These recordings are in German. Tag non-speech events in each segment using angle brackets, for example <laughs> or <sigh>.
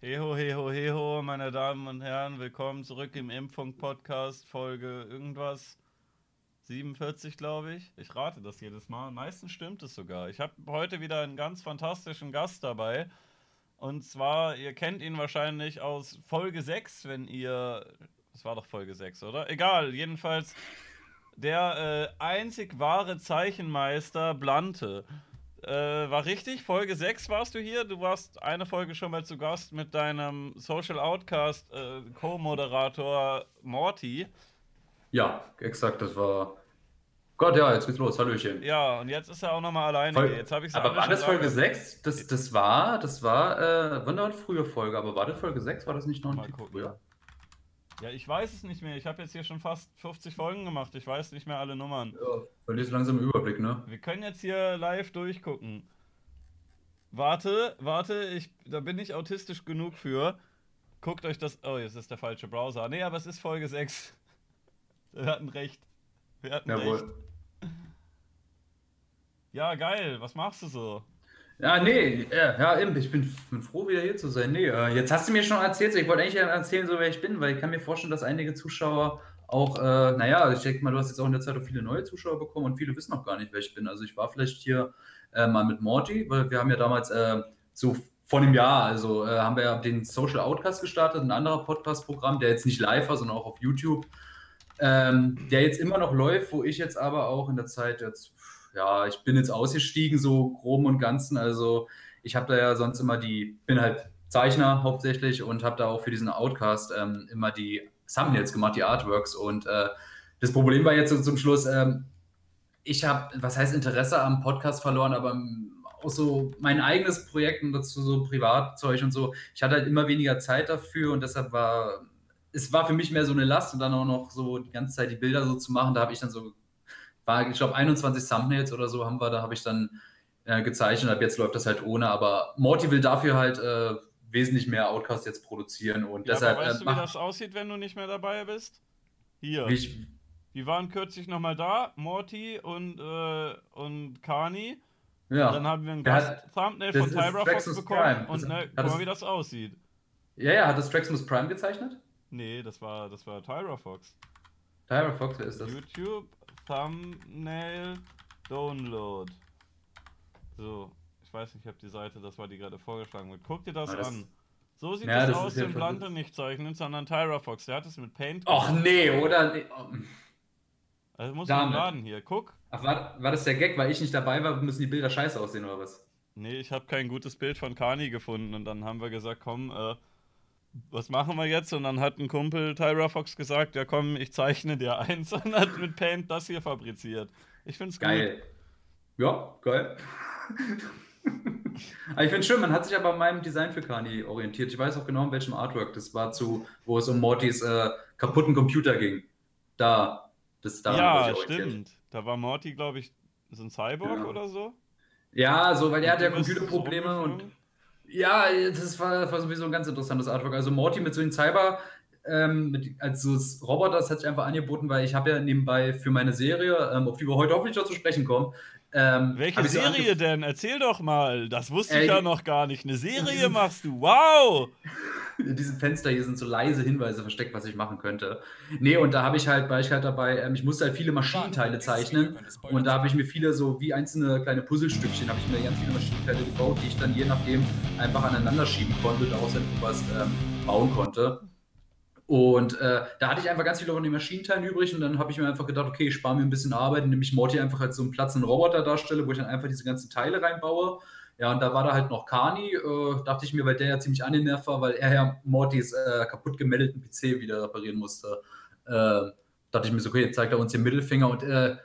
Heho, heho, heho, meine Damen und Herren, willkommen zurück im Impfung-Podcast, Folge irgendwas 47, glaube ich. Ich rate das jedes Mal. Meistens stimmt es sogar. Ich habe heute wieder einen ganz fantastischen Gast dabei. Und zwar, ihr kennt ihn wahrscheinlich aus Folge 6, wenn ihr. Das war doch Folge 6, oder? Egal, jedenfalls der äh, einzig wahre Zeichenmeister Blante. Äh, war richtig, Folge 6 warst du hier. Du warst eine Folge schon mal zu Gast mit deinem Social Outcast äh, Co-Moderator Morty. Ja, exakt, das war. Gott, ja, jetzt geht's los. Hallöchen. Ja, und jetzt ist er auch nochmal alleine. Voll, jetzt ich aber war das Folge 6? Das, das war, das war, äh, war frühe Folge, aber war das Folge 6? War das nicht noch ein Tick früher? Ja, ich weiß es nicht mehr. Ich habe jetzt hier schon fast 50 Folgen gemacht. Ich weiß nicht mehr alle Nummern. Ja, verlierst langsam Überblick, ne? Wir können jetzt hier live durchgucken. Warte, warte, ich, da bin ich autistisch genug für. Guckt euch das. Oh, jetzt ist der falsche Browser. Nee, aber es ist Folge 6. <laughs> Wir hatten recht. Wir hatten Jawohl. recht. Ja, geil. Was machst du so? Ja, nee, ja, ja eben, ich bin, bin, froh, wieder hier zu sein. Nee, äh, jetzt hast du mir schon erzählt, ich wollte eigentlich erzählen, so wer ich bin, weil ich kann mir vorstellen, dass einige Zuschauer auch, äh, naja, ich denke mal, du hast jetzt auch in der Zeit auch viele neue Zuschauer bekommen und viele wissen noch gar nicht, wer ich bin. Also ich war vielleicht hier äh, mal mit Morty, weil wir haben ja damals äh, so vor einem Jahr, also äh, haben wir ja den Social Outcast gestartet, ein anderer Podcast-Programm, der jetzt nicht live war, sondern auch auf YouTube, ähm, der jetzt immer noch läuft, wo ich jetzt aber auch in der Zeit jetzt ja, ich bin jetzt ausgestiegen, so groben und ganzen. Also ich habe da ja sonst immer die, bin halt Zeichner hauptsächlich und habe da auch für diesen Outcast ähm, immer die Thumbnails gemacht, die Artworks. Und äh, das Problem war jetzt so zum Schluss, ähm, ich habe, was heißt Interesse am Podcast verloren, aber auch so mein eigenes Projekt und dazu so Privatzeug und so. Ich hatte halt immer weniger Zeit dafür und deshalb war, es war für mich mehr so eine Last und dann auch noch so die ganze Zeit die Bilder so zu machen. Da habe ich dann so war, ich glaube, 21 Thumbnails oder so haben wir, da habe ich dann äh, gezeichnet, ab jetzt läuft das halt ohne, aber Morty will dafür halt äh, wesentlich mehr Outcast jetzt produzieren und ja, deshalb. weißt äh, du, wie das aussieht, wenn du nicht mehr dabei bist? Hier. Ich, die waren kürzlich nochmal da, Morty und, äh, und Kani. Ja. Und dann haben wir ein Gast-Thumbnail von Tyra Fox bekommen Prime. und ne, guck mal, wie das aussieht. Ja, ja, hat das Traxmus Prime gezeichnet? Nee, das war, das war Tyra Fox. Tyra Fox, wer ist das? YouTube Thumbnail Download. So, ich weiß nicht, ich habe die Seite, das war die gerade vorgeschlagen wird. Guck dir das, das an. So sieht ja, das, aus, den Blante nicht zeichnen, sondern Tyra Fox. Der hat es mit Paint. Ach nee, oder? Nee. Oh. Also muss man laden hier. Guck. Ach, war, war das der Gag, weil ich nicht dabei war, müssen die Bilder scheiße aussehen oder was? Nee, ich habe kein gutes Bild von Kani gefunden und dann haben wir gesagt, komm, äh, was machen wir jetzt? Und dann hat ein Kumpel Tyra Fox gesagt, ja komm, ich zeichne dir eins <laughs> und hat mit Paint das hier fabriziert. Ich finde es geil. Ja, geil. aber <laughs> ich finde es schön, man hat sich aber an meinem Design für Kani orientiert. Ich weiß auch genau, in welchem Artwork das war, zu, wo es um Mortys äh, kaputten Computer ging. Da, das da. Ja, stimmt. Da war Morty, glaube ich, so ein Cyborg ja. oder so. Ja, so, weil er hat ja Computerprobleme und ja, das war, war sowieso ein ganz interessantes Artwork. Also Morty mit so einem Cyber, ähm, mit, als so Roboter, das hat sich einfach angeboten, weil ich habe ja nebenbei für meine Serie, ähm, auf die wir heute hoffentlich noch zu sprechen kommen. Ähm, Welche Serie so denn? Erzähl doch mal. Das wusste ich ja noch gar nicht. Eine Serie <laughs> machst du. Wow! In diesem Fenster hier sind so leise Hinweise versteckt, was ich machen könnte. Nee, und da habe ich halt, war ich halt dabei, ähm, ich musste halt viele Maschinenteile zeichnen und da habe ich mir viele so wie einzelne kleine Puzzlestückchen, habe ich mir ganz viele Maschinenteile gebaut, die ich dann je nachdem einfach aneinander schieben konnte, daraus halt was ähm, bauen konnte. Und äh, da hatte ich einfach ganz viele von den Maschinenteilen übrig und dann habe ich mir einfach gedacht, okay, ich spare mir ein bisschen Arbeit, indem ich Morty einfach als so einen Platz einen Roboter darstelle, wo ich dann einfach diese ganzen Teile reinbaue ja, und da war da halt noch Kani, äh, dachte ich mir, weil der ja ziemlich angenervt war, weil er ja Mortys äh, kaputt gemeldeten PC wieder reparieren musste. Äh, dachte ich mir so, okay, jetzt zeigt er uns den Mittelfinger und äh,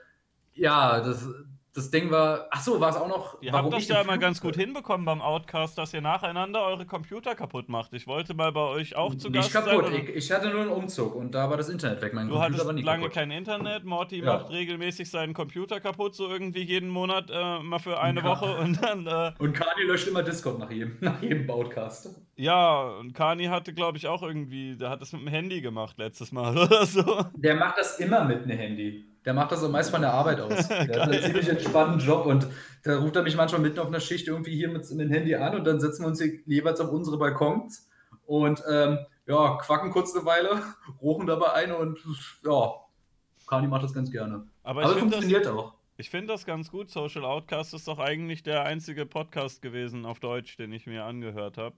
ja, das, das Ding war, ach so, war es auch noch. Ihr habt das ja immer ganz gut hinbekommen beim Outcast, dass ihr nacheinander eure Computer kaputt macht. Ich wollte mal bei euch auch zu Nicht Gast kaputt. sein. Ich, ich, hatte nur einen Umzug und da war das Internet weg. Mein du Computer hattest war nie lange kaputt. kein Internet. Morty ja. macht regelmäßig seinen Computer kaputt, so irgendwie jeden Monat äh, mal für eine und Woche und dann. Äh, und Kani löscht immer Discord nach jedem, <laughs> nach jedem Outcast. Ja, und Kani hatte, glaube ich, auch irgendwie, der hat das mit dem Handy gemacht letztes Mal <laughs> oder so. Der macht das immer mit einem Handy. Der macht das so meist von der Arbeit aus. <laughs> Der hat einen ziemlich entspannten Job und da ruft er mich manchmal mitten auf einer Schicht irgendwie hier mit dem Handy an und dann setzen wir uns hier jeweils auf unsere Balkons und ähm, ja, quacken kurz eine Weile, <laughs> rochen dabei ein und ja, Kani macht das ganz gerne. Aber, Aber funktioniert das, auch. Ich finde das ganz gut. Social Outcast ist doch eigentlich der einzige Podcast gewesen auf Deutsch, den ich mir angehört habe.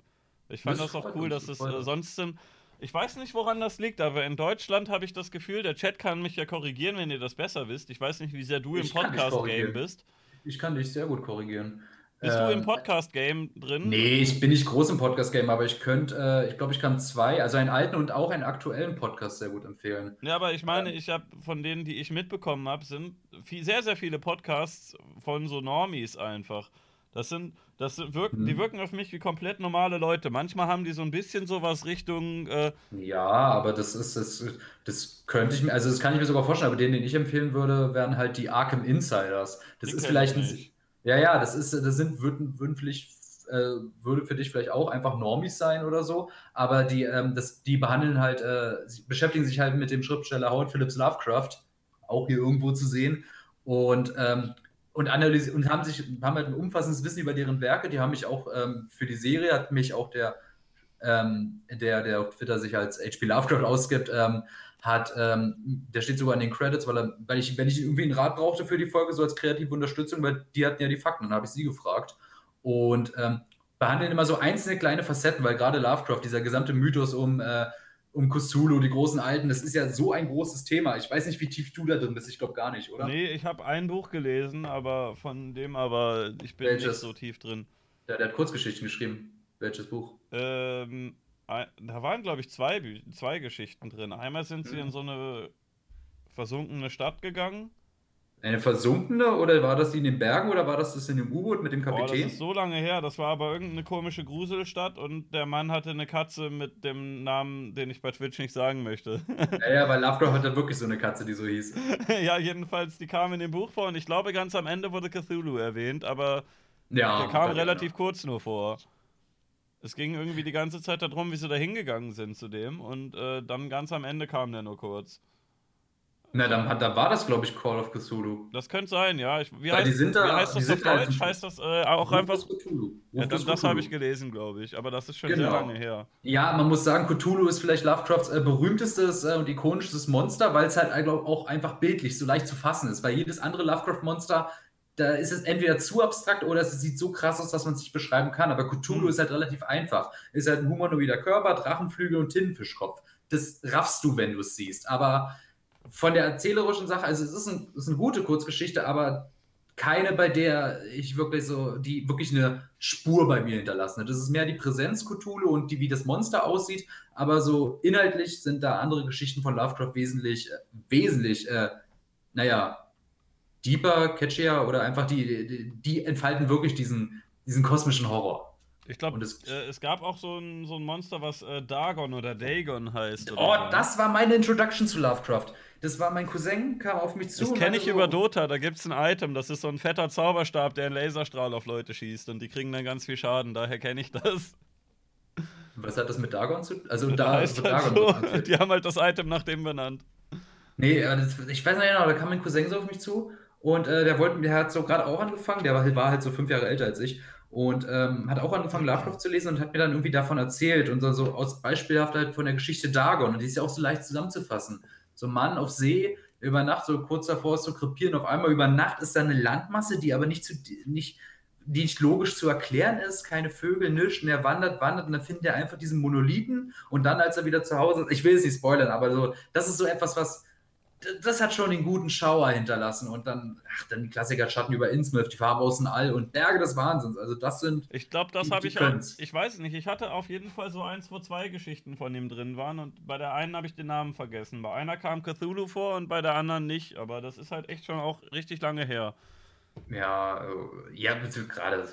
Ich fand das, das auch cool, dass es äh, sonst sind. Ich weiß nicht, woran das liegt, aber in Deutschland habe ich das Gefühl, der Chat kann mich ja korrigieren, wenn ihr das besser wisst. Ich weiß nicht, wie sehr du ich im Podcast-Game bist. Ich kann dich sehr gut korrigieren. Bist ähm, du im ähm, Podcast-Game drin? Nee, ich bin nicht groß im Podcast-Game, aber ich könnte, äh, ich glaube, ich kann zwei, also einen alten und auch einen aktuellen Podcast sehr gut empfehlen. Ja, aber ich meine, ähm, ich habe von denen, die ich mitbekommen habe, sind viel, sehr, sehr viele Podcasts von so Normies einfach. Das sind, das wirken, hm. die wirken auf mich wie komplett normale Leute. Manchmal haben die so ein bisschen sowas Richtung. Äh ja, aber das ist, das, das könnte ich mir, also das kann ich mir sogar vorstellen, aber den, den ich empfehlen würde, wären halt die Arkham Insiders. Das die ist vielleicht ein, ja, ja, das ist, das sind, würden, würden vielleicht, äh, würde für dich vielleicht auch einfach Normis sein oder so, aber die, ähm, das, die behandeln halt, äh, beschäftigen sich halt mit dem Schriftsteller Howard Phillips Lovecraft, auch hier irgendwo zu sehen, und, ähm, und analysieren und haben sich, haben halt ein umfassendes Wissen über deren Werke, die haben mich auch ähm, für die Serie, hat mich auch der, ähm, der, der auf Twitter sich als HP Lovecraft ausgibt, ähm, hat, ähm, der steht sogar in den Credits, weil, er, weil ich, wenn ich irgendwie einen Rat brauchte für die Folge, so als kreative Unterstützung, weil die hatten ja die Fakten, dann habe ich sie gefragt. Und ähm, behandeln immer so einzelne kleine Facetten, weil gerade Lovecraft, dieser gesamte Mythos um, äh, um Cthulhu, die großen Alten, das ist ja so ein großes Thema. Ich weiß nicht, wie tief du da drin bist, ich glaube gar nicht, oder? Nee, ich habe ein Buch gelesen, aber von dem aber, ich bin Welches? nicht so tief drin. Der, der hat Kurzgeschichten geschrieben. Welches Buch? Ähm, da waren, glaube ich, zwei, zwei Geschichten drin. Einmal sind sie mhm. in so eine versunkene Stadt gegangen. Eine versunkene oder war das die in den Bergen oder war das das in dem U-Boot mit dem Kapitän? Boah, das ist so lange her. Das war aber irgendeine komische Gruselstadt und der Mann hatte eine Katze mit dem Namen, den ich bei Twitch nicht sagen möchte. <laughs> ja, ja, weil Lovecraft hatte wirklich so eine Katze, die so hieß. ja, jedenfalls, die kam in dem Buch vor und ich glaube, ganz am Ende wurde Cthulhu erwähnt, aber ja, der kam relativ genau. kurz nur vor. Es ging irgendwie die ganze Zeit darum, wie sie da hingegangen sind zu dem und äh, dann ganz am Ende kam der nur kurz. Na, dann, hat, dann war das, glaube ich, Call of Cthulhu. Das könnte sein, ja. Ich, wie, heißt, da, wie heißt das auf Deutsch? Heißt das äh, auch einfach. Cthulhu. Ja, das, das habe ich gelesen, glaube ich. Aber das ist schon genau. sehr lange her. Ja, man muss sagen, Cthulhu ist vielleicht Lovecrafts äh, berühmtestes äh, und ikonisches Monster, weil es halt, glaube auch einfach bildlich so leicht zu fassen ist. Weil jedes andere Lovecraft-Monster da ist es entweder zu abstrakt oder es sieht so krass aus, dass man es nicht beschreiben kann. Aber Cthulhu mhm. ist halt relativ einfach. Ist halt ein humanoider Körper, Drachenflügel und Tintenfischkopf. Das raffst du, wenn du es siehst. Aber von der erzählerischen Sache, also es ist, ein, es ist eine gute Kurzgeschichte, aber keine, bei der ich wirklich so, die wirklich eine Spur bei mir hinterlassen hat. Das ist mehr die Präsenz Cthulhu und die, wie das Monster aussieht, aber so inhaltlich sind da andere Geschichten von Lovecraft wesentlich, äh, wesentlich, äh, naja, deeper, catchier oder einfach die, die, die entfalten wirklich diesen, diesen kosmischen Horror. Ich glaube, es, äh, es gab auch so ein, so ein Monster, was äh, Dagon oder Dagon heißt. Oder oh, das war meine Introduction zu Lovecraft. Das war mein Cousin, kam auf mich zu. Das kenne ich so über Dota. Da gibt es ein Item, das ist so ein fetter Zauberstab, der einen Laserstrahl auf Leute schießt und die kriegen dann ganz viel Schaden. Daher kenne ich das. Was hat das mit Dagon zu tun? Also, da <laughs> heißt halt Dagon so, die haben halt das Item nach dem benannt. Nee, das, ich weiß nicht genau, da kam mein Cousin so auf mich zu und äh, der, wollte, der hat so gerade auch angefangen, der war, war, halt so fünf Jahre älter als ich und ähm, hat auch angefangen, Lovecraft zu lesen und hat mir dann irgendwie davon erzählt und so, so aus beispielhaft halt von der Geschichte Dagon. Und die ist ja auch so leicht zusammenzufassen. So ein Mann auf See, über Nacht, so kurz davor ist zu krepieren, auf einmal über Nacht ist da eine Landmasse, die aber nicht, zu, nicht, die nicht logisch zu erklären ist, keine Vögel, nichts, und er wandert, wandert und dann findet er einfach diesen Monolithen und dann, als er wieder zu Hause ist, ich will es nicht spoilern, aber so, das ist so etwas, was das hat schon den guten Schauer hinterlassen. Und dann, ach, dann die Klassiker Schatten über Innsmouth, die Farbe aus dem All und Berge des Wahnsinns. Also das sind. Ich glaube, das habe ich auch. Ich weiß es nicht. Ich hatte auf jeden Fall so eins, wo zwei Geschichten von ihm drin waren. Und bei der einen habe ich den Namen vergessen. Bei einer kam Cthulhu vor und bei der anderen nicht. Aber das ist halt echt schon auch richtig lange her. Ja, äh, ja, gerade.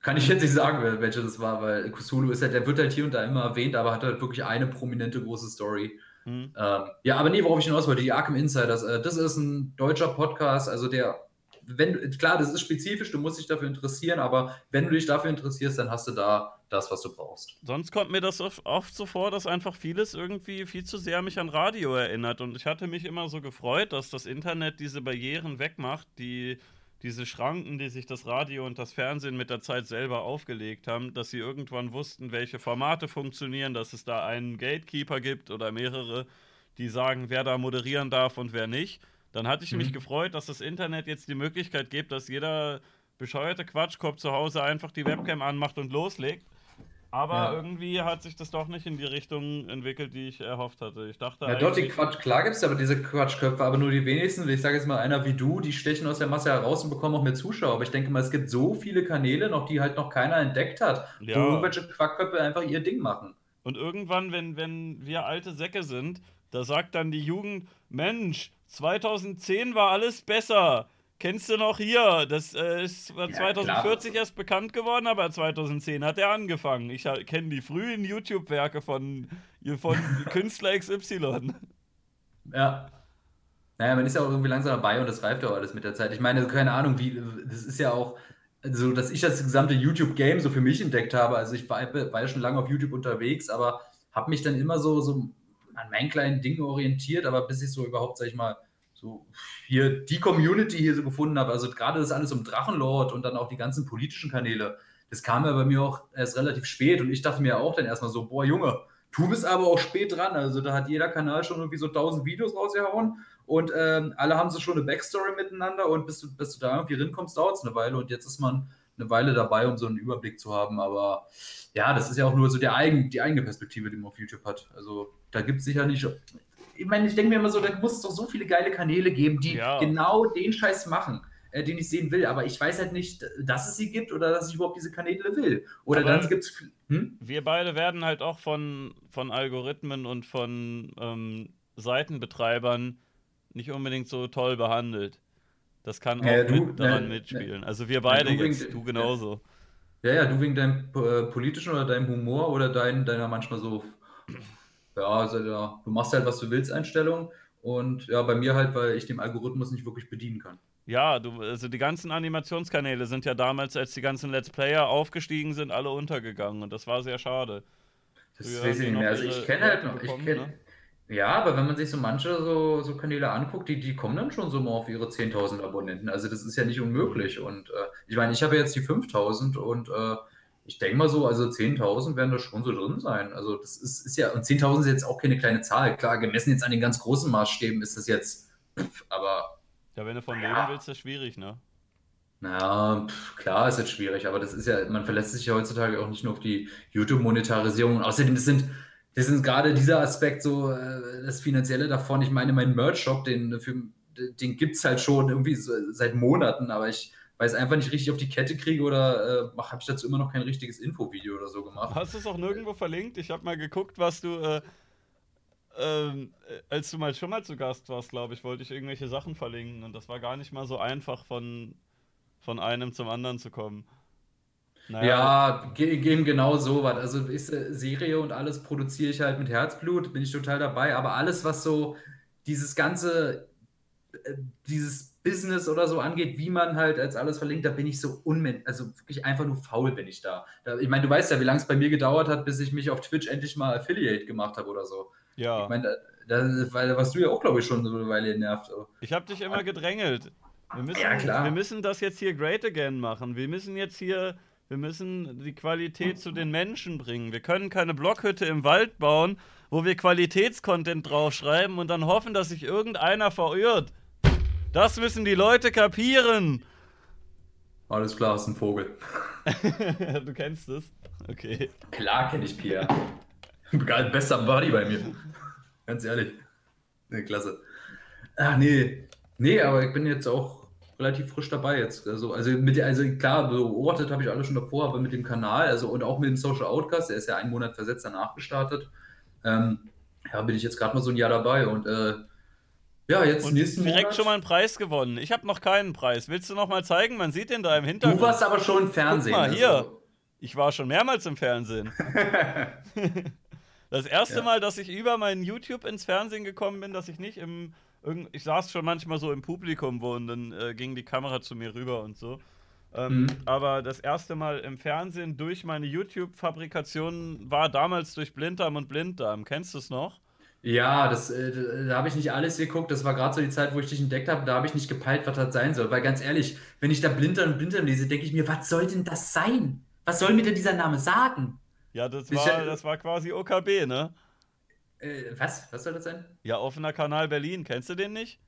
Kann ich jetzt nicht sagen, welche das war, weil Cthulhu ist halt, der wird halt hier und da immer erwähnt, aber hat halt wirklich eine prominente große Story. Mhm. Ähm, ja, aber nee, worauf ich hinaus wollte, die Arkham Insiders, äh, das ist ein deutscher Podcast, also der, wenn, klar, das ist spezifisch, du musst dich dafür interessieren, aber wenn du dich dafür interessierst, dann hast du da das, was du brauchst. Sonst kommt mir das oft so vor, dass einfach vieles irgendwie viel zu sehr mich an Radio erinnert und ich hatte mich immer so gefreut, dass das Internet diese Barrieren wegmacht, die diese Schranken, die sich das Radio und das Fernsehen mit der Zeit selber aufgelegt haben, dass sie irgendwann wussten, welche Formate funktionieren, dass es da einen Gatekeeper gibt oder mehrere, die sagen, wer da moderieren darf und wer nicht. Dann hatte ich mhm. mich gefreut, dass das Internet jetzt die Möglichkeit gibt, dass jeder bescheuerte Quatschkopf zu Hause einfach die Webcam anmacht und loslegt. Aber ja. irgendwie hat sich das doch nicht in die Richtung entwickelt, die ich erhofft hatte. Ich dachte Ja, dort die Quatsch, klar gibt es aber diese Quatschköpfe, aber nur die wenigsten. Ich sage jetzt mal einer wie du, die stechen aus der Masse heraus und bekommen auch mehr Zuschauer. Aber ich denke mal, es gibt so viele Kanäle noch, die halt noch keiner entdeckt hat, ja. wo irgendwelche Quackköpfe einfach ihr Ding machen. Und irgendwann, wenn, wenn wir alte Säcke sind, da sagt dann die Jugend, Mensch, 2010 war alles besser. Kennst du noch hier? Das äh, ist 2040 klar. erst bekannt geworden, aber 2010 hat er angefangen. Ich kenne die frühen YouTube-Werke von, von <laughs> Künstler XY. Ja. Naja, man ist ja auch irgendwie langsam dabei und das reift ja auch alles mit der Zeit. Ich meine, keine Ahnung, wie, das ist ja auch so, dass ich das gesamte YouTube-Game so für mich entdeckt habe. Also ich war, war ja schon lange auf YouTube unterwegs, aber habe mich dann immer so, so an meinen kleinen Dingen orientiert, aber bis ich so überhaupt, sag ich mal, so hier die Community hier so gefunden habe, also gerade das alles um Drachenlord und dann auch die ganzen politischen Kanäle, das kam ja bei mir auch erst relativ spät. Und ich dachte mir auch dann erstmal so, boah Junge, du bist aber auch spät dran, also da hat jeder Kanal schon irgendwie so 1000 Videos rausgehauen. Und ähm, alle haben so schon eine Backstory miteinander. Und bis du, bis du da irgendwie rinkommst, dauert es eine Weile. Und jetzt ist man eine Weile dabei, um so einen Überblick zu haben, aber ja, das ist ja auch nur so der eigen, die eigene Perspektive, die man auf YouTube hat. Also da gibt es sicher nicht, ich meine, ich denke mir immer so, da muss es doch so viele geile Kanäle geben, die ja. genau den Scheiß machen, äh, den ich sehen will. Aber ich weiß halt nicht, dass es sie gibt oder dass ich überhaupt diese Kanäle will. Oder aber dann gibt es. Hm? Wir beide werden halt auch von, von Algorithmen und von ähm, Seitenbetreibern nicht unbedingt so toll behandelt. Das kann auch ja, du, mit daran ja, mitspielen. Also wir beide du jetzt, wegen, du genauso. Ja, ja, du wegen deinem äh, politischen oder deinem Humor oder dein, deiner manchmal so ja, also ja, du machst halt, was du willst, Einstellungen. Und ja, bei mir halt, weil ich dem Algorithmus nicht wirklich bedienen kann. Ja, du, also die ganzen Animationskanäle sind ja damals, als die ganzen Let's Player aufgestiegen sind, alle untergegangen. Und das war sehr schade. Das Früher weiß ich nicht mehr. Also ich kenne halt noch, ich kenne. Ne? Ja, aber wenn man sich so manche so, so Kanäle anguckt, die, die kommen dann schon so mal auf ihre 10.000 Abonnenten. Also das ist ja nicht unmöglich. Und äh, ich meine, ich habe jetzt die 5.000 und äh, ich denke mal so, also 10.000 werden da schon so drin sein. Also das ist, ist ja, und 10.000 ist jetzt auch keine kleine Zahl. Klar, gemessen jetzt an den ganz großen Maßstäben ist das jetzt, pff, aber. Ja, wenn du von ja. leben willst, ist das schwierig, ne? Na, pff, klar ist es schwierig, aber das ist ja, man verlässt sich ja heutzutage auch nicht nur auf die YouTube-Monetarisierung. Außerdem, das sind, das sind gerade dieser Aspekt, so äh, das Finanzielle davon. Ich meine, mein Merch-Shop, den, den gibt es halt schon irgendwie so, seit Monaten, aber ich weil ich es einfach nicht richtig auf die Kette kriege oder äh, habe ich dazu immer noch kein richtiges Infovideo oder so gemacht. Hast du es auch nirgendwo verlinkt? Ich habe mal geguckt, was du, äh, ähm, äh, als du mal schon mal zu Gast warst, glaube ich, wollte ich irgendwelche Sachen verlinken und das war gar nicht mal so einfach von, von einem zum anderen zu kommen. Naja. Ja, eben genau so was. Also ist äh, Serie und alles produziere ich halt mit Herzblut, bin ich total dabei, aber alles, was so dieses ganze, äh, dieses Business oder so angeht, wie man halt als alles verlinkt, da bin ich so unmenschlich, also wirklich einfach nur faul bin ich da. da ich meine, du weißt ja, wie lange es bei mir gedauert hat, bis ich mich auf Twitch endlich mal Affiliate gemacht habe oder so. Ja. Ich meine, da, da, weil warst du ja auch, glaube ich, schon so eine Weile nervt. Ich habe dich immer gedrängelt. Wir müssen, ja, klar. wir müssen das jetzt hier great again machen. Wir müssen jetzt hier, wir müssen die Qualität zu den Menschen bringen. Wir können keine Blockhütte im Wald bauen, wo wir Qualitätscontent draufschreiben und dann hoffen, dass sich irgendeiner verirrt. Das müssen die Leute kapieren. Alles klar, ist ein Vogel. <laughs> du kennst es? Okay. Klar kenne ich Pierre. Bester Buddy bei mir. Ganz ehrlich. Nee, klasse. Ach nee. Nee, aber ich bin jetzt auch relativ frisch dabei jetzt. Also, also, mit, also klar, beobachtet habe ich alles schon davor, aber mit dem Kanal, also und auch mit dem Social Outcast, der ist ja einen Monat versetzt danach gestartet. Ähm, ja, bin ich jetzt gerade mal so ein Jahr dabei und äh, ja, jetzt und nächsten direkt Monat. schon mal einen Preis gewonnen. Ich habe noch keinen Preis. Willst du noch mal zeigen? Man sieht den da im Hintergrund. Du warst aber schon im Fernsehen. Guck mal hier. Also. Ich war schon mehrmals im Fernsehen. <laughs> das erste ja. Mal, dass ich über meinen YouTube ins Fernsehen gekommen bin, dass ich nicht im ich saß schon manchmal so im Publikum, wo und dann äh, ging die Kamera zu mir rüber und so. Ähm, mhm. Aber das erste Mal im Fernsehen durch meine YouTube-Fabrikation war damals durch Blinddarm und Blinddarm. Kennst du es noch? Ja, das, äh, da habe ich nicht alles geguckt. Das war gerade so die Zeit, wo ich dich entdeckt habe. Da habe ich nicht gepeilt, was das sein soll. Weil ganz ehrlich, wenn ich da Blindern und Blindern lese, denke ich mir, was soll denn das sein? Was soll mir denn dieser Name sagen? Ja, das war, das war quasi OKB, ne? Äh, was? Was soll das sein? Ja, offener Kanal Berlin. Kennst du den nicht?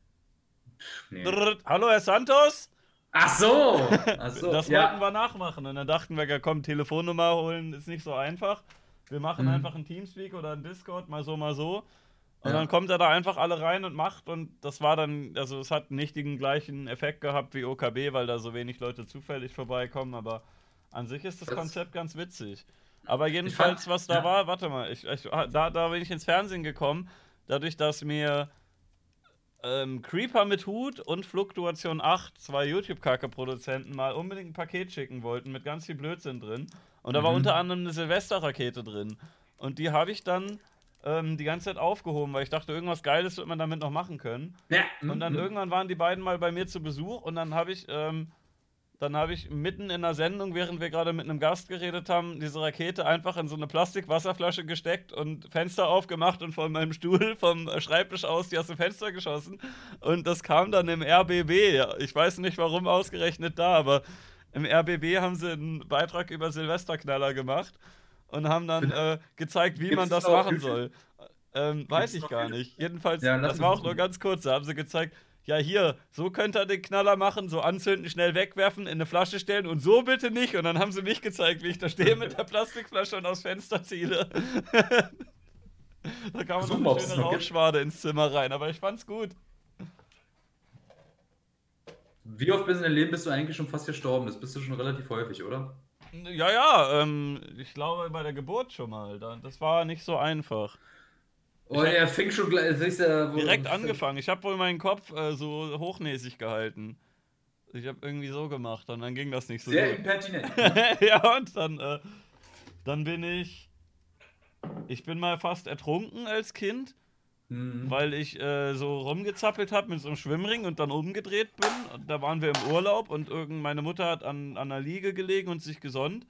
Nee. Hallo, Herr Santos? Ach so! <laughs> Ach so. das ja. wollten wir nachmachen. Und dann dachten wir, ja komm, Telefonnummer holen ist nicht so einfach. Wir machen mhm. einfach einen Teamspeak oder einen Discord, mal so, mal so. Und ja. dann kommt er da einfach alle rein und macht und das war dann, also es hat nicht den gleichen Effekt gehabt wie OKB, weil da so wenig Leute zufällig vorbeikommen, aber an sich ist das, das Konzept ganz witzig. Aber jedenfalls, fand, was da ja. war, warte mal, ich, ich, da, da bin ich ins Fernsehen gekommen, dadurch, dass mir ähm, Creeper mit Hut und Fluktuation 8, zwei YouTube-Kacke-Produzenten, mal unbedingt ein Paket schicken wollten mit ganz viel Blödsinn drin. Und da war mhm. unter anderem eine Silvesterrakete drin. Und die habe ich dann ähm, die ganze Zeit aufgehoben, weil ich dachte, irgendwas Geiles wird man damit noch machen können. Ja. Und dann mhm. irgendwann waren die beiden mal bei mir zu Besuch und dann habe ich, ähm, dann habe ich mitten in der Sendung, während wir gerade mit einem Gast geredet haben, diese Rakete einfach in so eine Plastikwasserflasche gesteckt und Fenster aufgemacht und von meinem Stuhl vom Schreibtisch aus die aus dem Fenster geschossen. Und das kam dann im RBB. Ich weiß nicht, warum ausgerechnet da, aber im RBB haben sie einen Beitrag über Silvesterknaller gemacht und haben dann äh, gezeigt, wie Gibt's man das machen soll. Ähm, weiß ich gar nicht. Jedenfalls, ja, das war auch nur ganz kurz. Da haben sie gezeigt, ja, hier, so könnt ihr den Knaller machen, so anzünden, schnell wegwerfen, in eine Flasche stellen und so bitte nicht. Und dann haben sie mich gezeigt, wie ich da stehe mit der <laughs> Plastikflasche und aufs Fenster ziele. <laughs> da kam noch eine schöne Rauchschwade ins Zimmer rein, aber ich fand's gut. Wie oft bist du in deinem Leben bist du eigentlich schon fast gestorben? Das bist du schon relativ häufig, oder? Ja, ja, ähm, ich glaube bei der Geburt schon mal. Das war nicht so einfach. Oh, er fing schon gleich. Ja, direkt angefangen. Ich habe wohl meinen Kopf äh, so hochnäsig gehalten. Ich habe irgendwie so gemacht und dann ging das nicht so Sehr gut. impertinent. <laughs> ja, und dann, äh, dann bin ich. Ich bin mal fast ertrunken als Kind, mhm. weil ich äh, so rumgezappelt habe mit so einem Schwimmring und dann umgedreht bin. Und da waren wir im Urlaub und irgend meine Mutter hat an, an einer Liege gelegen und sich gesonnt.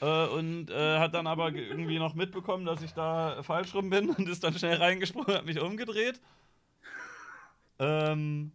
Äh, und äh, hat dann aber irgendwie noch mitbekommen, dass ich da falsch rum bin <laughs> und ist dann schnell reingesprungen und hat mich umgedreht. Ähm,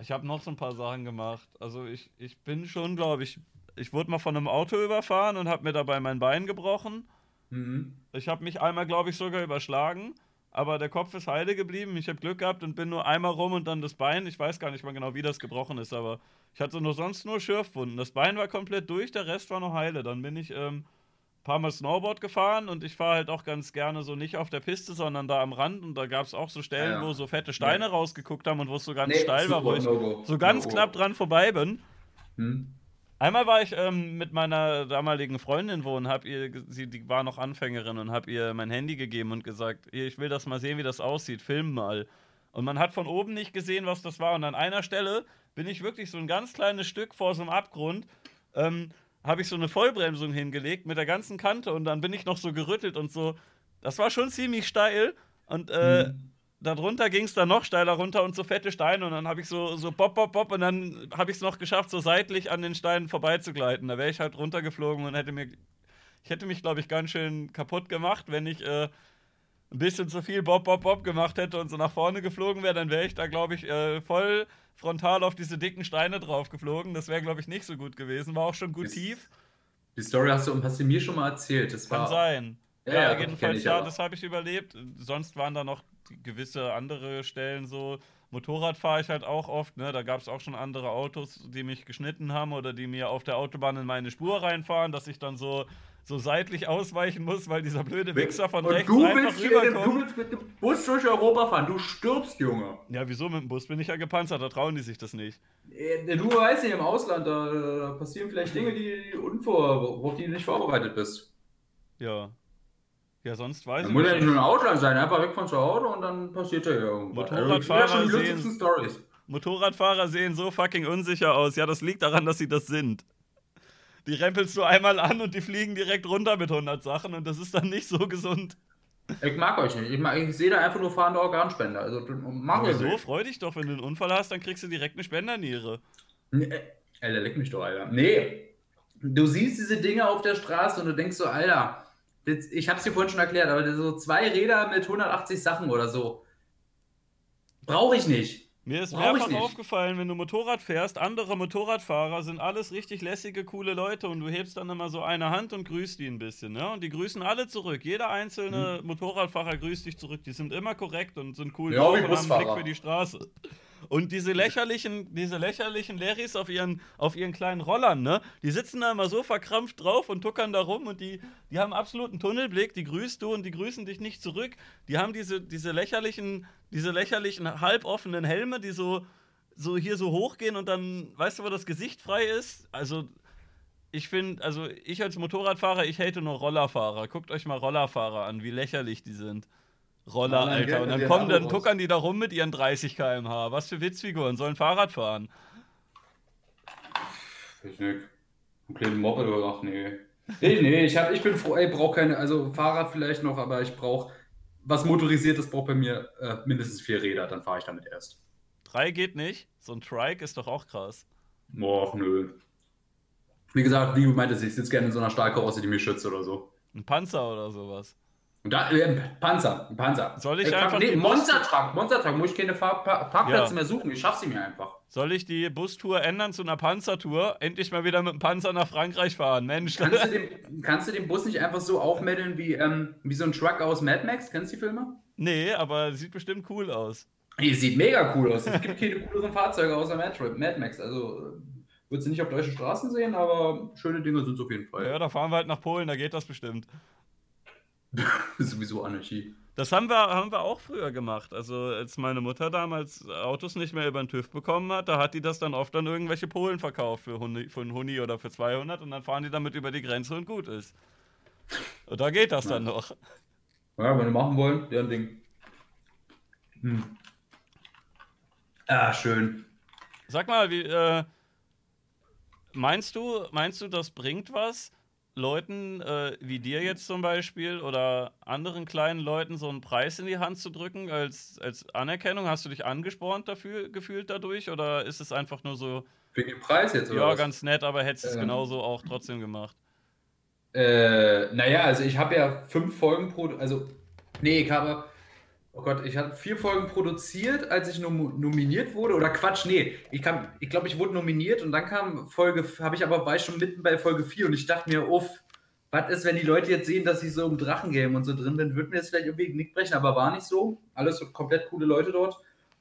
ich habe noch so ein paar Sachen gemacht. Also ich, ich bin schon, glaube ich, ich wurde mal von einem Auto überfahren und habe mir dabei mein Bein gebrochen. Mhm. Ich habe mich einmal, glaube ich, sogar überschlagen aber der Kopf ist heile geblieben. Ich habe Glück gehabt und bin nur einmal rum und dann das Bein. Ich weiß gar nicht mal genau, wie das gebrochen ist, aber ich hatte nur sonst nur Schürfwunden. Das Bein war komplett durch, der Rest war noch heile. Dann bin ich ähm, ein paar Mal Snowboard gefahren und ich fahre halt auch ganz gerne so nicht auf der Piste, sondern da am Rand. Und da gab es auch so Stellen, ja, ja. wo so fette Steine ja. rausgeguckt haben und wo es so ganz nee, steil war, wo ich so ganz no knapp dran vorbei bin. Hm. Einmal war ich ähm, mit meiner damaligen Freundin wohnen, hab ihr, sie die war noch Anfängerin und hab ihr mein Handy gegeben und gesagt, ich will das mal sehen, wie das aussieht, film mal. Und man hat von oben nicht gesehen, was das war. Und an einer Stelle bin ich wirklich so ein ganz kleines Stück vor so einem Abgrund, ähm, habe ich so eine Vollbremsung hingelegt mit der ganzen Kante und dann bin ich noch so gerüttelt und so. Das war schon ziemlich steil und äh, mhm darunter ging es dann noch steiler runter und so fette Steine und dann habe ich so, so bop, bop, bop und dann habe ich es noch geschafft, so seitlich an den Steinen vorbeizugleiten. Da wäre ich halt runtergeflogen und hätte mir, ich hätte mich, glaube ich, ganz schön kaputt gemacht, wenn ich äh, ein bisschen zu viel Bob, Bob, Bob gemacht hätte und so nach vorne geflogen wäre, dann wäre ich da, glaube ich, äh, voll frontal auf diese dicken Steine drauf geflogen. Das wäre, glaube ich, nicht so gut gewesen. War auch schon gut die, tief. Die Story hast du, hast du mir schon mal erzählt. Das Kann sein. Ja, ja, jedenfalls, ja, das habe ich überlebt. Sonst waren da noch gewisse andere Stellen so. Motorrad fahre ich halt auch oft, ne? Da gab es auch schon andere Autos, die mich geschnitten haben oder die mir auf der Autobahn in meine Spur reinfahren, dass ich dann so, so seitlich ausweichen muss, weil dieser blöde Wichser von Und rechts du einfach willst rüberkommt. Du willst mit dem Bus durch Europa fahren, du stirbst, Junge. Ja, wieso mit dem Bus? Bin ich ja gepanzert, da trauen die sich das nicht. Äh, du weißt nicht, im Ausland, da, da passieren vielleicht Dinge, die unvor, auf die du nicht vorbereitet bist. Ja, ja, sonst weiß ich nicht. Muss ja nicht nur ein Ausland sein, einfach weg von zu Hause und dann passiert ja irgendwas. Motorradfahrer, also, sehen, Motorradfahrer sehen so fucking unsicher aus. Ja, das liegt daran, dass sie das sind. Die rempelst du einmal an und die fliegen direkt runter mit 100 Sachen und das ist dann nicht so gesund. Ich mag euch nicht. Ich, ich sehe da einfach nur fahrende Organspender. Also, mach Aber so, freu dich doch, wenn du einen Unfall hast, dann kriegst du direkt eine Spenderniere. Nee, Alter, leck mich doch, Alter. Nee. Du siehst diese Dinge auf der Straße und du denkst so, Alter, ich habe es dir vorhin schon erklärt, aber so zwei Räder mit 180 Sachen oder so. Brauche ich nicht. Mir ist mehrfach aufgefallen, wenn du Motorrad fährst, andere Motorradfahrer sind alles richtig lässige, coole Leute und du hebst dann immer so eine Hand und grüßt die ein bisschen, ne? Und die grüßen alle zurück. Jeder einzelne hm. Motorradfahrer grüßt dich zurück. Die sind immer korrekt und sind cool ja, drauf und haben einen Blick für die Straße. Und diese lächerlichen, diese lächerlichen Larrys auf ihren, auf ihren kleinen Rollern, ne? Die sitzen da immer so verkrampft drauf und tuckern da rum und die, die haben absoluten Tunnelblick, die grüßt du und die grüßen dich nicht zurück. Die haben diese, diese lächerlichen, diese lächerlichen halboffenen Helme, die so, so hier so hochgehen und dann, weißt du, wo das Gesicht frei ist? Also, ich finde, also ich als Motorradfahrer, ich hate nur Rollerfahrer. Guckt euch mal Rollerfahrer an, wie lächerlich die sind. Roller, Alter. Und dann kommen, dann tuckern die da rum mit ihren 30 km/h. Was für Witzfiguren, sollen Fahrrad fahren. Ich nicht. Ein kleinen Moped oder ach nee. Nee, nee, ich, hab, ich bin froh, ey, brauche keine, also Fahrrad vielleicht noch, aber ich brauche was motorisiertes braucht bei mir äh, mindestens vier Räder, dann fahre ich damit erst. Drei geht nicht? So ein Trike ist doch auch krass. Boah, nö. Wie gesagt, wie du meintest, ich sitze gerne in so einer Stahlkarosse, die mich schützt oder so. Ein Panzer oder sowas. Da, äh, Panzer, Panzer. Soll ich äh, einfach. Nee, Monstertruck, Monstertruck, muss ich keine Fahr Parkplätze ja. mehr suchen, ich schaff sie mir einfach. Soll ich die Bustour ändern zu einer Panzertour? Endlich mal wieder mit dem Panzer nach Frankreich fahren, Mensch. Kannst du <laughs> den, kannst du den Bus nicht einfach so aufmeddeln wie, ähm, wie so ein Truck aus Mad Max? Kennst du die Filme? Nee, aber sieht bestimmt cool aus. Die sieht mega cool aus. Es gibt keine cooleren Fahrzeuge außer Mad Max. Also wird sie nicht auf deutschen Straßen sehen, aber schöne Dinge sind es auf jeden Fall. Ja, da fahren wir halt nach Polen, da geht das bestimmt. <laughs> Sowieso Anarchie. Das haben wir, haben wir auch früher gemacht. Also, als meine Mutter damals Autos nicht mehr über den TÜV bekommen hat, da hat die das dann oft an irgendwelche Polen verkauft für, Huni, für einen Huni oder für 200 und dann fahren die damit über die Grenze und gut ist. Und da geht das ja. dann noch. Ja, wenn wir machen wollen, deren Ding. Hm. Ah, schön. Sag mal, wie, äh, meinst du, meinst du, das bringt was? Leuten äh, wie dir jetzt zum Beispiel oder anderen kleinen Leuten so einen Preis in die Hand zu drücken als, als Anerkennung? Hast du dich angespornt dafür gefühlt dadurch oder ist es einfach nur so. Wegen dem Preis jetzt, oder? Ja, was? ganz nett, aber hättest du es ähm, genauso auch trotzdem gemacht? Äh, naja, also ich habe ja fünf Folgen pro. Also, nee, ich habe Oh Gott, ich habe vier Folgen produziert, als ich nom nominiert wurde. Oder Quatsch, nee. Ich, ich glaube, ich wurde nominiert und dann kam Folge, habe ich aber, war ich schon mitten bei Folge 4 und ich dachte mir, uff, was ist, wenn die Leute jetzt sehen, dass ich so im Drachengame und so drin bin, würde mir jetzt vielleicht irgendwie Nick brechen, aber war nicht so. Alles so komplett coole Leute dort.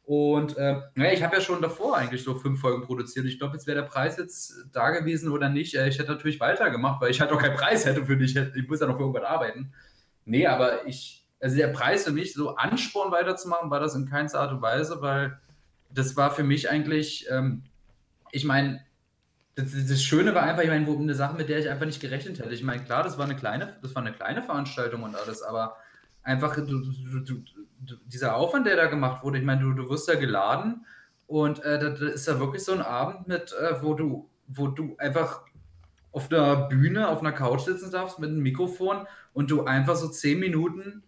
Und äh, naja, ich habe ja schon davor eigentlich so fünf Folgen produziert. Ich glaube, jetzt wäre der Preis jetzt da gewesen oder nicht. Äh, ich hätte natürlich weitergemacht, weil ich halt auch keinen Preis hätte für dich. Ich muss ja noch für irgendwas arbeiten. Nee, aber ich, also der Preis für mich, so Ansporn weiterzumachen, war das in keinster Art und Weise, weil das war für mich eigentlich, ähm, ich meine, das, das, Schöne war einfach, ich meine, eine Sache, mit der ich einfach nicht gerechnet hätte. Ich meine, klar, das war eine kleine, das war eine kleine Veranstaltung und alles, aber einfach du, du, du, dieser Aufwand, der da gemacht wurde, ich meine, du, du wirst ja geladen und äh, da, da ist ja wirklich so ein Abend mit, äh, wo du, wo du einfach auf der Bühne, auf einer Couch sitzen darfst mit einem Mikrofon und du einfach so zehn Minuten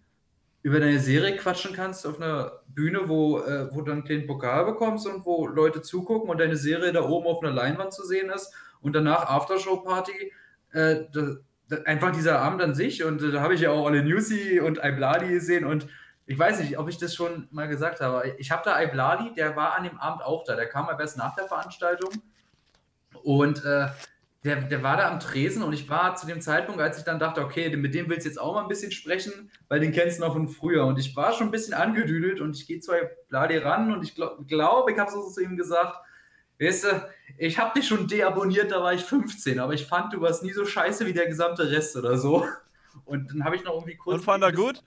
über deine Serie quatschen kannst auf einer Bühne, wo, äh, wo du einen kleinen Pokal bekommst und wo Leute zugucken und deine Serie da oben auf einer Leinwand zu sehen ist und danach Aftershow-Party. Äh, einfach dieser Abend an sich und äh, da habe ich ja auch alle Newsy und Ibladi gesehen und ich weiß nicht, ob ich das schon mal gesagt habe. Ich habe da Ibladi, der war an dem Abend auch da. Der kam aber erst nach der Veranstaltung und äh, der, der war da am Tresen und ich war zu dem Zeitpunkt, als ich dann dachte, okay, mit dem willst du jetzt auch mal ein bisschen sprechen, weil den kennst du noch von früher. Und ich war schon ein bisschen angedüdelt und ich gehe zu Bladi ran und ich glaube, glaub, ich habe so zu ihm gesagt, weißt du, ich habe dich schon deabonniert, da war ich 15, aber ich fand, du warst nie so scheiße wie der gesamte Rest oder so. Und dann habe ich noch irgendwie kurz... Und fand er gut?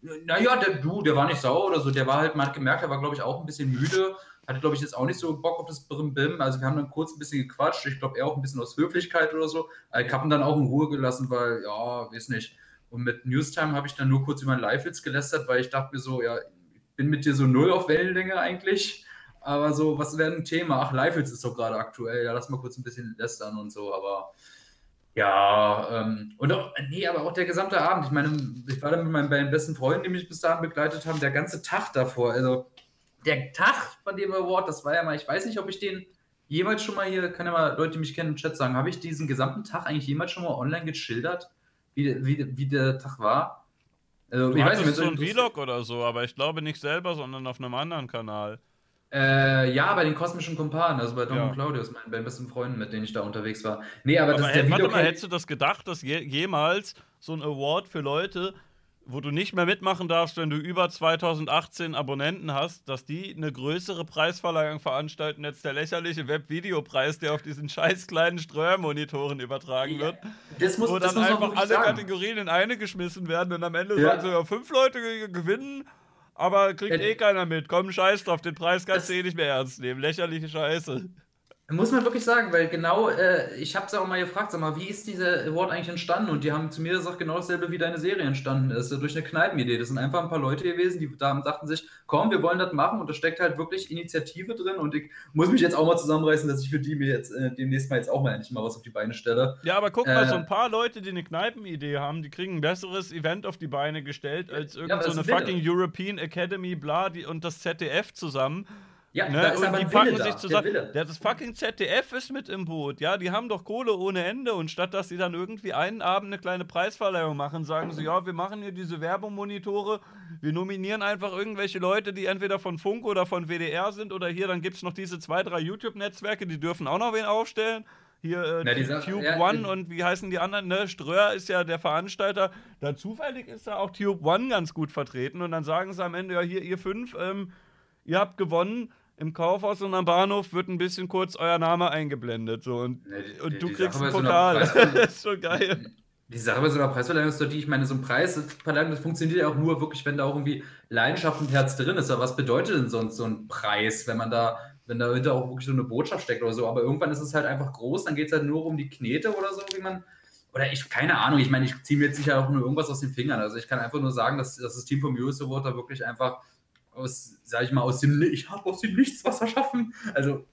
Naja, der, du, der war nicht sauer oder so, der war halt, man hat gemerkt, er war, glaube ich, auch ein bisschen müde hatte, glaube ich, jetzt auch nicht so Bock auf das Brim-Bim. Also wir haben dann kurz ein bisschen gequatscht. Ich glaube, er auch ein bisschen aus Höflichkeit oder so. Ich habe ihn dann auch in Ruhe gelassen, weil, ja, weiß nicht. Und mit Newstime habe ich dann nur kurz über einen Live-Witz gelästert, weil ich dachte mir so, ja, ich bin mit dir so null auf Wellenlänge eigentlich. Aber so, was wäre ein Thema? Ach, Live-Witz ist doch gerade aktuell. Ja, lass mal kurz ein bisschen lästern und so. Aber ja, ähm, und auch, nee, aber auch der gesamte Abend. Ich meine, ich war dann mit meinen beiden besten Freunden, die mich bis dahin begleitet haben, der ganze Tag davor. Also, der Tag von dem Award, das war ja mal, ich weiß nicht, ob ich den jemals schon mal hier, kann ja mal Leute, die mich kennen im Chat sagen, habe ich diesen gesamten Tag eigentlich jemals schon mal online geschildert? wie, wie, wie der Tag war. Also, du ich weiß nicht, so ein Vlog oder so, aber ich glaube nicht selber, sondern auf einem anderen Kanal. Äh, ja, bei den kosmischen Kumpanen, also bei Dom ja. und Claudius, meinen, meinen besten Freunden, mit denen ich da unterwegs war. Nee, aber, aber das ist der Warte mal, hättest du das gedacht, dass je, jemals so ein Award für Leute wo du nicht mehr mitmachen darfst, wenn du über 2018 Abonnenten hast, dass die eine größere Preisverleihung veranstalten als der lächerliche Webvideopreis, der auf diesen scheiß kleinen Streuermonitoren übertragen wird. Das muss, wo das dann muss einfach alle sagen. Kategorien in eine geschmissen werden und am Ende ja. sagen sogar fünf Leute gewinnen, aber kriegt ja. eh keiner mit. Komm, scheiß drauf, den Preis kannst du eh nicht mehr ernst nehmen. Lächerliche Scheiße. Muss man wirklich sagen, weil genau, äh, ich habe es auch mal gefragt, sag mal, wie ist dieser Award eigentlich entstanden? Und die haben zu mir gesagt, genau dasselbe wie deine Serie entstanden ist, durch eine Kneipenidee. Das sind einfach ein paar Leute gewesen, die da dachten sich, komm, wir wollen das machen und da steckt halt wirklich Initiative drin und ich muss mich jetzt auch mal zusammenreißen, dass ich für die mir jetzt äh, demnächst mal jetzt auch mal endlich mal was auf die Beine stelle. Ja, aber guck äh, mal, so ein paar Leute, die eine Kneipenidee haben, die kriegen ein besseres Event auf die Beine gestellt als irgendeine ja, so fucking European Academy, bla, die, und das ZDF zusammen. Ja, ne? da ist und aber die packen sich zusammen. Ja, das fucking ZDF ist mit im Boot. Ja, die haben doch Kohle ohne Ende. Und statt dass sie dann irgendwie einen Abend eine kleine Preisverleihung machen, sagen sie, ja, wir machen hier diese Werbungsmonitore. Wir nominieren einfach irgendwelche Leute, die entweder von Funk oder von WDR sind. Oder hier, dann gibt es noch diese zwei, drei YouTube-Netzwerke, die dürfen auch noch wen aufstellen. Hier äh, Na, dieser, Tube ja, One und wie heißen die anderen? Ne? Ströer ist ja der Veranstalter. Da zufällig ist da auch Tube One ganz gut vertreten. Und dann sagen sie am Ende, ja, hier, ihr fünf, ähm, ihr habt gewonnen im Kaufhaus und am Bahnhof wird ein bisschen kurz euer Name eingeblendet. So, und, ja, die, und du die kriegst einen Pokal. das <laughs> ist schon geil. Die Sache bei so einer Preisverleihung ist doch die, ich meine, so ein Preisverleihung, das funktioniert ja auch nur wirklich, wenn da auch irgendwie Leidenschaft und Herz drin ist. Aber was bedeutet denn sonst so ein Preis, wenn man da, wenn dahinter auch wirklich so eine Botschaft steckt oder so? Aber irgendwann ist es halt einfach groß, dann geht es halt nur um die Knete oder so, wie man. Oder ich, keine Ahnung, ich meine, ich ziehe mir jetzt sicher auch nur irgendwas aus den Fingern. Also ich kann einfach nur sagen, dass, dass das Team vom US Award da wirklich einfach aus, sag ich mal, aus dem, ich habe aus dem Nichts was erschaffen. Also,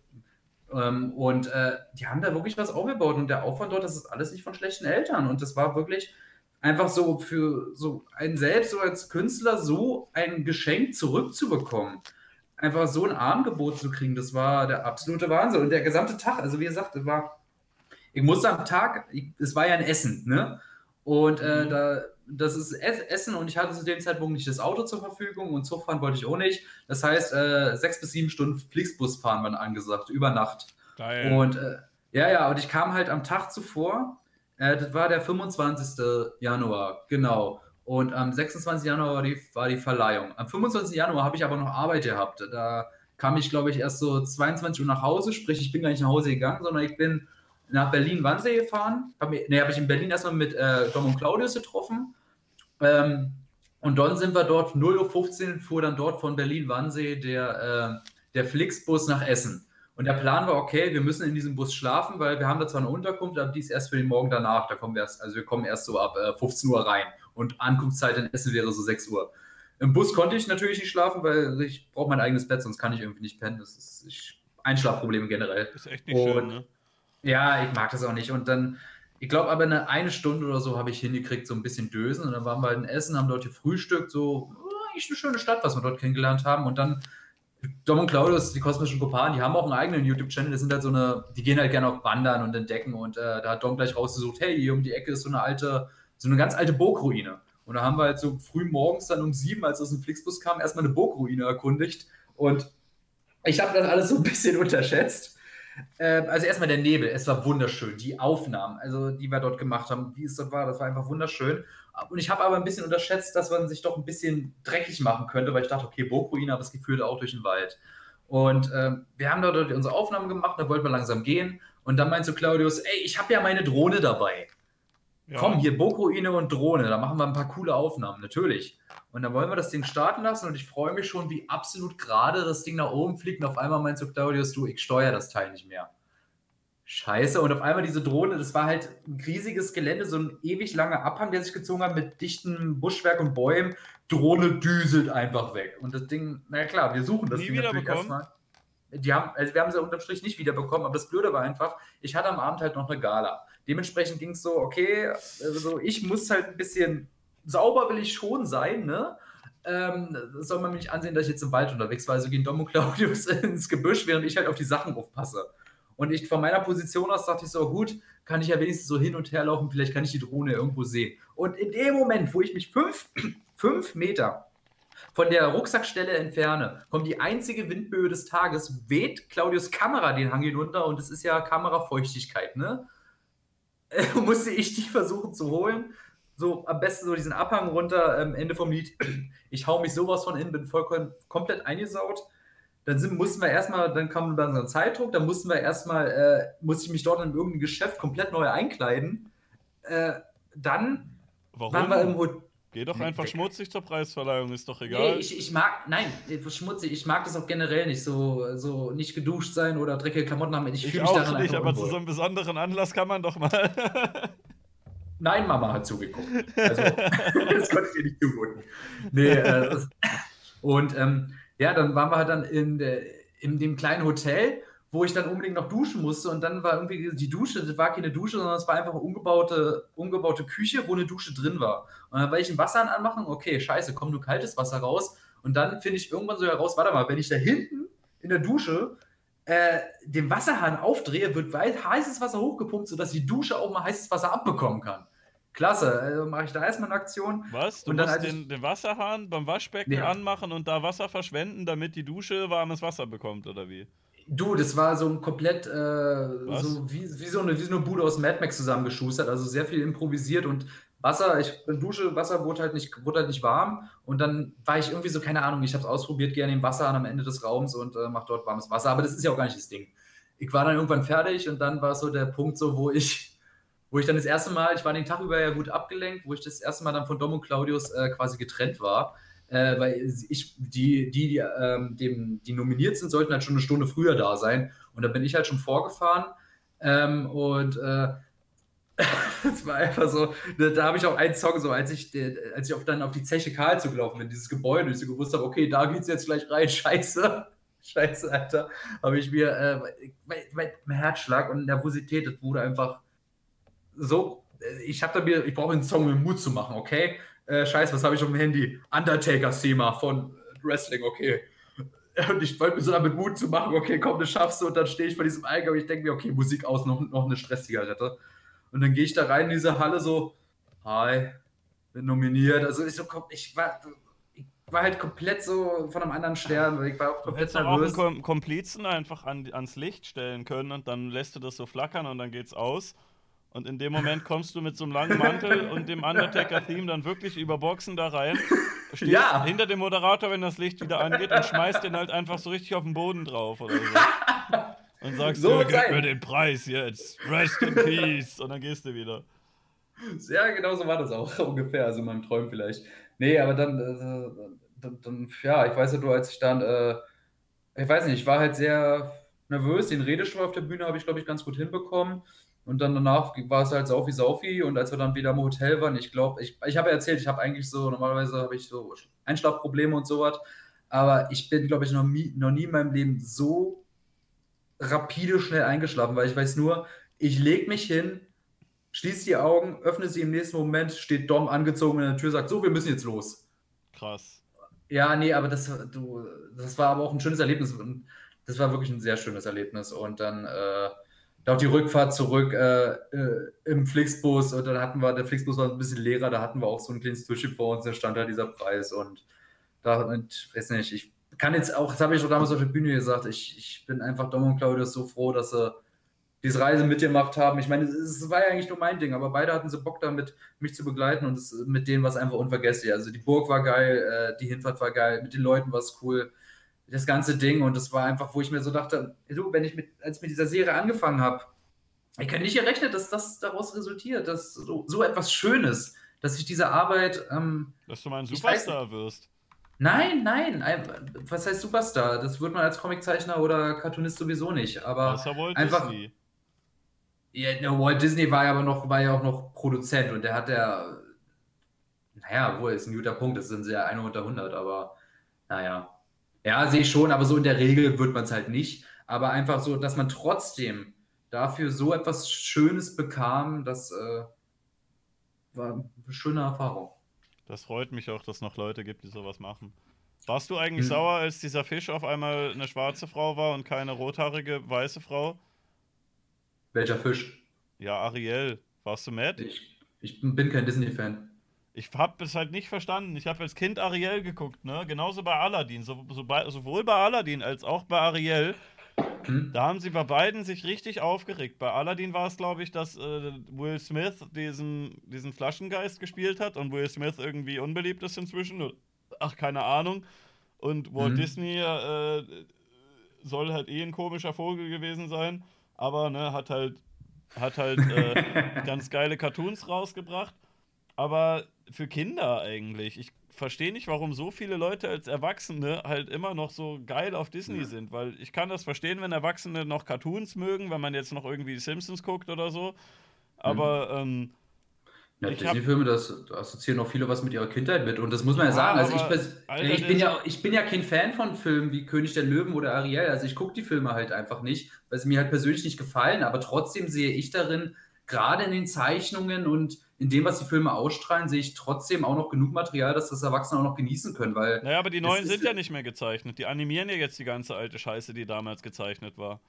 ähm, und äh, die haben da wirklich was aufgebaut und der Aufwand dort, das ist alles nicht von schlechten Eltern und das war wirklich einfach so für so einen selbst, so als Künstler, so ein Geschenk zurückzubekommen. Einfach so ein Armgebot zu kriegen, das war der absolute Wahnsinn. Und der gesamte Tag, also wie gesagt, war, ich musste am Tag, es war ja ein Essen, ne? Und äh, mhm. da das ist Essen und ich hatte zu dem Zeitpunkt nicht das Auto zur Verfügung und Zug fahren wollte ich auch nicht. Das heißt, äh, sechs bis sieben Stunden Flixbus fahren waren angesagt, über Nacht. Geil. Und äh, ja, ja, und ich kam halt am Tag zuvor, äh, das war der 25. Januar, genau. Und am 26. Januar war die, war die Verleihung. Am 25. Januar habe ich aber noch Arbeit gehabt. Da kam ich, glaube ich, erst so 22 Uhr nach Hause, sprich, ich bin gar nicht nach Hause gegangen, sondern ich bin nach Berlin-Wannsee gefahren. Hab mich, ne, habe ich in Berlin erstmal mit äh, Dom und Claudius getroffen. Ähm, und dann sind wir dort, 0.15 Uhr fuhr dann dort von Berlin-Wannsee der, äh, der Flixbus nach Essen. Und der Plan war, okay, wir müssen in diesem Bus schlafen, weil wir haben da zwar eine Unterkunft, aber die ist erst für den Morgen danach. Da kommen wir erst, also wir kommen erst so ab äh, 15 Uhr rein. Und Ankunftszeit in Essen wäre so 6 Uhr. Im Bus konnte ich natürlich nicht schlafen, weil ich brauche mein eigenes Bett, sonst kann ich irgendwie nicht pennen. Das ist ich, Einschlafprobleme generell. Das ist echt nicht und, schön, ne? Ja, ich mag das auch nicht. Und dann, ich glaube aber eine, eine Stunde oder so habe ich hingekriegt, so ein bisschen dösen. Und dann waren wir halt in Essen, haben dort gefrühstückt, so oh, eigentlich eine schöne Stadt, was wir dort kennengelernt haben. Und dann Dom und Claudius, die kosmischen Kopanen, die haben auch einen eigenen YouTube-Channel. Das sind halt so eine, die gehen halt gerne auf Wandern und entdecken. Und äh, da hat Dom gleich rausgesucht, hey, hier um die Ecke ist so eine alte, so eine ganz alte Burgruine. Und da haben wir halt so früh morgens dann um sieben, als aus dem Flixbus kam, erstmal eine Burgruine erkundigt. Und ich habe das alles so ein bisschen <laughs> unterschätzt. Äh, also erstmal der Nebel, es war wunderschön. Die Aufnahmen, also die wir dort gemacht haben, wie es dort war, das war einfach wunderschön. Und ich habe aber ein bisschen unterschätzt, dass man sich doch ein bisschen dreckig machen könnte, weil ich dachte, okay, Burgruine, aber es gefühlt auch durch den Wald. Und äh, wir haben dort unsere Aufnahmen gemacht, da wollten wir langsam gehen. Und dann meinte so Claudius, ey, ich habe ja meine Drohne dabei. Ja. Komm, hier Burgruine und Drohne, da machen wir ein paar coole Aufnahmen, natürlich. Und dann wollen wir das Ding starten lassen und ich freue mich schon, wie absolut gerade das Ding nach oben fliegt. Und auf einmal meinst du, Claudius, du, ich steuere das Teil nicht mehr. Scheiße. Und auf einmal diese Drohne, das war halt ein riesiges Gelände, so ein ewig langer Abhang, der sich gezogen hat mit dichtem Buschwerk und Bäumen. Drohne düselt einfach weg. Und das Ding, na klar, wir suchen das Nie Ding natürlich erstmal. Die haben, also wir haben sie unterm Strich nicht wiederbekommen, aber das Blöde war einfach, ich hatte am Abend halt noch eine Gala. Dementsprechend ging es so, okay, also ich muss halt ein bisschen sauber will ich schon sein, ne? Ähm, soll man mir nicht ansehen, dass ich jetzt im Wald unterwegs war. Also gehen Dom und Claudius <laughs> ins Gebüsch, während ich halt auf die Sachen aufpasse. Und ich von meiner Position aus dachte ich so, gut, kann ich ja wenigstens so hin und her laufen, vielleicht kann ich die Drohne irgendwo sehen. Und in dem Moment, wo ich mich fünf, <clears throat> fünf Meter von der Rucksackstelle entferne, kommt die einzige Windböe des Tages, weht Claudius Kamera den Hang hinunter und es ist ja Kamerafeuchtigkeit, ne? <laughs> musste ich die versuchen zu holen. So am besten so diesen Abhang runter, ähm, Ende vom Lied. <clears throat> Ich hau mich sowas von innen, bin vollkommen komplett eingesaut. Dann sind, mussten wir erstmal, dann kam dann so ein Zeitdruck, dann mussten wir erstmal, äh, musste ich mich dort in irgendein Geschäft komplett neu einkleiden. Äh, dann Warum? waren wir im Hotel. Geh doch einfach Nee, schmutzig zur Preisverleihung, ist doch Nee, egal. ich, ich mag, nein, schmutzig, ich mag das auch generell nicht, so, so nicht geduscht sein oder dreckige Klamotten haben. Ich, Ich, fühle mich auch daran nicht, aber zu unwohl. so einem besonderen Anlass kann man doch mal. <laughs> Nein, Mama hat zugeguckt. Also, <laughs> <laughs> das konnte ich ihr nicht zumuten. Nee, äh, und ähm, ja, dann waren wir halt dann in, der, in dem kleinen Hotel, wo ich dann unbedingt noch duschen musste. Und dann war irgendwie die Dusche, das war keine Dusche, sondern es war einfach eine umgebaute, umgebaute Küche, wo eine Dusche drin war. Und dann wollte ich einen Wasserhahn anmachen, okay, scheiße, kommt nur kaltes Wasser raus. Und dann finde ich irgendwann so heraus, warte mal, wenn ich da hinten in der Dusche äh, den Wasserhahn aufdrehe, wird weit heißes Wasser hochgepumpt, sodass die Dusche auch mal heißes Wasser abbekommen kann. Klasse, also mache ich da erstmal eine Aktion. Was? Du Und dann, musst ich- den, den Wasserhahn beim Waschbecken Ja. anmachen und da Wasser verschwenden, damit die Dusche warmes Wasser bekommt, oder wie? Du, das war so ein komplett, äh, so wie, wie, so eine, wie so eine Bude aus Mad Max zusammengeschustert, also sehr viel improvisiert und Wasser, ich Dusche, Wasser wurde halt nicht, wurde halt nicht warm und dann war ich irgendwie so, keine Ahnung, ich habe es ausprobiert, gerne im Wasser am Ende des Raums und äh, mache dort warmes Wasser, aber das ist ja auch gar nicht das Ding. Ich war dann irgendwann fertig und dann war so der Punkt so, wo ich, wo ich dann das erste Mal, ich war den Tag über ja gut abgelenkt, wo ich das erste Mal dann von Dom und Claudius äh, quasi getrennt war, äh, weil ich, die, die, die, ähm, dem, die nominiert sind, sollten halt schon eine Stunde früher da sein. Und da bin ich halt schon vorgefahren. Ähm, und äh, <laughs> das war einfach so, da, da habe ich auch einen Song, so als ich, als ich auf, dann auf die Zeche Karl zugelaufen bin, dieses Gebäude, ich so gewusst habe, okay, da geht's jetzt gleich rein, <laughs> scheiße. Scheiße, Alter. Habe ich mir, äh, mein, mein, Herzschlag und Nervosität, das wurde einfach so, äh, ich habe da mir, ich brauche einen Song, um Mut zu machen, okay? Äh, scheiße, was habe ich auf dem Handy? Undertakers-Thema von Wrestling, okay. <laughs> Und ich wollte mir so damit Mut zu machen, okay, komm, das schaffst du. Und dann stehe ich vor diesem Eingang und ich denke mir, okay, Musik aus, noch, noch eine Stresszigarette. Und dann gehe ich da rein in diese Halle so, hi, bin nominiert. Also ich so, komm, ich war, ich war halt komplett so von einem anderen Stern, ich war auch Du komplett hättest doch auch einen nervös. Kom Komplizen einfach an, ans Licht stellen können und dann lässt du das so flackern und dann geht's aus. Und in dem Moment kommst du mit so einem langen Mantel und dem Undertaker-Theme dann wirklich über Boxen da rein, stehst Ja. hinter dem Moderator, wenn das Licht wieder angeht und schmeißt den halt einfach so richtig auf den Boden drauf oder so. Und sagst, So gib mir den Preis jetzt. Rest in peace. Und dann gehst du wieder. Ja, genau so war das auch <laughs> ungefähr, also in meinem Träumen vielleicht. Nee, aber dann, äh, dann, dann, ja, ich weiß ja, du, als ich dann, äh, ich weiß nicht, ich war halt sehr nervös. Den Redeschwall auf der Bühne habe ich, glaube ich, ganz gut hinbekommen. Und dann danach war es halt Saufi Saufi. Und als wir dann wieder im Hotel waren, ich glaube, ich, ich habe ja erzählt, ich habe eigentlich so, normalerweise habe ich so Einschlafprobleme und sowas. Aber ich bin, glaube ich, noch nie, noch nie in meinem Leben so rapide schnell eingeschlafen, weil ich weiß nur, ich lege mich hin, schließe die Augen, öffne sie im nächsten Moment, steht Dom angezogen in der Tür, sagt, so, wir müssen jetzt los. Krass. Ja, nee, aber das, du, das war aber auch ein schönes Erlebnis. Und das war wirklich ein sehr schönes Erlebnis. Und dann äh, auch die Rückfahrt zurück äh, äh, im Flixbus. Und dann hatten wir, der Flixbus war ein bisschen leerer, da hatten wir auch so ein kleines Tischchen vor uns, da stand da dieser Preis. Und da, und, weiß nicht, ich kann jetzt auch, das habe ich schon damals auf der Bühne gesagt, ich, ich bin einfach Dom und Claudius so froh, dass sie diese Reise mitgemacht haben. Ich meine, es, es war ja eigentlich nur mein Ding, aber beide hatten so Bock damit, mich zu begleiten und es, mit denen war es einfach unvergesslich. Also die Burg war geil, äh, die Hinfahrt war geil, mit den Leuten war es cool, das ganze Ding und das war einfach, wo ich mir so dachte, du, wenn ich mit, als ich mit dieser Serie angefangen habe, ich kann nicht gerechnet, dass das daraus resultiert, dass so, so etwas Schönes, dass ich diese Arbeit, ähm, Dass du mal ein Ich weiß Superstar wirst. nein, nein, ein- was heißt Superstar? Das wird man als Comiczeichner oder Cartoonist sowieso nicht, aber Außer Walt einfach- Disney. Ja, Walt Disney war ja aber noch, war ja auch noch Produzent und der hat ja, naja, wohl ist ein guter Punkt, das sind sie ja eine unter 100, aber naja. Ja, sehe ich schon, aber so in der Regel wird man es halt nicht. Aber einfach so, dass man trotzdem dafür so etwas Schönes bekam, das äh, war eine schöne Erfahrung. Das freut mich auch, dass es noch Leute gibt, die sowas machen. Warst du eigentlich Mhm. sauer, als dieser Fisch auf einmal eine schwarze Frau war und keine rothaarige weiße Frau? Welcher Fisch? Ja, Ariel. Warst du mad? Ich, ich bin kein Disney-Fan. Ich hab es halt nicht verstanden. Ich habe als Kind Ariel geguckt, ne? Genauso bei Aladdin. So, so bei, sowohl bei Aladdin als auch bei Ariel. Da haben sie bei beiden sich richtig aufgeregt. Bei Aladdin war es, glaube ich, dass äh, Will Smith diesen, diesen Flaschengeist gespielt hat und Will Smith irgendwie unbeliebt ist inzwischen. Ach, keine Ahnung. Und Walt Mhm. Disney äh, soll halt eh ein komischer Vogel gewesen sein, aber ne, hat halt, hat halt äh, <laughs> ganz geile Cartoons rausgebracht. Aber für Kinder eigentlich. Ich verstehe nicht, warum so viele Leute als Erwachsene halt immer noch so geil auf Disney Ja. sind. Weil ich kann das verstehen, wenn Erwachsene noch Cartoons mögen, wenn man jetzt noch irgendwie die Simpsons guckt oder so. Aber ähm, Ja, Disney-Filme, das da assoziieren auch viele was mit ihrer Kindheit mit. Und das muss man ja, Ja, sagen. Also ich, Alter, ich, bin ja, ich bin ja kein Fan von Filmen wie König der Löwen oder Ariel. Also ich gucke die Filme halt einfach nicht, weil sie mir halt persönlich nicht gefallen. Aber trotzdem sehe ich darin, gerade in den Zeichnungen und in dem, was die Filme ausstrahlen, sehe ich trotzdem auch noch genug Material, dass das Erwachsene auch noch genießen können. Weil naja, aber die neuen sind ja nicht mehr gezeichnet. Die animieren ja jetzt die ganze alte Scheiße, die damals gezeichnet war.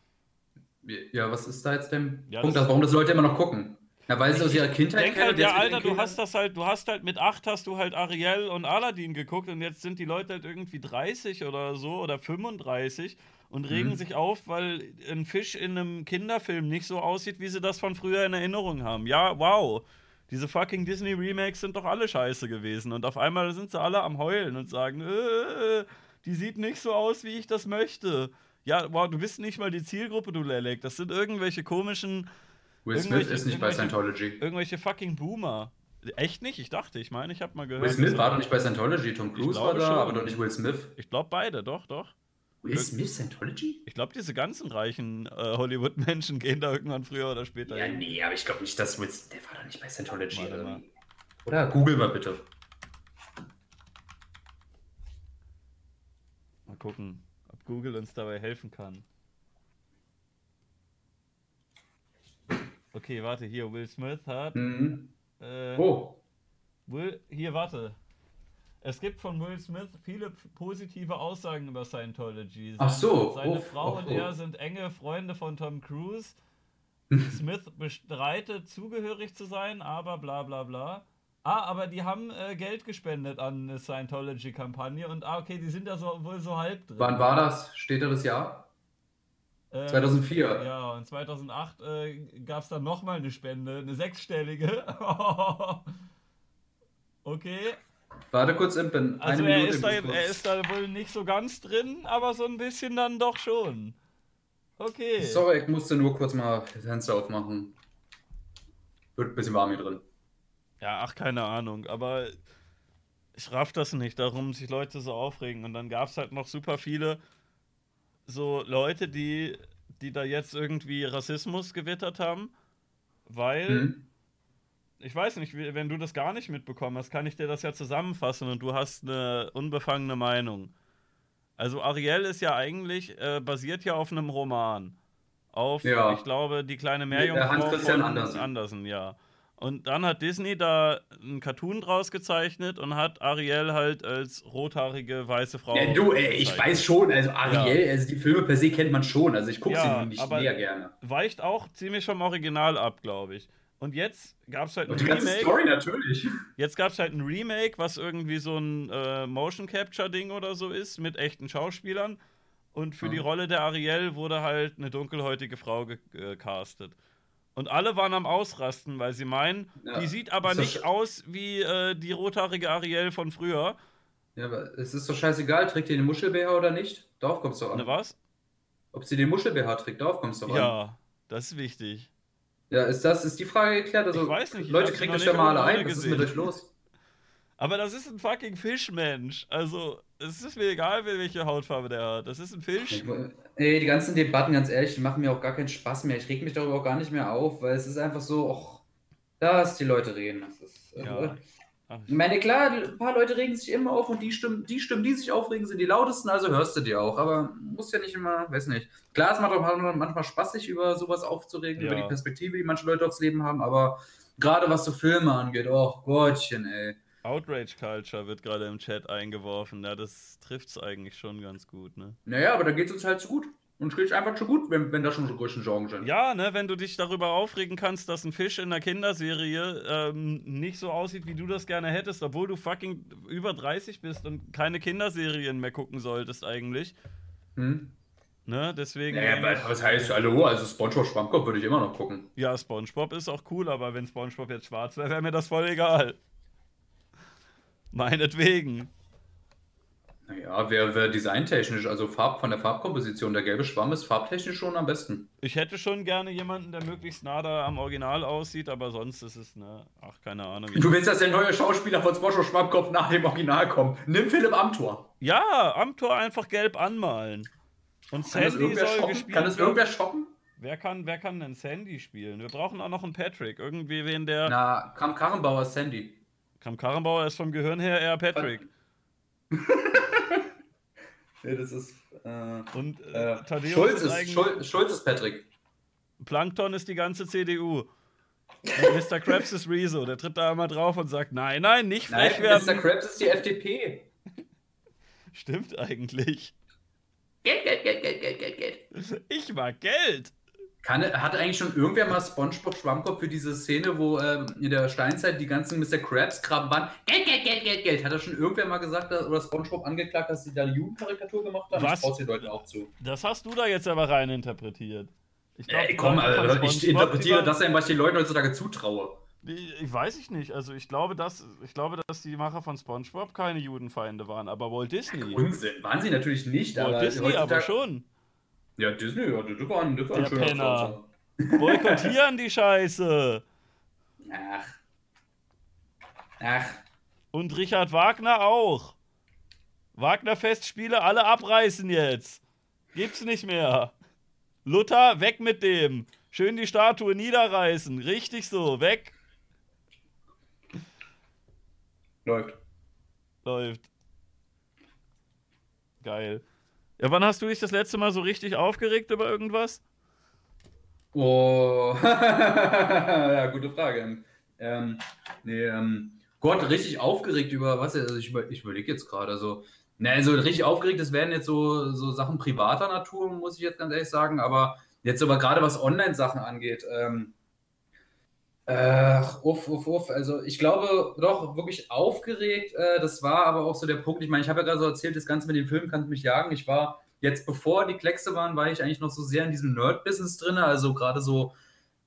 Ja, was ist da jetzt der Ja, Punkt, das- dass, warum das Leute immer noch gucken? Ja, weil sie aus ihrer Kindheit Denk kennen halt, ja, Alter, du hast das halt, du hast halt mit 8 hast du halt Ariel und Aladdin geguckt und jetzt sind die Leute halt irgendwie 30 oder so oder 35 und regen Mhm. sich auf, weil ein Fisch in einem Kinderfilm nicht so aussieht, wie sie das von früher in Erinnerung haben. Ja, wow. Diese fucking Disney Remakes sind doch alle scheiße gewesen und auf einmal sind sie alle am heulen und sagen, äh, die sieht nicht so aus, wie ich das möchte. Ja, wow, du bist nicht mal die Zielgruppe, du Lelek. Das sind irgendwelche komischen Will Smith ist nicht bei Scientology. irgendwelche fucking Boomer. Echt nicht? Ich dachte, ich meine, ich habe mal gehört. Will Smith war doch nicht bei Scientology, Tom Cruise war da, schon. aber doch nicht Will Smith. Ich glaube beide, doch, doch. Will Smith Scientology? Ich glaube, diese ganzen reichen äh, Hollywood-Menschen <laughs> gehen da irgendwann früher oder später Ja, hin. nee, aber ich glaube nicht, dass Will Smith, der war doch nicht bei Scientology. Warte Oder, wie? oder google mal bitte. Mal gucken, ob Google uns dabei helfen kann. Okay, warte, hier, Will Smith hat. Mhm. Äh, Oh, Will, hier, warte. Es gibt von Will Smith viele positive Aussagen über Scientology. Ach so, Seine uff, Frau uff, und er sind enge Freunde von Tom Cruise. <laughs> Smith bestreitet, zugehörig zu sein, aber bla bla bla. Ah, aber die haben äh, Geld gespendet an eine Scientology-Kampagne und ah, okay, die sind da so, wohl so halb drin. wann war das? Steht da das Jahr? Ähm, 2004. Ja, und 2008 äh, gab es dann nochmal eine Spende, eine sechsstellige. <laughs> okay, Warte kurz, Impen. also Eine er Minute, ist, da, er ist da wohl nicht so ganz drin, aber so ein bisschen dann doch schon. Okay. Sorry, ich musste nur kurz mal das Fenster aufmachen. Wird ein bisschen warm hier drin. Ja, ach, keine Ahnung, aber ich raff das nicht, darum sich Leute so aufregen. Und dann gab es halt noch super viele so Leute, die, die da jetzt irgendwie Rassismus gewittert haben, weil, Hm? Ich weiß nicht, wenn du das gar nicht mitbekommen hast, kann ich dir das ja zusammenfassen und du hast eine unbefangene Meinung. Also Ariel ist ja eigentlich, äh, basiert ja auf einem Roman. Auf, Ja. ich glaube, die kleine Meerjungfrau Hans Christian von Andersen. Andersen, ja. Und dann hat Disney da einen Cartoon draus gezeichnet und hat Ariel halt als rothaarige weiße Frau. Ja, du, ey, ich weiß schon, also Ariel, also die Filme per se kennt man schon, also ich gucke Ja, sie nicht mehr gerne. Weicht auch ziemlich vom Original ab, glaube ich. Und jetzt gab es halt ein die ganze Remake. Story natürlich. Jetzt gab es halt ein Remake, was irgendwie so ein äh, Motion Capture Ding oder so ist, mit echten Schauspielern. Und für Ja. die Rolle der Ariel wurde halt eine dunkelhäutige Frau gecastet. Und alle waren am Ausrasten, weil sie meinen, Ja. die sieht aber nicht aus wie äh, die rothaarige Ariel von früher. Ja, aber es ist doch scheißegal, trägt die den Muschel-BH oder nicht? Darauf kommst du an. Ne, was? Ob sie den Muschel-BH trägt, darauf kommst du doch an. Ja, das ist wichtig. Ja, ist das, ist die Frage geklärt? Also, Ich weiß nicht, ich Leute das ja nicht mal alle ein. Was ist mit euch los? Aber das ist ein fucking Fischmensch. Also, es ist mir egal, welche Hautfarbe der hat. Das ist ein Fisch. Ey, die ganzen Debatten, ganz ehrlich, die machen mir auch gar keinen Spaß mehr. Ich reg mich darüber auch gar nicht mehr auf, weil es ist einfach so, och, dass die Leute reden. Das ist, äh, Ja. Ach, Ich meine, klar, ein paar Leute regen sich immer auf und die Stimmen, die Stimmen, die sich aufregen, sind die lautesten, also hörst du die auch. Aber muss ja nicht immer, weiß nicht. Klar, es macht auch manchmal Spaß, sich über sowas aufzuregen, Ja. über die Perspektive, die manche Leute aufs Leben haben, aber gerade was so Filme angeht, oh Gottchen, ey. Outrage Culture wird gerade im Chat eingeworfen. Ja, das trifft's eigentlich schon ganz gut, ne? Naja, aber da geht es uns halt zu gut. Und es geht einfach schon gut, wenn, wenn da schon so große Sorgen sind. Ja, ne, wenn du dich darüber aufregen kannst, dass ein Fisch in der Kinderserie ähm, nicht so aussieht, wie du das gerne hättest, obwohl du fucking über 30 bist und keine Kinderserien mehr gucken solltest eigentlich. Hm? Ne, deswegen. Naja, was heißt, hallo, also Spongebob Schwammkopf würde ich immer noch gucken. Ja, Spongebob ist auch cool, aber wenn Spongebob jetzt schwarz wäre, wäre mir das voll egal. Meinetwegen. Naja, wäre wär designtechnisch, also Farb, von der Farbkomposition, der gelbe Schwamm ist farbtechnisch schon am besten. Ich hätte schon gerne jemanden, der möglichst nah da am Original aussieht, aber sonst ist es, ne, ach, keine Ahnung. Du willst, dass der neue Schauspieler von Spongebob Schwammkopf nach dem Original kommt. Nimm Philipp Amthor. Ja, Amthor einfach gelb anmalen. Und Sandy soll shoppen? gespielt Kann das irgendwer shoppen? Wer kann, wer kann denn Sandy spielen? Wir brauchen auch noch einen Patrick. Irgendwie wen der. Na, Kam Karrenbauer ist Sandy. Kam Karrenbauer ist vom Gehirn her eher Patrick. <laughs> <laughs> Ja, das ist. Äh, Und äh, Thaddeus Schulz, ist, ist. Schul Schulz ist Patrick. Plankton ist die ganze CDU. Und Mr. <laughs> Krabs ist Rezo. Der tritt da immer drauf und sagt: Nein, nein, nicht Nein, frech werden. Mr. Krabs ist die FDP. Stimmt eigentlich. Geld, Geld, Geld, Geld, Geld, Geld, Geld. Ich mag Geld. Kann, hat eigentlich schon irgendwer mal SpongeBob Schwammkopf für diese Szene, wo ähm, in der Steinzeit die ganzen Mr. Krabs Krabben waren? Geld, Geld, Geld, Geld, Geld. Hat da schon irgendwer mal gesagt dass, oder SpongeBob angeklagt, dass sie da eine Jugendkarikatur gemacht haben? Was? Traue den Leuten auch zu. Das hast du da jetzt aber rein interpretiert. Ich glaub, Ey, die komm, Leute Alter, ich interpretiere die das denn, was ich den Leuten heutzutage zutraue. Ich weiß ich nicht. Also ich glaube, dass ich glaube, dass die Macher von SpongeBob keine Judenfeinde waren, aber Walt Disney. Unsinn. Waren sie natürlich nicht, Walt aber. Disney aber schon. Ja, Disney, ja, das war ein, das war ein Der schöner Penner. Boykottieren die Scheiße. Ach. Ach. Und Richard Wagner auch. Wagner-Festspiele alle abreißen jetzt. Gibt's nicht mehr. Luther, weg mit dem. Schön die Statue niederreißen. Richtig so, weg. Läuft. Läuft. Geil. Ja, wann hast du dich das letzte Mal so richtig aufgeregt über irgendwas? Oh, <laughs> ja, gute Frage. Ähm, nee, ähm, Gott, richtig aufgeregt über was? Also ich, über, ich überlege jetzt gerade. Also, ne, also richtig aufgeregt, das wären jetzt so, so Sachen privater Natur, muss ich jetzt ganz ehrlich sagen. Aber jetzt aber gerade was Online-Sachen angeht, ähm, Ach, uff, uff, uff. Also ich glaube doch wirklich aufgeregt. Äh, das war aber auch so der Punkt. Ich meine, ich habe ja gerade so erzählt, das Ganze mit den Filmen kann mich jagen. Ich war jetzt, bevor die Kleckse waren, war ich eigentlich noch so sehr in diesem Nerd-Business drin. Also gerade so,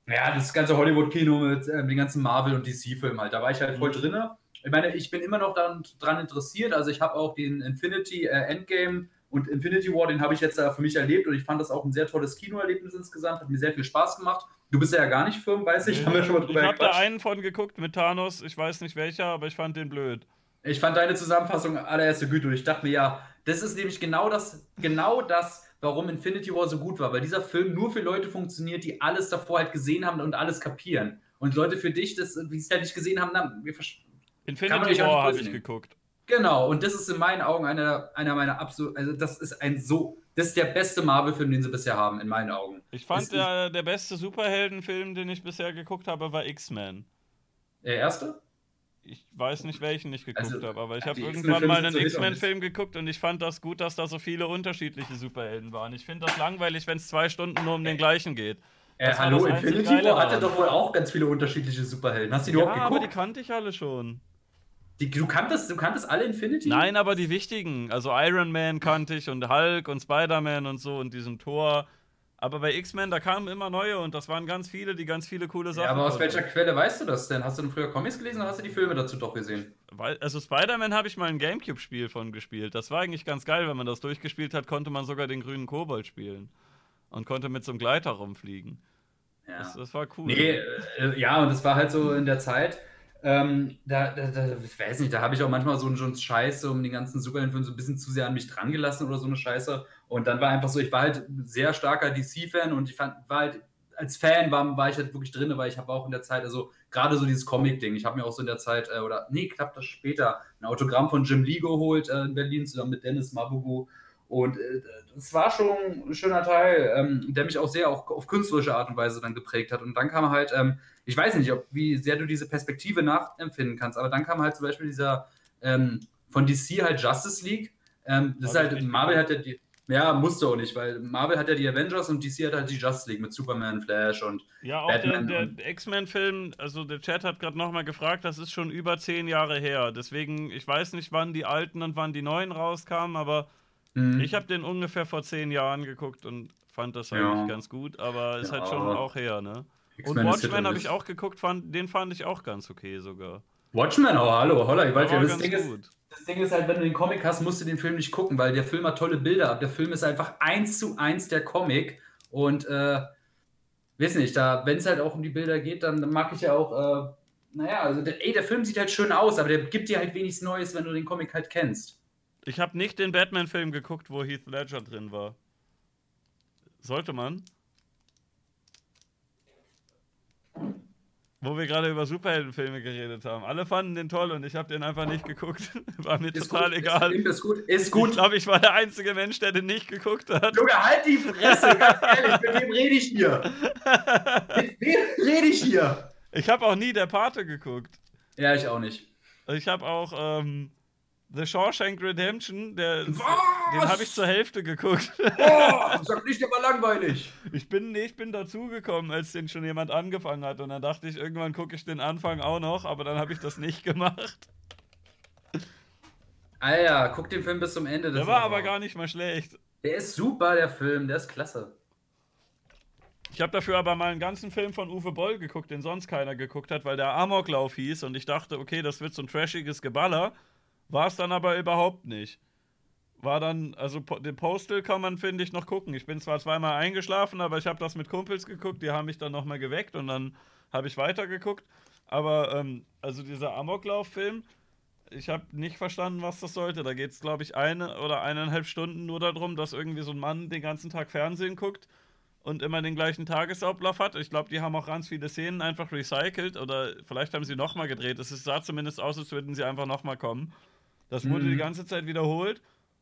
ja, das ganze Hollywood-Kino mit äh, den ganzen Marvel- und DC-Filmen halt. Da war ich halt voll Mhm. drin. Ich meine, ich bin immer noch daran, dran interessiert. Also ich habe auch den Infinity äh, Endgame und Infinity War, den habe ich jetzt da für mich erlebt und ich fand das auch ein sehr tolles Kinoerlebnis insgesamt. Hat mir sehr viel Spaß gemacht. Du bist ja gar nicht firm, weiß ich. Haben wir schon mal drüber ich habe da einen von geguckt mit Thanos. Ich weiß nicht welcher, aber ich fand den blöd. Ich fand deine Zusammenfassung allererste Güte und ich dachte mir, ja, das ist nämlich genau das, genau das, warum Infinity War so gut war, weil dieser Film nur für Leute funktioniert, die alles davor halt gesehen haben und alles kapieren. Und Leute für dich, das, die es halt nicht gesehen haben, na, wir versch- Kann man Infinity War habe ich geguckt. Genau, und das ist in meinen Augen einer, einer meiner absolut, also das ist ein so, das ist der beste Marvel-Film, den sie bisher haben, in meinen Augen. Ich fand Ist- der, der beste Superheldenfilm, den ich bisher geguckt habe, war X-Men. Der erste? Ich weiß nicht, welchen ich geguckt Also, habe, aber ich habe irgendwann mal einen X-Men-Film geguckt und ich fand das gut, dass da so viele unterschiedliche Superhelden waren. Ich finde das langweilig, wenn es zwei Stunden nur um den gleichen geht. Äh, hallo, Infinity War hatte doch wohl auch ganz viele unterschiedliche Superhelden. Hast du die Ja, überhaupt aber die geguckt? kannte ich alle schon. Die, du, kanntest, du kanntest alle Infinity? Nein, aber die wichtigen. Also Iron Man kannte ich und Hulk und Spider-Man und so und diesen Tor. Aber bei X-Men, da kamen immer neue und das waren ganz viele, die ganz viele coole Sachen. Ja, aber aus konnten. welcher Quelle weißt du das denn? Hast du denn früher Comics gelesen oder hast du die Filme dazu doch gesehen? Weil, also Spider-Man habe ich mal ein Gamecube-Spiel von gespielt. Das war eigentlich ganz geil, wenn man das durchgespielt hat, konnte man sogar den grünen Kobold spielen. Und konnte mit so einem Gleiter rumfliegen. Ja. Das, das war cool. Nee, äh, ja, und das war halt so in der Zeit. Ähm, da, da, da, ich weiß nicht, da habe ich auch manchmal so so einen Scheiß so um den ganzen Superheldenfilm so ein bisschen zu sehr an mich dran gelassen oder so eine Scheiße. Und dann war einfach so, ich war halt sehr starker DC-Fan und ich fand, war halt, als Fan war, war ich halt wirklich drin, weil ich habe auch in der Zeit, also gerade so dieses Comic-Ding, ich habe mir auch so in der Zeit, äh, oder nee, klappt das später, ein Autogramm von Jim Lee geholt äh, in Berlin zusammen mit Dennis Mabugu. Und äh, das war schon ein schöner Teil, ähm, der mich auch sehr auch auf künstlerische Art und Weise dann geprägt hat. Und dann kam halt, ähm, ich weiß nicht, ob, wie sehr du diese Perspektive nachempfinden kannst, aber dann kam halt zum Beispiel dieser ähm, von DC halt Justice League. Ähm, das ist Hab halt, Marvel hat ja die. Ja, musste auch nicht, weil Marvel hat ja die Avengers und DC hat halt die Justice League mit Superman, Flash und Ja, auch Batman der, der X-Men-Film, also der Chat hat gerade nochmal gefragt, das ist schon über zehn Jahre her. Deswegen, ich weiß nicht, wann die alten und wann die neuen rauskamen, aber Mhm. ich habe den ungefähr vor zehn Jahren geguckt und fand das Ja. eigentlich ganz gut, aber ist halt Ja. schon auch her, ne? Und ist Watchmen habe ich auch geguckt, fand, den fand ich auch ganz okay sogar. Watchmen, oh hallo, holla, ich weiß ja, das Ding, ist, gut. das Ding ist halt, wenn du den Comic hast, musst du den Film nicht gucken, weil der Film hat tolle Bilder ab. Der Film ist einfach eins zu eins der Comic und äh, weiß nicht, da, wenn es halt auch um die Bilder geht, dann mag ich ja auch, äh, naja, also der, ey, der Film sieht halt schön aus, aber der gibt dir halt wenig Neues, wenn du den Comic halt kennst. Ich habe nicht den Batman-Film geguckt, wo Heath Ledger drin war. Sollte man? Wo wir gerade über Superheldenfilme geredet haben. Alle fanden den toll und ich habe den einfach nicht geguckt. <laughs> War mir Ist total gut, egal. Ist, ist gut, ist Ich gut. glaube, ich war der einzige Mensch, der den nicht geguckt hat. Junge, halt die Fresse, ganz ehrlich, mit wem rede ich hier? Mit wem rede ich hier? Ich habe auch nie der Pate geguckt. Ja, ich auch nicht. Ich habe auch ähm, The Shawshank Redemption, der, Was? den habe ich zur Hälfte geguckt. Oh, sag nicht, war langweilig. Ich bin, nee, ich bin dazugekommen, als den schon jemand angefangen hat. Und dann dachte ich, irgendwann gucke ich den Anfang auch noch, aber dann habe ich das nicht gemacht. Alter, guck den Film bis zum Ende. Der war aber gar nicht mal schlecht. Der ist super, der Film, der ist klasse. Ich habe dafür aber mal einen ganzen Film von Uwe Boll geguckt, den sonst keiner geguckt hat, weil der Amoklauf hieß und ich dachte, okay, das wird so ein trashiges Geballer. War es dann aber überhaupt nicht. War dann, also den Postal kann man, finde ich, noch gucken. Ich bin zwar zweimal eingeschlafen, aber ich habe das mit Kumpels geguckt, die haben mich dann nochmal geweckt und dann habe ich weitergeguckt. Aber, ähm, also dieser Amoklauf-Film, ich habe nicht verstanden, was das sollte. Da geht es, glaube ich, eine oder eineinhalb Stunden nur darum, dass irgendwie so ein Mann den ganzen Tag Fernsehen guckt und immer den gleichen Tagesablauf hat. Ich glaube, die haben auch ganz viele Szenen einfach recycelt oder vielleicht haben sie nochmal gedreht. Es sah zumindest aus, als würden sie einfach nochmal kommen. Das wurde Mhm. die ganze Zeit wiederholt.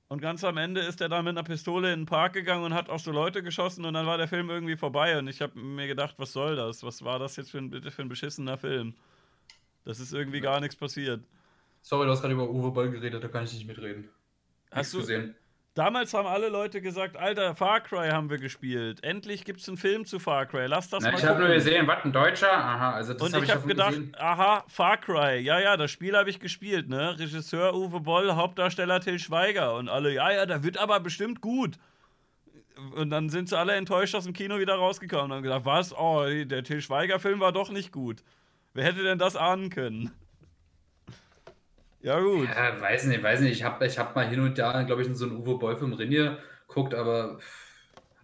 Und ganz am Ende ist er dann mit einer Pistole in den Park gegangen und hat auch so Leute geschossen und dann war der Film irgendwie vorbei. Und ich habe mir gedacht, was soll das? Was war das jetzt für ein, bitte für ein beschissener Film? Das ist irgendwie gar nichts passiert. Sorry, du hast gerade über Uwe Boll geredet, da kann ich nicht mitreden. Hast Nichts du, gesehen? Damals haben alle Leute gesagt, Alter, Far Cry haben wir gespielt. Endlich gibt's einen Film zu Far Cry. Lass das Na, mal ich habe nur gesehen, was, ein Deutscher? Aha, also das Und habe ich habe gedacht, gesehen. aha, Far Cry, ja, ja, das Spiel habe ich gespielt, ne? Regisseur Uwe Boll, Hauptdarsteller Till Schweiger und alle, ja, ja, da wird aber bestimmt gut. Und dann sind sie alle enttäuscht aus dem Kino wieder rausgekommen und haben gesagt, was? Oh, der Till Schweiger-Film war doch nicht gut. Wer hätte denn das ahnen können? Ja, gut. Ja, weiß nicht, weiß nicht. Ich habe ich hab mal hin und da, glaube ich, in so einen Uwe Boll-Film Rinje geguckt, aber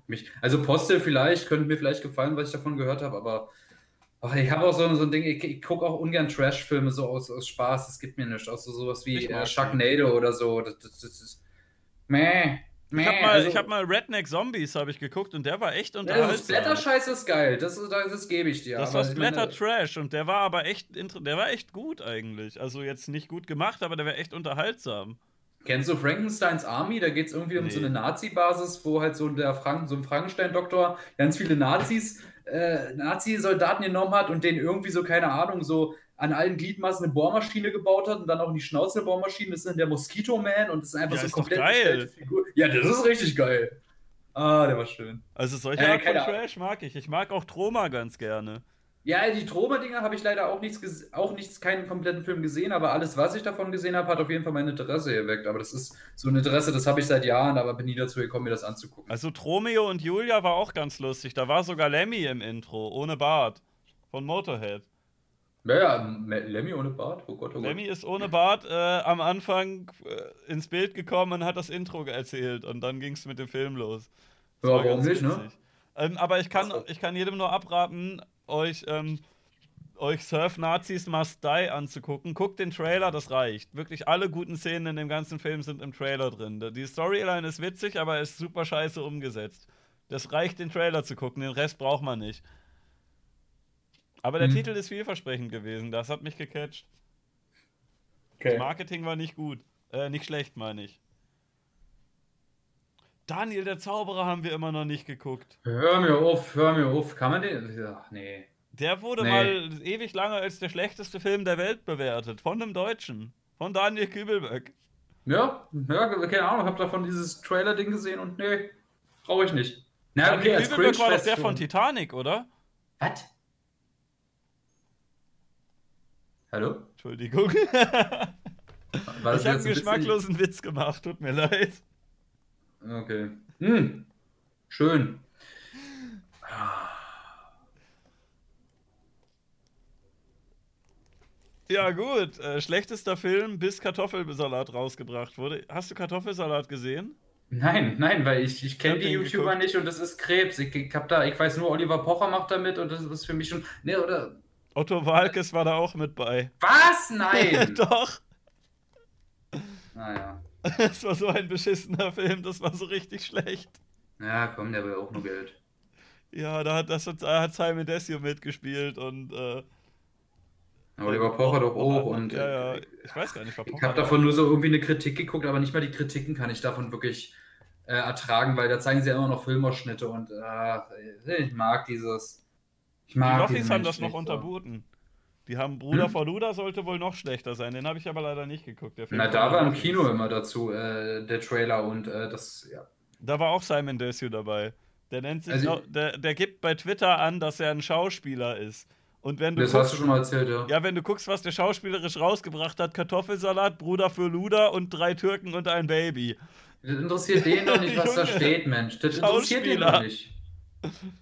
mich. Also Postel vielleicht, könnte mir vielleicht gefallen, was ich davon gehört habe, aber ach, ich habe auch so, so ein Ding, ich, ich gucke auch ungern Trash-Filme so aus, aus Spaß, das gibt mir nichts. Auch so sowas wie äh. Sharknado oder so. Das, das, das ist. Meh. Ich habe mal, also, ich hab mal Redneck Zombies habe ich geguckt und der war echt unterhaltsam. Splatter-Scheiß ist geil, das, ist- das, das gebe ich dir. Das aber war ich meine- Splatter Trash und der war aber echt, der war echt gut eigentlich. Also jetzt nicht gut gemacht, aber der war echt unterhaltsam. Kennst du Frankensteins Army? Da geht es irgendwie um Nee. so eine Nazi-Basis, wo halt so der Frank so ein Frankenstein-Doktor ganz viele Nazis, äh, Nazi-Soldaten genommen hat und denen irgendwie so, keine Ahnung, so an allen Gliedmaßen eine Bohrmaschine gebaut hat und dann auch in die Schnauze eine Bohrmaschine. Das ist dann der Mosquito Man und das ist einfach Ja, so ist komplett geil. gestellte Figur. Ja, das ist richtig geil. Ah, der war schön. Also solche Äh, Art von. Trash mag ich. Ich mag auch Troma ganz gerne. Ja, die Troma-Dinger habe ich leider auch nichts, auch nichts, keinen kompletten Film gesehen, aber alles, was ich davon gesehen habe, hat auf jeden Fall mein Interesse geweckt. Aber das ist so ein Interesse, das habe ich seit Jahren, aber bin nie dazu gekommen, mir das anzugucken. Also Tromeo und Julia war auch ganz lustig. Da war sogar Lemmy im Intro, ohne Bart. Von Motorhead. Ja, ja, M- Lemmy ohne Bart? Oh Gott, oh Gott. Lemmy ist ohne Bart äh, am Anfang äh, ins Bild gekommen und hat das Intro erzählt und dann ging es mit dem Film los. Das Ja, war warum nicht, ne? Ähm, aber ich kann, ich kann jedem nur abraten, euch, ähm, euch Surf Nazis Must Die anzugucken. Guckt den Trailer, das reicht. Wirklich alle guten Szenen in dem ganzen Film sind im Trailer drin. Die Storyline ist witzig, aber ist super scheiße umgesetzt. Das reicht, den Trailer zu gucken, den Rest braucht man nicht. Aber der Mhm. Titel ist vielversprechend gewesen, das hat mich gecatcht. Das Okay. Marketing war nicht gut. Äh, nicht schlecht, meine ich. Daniel der Zauberer haben wir immer noch nicht geguckt. Hör mir auf, hör mir auf. Kann man den? Ach, nee. Der wurde Nee. mal ewig lange als der schlechteste Film der Welt bewertet. Von einem Deutschen. Von Daniel Kübelböck. Ja, ja, keine Ahnung, hab davon dieses Trailer-Ding gesehen und nee, brauche ich nicht. Na, okay, als Spielberg war das der von Titanic, oder? Was? Hallo? Entschuldigung. ich habe einen geschmacklosen Witz gemacht, tut mir leid. Okay. Hm. Schön. Ja, gut. Äh, schlechtester Film, bis Kartoffelsalat rausgebracht wurde. Hast du Kartoffelsalat gesehen? Nein, nein, weil ich, ich kenne die YouTuber geguckt. nicht und das ist Krebs. Ich, ich hab da, ich weiß nur, Oliver Pocher macht da mit und das ist für mich schon. Ne, oder. Otto Walkes war da auch mit bei. Was? <laughs> Nein! Doch! Naja. Das war so ein beschissener Film, das war so richtig schlecht. Ja, komm, der will auch nur Geld. Ja, da hat, das hat Simon Desio mitgespielt und. Äh, Oliver Pocher doch auch. Und, ja, ja, ich weiß gar nicht, war Pocher. Ich habe davon nur so irgendwie eine Kritik geguckt, aber nicht mal die Kritiken kann ich davon wirklich äh, ertragen, weil da zeigen sie ja immer noch Filmausschnitte und äh, ich mag dieses. Ich mag die Lottis haben das noch unterboten. Die haben Bruder hm? vor Luda sollte wohl noch schlechter sein. Den habe ich aber leider nicht geguckt. Na, da war im Kino immer dazu äh, der Trailer und äh, das, ja. Da war auch Simon Desue dabei. Der nennt sich, also, auch, der, der gibt bei Twitter an, dass er ein Schauspieler ist. Und wenn du das guckst, hast du schon mal erzählt, ja. Ja, wenn du guckst, was der schauspielerisch rausgebracht hat: Kartoffelsalat, Bruder für Luda und drei Türken und ein Baby. Das interessiert den doch nicht, was da <laughs> steht, Mensch. Das interessiert ihn doch nicht.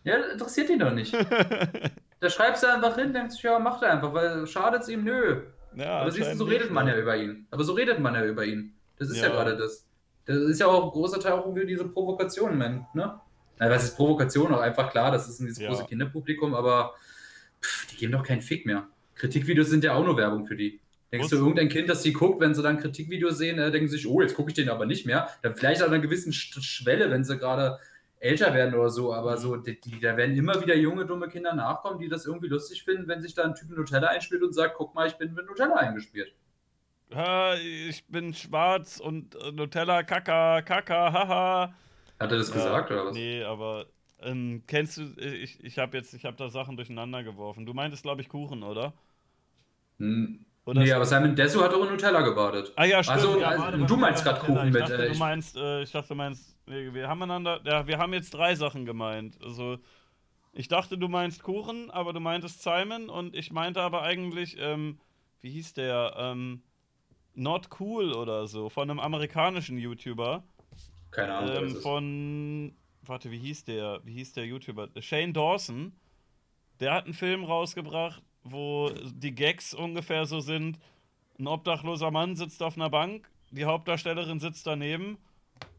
Ja, interessiert ihn doch nicht. <laughs> da schreibst du einfach hin, denkst du, ja, macht er einfach, weil schadet es ihm, nö. Ja, Aber siehst du, so redet man ja über ihn. Aber so redet man ja über ihn. Das ist ja, ja gerade das. Das ist ja auch ein großer Teil auch irgendwie diese Provokation, man, ne? Na, was ist Provokation? Auch einfach klar, das ist ein dieses ja. große Kinderpublikum, aber pff, die geben doch keinen Fick mehr. Kritikvideos sind ja auch nur Werbung für die. Denkst du, irgendein Kind, das die guckt, wenn sie dann Kritikvideos sehen, äh, denken sich, oh, jetzt gucke ich den aber nicht mehr. Dann vielleicht an einer gewissen Schwelle, wenn sie gerade älter werden oder so, aber so, die, die, da werden immer wieder junge, dumme Kinder nachkommen, die das irgendwie lustig finden, wenn sich da ein Typ Nutella einspielt und sagt, guck mal, ich bin mit Nutella eingespielt. Ha, ich bin schwarz und äh, Nutella, Kaka, Kaka, haha. Hat er das ja, gesagt oder was? Nee, aber ähm, kennst du, ich, ich habe jetzt, ich habe da Sachen durcheinander geworfen. Du meintest, glaube ich, Kuchen, oder? Hm. Oder nee, aber Simon Desu hat auch in Nutella gebadet. Ah ja, stimmt. Also, ja, also du meinst gerade Kuchen ich mit. Dachte, äh, du meinst, äh, ich dachte, du meinst, wir, wir haben einander, ja, wir haben jetzt drei Sachen gemeint. Also, ich dachte, du meinst Kuchen, aber du meintest Simon und ich meinte aber eigentlich, ähm, wie hieß der, ähm, Not Cool oder so, von einem amerikanischen YouTuber. Keine Ahnung. Ähm, von, warte, wie hieß der? Wie hieß der YouTuber? Shane Dawson. Der hat einen Film rausgebracht, wo die Gags ungefähr so sind: Ein obdachloser Mann sitzt auf einer Bank, die Hauptdarstellerin sitzt daneben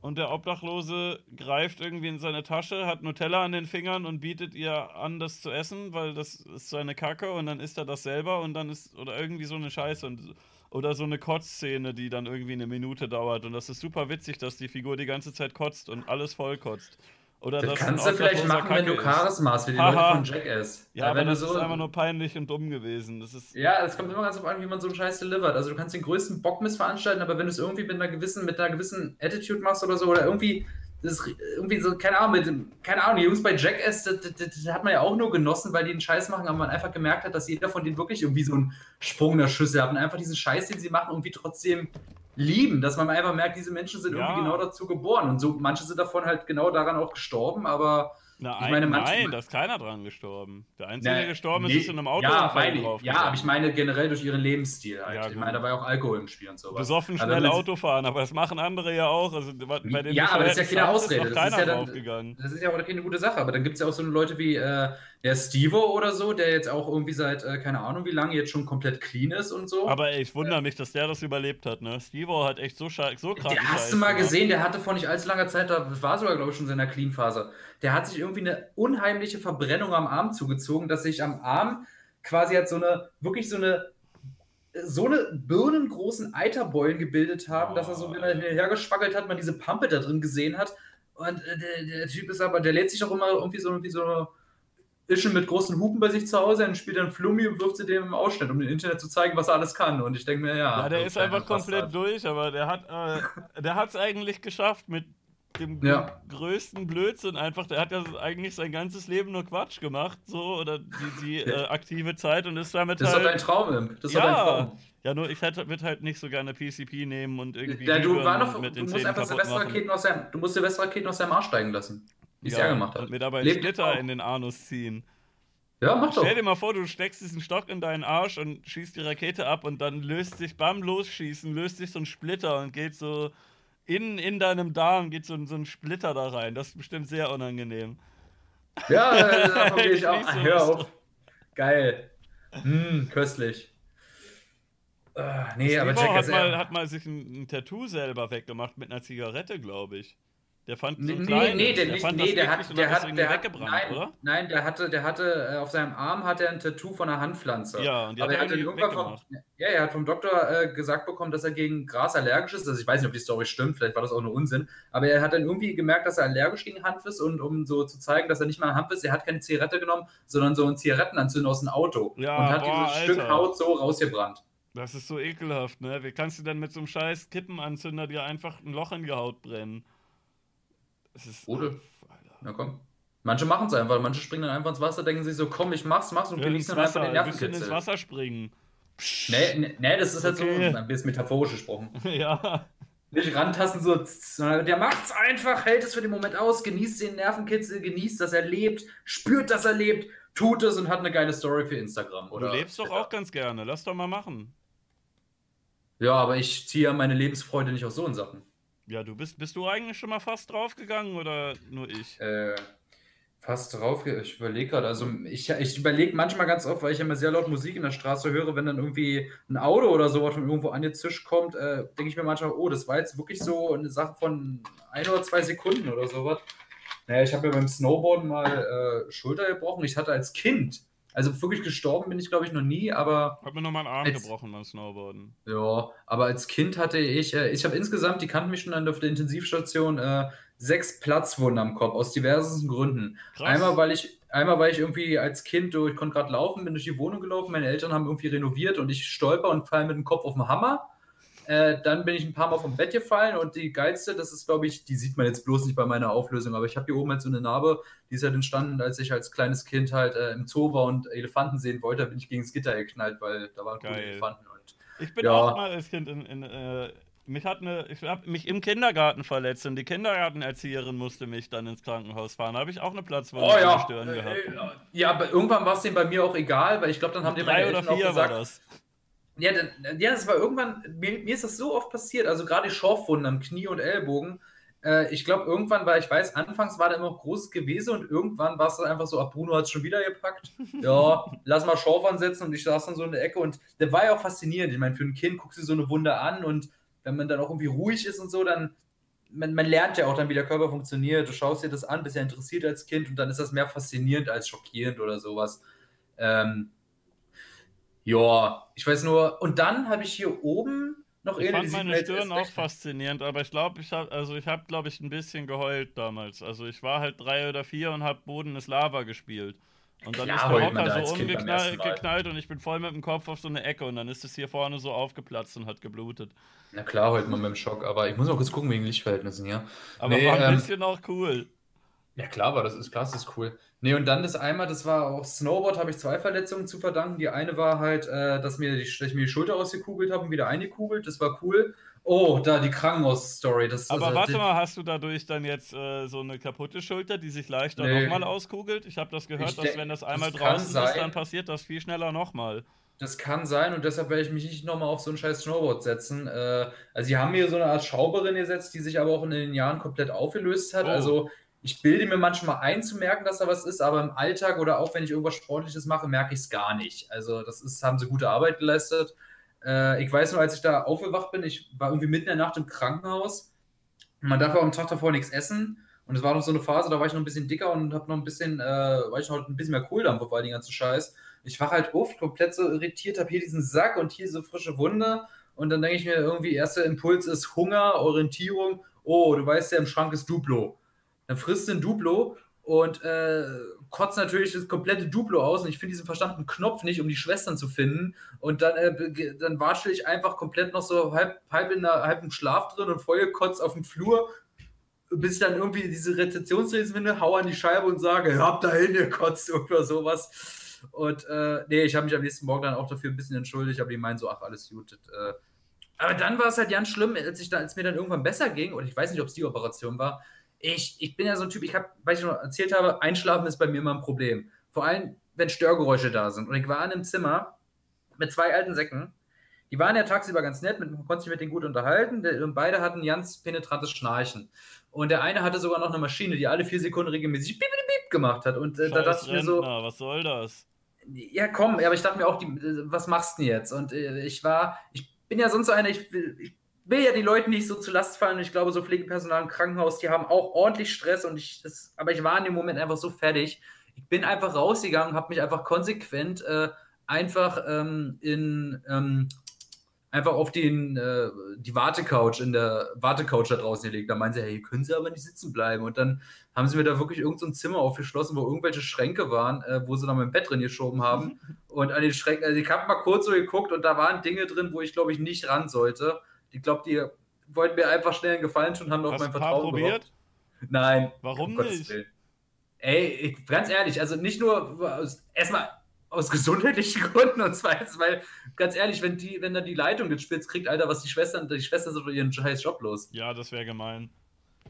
und der Obdachlose greift irgendwie in seine Tasche, hat Nutella an den Fingern und bietet ihr an, das zu essen, weil das ist seine Kacke und dann isst er das selber und dann ist, oder irgendwie so eine Scheiße und oder so eine Kotzszene, die dann irgendwie eine Minute dauert. Und das ist super witzig, dass die Figur die ganze Zeit kotzt und alles voll kotzt. Oder das kannst du vielleicht machen, Kacke wenn du Chaos machst, wie die Leute von Jackass. Ja, aber das so ist einfach nur peinlich und dumm gewesen. Das ist ja, es kommt immer ganz auf an, wie man so einen Scheiß delivert. Also du kannst den größten Bock missveranstalten, aber wenn du es irgendwie mit einer gewissen, mit einer gewissen Attitude machst oder so, oder irgendwie das ist irgendwie so, keine Ahnung, mit, keine Ahnung, die Jungs bei Jackass, das, das, das, hat man ja auch nur genossen, weil die einen Scheiß machen, aber man einfach gemerkt hat, dass jeder von denen wirklich irgendwie so einen Sprung der Schüssel hat und einfach diesen Scheiß, den sie machen, irgendwie trotzdem lieben, dass man einfach merkt, diese Menschen sind ja. irgendwie genau dazu geboren und so, manche sind davon halt genau daran auch gestorben, aber na, ich meine, manche, nein, da ist keiner dran gestorben. Der Einzige, der gestorben ist, ist in einem Auto ja, drauf. Ja, aber ich meine generell durch ihren Lebensstil. Halt. Ja, ich meine, da war ja auch Alkohol im Spiel und so. Besoffen also schnell Auto fahren, aber das machen andere ja auch. Also bei den ja, aber das ist ja keine Ausrede. Ist das, ist ja dann, das ist ja auch keine gute Sache. Aber dann gibt es ja auch so Leute wie äh, der Stevo oder so, der jetzt auch irgendwie seit, äh, keine Ahnung wie lange, jetzt schon komplett clean ist und so. Aber ich wundere mich, dass der das überlebt hat, ne? Stevo hat echt so, so krass. Der hast du mal gesehen, der hatte vor nicht allzu langer Zeit, da war sogar, glaube ich, schon in seiner Clean-Phase der hat sich irgendwie eine unheimliche Verbrennung am Arm zugezogen, dass sich am Arm quasi hat so eine, wirklich so eine, so eine birnengroßen Eiterbeulen gebildet haben, oh, dass er so, wenn er hergeschwaggelt hat, man diese Pampe da drin gesehen hat. Und äh, der, der, Typ ist aber, der lädt sich auch immer irgendwie so, irgendwie so Ischen mit großen Hupen bei sich zu Hause und spielt dann Flummi und wirft sie dem im Ausschnitt, um dem Internet zu zeigen, was er alles kann. Und ich denke mir, ja. Ja, der ist einfach komplett durch, aber der hat äh, der es eigentlich geschafft mit dem ja. größten Blödsinn einfach. Der hat ja eigentlich sein ganzes Leben nur Quatsch gemacht, so, oder die, die äh, aktive Zeit und ist damit das halt. Das ist doch dein Traum, Imp. Das ist ja, dein Traum. Ja, nur ich hätte, würde halt nicht so gerne PCP nehmen und irgendwie. Ja, du, war noch, mit du musst einfach Silvesterraketen aus seinem, du musst Silvesterraketen aus seinem Arsch steigen lassen. Wie ja, es er gemacht hat. Und mir dabei einen Splitter in den Anus ziehen. Ja, mach doch. Stell dir mal vor, du steckst diesen Stock in deinen Arsch und schießt die Rakete ab und dann löst sich beim Losschießen, löst sich so ein Splitter und geht so in, in deinem Darm, geht so, so ein Splitter da rein. Das ist bestimmt sehr unangenehm. Ja, <laughs> davon gehe ich auch. So Hör auf. Geil. Hm, köstlich. Uh, nee, aber check hat mal, hat mal sich ein, ein Tattoo selber weggemacht mit einer Zigarette, glaube ich. Der fand so nee, kleines. nee, der, der, fand nee, der hat, der hat, der hat, nein, oder? Nein, der hatte, der hatte äh, auf seinem Arm hat er ein Tattoo von einer Handpflanze. Ja, und die aber hat er hat irgendwann vom, ja, er hat vom Doktor äh, gesagt bekommen, dass er gegen Gras allergisch ist. Also ich weiß nicht, ob die Story stimmt, vielleicht war das auch nur Unsinn. Aber er hat dann irgendwie gemerkt, dass er allergisch gegen Hanf ist und um so zu zeigen, dass er nicht mal Hanf ist, er hat keine Zigarette genommen, sondern so ein Zigarettenanzünder aus dem Auto ja, und hat boah, dieses Alter. Stück Haut so rausgebrannt. Das ist so ekelhaft, ne? Wie kannst du denn mit so einem scheiß Kippenanzünder dir einfach ein Loch in die Haut brennen? Es ist. Oder? Na komm. Manche machen es einfach, manche springen dann einfach ins Wasser, denken sich so, komm, ich mach's, mach's und ja, genießen dann einfach den Nervenkitzel. ins Wasser springen. Nee, nee, nee, das ist okay. halt so ein bisschen metaphorisch gesprochen. <laughs> ja. Nicht rantasten, so, der macht's einfach, hält es für den Moment aus, genießt den Nervenkitzel, genießt, dass er lebt, spürt, dass er lebt, tut es und hat eine geile Story für Instagram. Oder du lebst doch auch ganz gerne, lass doch mal machen. Ja, aber ich ziehe ja meine Lebensfreude nicht aus so Sachen. Ja, du bist, bist du eigentlich schon mal fast draufgegangen oder nur ich? Äh, fast drauf, ich überlege gerade, also ich, ich überlege manchmal ganz oft, weil ich immer sehr laut Musik in der Straße höre, wenn dann irgendwie ein Auto oder sowas von irgendwo angezischt kommt, äh, denke ich mir manchmal, oh, das war jetzt wirklich so eine Sache von ein oder zwei Sekunden oder sowas. Naja, ich habe ja beim Snowboarden mal äh, Schulter gebrochen. Ich hatte als Kind also wirklich gestorben bin ich, glaube ich, noch nie, aber. Hab mir noch mal einen Arm als, gebrochen beim Snowboarden. Ja, aber als Kind hatte ich, äh, ich habe insgesamt, die kannten mich schon auf der Intensivstation, äh, sechs Platzwunden am Kopf, aus diversen Gründen. Krass. Einmal, weil ich, einmal, weil ich irgendwie als Kind, ich konnte gerade laufen, bin durch die Wohnung gelaufen, meine Eltern haben irgendwie renoviert und ich stolper und falle mit dem Kopf auf den Hammer. Äh, dann bin ich ein paar Mal vom Bett gefallen und die geilste, das ist, glaube ich, die sieht man jetzt bloß nicht bei meiner Auflösung, aber ich habe hier oben halt so eine Narbe, die ist halt entstanden, als ich als kleines Kind halt äh, im Zoo war und Elefanten sehen wollte, da bin ich gegen das Gitter geknallt, weil da waren coole Elefanten. Und, ich bin ja. auch mal als Kind in, in äh, mich hat eine, ich habe mich im Kindergarten verletzt und die Kindergartenerzieherin musste mich dann ins Krankenhaus fahren. Da habe ich auch eine Platzwunde oh, ja. Stirn äh, gehabt. ja, aber irgendwann war es denen bei mir auch egal, weil ich glaube, dann haben die drei oder vier gesagt, war das. Ja, ja, das war irgendwann, mir, mir, ist das so oft passiert, also gerade die Schorfwunden am Knie und Ellbogen. Äh, ich glaube, irgendwann war, ich weiß, anfangs war da immer noch großes Gewese und irgendwann war es dann einfach so, ach, Bruno hat es schon wieder gepackt. <laughs> Ja, lass mal Schorf ansetzen und ich saß dann so in der Ecke und der war ja auch faszinierend. Ich meine, für ein Kind guckst du so eine Wunde an und wenn man dann auch irgendwie ruhig ist und so, dann, man, man lernt ja auch dann, wie der Körper funktioniert. Du schaust dir das an, bist ja interessiert als Kind und dann ist das mehr faszinierend als schockierend oder sowas. Ähm, ja, ich weiß nur, und dann habe ich hier oben noch ich fand meine Stirn auch faszinierend, aber ich glaube, ich habe, also ich habe, glaube ich, ein bisschen geheult damals. Also ich war halt drei oder vier und habe Boden ist Lava gespielt. Und dann Klar, ist der Hocker so umgeknallt und ich bin voll mit dem Kopf auf so eine Ecke und dann ist es hier vorne so aufgeplatzt und hat geblutet. Na klar, heute mal mit dem Schock, aber ich muss auch kurz gucken wegen Lichtverhältnissen hier. Aber nee, war ein ähm, bisschen auch cool. Ja klar, aber das ist klar, das ist cool. Nee, und dann das einmal, das war auch Snowboard, habe ich zwei Verletzungen zu verdanken. Die eine war halt, äh, dass, mir die, dass ich mir die Schulter ausgekugelt habe und wieder eingekugelt. Das war cool. Oh, da die Krankenhaus-Story. Aber also, warte mal, hast du dadurch dann jetzt äh, so eine kaputte Schulter, die sich leichter nee. nochmal auskugelt? Ich habe das gehört, ich dass wenn das einmal das draußen ist, dann passiert das viel schneller nochmal. Das kann sein und deshalb werde ich mich nicht nochmal auf so ein scheiß Snowboard setzen. Äh, also, sie haben mir so eine Art Schauberin gesetzt, die sich aber auch in den Jahren komplett aufgelöst hat. Oh. Also, ich bilde mir manchmal ein zu merken, dass da was ist, aber im Alltag oder auch wenn ich irgendwas Sportliches mache, merke ich es gar nicht. Also das ist, haben sie gute Arbeit geleistet. Äh, ich weiß nur, als ich da aufgewacht bin, ich war irgendwie mitten in der Nacht im Krankenhaus. Man darf auch am Tag davor nichts essen. Und es war noch so eine Phase, da war ich noch ein bisschen dicker und habe noch ein bisschen, äh, war ich noch ein bisschen mehr Kohldampf auf all den ganzen Scheiß. Ich war halt oft komplett so irritiert, habe hier diesen Sack und hier so frische Wunde. Und dann denke ich mir irgendwie, erster Impuls ist Hunger, Orientierung. Oh, du weißt ja, im Schrank ist Duplo. Dann frisst du ein Duplo und äh, kotzt natürlich das komplette Duplo aus und ich finde diesen verstandenen Knopf nicht, um die Schwestern zu finden. Und dann, äh, dann watschel ich einfach komplett noch so halb, halb, in der, halb im Schlaf drin und Feuer kotzt auf dem Flur. bis ich dann irgendwie diese Rezeptionsreden finde, hau an die Scheibe und sage, hab da hingekotzt oder sowas. Und äh, nee, ich habe mich am nächsten Morgen dann auch dafür ein bisschen entschuldigt, aber die meinen so, ach, alles gut. Äh. Aber dann war es halt ganz schlimm, als, ich dann, als mir dann irgendwann besser ging, und ich weiß nicht, ob es die Operation war, ich, ich bin ja so ein Typ, ich habe, weil ich schon erzählt habe, Einschlafen ist bei mir immer ein Problem. Vor allem, wenn Störgeräusche da sind. Und ich war in einem Zimmer mit zwei alten Säcken, die waren ja tagsüber ganz nett, man konnte sich mit denen gut unterhalten und beide hatten ganz penetrantes Schnarchen. Und der eine hatte sogar noch eine Maschine, die alle vier Sekunden regelmäßig piep, piep, piep gemacht hat. Und äh, da dachte ich mir so. Was soll das? Ja, komm, aber ich dachte mir auch, die, was machst du denn jetzt? Und äh, ich war, ich bin ja sonst so einer, ich will, ich will ja die Leute nicht so zu Last fallen. Ich glaube, so Pflegepersonal im Krankenhaus, die haben auch ordentlich Stress. Und ich, das, aber ich war in dem Moment einfach so fertig. Ich bin einfach rausgegangen, habe mich einfach konsequent äh, einfach ähm, in ähm, einfach auf den, äh, die Wartecouch in der Wartecouch da draußen gelegt. Da meinen sie, hey, können Sie aber nicht sitzen bleiben. Und dann haben sie mir da wirklich irgendein so Zimmer aufgeschlossen, wo irgendwelche Schränke waren, äh, wo sie dann mein Bett drin geschoben haben. <laughs> und an den Schränken, also ich habe mal kurz so geguckt und da waren Dinge drin, wo ich glaube ich nicht ran sollte. Ich glaube, die wollten mir einfach schnell einen Gefallen tun, haben auf mein Vertrauen probiert? Nein. Warum nicht? Ey, ich, ganz ehrlich, also nicht nur erstmal aus <laughs> gesundheitlichen Gründen und zweitens, weil, ganz ehrlich, wenn die, wenn dann die Leitung gespitzt kriegt, Alter, was die Schwestern, die Schwestern sind ihren scheiß Job los. Ja, das wäre gemein.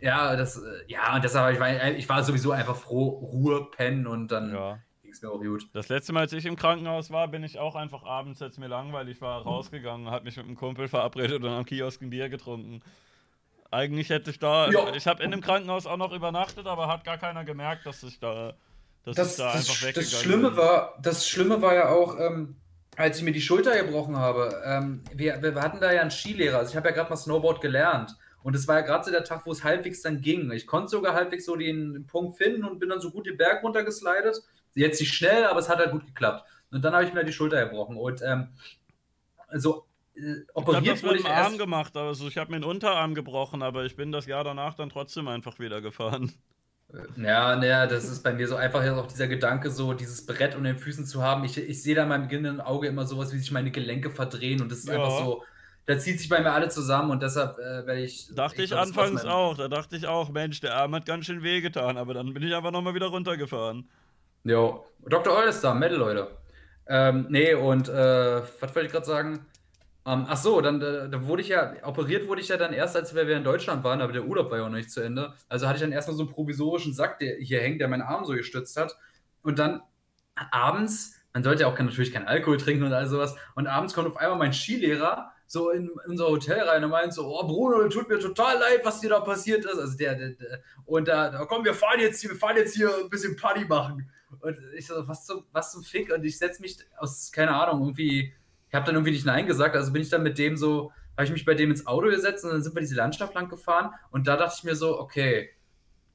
Ja, das, äh, ja, und deshalb, ich war, ich war sowieso einfach froh, Ruhe, pennen und dann ja. Es mir auch gut. Das letzte Mal, als ich im Krankenhaus war, bin ich auch einfach abends, als mir langweilig war, rausgegangen, hat mich mit einem Kumpel verabredet und am Kiosk ein Bier getrunken. Eigentlich hätte ich da, ja. ich habe in dem Krankenhaus auch noch übernachtet, aber hat gar keiner gemerkt, dass ich da das, das, da das, das Schlimme war, das Schlimme war ja auch, ähm, als ich mir die Schulter gebrochen habe. Ähm, wir, wir hatten da ja einen Skilehrer. Also ich habe ja gerade mal Snowboard gelernt. Und es war ja gerade so der Tag, wo es halbwegs dann ging. Ich konnte sogar halbwegs so den, den, Punkt finden und bin dann so gut den Berg runtergeslidet. Jetzt nicht schnell, aber es hat halt gut geklappt. Und dann habe ich mir die Schulter gebrochen. Und ähm, so äh, operiert ich wurde ich Arm gemacht, also ich habe mir den Unterarm gebrochen, aber ich bin das Jahr danach dann trotzdem einfach wieder gefahren. Ja, naja, das ist bei mir so einfach auch dieser Gedanke, so dieses Brett unter den Füßen zu haben. Ich, ich sehe da in meinem beginnenden Auge immer sowas, wie sich meine Gelenke verdrehen und das ist ja. einfach so, da zieht sich bei mir alle zusammen und deshalb äh, werde ich. Dachte ich, ich anfangs auch, da dachte ich auch, Mensch, der Arm hat ganz schön wehgetan, aber dann bin ich einfach nochmal wieder runtergefahren. Jo, Dr. Eul ist da, Metal, Leute. Ähm, nee, und äh, was wollte ich gerade sagen? Um, ach so, dann da, da, wurde ich ja, operiert wurde ich ja dann erst, als wir in Deutschland waren, aber der Urlaub war ja auch noch nicht zu Ende. Also hatte ich dann erstmal so einen provisorischen Sack, der hier hängt, der meinen Arm so gestützt hat. Und dann abends, man sollte ja auch natürlich keinen Alkohol trinken und all sowas, und abends kommt auf einmal mein Skilehrer so in, unser Hotel rein und meint so, oh Bruno, tut mir total leid, was dir da passiert ist. Also der, der, der und da, da, komm, wir fahren jetzt hier, wir fahren jetzt hier ein bisschen Party machen. Und ich so, was zum, was zum Fick? Und ich setze mich aus, keine Ahnung, irgendwie ich habe dann irgendwie nicht Nein gesagt, also bin ich dann mit dem so, habe ich mich bei dem ins Auto gesetzt und dann sind wir diese Landschaft lang gefahren und da dachte ich mir so, okay,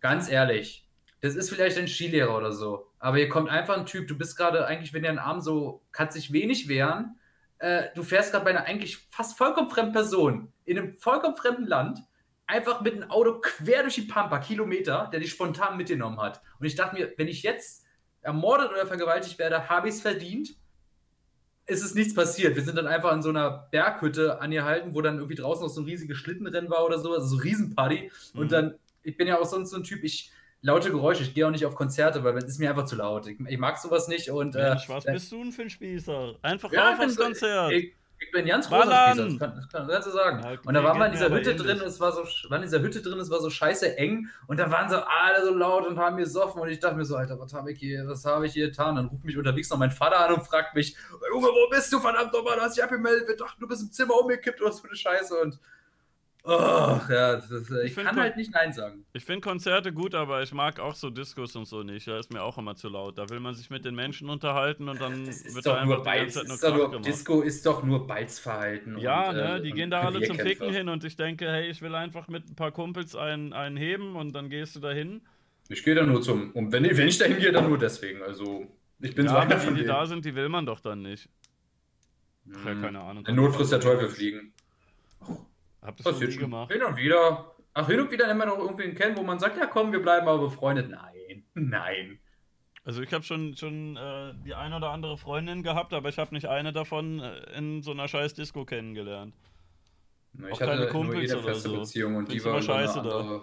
ganz ehrlich, das ist vielleicht ein Skilehrer oder so, aber hier kommt einfach ein Typ, du bist gerade eigentlich, wenn der einen Arm so, kannst sich wenig wehren, äh, du fährst gerade bei einer eigentlich fast vollkommen fremden Person in einem vollkommen fremden Land, einfach mit einem Auto quer durch die Pampa, Kilometer, der dich spontan mitgenommen hat. Und ich dachte mir, wenn ich jetzt ermordet oder vergewaltigt werde, habe ich es verdient es ist nichts passiert. Wir sind dann einfach in so einer Berghütte angehalten, wo dann irgendwie draußen noch so ein riesiges Schlittenrennen war oder so, also so ein Riesenparty. Mhm. Und dann, ich bin ja auch sonst so ein Typ, ich laute Geräusche, ich gehe auch nicht auf Konzerte, weil es ist mir einfach zu laut. Ich, ich mag sowas nicht und. Mensch, äh, was bist du denn für ein Spießer? Einfach ja, auf aufs Konzert. Ich, ich bin ganz großer Spießer, das, kann, das kann, kannst du sagen. Ja, und da waren wir in dieser Hütte drin, es war so, waren in dieser Hütte drin, es war so scheiße eng und da waren so alle so laut und haben gesoffen und ich dachte mir so, Alter, was habe ich hier, was habe ich hier getan? Dann ruft mich unterwegs noch mein Vater an und fragt mich, Junge, wo bist du, verdammt nochmal, du hast dich abgemeldet, wir dachten, du bist im Zimmer umgekippt oder was für eine Scheiße und Oh, ja, das, ich, ich kann halt nicht Nein sagen. Ich finde Konzerte gut, aber ich mag auch so Diskos und so nicht. Da ist mir auch immer zu laut. Da will man sich mit den Menschen unterhalten und dann wird da einfach die ganze Zeit nur, nur. Disco ist doch nur Balzverhalten. Ja, und, ne, äh, die gehen da alle zum Ficken hin und ich denke, hey, ich will einfach mit ein paar Kumpels einen, einen heben und dann gehst du da hin. Ich gehe da nur zum. Und wenn ich, wenn ich da hingehe, dann nur deswegen. Also, ich bin ja, so einer die, die da sind, die will man doch dann nicht. Hm. Ja, keine Ahnung. Der Not frisst der Teufel fliegen. Habt ihr das gemacht? Hin und wieder. Ach, hin und wieder immer noch irgendwen kennen, wo man sagt, ja komm, wir bleiben aber befreundet. Nein, nein. Also ich habe schon, schon äh, die eine oder andere Freundin gehabt, aber ich habe nicht eine davon äh, in so einer scheiß Disco kennengelernt. Na, ich Auch hatte keine Kumpels nur jede feste so. Beziehung und Findest die war scheiße da.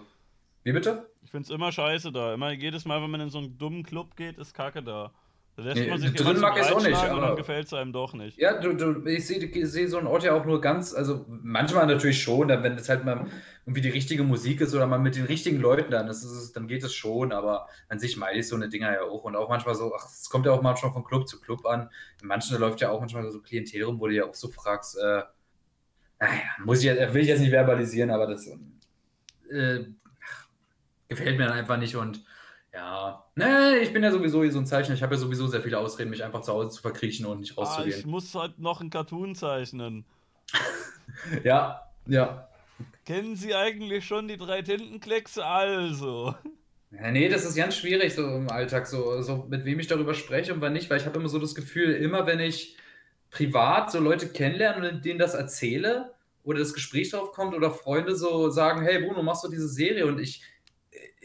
Wie bitte? Ich find's immer scheiße da. Immer jedes Mal, wenn man in so einen dummen Club geht, ist Kacke da. Lässt Nee, man sich drin mag ich's auch nicht, und dann aber- gefällt's einem doch nicht. Ja, du, du, ich sehe seh so einen Ort ja auch nur ganz, also manchmal natürlich schon, dann, wenn es halt mal irgendwie die richtige Musik ist oder man mit den richtigen Leuten dann, ist, dann geht es schon, aber an sich meine ich so eine Dinger ja auch und auch manchmal so, ach, es kommt ja auch manchmal von Club zu Club an. In manchen läuft ja auch manchmal so Klientel rum, wo du ja auch so fragst, äh, naja, muss ich, jetzt- will ich jetzt nicht verbalisieren, aber das äh, gefällt mir dann einfach nicht und ja, nee, ich bin ja sowieso hier so ein Zeichner, ich habe ja sowieso sehr viele Ausreden, mich einfach zu Hause zu verkriechen und nicht Ah, rauszugehen. ich muss halt noch einen Cartoon zeichnen. <laughs> Ja, ja. Kennen Sie eigentlich schon die drei Tintenkleckse? Also. Ja, nee, das ist ganz schwierig so im Alltag, so, so mit wem ich darüber spreche und wann nicht, weil ich habe immer so das Gefühl, immer wenn ich privat so Leute kennenlerne und denen das erzähle oder das Gespräch drauf kommt oder Freunde so sagen, hey Bruno, machst du diese Serie? Und ich,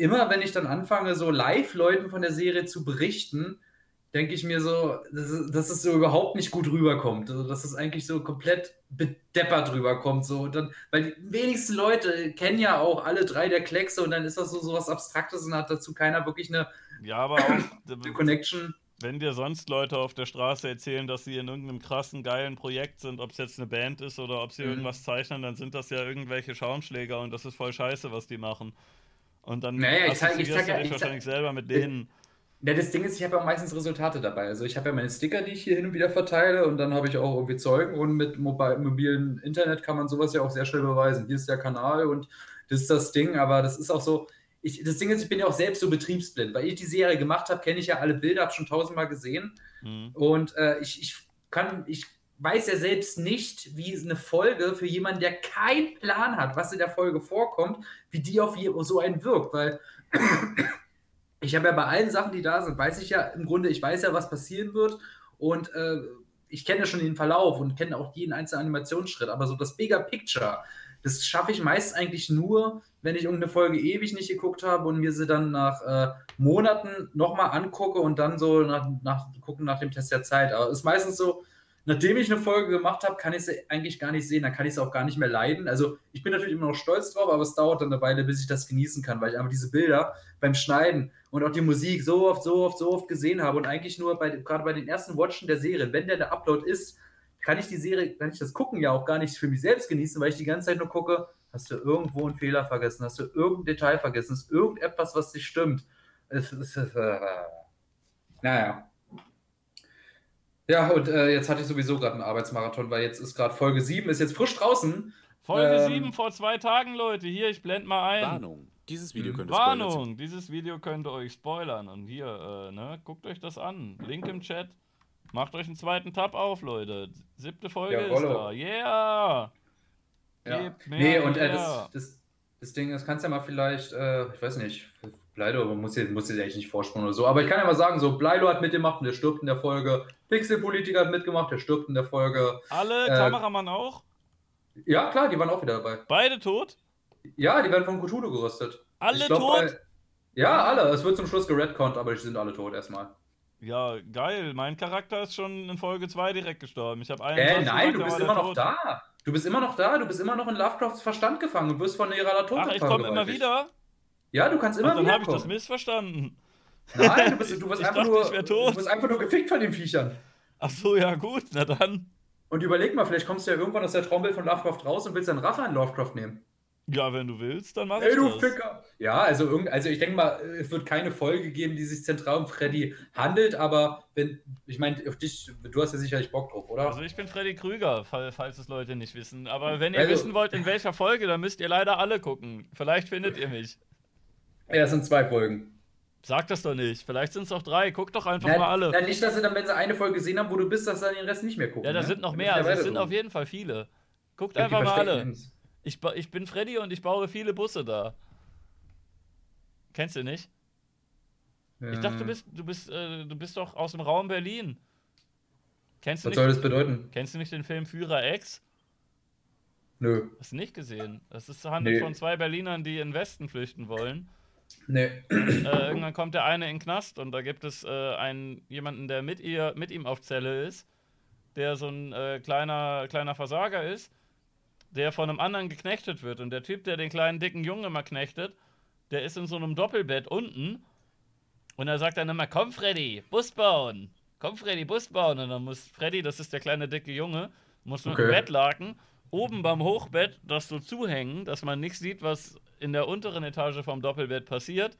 immer wenn ich dann anfange, so live Leuten von der Serie zu berichten, denke ich mir so, dass es, dass es so überhaupt nicht gut rüberkommt. Also, dass es eigentlich so komplett bedeppert rüberkommt. So. Und dann, weil die wenigsten Leute kennen ja auch alle drei der Kleckse und dann ist das so, so was Abstraktes und hat dazu keiner wirklich eine, Ja, aber auch, <coughs> eine Connection. wenn dir sonst Leute auf der Straße erzählen, dass sie in irgendeinem krassen, geilen Projekt sind, ob es jetzt eine Band ist oder ob sie Mhm. irgendwas zeichnen, dann sind das ja irgendwelche Schaumschläger und das ist voll scheiße, was die machen. Und dann Naja, ich sag- ich sag du dich ich wahrscheinlich selber mit denen. Ja, das Ding ist, ich habe ja meistens Resultate dabei. Also ich habe ja meine Sticker, die ich hier hin und wieder verteile und dann habe ich auch irgendwie Zeugen und mit mobi- mobilen Internet kann man sowas ja auch sehr schnell beweisen. Hier ist der Kanal und das ist das Ding, aber das ist auch so. Ich, das Ding ist, ich bin ja auch selbst so betriebsblind, weil ich die Serie gemacht habe, kenne ich ja alle Bilder, habe schon tausendmal gesehen Mhm. und äh, ich, ich kann, ich weiß ja selbst nicht, wie eine Folge für jemanden, der keinen Plan hat, was in der Folge vorkommt, wie die auf so einen wirkt, weil <clears throat> ich habe ja bei allen Sachen, die da sind, weiß ich ja im Grunde, ich weiß ja, was passieren wird und äh, ich kenne ja schon den Verlauf und kenne auch jeden einzelnen Animationsschritt, aber so das Bigger Picture, das schaffe ich meist eigentlich nur, wenn ich irgendeine Folge ewig nicht geguckt habe und mir sie dann nach äh, Monaten nochmal angucke und dann so nach, nach, gucken nach dem Test der Zeit. Aber es ist meistens so, nachdem ich eine Folge gemacht habe, kann ich sie eigentlich gar nicht sehen, dann kann ich sie auch gar nicht mehr leiden. Also ich bin natürlich immer noch stolz drauf, aber es dauert dann eine Weile, bis ich das genießen kann, weil ich einfach diese Bilder beim Schneiden und auch die Musik so oft, so oft, so oft gesehen habe und eigentlich nur bei, gerade bei den ersten Watchen der Serie, wenn der der Upload ist, kann ich die Serie, kann ich das Gucken ja auch gar nicht für mich selbst genießen, weil ich die ganze Zeit nur gucke, hast du irgendwo einen Fehler vergessen, hast du irgendein Detail vergessen, ist irgendetwas, was nicht stimmt. Es, es, äh, naja. Ja, und äh, jetzt hatte ich sowieso gerade einen Arbeitsmarathon, weil jetzt ist gerade Folge 7, ist jetzt frisch draußen. Folge Ähm, 7 vor zwei Tagen, Leute. Hier, ich blende mal ein. Warnung. Dieses Video Mhm. könnte. Warnung, dieses Video könnte euch spoilern. Und hier, äh, ne, guckt euch das an. Link im Chat. Macht euch einen zweiten Tab auf, Leute. Siebte Folge ist Jawollo. da. Yeah! Ja. Gebt mehr Nee, und äh, das, das, das Ding, das kannst du ja mal vielleicht, äh, ich weiß nicht, Bleido, man muss jetzt muss jetzt eigentlich nicht vorspulen oder so, aber ich kann ja mal sagen, so, Bleido hat mitgemacht und der stirbt in der Folge, Pixelpolitiker hat mitgemacht, der stirbt in der Folge. Alle, äh, Kameramann auch? Ja, klar, die waren auch wieder dabei. Beide tot? Ja, die werden von Cthulhu gerüstet. Alle glaub, tot? bei- ja, alle. Es wird zum Schluss geredconnt, aber die sind alle tot erstmal. Ja, geil. Mein Charakter ist schon in Folge 2 direkt gestorben. Ich habe einen. Äh, nein, du bist immer noch da. Du bist immer noch da. Du bist immer noch in Lovecrafts Verstand gefangen und wirst von ihrer Tod Ach, ich komme immer wieder? Ja, du kannst immer Ach, dann wieder habe ich das missverstanden. Nein, du bist, <laughs> du Ich einfach nur, du wirst einfach nur gefickt von den Viechern. Ach so, ja gut, na dann. Und überleg mal, vielleicht kommst du ja irgendwann aus der Traumwelt von Lovecraft raus und willst dann Rache an Lovecraft nehmen. Ja, wenn du willst, dann mach Ey, ich du das. Ficker! Ja, also, irgend, also ich denke mal, es wird keine Folge geben, die sich zentral um Freddy handelt, aber wenn, ich meine, auf dich, du hast ja sicherlich Bock drauf, oder? Also ich bin Freddy Krüger, fall- falls es Leute nicht wissen. Aber wenn ihr Also- wissen wollt, in welcher Folge, dann müsst ihr leider alle gucken. Vielleicht findet ihr mich. Ja, es sind zwei Folgen. Sagt das doch nicht. Vielleicht sind es auch drei. Guckt doch einfach Nein, mal alle. nein, nicht, dass sie dann, wenn sie eine Folge gesehen haben, wo du bist, dass sie dann den Rest nicht mehr gucken. ja, da ne? sind noch mehr. Also es sind auf jeden Fall viele. Guckt. Die einfach mal alle. Ich, ich bin Freddy und ich baue viele Busse da. Kennst du nicht? Ich dachte, du Ähm, bist, du bist, äh, du bist doch aus dem Raum Berlin. Kennst du, Was soll nicht, das bedeuten? kennst du nicht den Film Führer X? Nö. Hast du nicht gesehen? Das ist handelt Nee. von zwei Berlinern, die in den Westen flüchten wollen. Nee. äh, irgendwann kommt der eine in den Knast und da gibt es äh, einen, jemanden, der mit, ihr, mit ihm auf Zelle ist, der so ein äh, kleiner, kleiner Versager ist, der von einem anderen geknechtet wird. Und der Typ, der den kleinen, dicken Jungen immer knechtet, der ist in so einem Doppelbett unten und er sagt dann immer, komm Freddy, Bus bauen. Komm Freddy, Bus bauen. Und dann muss Freddy, das ist der kleine dicke Junge, muss mit Okay. dem Bettlaken oben beim Hochbett das so zuhängen, dass man nicht sieht, was in der unteren Etage vom Doppelbett passiert.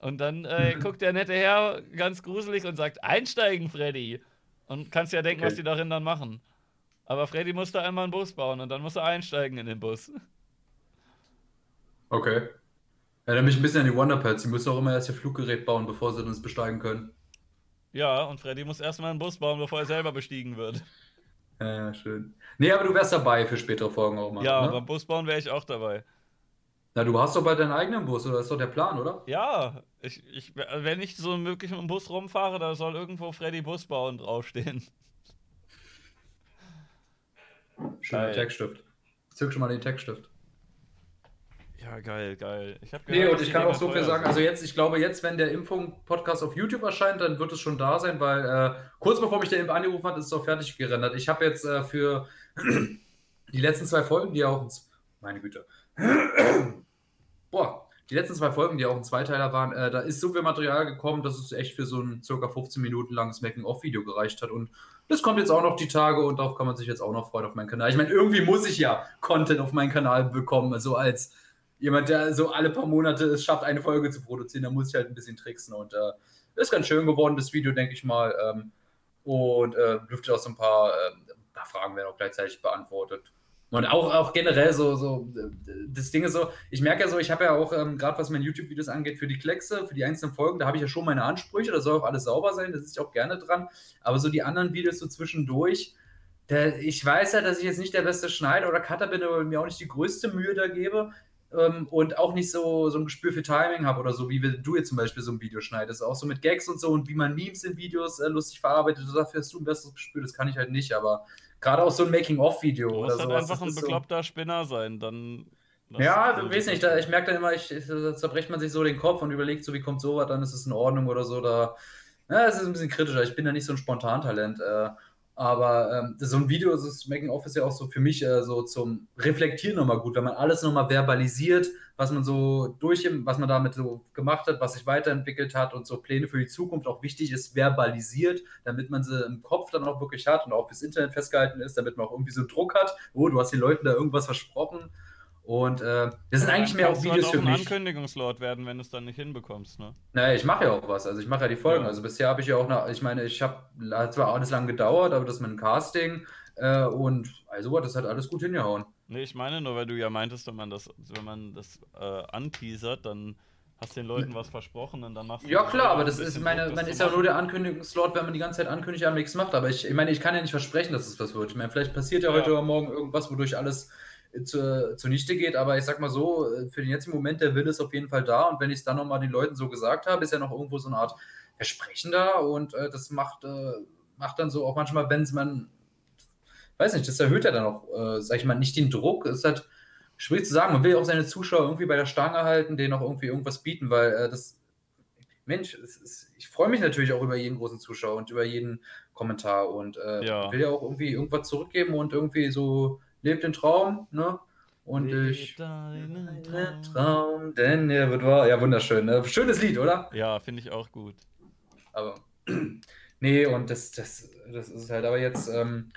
Und dann äh, <laughs> guckt der nette Herr ganz gruselig und sagt, einsteigen, Freddy. Und kannst ja denken, Okay. was die darin dann machen. Aber Freddy muss da einmal einen Bus bauen und dann muss er einsteigen in den Bus. <laughs> Okay. Erinnert mich ein bisschen an die Wonderpads. Die müssen auch immer erst ihr Fluggerät bauen, bevor sie uns besteigen können. Ja, und Freddy muss erstmal einen Bus bauen, bevor er selber bestiegen wird. Ja, <laughs> ja, schön. Nee, aber du wärst dabei für spätere Folgen auch mal. Ja, ne? beim Bus bauen wäre ich auch dabei. Na, du hast doch bald deinen eigenen Bus, oder? Das ist doch der Plan, oder? Ja, ich, ich, wenn ich so wirklich mit dem Bus rumfahre, da soll irgendwo Freddy Bus bauen draufstehen. Schöner. Textstift. Zück schon mal den Textstift. Ja, geil, geil. Ich hab Nee, gehört, und ich kann auch so viel sagen. sind. Also jetzt, ich glaube jetzt, wenn der Impfung-Podcast auf YouTube erscheint, dann wird es schon da sein, weil äh, kurz bevor mich der Imp angerufen hat, ist es auch fertig gerendert. Ich habe jetzt äh, für <clears throat> die letzten zwei Folgen, die auch, meine Güte, <clears throat> boah, die letzten zwei Folgen, die auch ein Zweiteiler waren, äh, da ist so viel Material gekommen, dass es echt für so ein circa 15 Minuten langes Making-of-Video gereicht hat. Und das kommt jetzt auch noch die Tage und darauf kann man sich jetzt auch noch freuen auf meinen Kanal. Ich meine, irgendwie muss ich ja Content auf meinen Kanal bekommen, also als jemand, der so alle paar Monate es schafft, eine Folge zu produzieren, da muss ich halt ein bisschen tricksen. Und äh, ist ganz schön geworden, das Video, denke ich mal. Ähm, und äh, dürfte auch so ein paar, äh, ein paar Fragen werden auch gleichzeitig beantwortet. Und auch, auch generell so, so, das Ding ist so, ich merke ja so, ich habe ja auch, ähm, gerade was meine YouTube-Videos angeht, für die Kleckse, für die einzelnen Folgen, da habe ich ja schon meine Ansprüche, da soll auch alles sauber sein, da sitze ich auch gerne dran. Aber so die anderen Videos so zwischendurch, der, ich weiß ja, dass ich jetzt nicht der beste Schneider oder Cutter bin, aber mir auch nicht die größte Mühe da gebe ähm, und auch nicht so, so ein Gespür für Timing habe oder so, wie du jetzt zum Beispiel so ein Video schneidest. Auch so mit Gags und so und wie man Memes in Videos äh, lustig verarbeitet. Dafür hast du ein besseres Gespür, das kann ich halt nicht, aber gerade auch so ein Making-of-Video Du oder musst halt einfach ein ist so- bekloppter Spinner sein, dann. ja, du weißt nicht, da, ich merke dann immer, ich, da zerbrecht man sich so den Kopf und überlegt so, wie kommt sowas, dann ist es in Ordnung oder so. Da, ja, es ist ein bisschen kritischer. Ich bin da nicht so ein Spontantalent. Äh, aber ähm, so ein Video, das Making-of ist ja auch so für mich äh, so zum Reflektieren nochmal gut, wenn man alles nochmal verbalisiert, was man so durch, was man damit so gemacht hat, was sich weiterentwickelt hat und so Pläne für die Zukunft auch wichtig ist, verbalisiert, damit man sie im Kopf dann auch wirklich hat und auch fürs Internet festgehalten ist, damit man auch irgendwie so Druck hat, oh, du hast den Leuten da irgendwas versprochen. Und äh, das sind Ja, eigentlich mehr auch du Videos halt für auch ein mich. Ankündigungslord werden, wenn du es dann nicht hinbekommst, ne? Naja, ich mache ja auch was. Also ich mache ja die Folgen. Ja. Also bisher habe ich ja auch noch, ich meine, ich habe hat zwar alles lang gedauert, aber das mit dem Casting äh, und also das hat alles gut hingehauen. Nee, ich meine nur, weil du ja meintest, wenn man das, wenn man das äh, anteasert, dann hast du den Leuten was versprochen und dann machst du Ja klar, selber aber ein das ist meine, man ist ja nur der Ankündigungslord, wenn man die ganze Zeit ankündigt, aber nichts macht. Aber ich, ich meine, ich kann ja nicht versprechen, dass es was wird. Ich meine, vielleicht passiert ja, Ja. heute oder morgen irgendwas, wodurch alles zu, zunichte geht. Aber ich sag mal so, äh, für den jetzigen Moment, der Wille ist auf jeden Fall da. Und wenn ich es dann nochmal den Leuten so gesagt habe, ist ja noch irgendwo so eine Art Versprechen da. Und äh, das macht, äh, macht dann so auch manchmal, wenn es man, weiß nicht, das erhöht ja dann auch, äh, sag ich mal, nicht den Druck. Es ist halt schwierig zu sagen. Man will auch seine Zuschauer irgendwie bei der Stange halten, denen auch irgendwie irgendwas bieten, weil äh, das Mensch, ist, ich freue mich natürlich auch über jeden großen Zuschauer und über jeden Kommentar und äh, Ja. will ja auch irgendwie irgendwas zurückgeben und irgendwie so lebt den Traum, ne? Und Leb ich deinen Traum. Traum. denn er wird wahr. Ja, wunderschön. Ne? Schönes Lied, oder? Ja, finde ich auch gut. Aber <clears throat> nee, und das, das, das ist halt aber jetzt, ähm,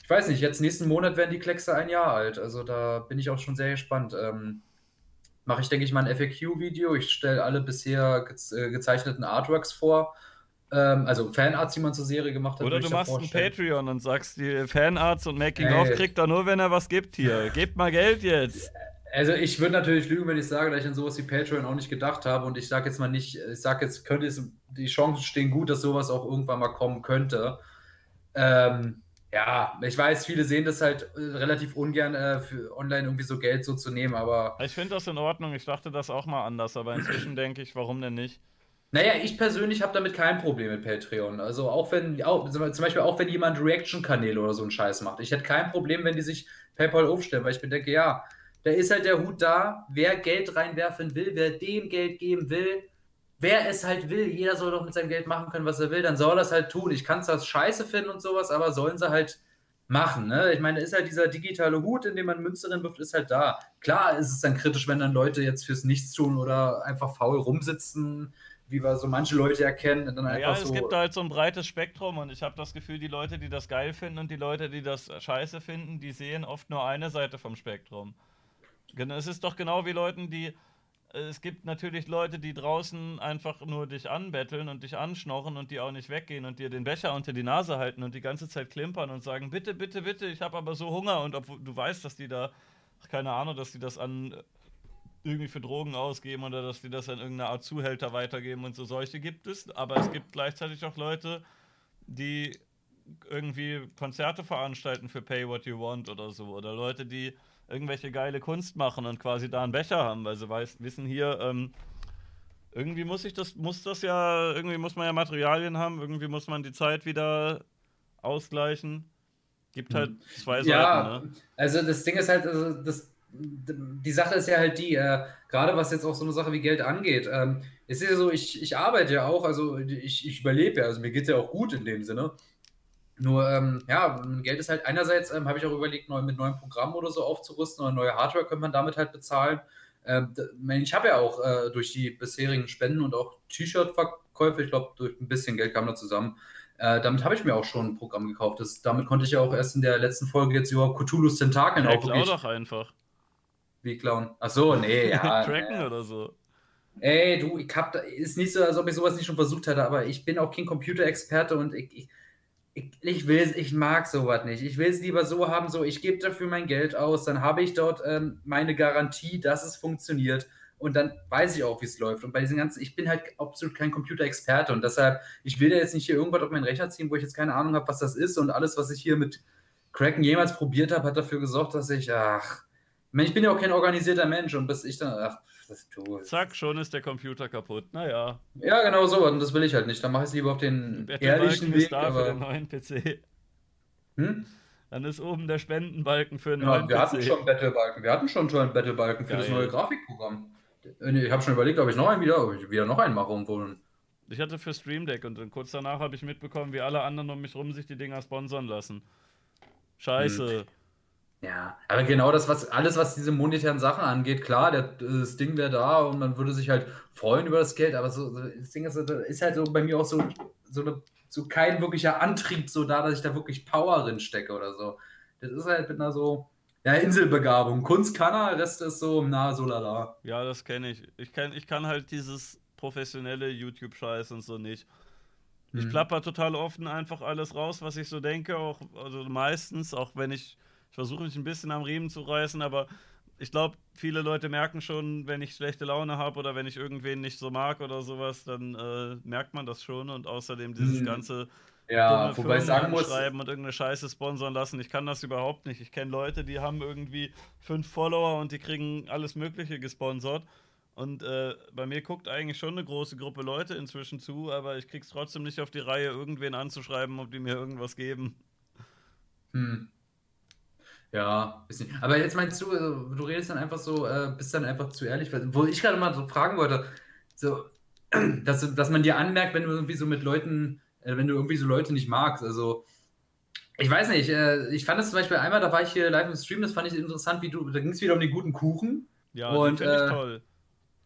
ich weiß nicht, jetzt nächsten Monat werden die Kleckse ein Jahr alt. Also da bin ich auch schon sehr gespannt. Ähm, Mache ich, denke ich, mal ein FAQ-Video. Ich stelle alle bisher ge äh, gezeichneten Artworks vor. Ähm, also Fanarts, die man zur Serie gemacht hat. Oder du machst ein. Patreon und sagst, die Fanarts und Making-of kriegt er nur, wenn er was gibt hier. Gebt mal Geld jetzt. Also ich würde natürlich lügen, wenn ich sage, dass ich an sowas wie Patreon auch nicht gedacht habe. Und ich sage jetzt mal nicht, ich sage jetzt, könnte es, die Chancen stehen gut, dass sowas auch irgendwann mal kommen könnte. Ähm, ja, ich weiß, viele sehen das halt äh, relativ ungern, äh, für online irgendwie so Geld so zu nehmen, aber Ich finde das in Ordnung. Ich dachte das auch mal anders, aber inzwischen denke ich, warum denn nicht? Naja, ich persönlich habe damit kein Problem mit Patreon. Also auch wenn, auch, zum Beispiel auch wenn jemand Reaction-Kanäle oder so einen Scheiß macht. Ich hätte kein Problem, wenn die sich PayPal aufstellen, weil ich mir denke, ja, da ist halt der Hut da, wer Geld reinwerfen will, wer dem Geld geben will, wer es halt will, jeder soll doch mit seinem Geld machen können, was er will, dann soll er es halt tun. Ich kann es das scheiße finden und sowas, aber sollen sie halt machen. Ne? Ich meine, ist halt dieser digitale Hut, in dem man Münze wirft, ist halt da. Klar ist es dann kritisch, wenn dann Leute jetzt fürs Nichts tun oder einfach faul rumsitzen, wie wir so manche Leute erkennen. Dann ja, es so gibt halt so ein breites Spektrum und ich habe das Gefühl, die Leute, die das geil finden und die Leute, die das scheiße finden, die sehen oft nur eine Seite vom Spektrum. Es ist doch genau wie Leuten, die es gibt natürlich Leute, die draußen einfach nur dich anbetteln und dich anschnorren und die auch nicht weggehen und dir den Becher unter die Nase halten und die ganze Zeit klimpern und sagen, bitte, bitte, bitte, ich habe aber so Hunger und obwohl du weißt, dass die da, keine Ahnung, dass die das an äh, irgendwie für Drogen ausgeben oder dass die das an irgendeine Art Zuhälter weitergeben und so solche gibt es, aber es gibt gleichzeitig auch Leute, die irgendwie Konzerte veranstalten für Pay What You Want oder so oder Leute, die irgendwelche geile Kunst machen und quasi da einen Becher haben, weil sie weiß, wissen hier, ähm, irgendwie muss ich das, muss das ja, irgendwie muss man ja Materialien haben, irgendwie muss man die Zeit wieder ausgleichen. Gibt halt hm. zwei ja, Seiten, ne? Also das Ding ist halt, also das, die Sache ist ja halt die, äh, gerade was jetzt auch so eine Sache wie Geld angeht, ähm, es ist ja so, ich, ich arbeite ja auch, also ich, ich überlebe ja, also mir geht es ja auch gut in dem Sinne. Nur, ähm, ja, Geld ist halt einerseits, ähm, habe ich auch überlegt, neu, mit neuen Programmen oder so aufzurüsten oder neue Hardware könnte man damit halt bezahlen. Ähm, ich habe ja auch äh, durch die bisherigen Spenden und auch T-Shirt-Verkäufe, ich glaube, durch ein bisschen Geld kam da zusammen. Äh, damit habe ich mir auch schon ein Programm gekauft. Das, damit konnte ich ja auch erst in der letzten Folge jetzt über Cthulhu's Tentakeln ja, auch klau doch einfach. Wie klauen? Ach so, nee, <laughs> ja. Tracken äh, oder so. Ey, du, ich hab da, ist nicht so, als ob ich sowas nicht schon versucht hätte, aber ich bin auch kein Computerexperte und ich, ich ich, ich will ich mag sowas nicht. Ich will es lieber so haben, so ich gebe dafür mein Geld aus, dann habe ich dort ähm, meine Garantie, dass es funktioniert und dann weiß ich auch, wie es läuft. Und bei diesen ganzen, ich bin halt absolut kein Computerexperte und deshalb, ich will da jetzt nicht hier irgendwas auf meinen Rechner ziehen, wo ich jetzt keine Ahnung habe, was das ist und alles, was ich hier mit Cracken jemals probiert habe, hat dafür gesorgt, dass ich, ach, ich bin ja auch kein organisierter Mensch und bis ich dann, ach, das tue. Zack, schon ist der Computer kaputt. Naja. Ja, genau so. Und das will ich halt nicht. Dann mache ich es lieber auf den ehrlichen Weg. Ist da aber... für den neuen PC. Hm? Dann ist oben der Spendenbalken für den ja, neuen wir PC. Hatten schon Battlebalken. Wir hatten schon einen Battlebalken für Geil. das neue Grafikprogramm. Ich habe schon überlegt, ob ich noch einen wieder, ob ich wieder noch einen mache irgendwo. Ich hatte für Stream Deck und dann kurz danach habe ich mitbekommen, wie alle anderen um mich rum sich die Dinger sponsern lassen. Scheiße. Hm. Ja, aber genau das, was alles, was diese monetären Sachen angeht, klar, der, das Ding wäre da und man würde sich halt freuen über das Geld, aber so, das Ding ist, ist halt so bei mir auch so, so, eine, so kein wirklicher Antrieb so da, dass ich da wirklich Power drin stecke oder so. Das ist halt mit einer so, ja, Inselbegabung. Kunst kann er, Rest ist so, na, so lala. Ja, das kenne ich. Ich, kenn, ich kann halt dieses professionelle YouTube-Scheiß und so nicht. Ich mhm. plapper total offen einfach alles raus, was ich so denke, auch, also meistens, auch wenn ich ich versuche mich ein bisschen am Riemen zu reißen, aber ich glaube, viele Leute merken schon, wenn ich schlechte Laune habe oder wenn ich irgendwen nicht so mag oder sowas, dann äh, merkt man das schon. Und außerdem dieses hm. ganze ja, wobei ich sagen muss, schreiben und irgendeine Scheiße sponsern lassen. Ich kann das überhaupt nicht. Ich kenne Leute, die haben irgendwie fünf Follower und die kriegen alles Mögliche gesponsert. Und äh, bei mir guckt eigentlich schon eine große Gruppe Leute inzwischen zu, aber ich krieg's trotzdem nicht auf die Reihe, irgendwen anzuschreiben, ob die mir irgendwas geben. Hm. Ja, bisschen. Aber jetzt meinst du, also, du redest dann einfach so, äh, bist dann einfach zu ehrlich. Wo ich gerade mal so fragen wollte, so, <clears throat> dass, dass man dir anmerkt, wenn du irgendwie so mit Leuten, äh, wenn du irgendwie so Leute nicht magst. Also, ich weiß nicht, äh, ich fand es zum Beispiel einmal, da war ich hier live im Stream, das fand ich interessant, wie du, da ging es wieder um den guten Kuchen. Ja, und, den finde ich toll.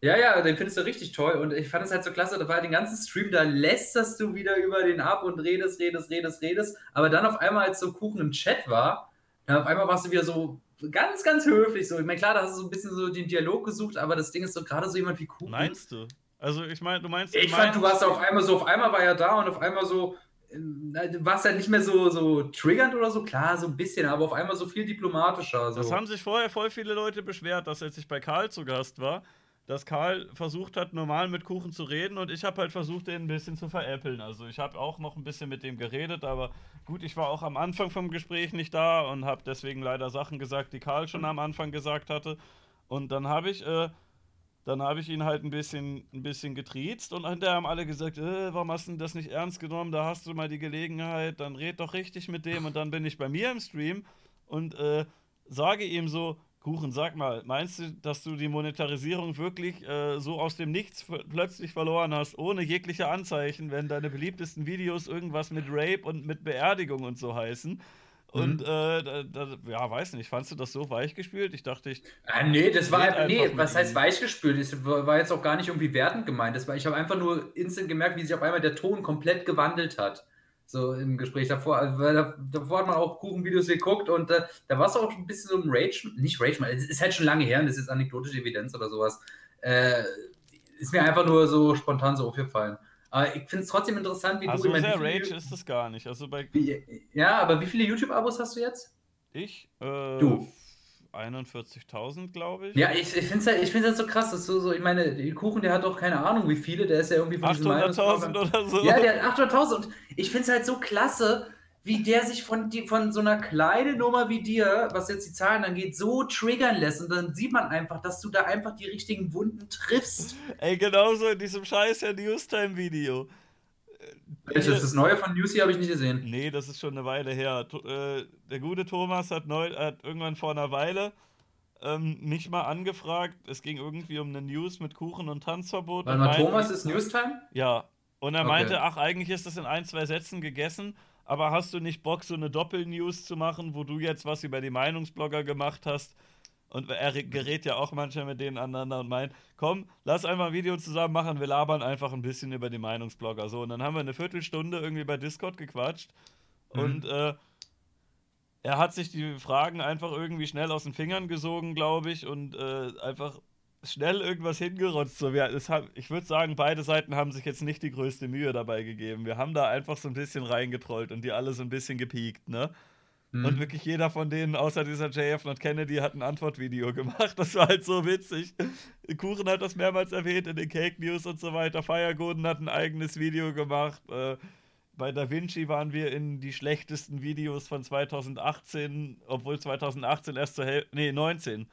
Ja, ja, den findest du richtig toll. Und ich fand es halt so klasse, da war den ganzen Stream, da lästerst du wieder über den ab und redest, redest, redest, redest. Aber dann auf einmal, als so Kuchen im Chat war, ja, auf einmal warst du wieder so ganz, ganz höflich. So. Ich meine, klar, da hast du so ein bisschen so den Dialog gesucht, aber das Ding ist so gerade so jemand wie Kuchen. Meinst du? Also ich meine, du meinst. Ich fand, du warst auf einmal so, auf einmal war er da und auf einmal so, du warst ja nicht mehr so, so triggernd oder so, klar, so ein bisschen, aber auf einmal so viel diplomatischer. So. Das haben sich vorher voll viele Leute beschwert, dass als ich bei Karl zu Gast war, dass Karl versucht hat, normal mit Kuchen zu reden und ich habe halt versucht, den ein bisschen zu veräppeln. Also ich habe auch noch ein bisschen mit dem geredet, aber gut, ich war auch am Anfang vom Gespräch nicht da und habe deswegen leider Sachen gesagt, die Karl schon am Anfang gesagt hatte. Und dann habe ich, äh, dann habe ich ihn halt ein bisschen, ein bisschen getriezt und hinterher haben alle gesagt, äh, warum hast du das nicht ernst genommen? Da hast du mal die Gelegenheit, dann red doch richtig mit dem. Und dann bin ich bei mir im Stream und äh, sage ihm so, Kuchen, sag mal, meinst du, dass du die Monetarisierung wirklich äh, so aus dem Nichts plötzlich verloren hast, ohne jegliche Anzeichen, wenn deine beliebtesten Videos irgendwas mit Rape und mit Beerdigung und so heißen? Und äh, da, da, ja, weiß nicht, fandst du das so weichgespült? Ich dachte, ich. Ah, nee, das war einfach, nee, was heißt weichgespült? Das war war jetzt auch gar nicht irgendwie wertend gemeint. Das war, ich habe einfach nur instant gemerkt, wie sich auf einmal der Ton komplett gewandelt hat. So im Gespräch davor. Also, weil da, davor hat man auch Kuchenvideos geguckt und äh, da war es auch ein bisschen so ein Rage, nicht Rage, es ist halt schon lange her und das ist anekdotische Evidenz oder sowas. Äh, ist mir einfach nur so spontan so aufgefallen. Aber ich finde es trotzdem interessant, wie Also du. ich sehr Rage ist es gar nicht. Also bei wie, ja, aber wie viele YouTube-Abos hast du jetzt? ich, äh, Du. 41.000, glaube ich. Ja, ich, ich finde es halt, ich find's halt so krass, dass so, so, ich meine, der Kuchen, der hat doch keine Ahnung, wie viele, der ist ja irgendwie von diesen 800.000 Meinungsbloggern- oder so. Ja, der hat 800.000 und ich finde es halt so klasse, wie der sich von, die, von so einer kleinen Nummer wie dir, was jetzt die Zahlen angeht, so triggern lässt und dann sieht man einfach, dass du da einfach die richtigen Wunden triffst. Ey, genauso in diesem scheiß ja Newstime-Video. Welches? Das neue von Newsy habe ich nicht gesehen. Nee, das ist schon eine Weile her. Äh, der gute Thomas hat, neu, hat irgendwann vor einer Weile ähm, mich mal angefragt. Es ging irgendwie um eine News mit Kuchen und Tanzverbot. Und mal, Thomas ist Newstime? Ja. Und er Okay. meinte, ach, eigentlich ist das in ein, zwei Sätzen gegessen, aber hast du nicht Bock, so eine Doppel-News zu machen, wo du jetzt was über die Meinungsblogger gemacht hast? Und er gerät ja auch manchmal mit denen aneinander und meint, komm, lass einfach ein Video zusammen machen, wir labern einfach ein bisschen über die Meinungsblogger. So, und dann haben wir eine Viertelstunde irgendwie bei Discord gequatscht. Mhm. Und äh, er hat sich die Fragen einfach irgendwie schnell aus den Fingern gesogen, glaube ich, und äh, einfach schnell irgendwas hingerotzt. So, wir, haben, ich würde sagen, beide Seiten haben sich jetzt nicht die größte Mühe dabei gegeben. Wir haben da einfach so ein bisschen reingetrollt und die alle so ein bisschen gepiekt, ne? Hm. Und wirklich jeder von denen, außer dieser JF Not Kennedy, hat ein Antwortvideo gemacht. Das war halt so witzig. Kuchen hat das mehrmals erwähnt in den Cake News und so weiter. Feiergoden hat ein eigenes Video gemacht. Äh, bei Da Vinci waren wir in die schlechtesten Videos von 2018, obwohl 2018 erst zur Hälfte, nee, 19.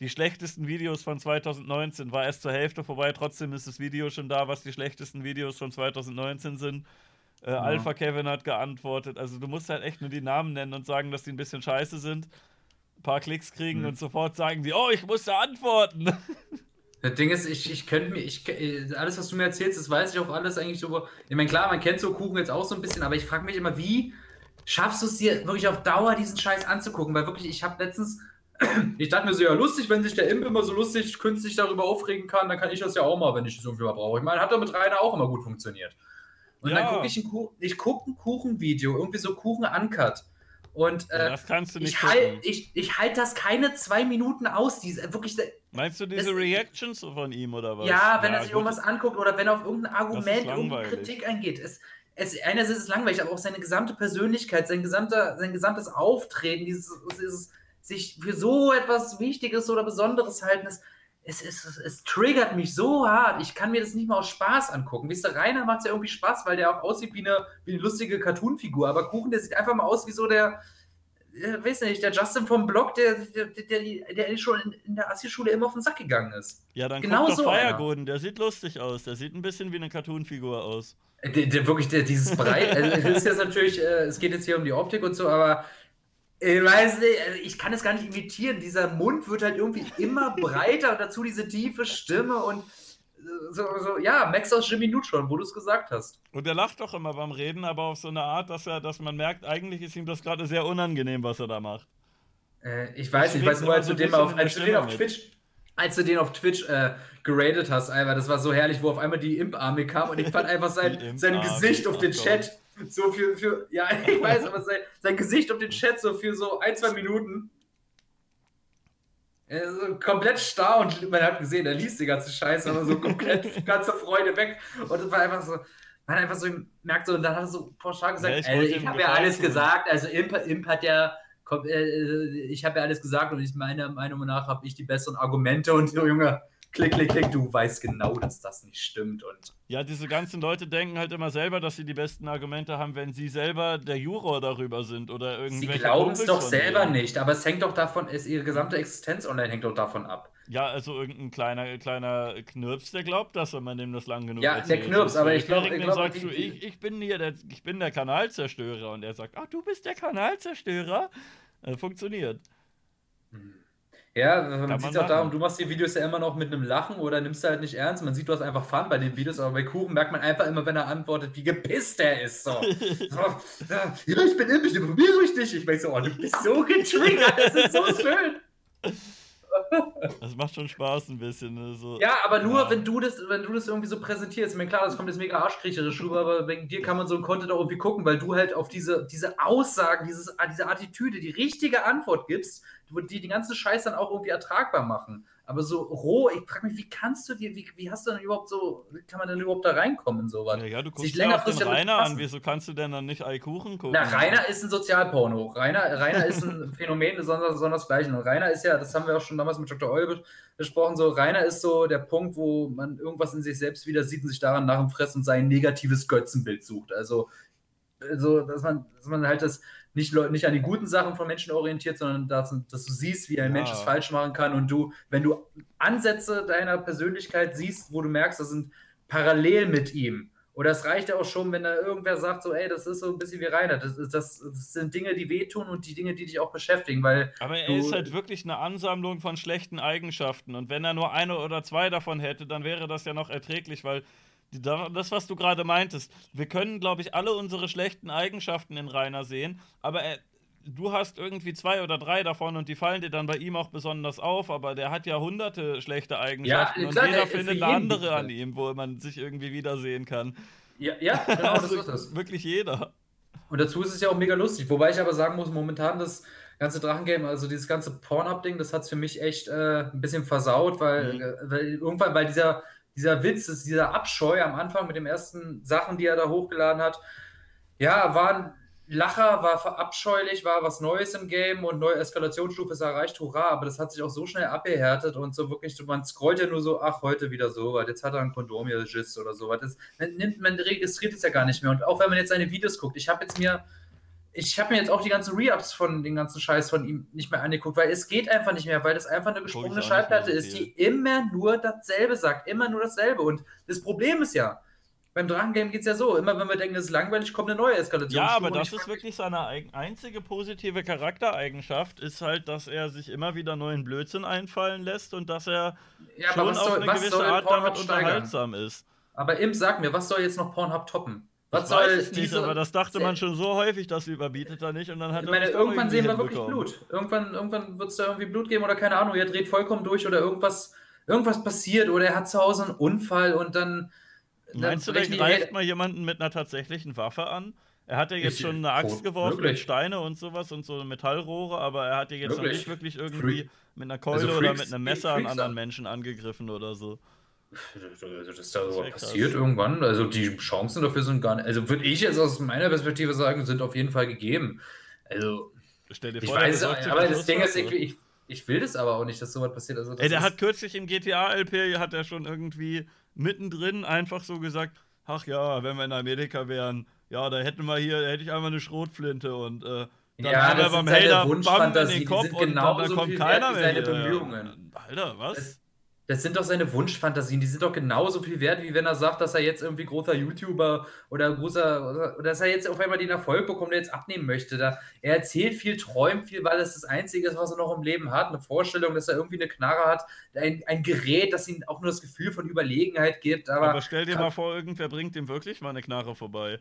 Die schlechtesten Videos von 2019 war erst zur Hälfte vorbei, trotzdem ist das Video schon da, was die schlechtesten Videos von 2019 sind. Äh, Alpha Kevin hat geantwortet. Also du musst halt echt nur die Namen nennen und sagen, dass die ein bisschen scheiße sind. Ein paar Klicks kriegen Mhm. und sofort sagen die, oh, ich musste antworten. <laughs> Das Ding ist, ich, ich könnte mir, ich, äh, alles, was du mir erzählst, das weiß ich auch alles eigentlich so. Ich meine, klar, man kennt so Kuchen jetzt auch so ein bisschen, aber ich frage mich immer, wie schaffst du es dir wirklich auf Dauer diesen Scheiß anzugucken? Weil wirklich, ich habe letztens, <clears throat> ich dachte mir so, ja, lustig, wenn sich der Imp immer so lustig künstlich darüber aufregen kann, dann kann ich das ja auch mal, wenn ich das irgendwie mal brauche. Ich meine, hat doch mit Rainer auch immer gut funktioniert. Und Ja. dann gucke ich ein, Kuchen, ich gucke ein Kuchenvideo, irgendwie so Kuchen uncut. Und äh, das kannst du nicht ich halte ich, ich halt das keine zwei Minuten aus. Diese, wirklich, Meinst du diese das- Reactions von ihm oder was? ja, wenn er sich gut. irgendwas anguckt oder wenn er auf irgendein Argument, irgendeine. Kritik eingeht. Es, es, einerseits ist es langweilig, aber auch seine gesamte Persönlichkeit, sein, gesamter, sein gesamtes Auftreten, dieses, dieses sich für so etwas Wichtiges oder Besonderes halten, es, es, es, es triggert mich so hart. Ich kann mir das nicht mal aus Spaß angucken. Wisst ihr, Rainer macht es ja irgendwie Spaß, weil der auch aussieht wie eine, wie eine lustige Cartoonfigur. Aber Kuchen, der sieht einfach mal aus wie so der, äh, weiß nicht, der Justin vom Blog, der, der, der, der schon in, in der Assi-Schule immer auf den Sack gegangen ist. Ja, dann Genau guck doch so. Feiergoden, der sieht lustig aus. Der sieht ein bisschen wie eine Cartoonfigur aus. Der, der wirklich, der, dieses Breit, also es <laughs> ist jetzt natürlich, äh, es geht jetzt hier um die Optik und so, aber ich weiß nicht, also ich kann es gar nicht imitieren. Dieser Mund wird halt irgendwie immer <laughs> breiter und dazu diese tiefe Stimme und äh, so, so ja, Max aus Jimmy Neutron, wo du es gesagt hast. Und er lacht doch immer beim Reden, aber auf so eine Art, dass er, dass man merkt, eigentlich ist ihm das gerade sehr unangenehm, was er da macht. Äh, ich weiß Ich nicht, ich weiß nur, als du so ein den mal auf, als du den auf. Twitch, als du den auf Twitch äh, geradet hast, Alter, das war so herrlich, wo auf einmal die Imp-Armee kam und ich fand einfach <laughs> sein, sein Gesicht auf den Gott. Chat so für, für, ja, <laughs> ich weiß, aber sein, sein Gesicht auf den Chat so für so ein, zwei Minuten. Er ist so komplett starr und man hat gesehen, er liest die ganze Scheiße, aber so komplett <laughs> ganze Freude weg. Und es war einfach so, man hat einfach so merkt so, und dann hat er so pauschal gesagt, Ja, ich also ich habe ja alles gesagt, also Imp, Imp hat ja, komm, äh, ich habe ja alles gesagt und ich meiner Meinung nach habe ich die besseren Argumente und so, Junge, klick, klick, klick, du weißt genau, dass das nicht stimmt und Ja, diese ganzen Leute denken halt immer selber, dass sie die besten Argumente haben, wenn sie selber der Juror darüber sind oder sie irgendwelche glauben es doch selber denen. nicht, aber es hängt doch davon, ist ihre gesamte Existenz online hängt doch davon ab. Ja, also irgendein kleiner, kleiner Knirps, der glaubt das, wenn man dem das lang genug Ja, erzählt. der Knirps, aber ich glaub- ich 12-Jährigen, glaub, sagst die- du, ich, ich bin hier der, ich bin der Kanalzerstörer und er sagt, ach, du bist der Kanalzerstörer. Äh, funktioniert. Ja, man, sieht auch darum, du machst die Videos ja immer noch mit einem Lachen oder nimmst du halt nicht ernst. Man sieht, du hast einfach Fun bei den Videos, aber bei Kuchen merkt man einfach immer, wenn er antwortet, wie gepisst er ist. So. <laughs> ja, ich bin impisch, probiere ich dich. Ich meine so, oh, du bist so getriggert, das ist so <laughs> schön. Das macht schon Spaß ein bisschen. Ne? So, ja, aber nur, ja. wenn du das, wenn du das irgendwie so präsentierst. Ich meine, klar, das kommt jetzt mega arschkriecherisch rüber, aber wegen dir kann man so ein Content auch irgendwie gucken, weil du halt auf diese, diese Aussagen, dieses, diese Attitüde, die richtige Antwort gibst, die den ganzen Scheiß dann auch irgendwie ertragbar machen. Aber so roh, ich frage mich, wie kannst du dir, wie, wie hast du denn überhaupt so, wie kann man denn überhaupt da reinkommen in sowas? Ja, ja du guckst ja auf den Rainer an, wieso kannst du denn dann nicht Eikuchen gucken? Na, Rainer ist ein Sozialporno. Rainer, Rainer ist ein <laughs> Phänomen besonders, besonders gleichen. Und Rainer ist ja, das haben wir auch schon damals mit Dr. Eul besprochen, so Rainer ist so der Punkt, wo man irgendwas in sich selbst wieder sieht und sich daran nach dem Fressen und sein negatives Götzenbild sucht. Also, also dass man, dass man halt das, nicht, nicht an die guten Sachen von Menschen orientiert, sondern dass, dass du siehst, wie ein ja. Mensch es falsch machen kann und du, wenn du Ansätze deiner Persönlichkeit siehst, wo du merkst, das sind parallel mit ihm. Oder es reicht ja auch schon, wenn da irgendwer sagt, so, ey, das ist so ein bisschen wie Rainer. Das, das, das sind Dinge, die wehtun und die Dinge, die dich auch beschäftigen, weil. Aber er ist halt wirklich eine Ansammlung von schlechten Eigenschaften. Und wenn er nur eine oder zwei davon hätte, dann wäre das ja noch erträglich, weil das, was du gerade meintest, wir können, glaube ich, alle unsere schlechten Eigenschaften in Rainer sehen, aber er, du hast irgendwie zwei oder drei davon und die fallen dir dann bei ihm auch besonders auf, aber der hat ja hunderte schlechte Eigenschaften ja, klar, und jeder findet eine andere an ihm, wo man sich irgendwie wiedersehen kann. Ja, ja <laughs> genau, also das ist es. Wirklich jeder. Und dazu ist es ja auch mega lustig, wobei ich aber sagen muss, momentan das ganze Drachengame, also dieses ganze Porn-Up-Ding, das hat es für mich echt äh, ein bisschen versaut, weil, mhm. äh, weil irgendwann, weil dieser dieser Witz, dieser Abscheu am Anfang mit den ersten Sachen, die er da hochgeladen hat, ja, war ein Lacher, war abscheulich, war was Neues im Game und neue Eskalationsstufe ist erreicht, hurra, aber das hat sich auch so schnell abgehärtet und so wirklich, man scrollt ja nur so, ach, heute wieder so was, jetzt hat er ein Kondom hier oder so nimmt, man registriert es ja gar nicht mehr. Und auch wenn man jetzt seine Videos guckt, ich habe jetzt mir ich habe mir jetzt auch die ganzen Re-Ups von den ganzen Scheiß von ihm nicht mehr angeguckt, weil es geht einfach nicht mehr, weil das einfach eine gesprungene Schallplatte ist, die immer nur dasselbe sagt, immer nur dasselbe. Und das Problem ist ja, beim Drachengame geht es ja so, immer wenn wir denken, es ist langweilig, kommt eine neue Eskalation. Ja, aber das ist wirklich seine einzige positive Charaktereigenschaft, ist halt, dass er sich immer wieder neuen Blödsinn einfallen lässt und dass er ja, schon auf soll, eine gewisse Art damit unterhaltsam ist. Aber Imp, sag mir, was soll jetzt noch Pornhub toppen? Was soll weiß nicht, diese, aber das dachte man schon so häufig, das überbietet er nicht und dann hat ich meine, irgendwann sehen wir wirklich Blut. Irgendwann, irgendwann wird es da irgendwie Blut geben oder keine Ahnung, er dreht vollkommen durch oder irgendwas, irgendwas passiert oder er hat zu Hause einen Unfall und dann. Meinst dann du, der greift mal jemanden mit einer tatsächlichen Waffe an? Er hat ja jetzt schon eine Axt geworfen wirklich? mit Steine und sowas und so Metallrohre, aber er hat ja jetzt wirklich? noch nicht wirklich irgendwie Freak. mit einer Keule also oder mit einem Messer an anderen Menschen angegriffen oder so. Das ist da so passiert krass. irgendwann. Also die Chancen dafür sind gar nicht. Also würde ich jetzt aus meiner Perspektive sagen, sind auf jeden Fall gegeben. Also Stell dir vor, ich weiß, aber das Ding ist, ich, ich, will das aber auch nicht, dass sowas passiert. Also, Ey, der hat kürzlich im GTA-LP hat er schon irgendwie mittendrin einfach so gesagt, ach ja, wenn wir in Amerika wären, ja, da hätten wir hier, da hätte ich einfach eine Schrotflinte und äh, dann ja, hat er beim Hater Bam in den Kopf und dann, dann kommt keiner mehr. Seine Bemühungen. Alter, was? Das, das sind doch seine Wunschfantasien, die sind doch genauso viel wert, wie wenn er sagt, dass er jetzt irgendwie großer YouTuber oder großer, oder dass er jetzt auf einmal den Erfolg bekommt, der jetzt abnehmen möchte. Da, er erzählt viel, träumt viel, weil es das Einzige ist, was er noch im Leben hat. Eine Vorstellung, dass er irgendwie eine Knarre hat, ein, ein Gerät, das ihm auch nur das Gefühl von Überlegenheit gibt. Aber, aber stell dir mal vor, irgendwer bringt ihm wirklich mal eine Knarre vorbei.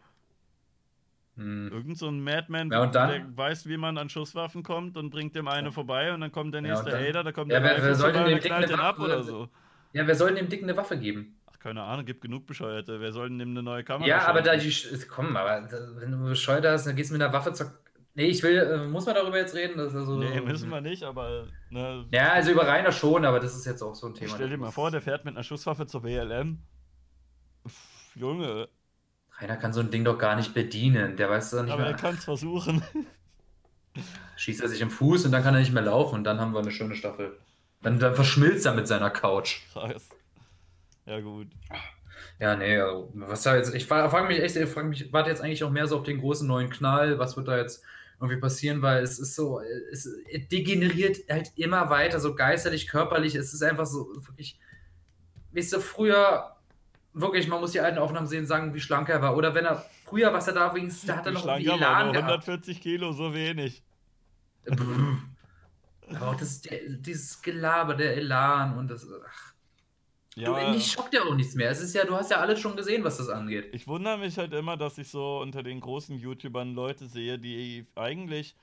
Hm. Irgend so ein Madman, ja, der weiß, wie man an Schusswaffen kommt und bringt dem eine vorbei und dann kommt der nächste ja, Hater, da kommt ja, der wer, wer soll dem knallt den ab oder so. Ja, wer soll dem Dicken eine Waffe geben? Ach, keine Ahnung, gibt genug Bescheuerte. Wer soll denn dem eine neue Kamera Ja, aber da die. Komm, aber wenn du bescheuert hast, dann gehst du mit einer Waffe zur. Nee, ich will, äh, muss man darüber jetzt reden? Das also, nee, müssen wir nicht, aber. Ne, ja, also über Rainer schon, aber das ist jetzt auch so ein Thema. Stell dir mal vor, der fährt mit einer Schusswaffe zur WLM. Pff, Junge, Rainer kann so ein Ding doch gar nicht bedienen. Der weiß doch nicht Aber mehr. er kann es versuchen. <laughs> Schießt er sich im Fuß und dann kann er nicht mehr laufen und dann haben wir eine schöne Staffel. Dann, dann verschmilzt er mit seiner Couch. Krass. Ja, gut. Ja, nee, also, was da jetzt. Ich frage mich echt, ich frage mich, warte jetzt eigentlich auch mehr so auf den großen neuen Knall. Was wird da jetzt irgendwie passieren? Weil es ist so, es degeneriert halt immer weiter, so geisterlich, körperlich. Es ist einfach so wirklich. Weißt du, früher wirklich, man muss die alten Aufnahmen sehen, sagen, wie schlank er war. Oder wenn er früher, was er da übrigens, da hat er noch irgendwie Elan 140 Kilo, so wenig. Aber auch das, dieses Gelaber, der Elan und das. Ach. Ja. Du, mich schockt ja auch nichts mehr. Es ist ja, du hast ja alles schon gesehen, was das angeht. Ich wundere mich halt immer, dass ich so unter den großen YouTubern Leute sehe, die eigentlich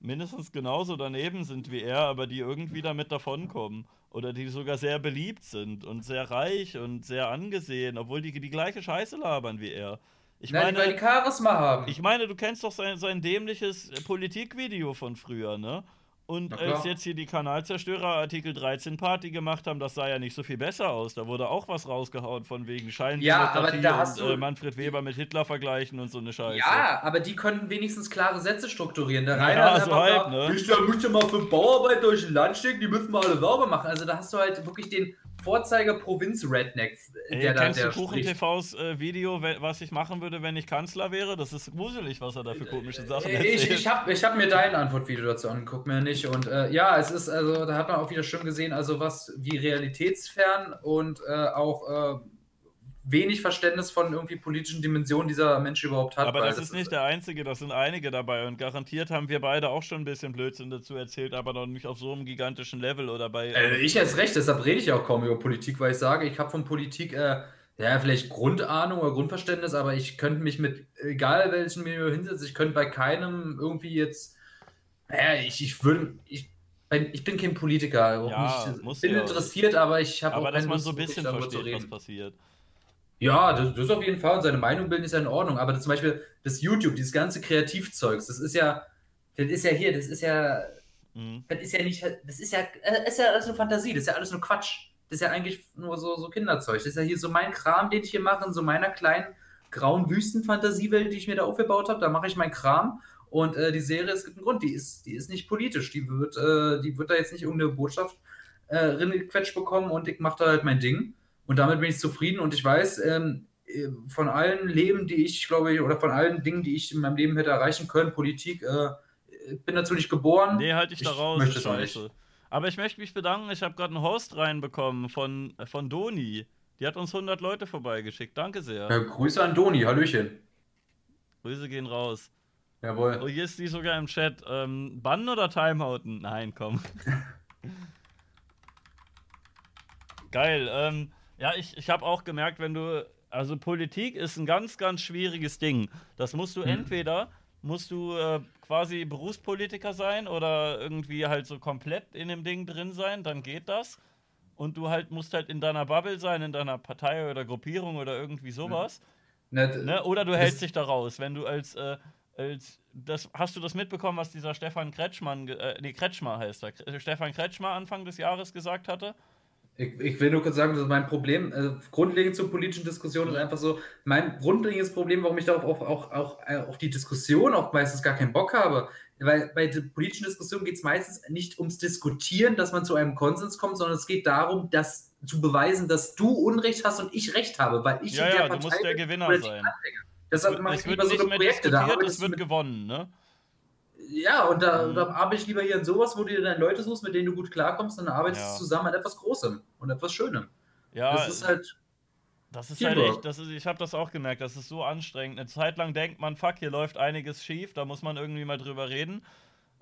mindestens genauso daneben sind wie er, aber die irgendwie damit davonkommen. Oder die sogar sehr beliebt sind und sehr reich und sehr angesehen, obwohl die die gleiche Scheiße labern wie er. Ich Nein, meine, weil die Charisma haben. Ich meine, du kennst doch sein, sein dämliches Politikvideo von früher, ne? Und als jetzt hier die Kanalzerstörer Artikel 13 Party gemacht haben, das sah ja nicht so viel besser aus. Da wurde auch was rausgehauen von wegen Schein ja, aber da hast und du, äh, Manfred Weber mit Hitler vergleichen und so eine Scheiße. Ja, aber die können wenigstens klare Sätze strukturieren. Der Rainer ja, so halb, da, ne? Ich möchte mal für Bauarbeit durch ein Land stecken, die müssen wir alle sauber machen. Also da hast du halt wirklich den Vorzeiger Provinz Redneck, der da kennst der du Kuchen TVs äh, Video, was ich machen würde, wenn ich Kanzler wäre? Das ist gruselig, was er da für komische Sachen erzählt. Ich, ich habe ich hab mir dein Antwortvideo dazu angeguckt, mir nicht. Und äh, ja, es ist, also, da hat man auch wieder schön gesehen, also was wie realitätsfern und äh, auch äh, wenig Verständnis von irgendwie politischen Dimensionen dieser Mensch überhaupt hat. Aber das, das ist nicht der einzige, das sind einige dabei und garantiert haben wir beide auch schon ein bisschen Blödsinn dazu erzählt, aber noch nicht auf so einem gigantischen Level oder bei. Äh, ich erst recht, deshalb rede ich auch kaum über Politik, weil ich sage, ich habe von Politik äh, ja vielleicht Grundahnung oder Grundverständnis, aber ich könnte mich mit egal welchen Milieu hinsetzen, ich könnte bei keinem irgendwie jetzt. Naja, ich, ich würde. Ich, ich bin kein Politiker, ja, nicht, bin interessiert, aber ich habe auch Aber dass man so ein bisschen versteht, was passiert. Ja, das, das auf jeden Fall. Und seine Meinung bilden ist ja in Ordnung. Aber das, zum Beispiel das YouTube, dieses ganze Kreativzeugs, das ist ja, das ist ja hier, das ist ja, mhm. das ist ja nicht, das ist ja, das äh, ist ja alles nur Fantasie, das ist ja alles nur Quatsch. Das ist ja eigentlich nur so, so Kinderzeug. Das ist ja hier so mein Kram, den ich hier mache, in so meiner kleinen grauen Wüstenfantasiewelt, die ich mir da aufgebaut habe. Da mache ich meinen Kram. Und äh, die Serie, es gibt einen Grund, die ist, die ist nicht politisch. Die wird, äh, die wird da jetzt nicht irgendeine Botschaft äh, reingequetscht bekommen und ich mache da halt mein Ding. Und damit bin ich zufrieden und ich weiß, ähm, äh, von allen Leben, die ich, glaube ich, oder von allen Dingen, die ich in meinem Leben hätte erreichen können, Politik, äh, bin dazu nicht geboren. Nee, halte ich, ich da raus. Möchte es auch nicht. Aber ich möchte mich bedanken, ich habe gerade einen Host reinbekommen von, von Doni. Die hat uns 100 Leute vorbeigeschickt. Danke sehr. Ja, Grüße an Doni, Hallöchen. Grüße gehen raus. Jawohl. Oh, hier ist die sogar im Chat. Ähm, bannen oder Timeouten? Nein, komm. <laughs> Geil. Ähm, ja, ich, ich habe auch gemerkt, wenn du, also Politik ist ein ganz, ganz schwieriges Ding. Das musst du mhm. entweder, musst du äh, quasi Berufspolitiker sein oder irgendwie halt so komplett in dem Ding drin sein, dann geht das. Und du halt musst halt in deiner Bubble sein, in deiner Partei oder Gruppierung oder irgendwie sowas. Mhm. Ne? Oder du hältst dich da raus, wenn du als, äh, als das, hast du das mitbekommen, was dieser Stefan Kretschmann, äh, nee, Kretschmer heißt er, Stefan Kretschmer Anfang des Jahres gesagt hatte? Ich, ich, will nur kurz sagen, dass mein Problem, also grundlegend zur politischen Diskussion ist einfach so, mein grundlegendes Problem, warum ich darauf auch, auch, auch äh, auf die Diskussion auch meistens gar keinen Bock habe, weil bei der politischen Diskussion geht es meistens nicht ums Diskutieren, dass man zu einem Konsens kommt, sondern es geht darum, das zu beweisen, dass du Unrecht hast und ich Recht habe, weil ich ja, in der ja, Partei du musst der Gewinner sein. Deshalb mache ich lieber so eine Projekte da. Es wird gewonnen, ne? Ja, und da, mhm. da arbeite ich lieber hier in sowas, wo du dir dann Leute suchst, mit denen du gut klarkommst, und dann arbeitest du ja. zusammen an etwas Großem und etwas Schönem. Ja, das ist halt. Das ist halt echt, das ist, ich habe das auch gemerkt, das ist so anstrengend. Eine Zeit lang denkt man, fuck, hier läuft einiges schief, da muss man irgendwie mal drüber reden.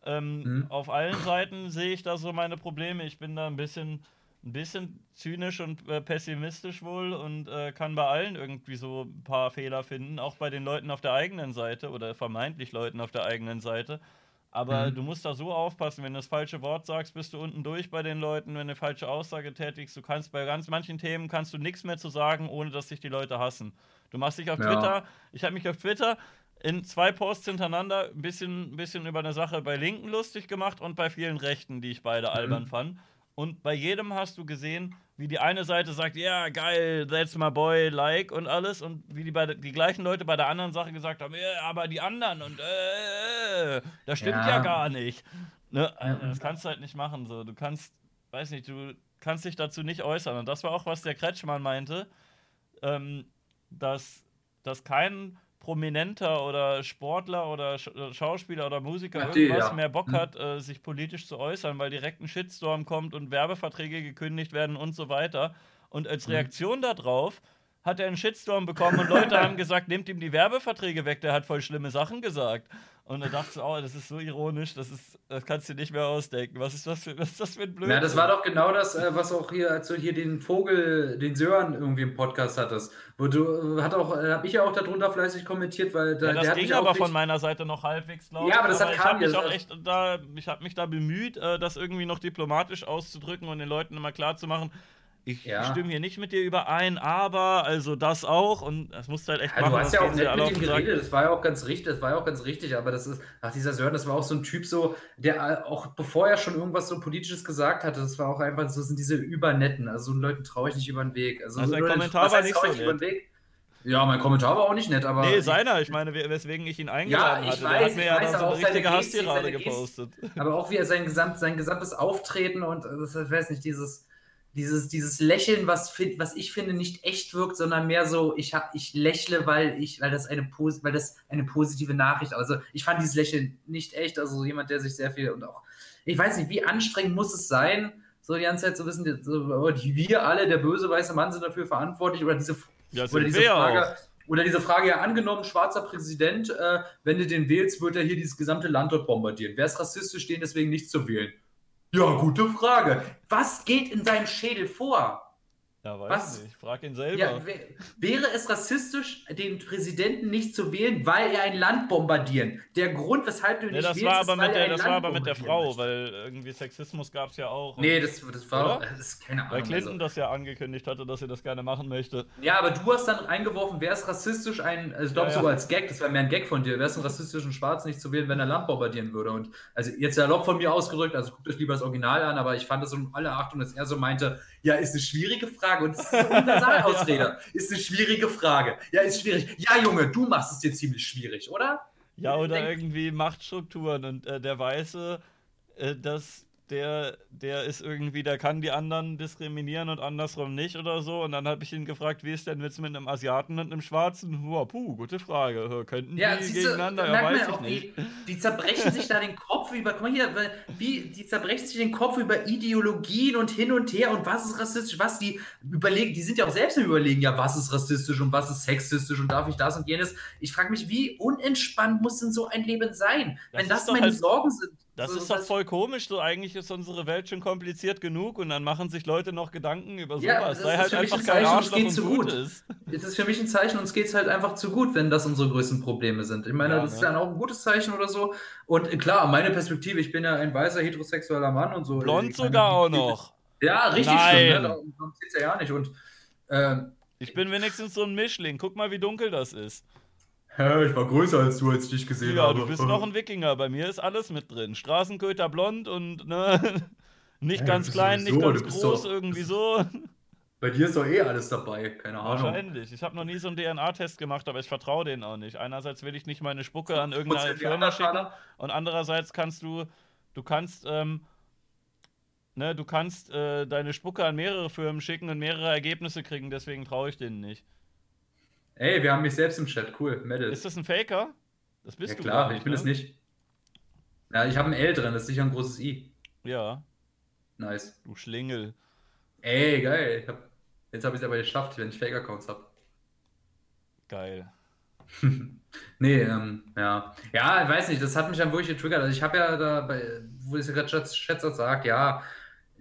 Ähm, mhm. Auf allen Seiten sehe ich da so meine Probleme. Ich bin da ein bisschen, ein bisschen zynisch und äh, pessimistisch wohl und äh, kann bei allen irgendwie so ein paar Fehler finden, auch bei den Leuten auf der eigenen Seite oder vermeintlich Leuten auf der eigenen Seite. Aber mhm. du musst da so aufpassen, wenn du das falsche Wort sagst, bist du unten durch bei den Leuten, wenn du eine falsche Aussage tätigst. Du kannst bei ganz manchen Themen kannst du nichts mehr zu sagen, ohne dass sich die Leute hassen. Du machst dich auf ja. Twitter, ich habe mich auf Twitter in zwei Posts hintereinander ein bisschen, bisschen über eine Sache bei Linken lustig gemacht und bei vielen Rechten, die ich beide mhm. albern fand. Und bei jedem hast du gesehen, wie die eine Seite sagt, ja, geil, that's my boy, like und alles. Und wie die, bei, die gleichen Leute bei der anderen Sache gesagt haben, ja, aber die anderen und äh, äh das stimmt ja, ja gar nicht. Ne? Also, das kannst du halt nicht machen. So. Du kannst, weiß nicht, du kannst dich dazu nicht äußern. Und das war auch, was der Kretschmann meinte, ähm, dass, dass kein Prominenter oder Sportler oder äh, Schauspieler oder Musiker Ach, die, irgendwas ja. mehr Bock hm. hat, äh, sich politisch zu äußern, weil direkt ein Shitstorm kommt und Werbeverträge gekündigt werden und so weiter. Und als hm. Reaktion mhm. darauf hat er einen Shitstorm bekommen und Leute <laughs> haben gesagt, nehmt ihm die Werbeverträge weg, der hat voll schlimme Sachen gesagt. Und da dachte ich, oh, das ist so ironisch, das, ist, das kannst du nicht mehr ausdenken. Was ist das für, was ist das für ein Blödsinn? Ja, das war doch genau das, äh, was auch hier, als du hier den Vogel, den Sören irgendwie im Podcast hattest. Wo du, äh, hat auch, äh, habe ich ja auch darunter fleißig kommentiert, weil da, ja, das ging aber von meiner Seite noch halbwegs, glaube ich. Ja, aber das aber hat ich habe mich auch echt da, ich habe mich da bemüht, das irgendwie noch diplomatisch auszudrücken und den Leuten immer klar zu machen, ich ja. stimme hier nicht mit dir überein, aber also das auch und das musst du halt echt ja, machen. Du hast ja auch nett mit ihm geredet, das war ja auch ganz richtig, das war ja auch ganz richtig, aber das ist, ach dieser Sören, das war auch so ein Typ so, der auch bevor er schon irgendwas so politisches gesagt hatte, das war auch einfach so sind diese übernetten, also so Leuten traue ich nicht über den Weg. Also, also so dein Kommentar war nicht so nett. Ja, mein Kommentar war auch nicht nett, aber. Nee, seiner, ich meine, weswegen ich ihn eingeladen ja, ich hatte. Weiß, hat mir ja dann so eine richtige Hasstirade gepostet. Aber auch wie er sein, gesamt, sein gesamtes Auftreten und, das, ich weiß nicht, dieses dieses, dieses Lächeln, was, was ich finde, nicht echt wirkt, sondern mehr so, ich, hab, ich lächle, weil, ich, weil, das eine, weil das eine positive Nachricht Also ich fand dieses Lächeln nicht echt. Also jemand, der sich sehr viel und auch, ich weiß nicht, wie anstrengend muss es sein, so die ganze Zeit zu wissen, so, oh, wir alle, der böse weiße Mann, sind dafür verantwortlich oder diese, ja, oder diese Frage. Auch. Oder diese Frage, ja, angenommen, schwarzer Präsident, äh, wenn du den wählst, wird er hier dieses gesamte Land dort bombardieren. Wäre es rassistisch, den deswegen nicht zu wählen? Ja, gute Frage. Was geht in seinem Schädel vor? Ja, weiß Was? nicht. Ich frage ihn selber. Ja, wäre es rassistisch, den Präsidenten nicht zu wählen, weil er ein Land bombardieren? Der Grund, weshalb du nee, nicht das wählst, war aber ist, mit der, Das war aber mit der Frau, möchte. weil irgendwie Sexismus gab es ja auch. Nee, das, das war das ist keine Ahnung. Weil Clinton also. das ja angekündigt hatte, dass er das gerne machen möchte. Ja, aber du hast dann eingeworfen, wäre es rassistisch, ein, also ich glaube ja, sogar als Gag, das wäre mehr ein Gag von dir, wäre es ein rassistischen Schwarz nicht zu wählen, wenn er Land bombardieren würde. Und also jetzt erlaubt von mir ausgedrückt, also guckt euch lieber das Original an, aber ich fand das um alle Achtung, dass er so meinte, ja, ist eine schwierige Frage und das ist eine Universalausrede. <laughs> ist eine schwierige Frage. Ja, ist schwierig. Ja, Junge, du machst es dir ziemlich schwierig, oder? Ja, oder irgendwie Machtstrukturen und äh, der Weiße, äh, dass der, der ist irgendwie, der kann die anderen diskriminieren und andersrum nicht oder so. Und dann habe ich ihn gefragt, wie ist denn jetzt mit einem Asiaten und einem Schwarzen? Hua, puh, gute Frage. Könnten ja, die gegeneinander? Du, ja, weiß ich nicht. Wie, die zerbrechen sich da den Kopf über, guck mal hier, wie, die zerbrechen sich den Kopf über Ideologien und hin und her und was ist rassistisch, was die überlegen, die sind ja auch selbst im Überlegen, ja, was ist rassistisch und was ist sexistisch und darf ich das und jenes. Ich frage mich, wie unentspannt muss denn so ein Leben sein, das wenn das meine halt Sorgen sind? Das so, ist doch voll komisch, so eigentlich ist unsere Welt schon kompliziert genug und dann machen sich Leute noch Gedanken über sowas. Ja, Sei halt einfach ein kein Arschloch und zu gut. Ist. Das ist für mich ein Zeichen, uns geht es halt einfach zu gut, wenn das unsere größten Probleme sind. Ich meine, ja, das ne? ist dann auch ein gutes Zeichen oder so. Und klar, meine Perspektive, ich bin ja ein weißer heterosexueller Mann und so. Blond sogar auch noch. Ja, richtig Nein. schlimm, ne? Darum geht es ja gar nicht. Und, äh, ich bin wenigstens so ein Mischling. Guck mal, wie dunkel das ist. Ja, ich war größer als du, als ich dich gesehen ja, habe. Ja, du bist noch ein Wikinger. Bei mir ist alles mit drin. Straßenköter blond und ne, <laughs> nicht ja, ganz klein, nicht ganz groß, doch, irgendwie so. <laughs> Bei dir ist doch eh alles dabei, keine Ahnung. Wahrscheinlich. Ich habe noch nie so einen DNA-Test gemacht, aber ich vertraue denen auch nicht. Einerseits will ich nicht meine Spucke an irgendeine Firma schicken und andererseits kannst du, du kannst, ähm, ne, du kannst äh, deine Spucke an mehrere Firmen schicken und mehrere Ergebnisse kriegen, deswegen traue ich denen nicht. Ey, wir haben mich selbst im Chat. Cool, Medal. Ist das ein Faker? Das bist ja, du klar, nicht, ich bin ne? es nicht. Ja, ich habe ein L drin, das ist sicher ein großes I. Ja. Nice. Du Schlingel. Ey, geil. Hab, jetzt habe ich es aber geschafft, wenn ich Fake-Accounts habe. Geil. <laughs> nee, ähm, ja. Ja, ich weiß nicht, das hat mich dann wirklich getriggert. Also ich habe ja da, bei, wo es ja gerade Schätzer sagt, ja,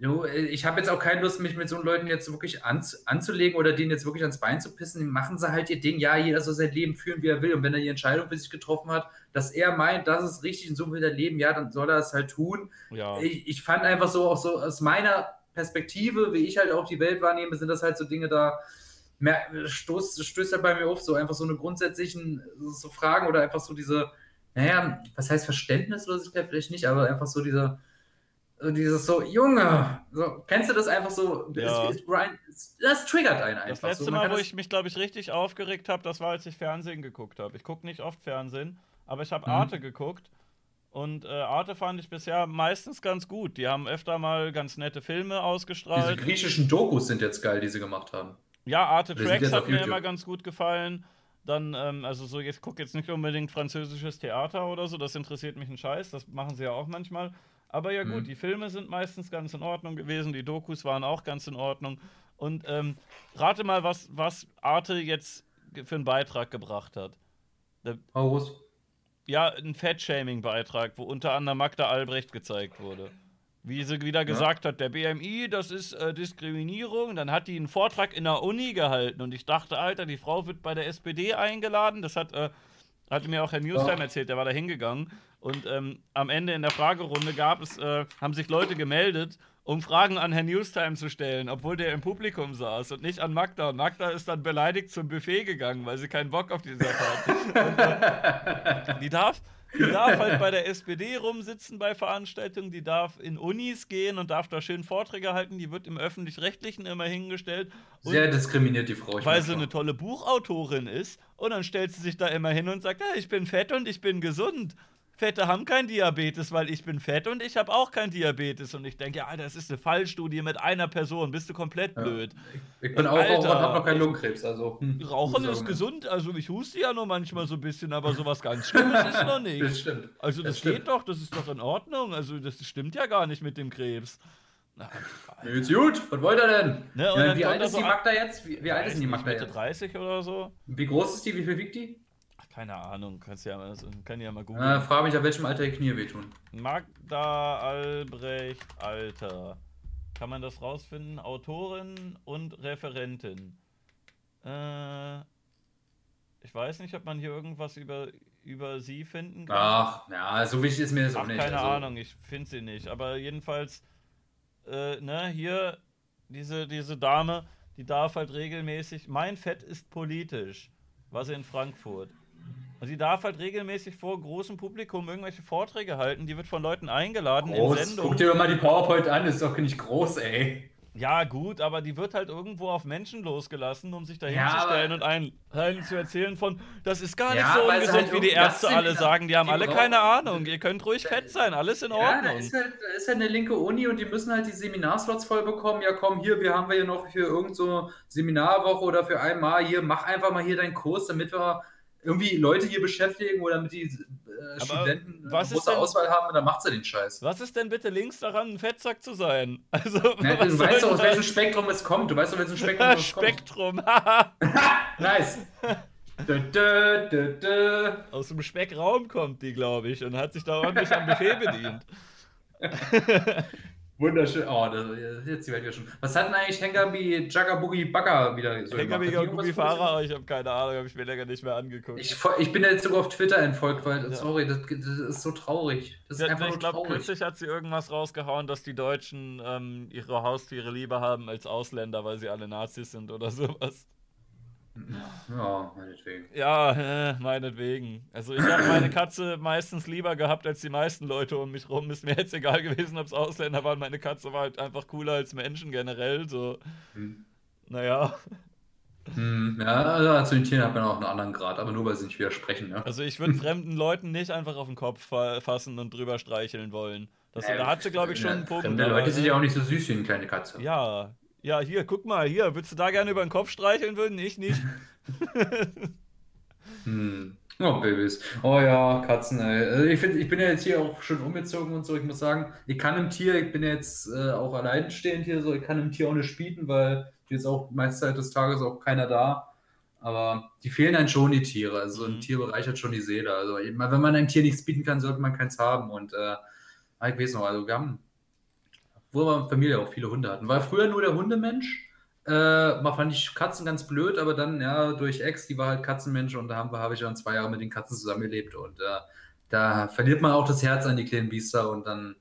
Du, äh, ich habe jetzt auch keine Lust, mich mit so Leuten jetzt wirklich an, anzulegen oder denen jetzt wirklich ans Bein zu pissen. Machen sie halt ihr Ding. Ja, jeder soll sein Leben führen, wie er will. Und wenn er die Entscheidung für sich getroffen hat, dass er meint, das ist richtig und so will er leben, ja, dann soll er es halt tun. Ja. Ich, ich fand einfach so, auch so aus meiner Perspektive, wie ich halt auch die Welt wahrnehme, sind das halt so Dinge da, stoß, stößt halt bei mir auf, so einfach so eine grundsätzlichen so Fragen oder einfach so diese, naja, was heißt Verständnislosigkeit vielleicht nicht, aber einfach so diese dieses so, Junge, so, kennst du das einfach so? Ja. Es, es, das triggert einen einfach. Das letzte so. Mal, wo ich mich, glaube ich, richtig aufgeregt habe, das war, als ich Fernsehen geguckt habe. Ich gucke nicht oft Fernsehen, aber ich habe mhm. Arte geguckt. Und äh, Arte fand ich bisher meistens ganz gut. Die haben öfter mal ganz nette Filme ausgestrahlt. Diese griechischen Dokus sind jetzt geil, die sie gemacht haben. Ja, Arte Tracks hat mir immer ganz gut gefallen. Dann, ähm, also so, ich gucke jetzt nicht unbedingt französisches Theater oder so, das interessiert mich ein Scheiß, das machen sie ja auch manchmal. Aber ja gut, mhm. die Filme sind meistens ganz in Ordnung gewesen, die Dokus waren auch ganz in Ordnung. Und ähm, rate mal, was, was Arte jetzt für einen Beitrag gebracht hat. Haus. ja, ein Fettshaming-Beitrag, wo unter anderem Magda Albrecht gezeigt wurde. Wie sie wieder gesagt hat, der BMI, das ist äh, Diskriminierung. Dann hat die einen Vortrag in der Uni gehalten und ich dachte, Alter, die Frau wird bei der SPD eingeladen. Das hat, äh, hatte mir auch Herr Newstime erzählt, der war da hingegangen. Und ähm, am Ende in der Fragerunde gab es, äh, haben sich Leute gemeldet, um Fragen an Herrn Newstime zu stellen, obwohl der im Publikum saß und nicht an Magda. Und Magda ist dann beleidigt zum Buffet gegangen, weil sie keinen Bock auf die Sache hat. Und, äh, die darf die darf halt bei der SPD rumsitzen bei Veranstaltungen, die darf in Unis gehen und darf da schön Vorträge halten, die wird im Öffentlich-Rechtlichen immer hingestellt. Sehr diskriminiert die Frau. Weil sie eine tolle Buchautorin ist und dann stellt sie sich da immer hin und sagt, ja, ich bin fett und ich bin gesund. Fette haben kein Diabetes, weil ich bin fett und ich habe auch kein Diabetes. Und ich denke, ja, das ist eine Fallstudie mit einer Person. Bist du komplett blöd? Ja. Ich bin auch Raucher und habe noch keinen Lungenkrebs. Also, hm, Rauchen ist gesund. Also ich huste ja nur manchmal so ein bisschen, aber sowas ganz <laughs> Schlimmes ist noch nicht. Das stimmt. Also das, das geht doch, das ist doch in Ordnung. Also das stimmt ja gar nicht mit dem Krebs. Na, jetzt gut, was wollt ihr denn? Ne, ja, wie alt ist die Magda jetzt? Wie, wie alt ist die Magda jetzt? Mitte 30 oder so. Wie groß ist die? Wie viel wiegt die? Keine Ahnung, kannst ja, kann ja mal googeln. Äh, frage mich, auf welchem Alter die Knie wehtun. Magda Albrecht Alter. Kann man das rausfinden? Autorin und Referentin. Äh, ich weiß nicht, ob man hier irgendwas über, über sie finden kann. Ach, ja, so wichtig ist mir das Ach, auch nicht. Keine also. Ahnung, ich finde sie nicht. Aber jedenfalls, äh, ne, hier, diese, diese Dame, die darf halt regelmäßig. Mein Fett ist politisch. War sie in Frankfurt. Und sie darf halt regelmäßig vor großem Publikum irgendwelche Vorträge halten. Die wird von Leuten eingeladen groß. in Sendungen. Guck dir mal die PowerPoint an, ist doch nicht groß, ey. Ja, gut, aber die wird halt irgendwo auf Menschen losgelassen, um sich dahin ja, zu stellen und einen, einen, zu erzählen von, das ist gar nicht ja, so ungesund, halt wie die Ärzte alle sagen. Die haben die alle keine Ahnung. Ihr könnt ruhig fett sein, alles in Ordnung. Ja, da ist, halt, da ist halt eine linke Uni und die müssen halt die Seminarslots voll bekommen. Ja, komm, hier, wir haben wir hier noch für irgendeine so Seminarwoche oder für einmal hier, mach einfach mal hier deinen Kurs, damit wir irgendwie Leute hier beschäftigen oder mit die äh, Studenten was eine große denn, Auswahl haben und dann macht sie den Scheiß. Was ist denn bitte links daran, ein Fettsack zu sein? <laughs> Also, ja, du weißt doch, aus welchem Spektrum es kommt. Du weißt doch, aus welchem <laughs> Spektrum es Spektrum. kommt. <laughs> nice. Dö, dö, dö, aus dem Speckraum kommt die, glaube ich, und hat sich da ordentlich am Buffet bedient. Wunderschön. Oh, das, jetzt die Welt wieder schon. Was hat denn eigentlich Hengabi Jagabugi Bagger wieder so Hengabi Jagabugi Fahrer, ich habe keine Ahnung, habe ich mir länger nicht mehr angeguckt. Ich, ich bin jetzt sogar auf Twitter entfolgt, weil, ja. sorry, das, das, ist so traurig. Das ist ja, einfach ich glaube, kürzlich hat sie irgendwas rausgehauen, dass die Deutschen ähm, ihre Haustiere lieber haben als Ausländer, weil sie alle Nazis sind oder <laughs> sowas. Ja, meinetwegen. Ja, äh, meinetwegen. Also ich habe meine Katze meistens lieber gehabt als die meisten Leute um mich rum. Ist mir jetzt egal gewesen, ob es Ausländer waren. Meine Katze war halt einfach cooler als Menschen generell. So. Hm. Naja. Hm, ja, also zu den Tieren hat man auch einen anderen Grad, aber nur weil sie nicht widersprechen. Ja. Also ich würde fremden Leuten nicht einfach auf den Kopf fa fassen und drüber streicheln wollen. Das, äh, da hat sie, glaube ich, schon einen Punkt. Fremde Leute sind ja auch nicht so süß wie eine kleine Katze. Ja, ja, hier, guck mal, hier, würdest du da gerne über den Kopf streicheln würden? Ich nicht. <laughs> hm. Oh, Babys. Oh ja, Katzen, ey. Also ich, find, ich bin ja jetzt hier auch schon umgezogen und so. Ich muss sagen, ich kann im Tier, ich bin jetzt äh, auch alleinstehend hier so, ich kann im Tier auch nicht bieten, weil hier ist auch meiste Zeit des Tages auch keiner da. Aber die fehlen dann schon, die Tiere. Also ein mhm. Tier bereichert schon die Seele. Also wenn man einem Tier nichts bieten kann, sollte man keins haben. Und äh, ich weiß noch, also wir haben wo wir Familie auch viele Hunde hatten. War früher nur der Hundemensch. Äh, mal fand ich Katzen ganz blöd, aber dann, ja, durch Ex, die war halt Katzenmensch und da habe hab ich dann zwei Jahre mit den Katzen zusammengelebt und äh, da verliert man auch das Herz an die kleinen Biester und dann,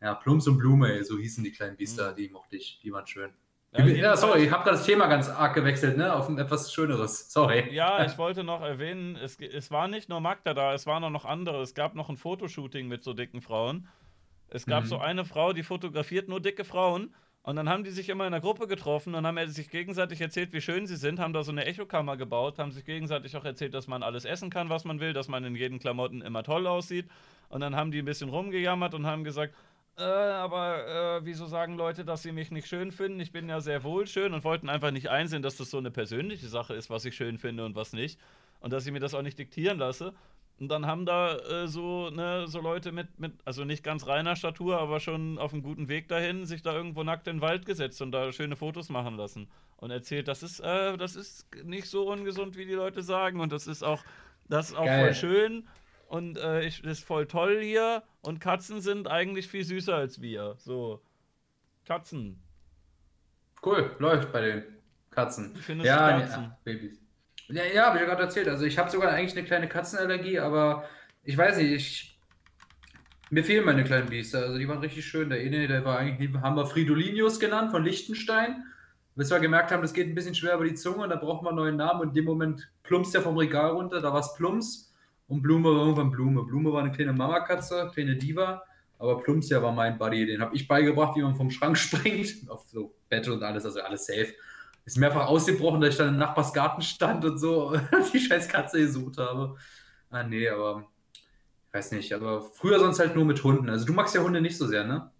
ja, Plums und Blume, so hießen die kleinen Biester, mhm. die mochte ich, die waren schön. Ja, ja sorry, ich habe gerade das Thema ganz arg gewechselt, ne? Auf ein etwas Schöneres. Sorry. Ja, ich wollte noch erwähnen, es, es war nicht nur Magda da, es waren auch noch andere. Es gab noch ein Fotoshooting mit so dicken Frauen. Es gab mhm. so eine Frau, die fotografiert nur dicke Frauen. Und dann haben die sich immer in einer Gruppe getroffen und haben sich gegenseitig erzählt, wie schön sie sind, haben da so eine Echokammer gebaut, haben sich gegenseitig auch erzählt, dass man alles essen kann, was man will, dass man in jeden Klamotten immer toll aussieht. Und dann haben die ein bisschen rumgejammert und haben gesagt, äh, aber äh, wieso sagen Leute, dass sie mich nicht schön finden? Ich bin ja sehr wohl schön und wollten einfach nicht einsehen, dass das so eine persönliche Sache ist, was ich schön finde und was nicht. Und dass ich mir das auch nicht diktieren lasse. Und dann haben da äh, so, ne, so Leute mit, mit, also nicht ganz reiner Statur, aber schon auf einem guten Weg dahin, sich da irgendwo nackt in den Wald gesetzt und da schöne Fotos machen lassen. Und erzählt, das ist, äh, das ist nicht so ungesund, wie die Leute sagen. Und das ist auch, das ist auch voll schön. und äh, ich ist voll toll hier und Katzen sind eigentlich viel süßer als wir. So. Katzen. Cool, läuft bei den Katzen. Wie findest ja, Katzen? ah, Babys. Ja, ja, habe ich ja gerade erzählt. Also ich habe sogar eigentlich eine kleine Katzenallergie, aber ich weiß nicht, ich, mir fehlen meine kleinen Biester. Also die waren richtig schön. Der eine, der war eigentlich, haben wir Fridolinius genannt von Liechtenstein. Bis wir gemerkt haben, das geht ein bisschen schwer über die Zunge und da braucht man einen neuen Namen. Und in dem Moment plumpst der vom Regal runter, da war es Plumps. Und Blume war irgendwann Blume. Blume war eine kleine Mamakatze, kleine Diva. Aber Plumps ja war mein Buddy. Den habe ich beigebracht, wie man vom Schrank <laughs> springt. Auf so Bett und alles, also alles safe. Ist mehrfach ausgebrochen, dass ich dann im Nachbarsgarten stand und so <laughs> die scheiß Katze gesucht habe. Ah, nee, aber ich weiß nicht. Aber früher sonst halt nur mit Hunden. Also du magst ja Hunde nicht so sehr, ne?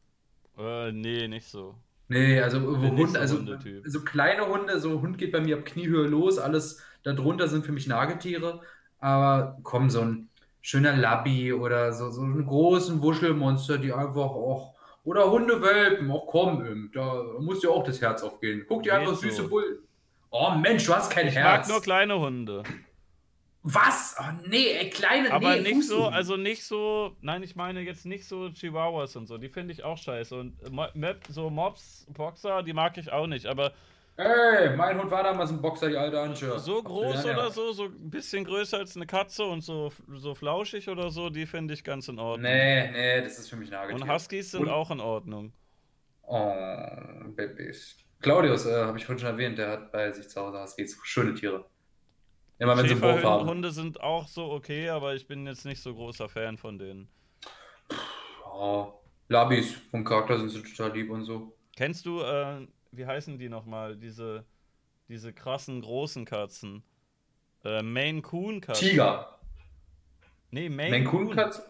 Äh, nee, nicht so. Nee, also Hunde, so also so kleine Hunde, so Hund geht bei mir ab Kniehöhe los, alles darunter sind für mich Nagetiere. Aber komm, so ein schöner Labby oder so, so einen großen Wuschelmonster, die einfach auch. Oder Hundewelpen, auch komm, ähm, da muss dir auch das Herz aufgehen. Guck dir einfach so. süße Bullen. Oh Mensch, du hast kein Ich Herz. mag nur kleine Hunde. Was? Oh nee, ey, kleine, Aber nee, nicht so, Fußhunden. also nicht so, nein, ich meine jetzt nicht so Chihuahuas und so, die finde ich auch scheiße. Und so Mops, Boxer, die mag ich auch nicht. Aber Ey, mein Hund war damals ein Boxer, die alte Antje. so groß oder so, so ein bisschen größer als eine Katze und so, so flauschig oder so, die finde ich ganz in Ordnung. Nee, nee, das ist für mich Nagetier. Und Huskies sind Und- auch in Ordnung. Oh, Babys. Claudius, äh, habe ich vorhin schon erwähnt, der hat bei sich zu Hause Huskies. Schöne Tiere. Immer wenn sie einen Wurf haben. Schäferhunde sind auch so okay, aber ich bin jetzt nicht so großer Fan von denen. Oh, Labis, vom Charakter sind sie total lieb und so. Kennst du, äh, wie heißen die nochmal, diese, diese krassen großen Katzen? Äh, Maine Coon Katzen. Tiger. Nee, Maine, Maine Coon. Coon Katze.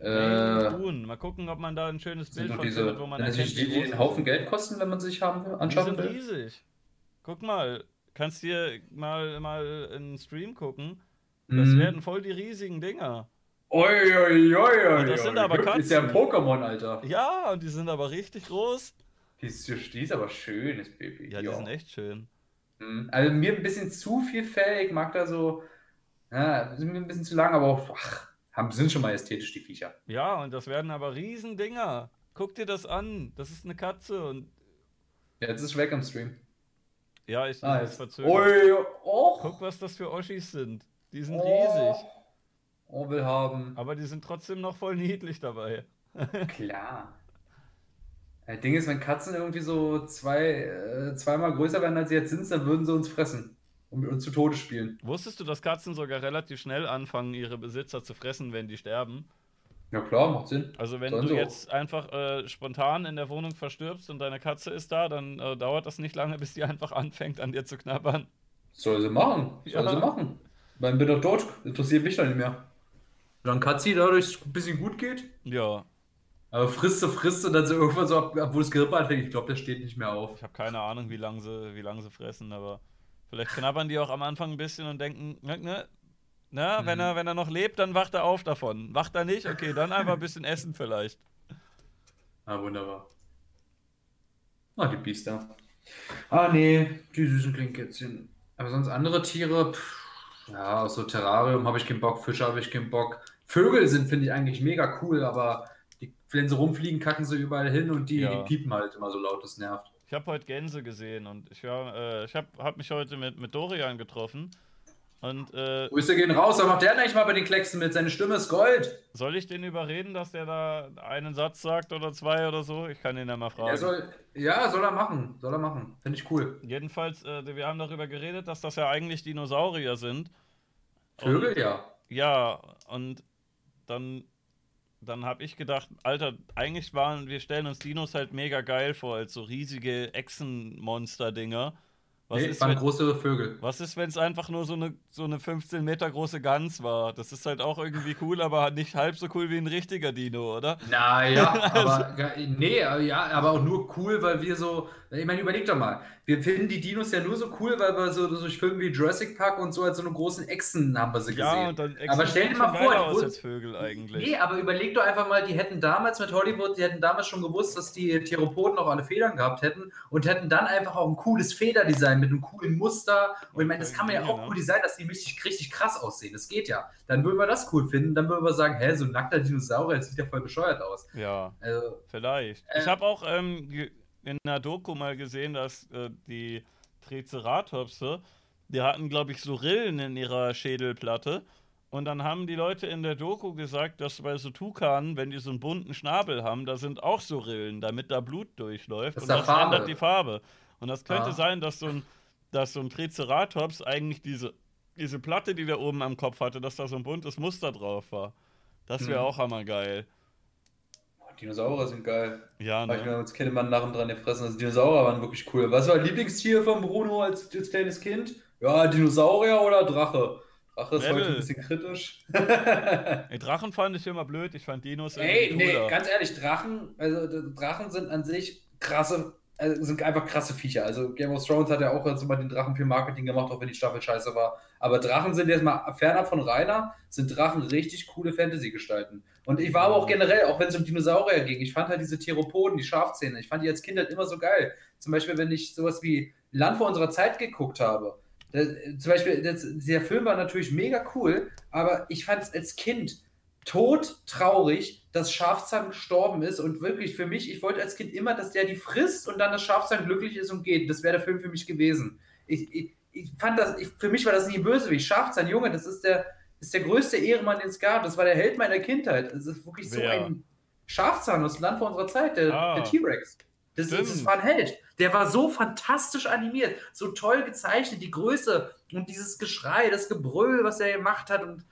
Maine Äh, Coon. Mal gucken, ob man da ein schönes Bild von diese, findet, wo man erkennt, die, die einen die Haufen sind. Geld kosten, wenn man sich haben will, Die anschaffen sind will? riesig. Guck mal, kannst dir mal, mal in den Stream gucken. Das Mhm. werden voll die riesigen Dinger. Oi, oi, oi, oi, Und das sind aber Das ist ja ein Katzen. Pokémon, Alter. Ja, und die sind aber richtig groß. Die ist, die ist aber schön, das Baby. Ja, die sind echt schön. Mhm. Also mir ein bisschen zu viel Fell, ich mag da so, ja, sind mir ein bisschen zu lang, aber auch, ach, haben, sind schon mal ästhetisch, die Viecher. Ja, und das werden aber riesen Dinger. Guck dir das an. Das ist eine Katze und Ja, jetzt ist weg am Stream. ja, ich Ah, jetzt. verzögert. Oi, oh, Guck, was das für Oschis sind. Die sind oh, riesig. Oh, will haben. Aber die sind trotzdem noch voll niedlich dabei. <laughs> Klar. Das Ding ist, wenn Katzen irgendwie so zwei, äh, zweimal größer werden, als sie jetzt sind, dann würden sie uns fressen und mit uns zu Tode spielen. Wusstest du, dass Katzen sogar relativ schnell anfangen, ihre Besitzer zu fressen, wenn die sterben? Ja klar, macht Sinn. Also wenn Sollen du jetzt einfach äh, spontan in der Wohnung verstirbst und deine Katze ist da, dann äh, dauert das nicht lange, <laughs> bis die einfach anfängt, an dir zu knabbern. Soll sie machen. Soll Ja. sie machen. Ich meine, bin doch tot. Interessiert mich doch nicht mehr. Solange Katzi dadurch ein bisschen gut geht. Ja, Aber frisst sie, frisst sie dann so irgendwann so, wo das Gerippe anfängt. Ich glaube, der steht nicht mehr auf. ich habe keine Ahnung, wie lange sie, wie lang sie fressen, aber vielleicht knabbern die auch am Anfang ein bisschen und denken, ne, ne, na, wenn Mhm. er, wenn er noch lebt, dann wacht er auf davon. Wacht er nicht? Okay, dann einfach ein bisschen essen vielleicht. Ah, wunderbar. Ah, die Biester. Ah, nee, die süßen Klinkätzchen. Aber sonst andere Tiere, pff, ja, so Terrarium habe ich keinen Bock, Fische habe ich keinen Bock. Vögel sind, finde ich eigentlich mega cool, aber wenn sie rumfliegen, kacken sie überall hin und die, Ja. die piepen halt immer so laut, das nervt. Ich habe heute Gänse gesehen und ich äh, ich habe hab mich heute mit, mit Dorian getroffen. Und äh, Grüße gehen raus, was macht der eigentlich mal bei den Klecksen mit? Seine Stimme ist Gold. soll ich den überreden, dass der da einen Satz sagt oder zwei oder so? Ich kann ihn ja mal fragen. Soll, ja, soll er machen, soll er machen. Finde ich cool. Jedenfalls, äh, wir haben darüber geredet, dass das ja eigentlich Dinosaurier sind. Vögel, Und, ja. ja, und dann, dann habe ich gedacht, Alter, eigentlich waren, wir stellen uns Dinos halt mega geil vor, als so riesige Echsenmonster-Dinger. Was Nee, ist, waren wenn, große Vögel. was ist, wenn es einfach nur so eine, so eine 15 Meter große Gans war? Das ist halt auch irgendwie cool, aber nicht halb so cool wie ein richtiger Dino, oder? Naja, <laughs> aber ga- nee, aber ja, aber auch nur cool, weil wir so, ich meine, überleg doch mal, wir finden die Dinos ja nur so cool, weil wir so durch Filme wie Jurassic Park und so als so eine großen Echsen haben wir sie Ja, gesehen. und dann Aber Echsen stell dir mal vor, aus wurden- als Vögel eigentlich. Nee, aber überleg doch einfach mal, die hätten damals mit Hollywood, die hätten damals schon gewusst, dass die Theropoden auch alle Federn gehabt hätten und hätten dann einfach auch ein cooles Federdesign mit einem coolen Muster. Und ich meine, das kann man ja Ja, auch ne? cool designen, dass die richtig, richtig krass aussehen. Das geht ja. Dann würden wir das cool finden. Dann würden wir sagen, hä, so ein nackter Dinosaurier, das sieht ja voll bescheuert aus. Ja, Also, vielleicht. Äh, ich habe auch ähm, in einer Doku mal gesehen, dass äh, die Triceratopse, die hatten, glaube ich, so Rillen in ihrer Schädelplatte. Und dann haben die Leute in der Doku gesagt, dass bei so Tukanen, wenn die so einen bunten Schnabel haben, da sind auch so Rillen, damit da Blut durchläuft. Das und das da Farbe. ändert die Farbe. Und das könnte Ah. sein, dass so ein, dass so ein Triceratops eigentlich diese, diese Platte, die der oben am Kopf hatte, dass da so ein buntes Muster drauf war. Das wäre Mhm. auch hammergeil. Dinosaurier sind geil. Ja, Hab ich mir ne? als Kind immer einen Narren dran gefressen. Also Dinosaurier waren wirklich cool. Was war Lieblingstier von Bruno als, als kleines Kind? Ja, Dinosaurier oder Drache? Drache ist heute Rebel. ein bisschen kritisch. Ey, Drachen fand ich immer blöd, ich fand Dinos Ey, nee, ganz ehrlich, Drachen, also Drachen sind an sich krasse, also sind einfach krasse Viecher. Also Game of Thrones hat ja auch jetzt immer den Drachen für Marketing gemacht, auch wenn die Staffel scheiße war. Aber Drachen sind jetzt mal fernab von Rainer, sind Drachen richtig coole Fantasy-Gestalten. Und ich war aber auch generell, auch wenn es um Dinosaurier ging, ich fand halt diese Theropoden, die Schafzähne, ich fand die als Kind halt immer so geil. Zum Beispiel, wenn ich sowas wie Land vor unserer Zeit geguckt habe. Da, zum Beispiel, das, der Film war natürlich mega cool, aber ich fand es als Kind tot traurig, dass Schafzahn gestorben ist und wirklich für mich, ich wollte als Kind immer, dass der die frisst und dann das Schafzahn glücklich ist und geht. Das wäre der Film für mich gewesen. Ich, ich, ich fand das, ich, für mich war das nie bösewicht. Schafzahn, Junge, das ist der, ist der größte Ehrenmann, den es gab. Das war der Held meiner Kindheit. Das ist wirklich so Wer? ein Schafzahn aus dem Land vor unserer Zeit, der, Ah. der T-Rex. Das, das, war ein Held. Der war so fantastisch animiert, so toll gezeichnet, die Größe und dieses Geschrei, das Gebrüll, was er gemacht hat. Und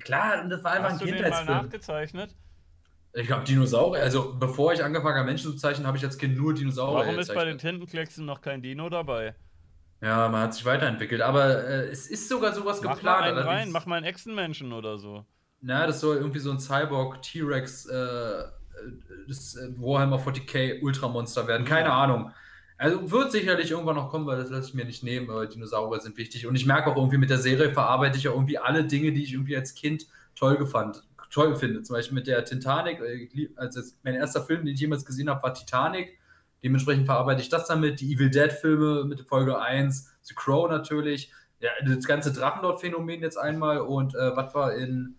klar, und das war einfach Hast ein du den mal Kindheitsfilm. nachgezeichnet? Ich habe Dinosaurier, also bevor ich angefangen habe, Menschen zu zeichnen, habe ich als Kind nur Dinosaurier Warum ist bei den. Tintenklecksen noch kein Dino dabei? Ja, man hat sich weiterentwickelt, aber äh, es ist sogar sowas Mach mal geplant. einen rein, allerdings- mach mal einen Echsenmenschen oder so. Na, das soll irgendwie so ein Cyborg T-Rex äh, äh, das äh, Warhammer 40k Ultramonster werden. Keine Mhm. Ahnung. Also wird sicherlich irgendwann noch kommen, weil das lasse ich mir nicht nehmen, aber Dinosaurier sind wichtig. Und ich merke auch irgendwie mit der Serie verarbeite ich ja irgendwie alle Dinge, die ich irgendwie als Kind toll gefand, toll finde. Zum Beispiel mit der Titanic, also mein erster Film, den ich jemals gesehen habe, war Titanic. Dementsprechend verarbeite ich das damit, die Evil Dead-Filme mit Folge 1, The Crow natürlich, ja, das ganze Drachenlord-Phänomen jetzt einmal und äh, was war in,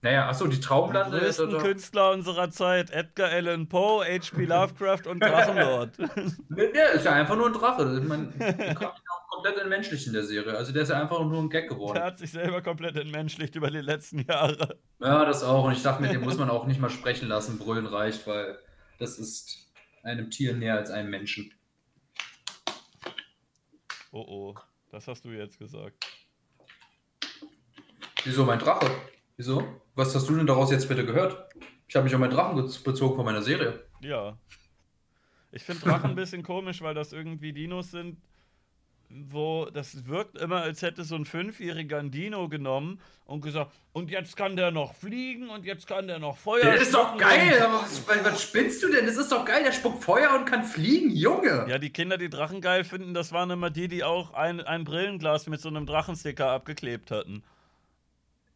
naja, achso, die Die Traumlande. größten da- da- Künstler unserer Zeit, Edgar Allan Poe, H.P. Lovecraft und Drachenlord. <laughs> Der ist ja einfach nur ein Drache. Ich meine, der kommt ja auch komplett entmenschlicht in der Serie. Also der ist ja einfach nur ein Gag geworden. Der hat sich selber komplett entmenschlicht über die letzten Jahre. Ja, das auch. Und ich dachte, mit dem muss man auch nicht mal sprechen lassen. Brüllen reicht, weil das ist einem Tier näher als einem Menschen. Oh oh, das hast du jetzt gesagt. Wieso mein Drache? Wieso? Was hast du denn daraus jetzt bitte gehört? Ich habe mich auf meinen Drachen ge- bezogen von meiner Serie. Ja. Ich finde Drachen ein bisschen komisch, weil das irgendwie Dinos sind, wo das wirkt immer, als hätte so ein Fünfjähriger ein Dino genommen und gesagt, und jetzt kann der noch fliegen und jetzt kann der noch Feuer. Das ist doch geil! was, was spinnst du denn? Das ist doch geil. Der spuckt Feuer und kann fliegen, Junge! Ja, die Kinder, die Drachen geil finden, das waren immer die, die auch ein, ein Brillenglas mit so einem Drachensticker abgeklebt hatten.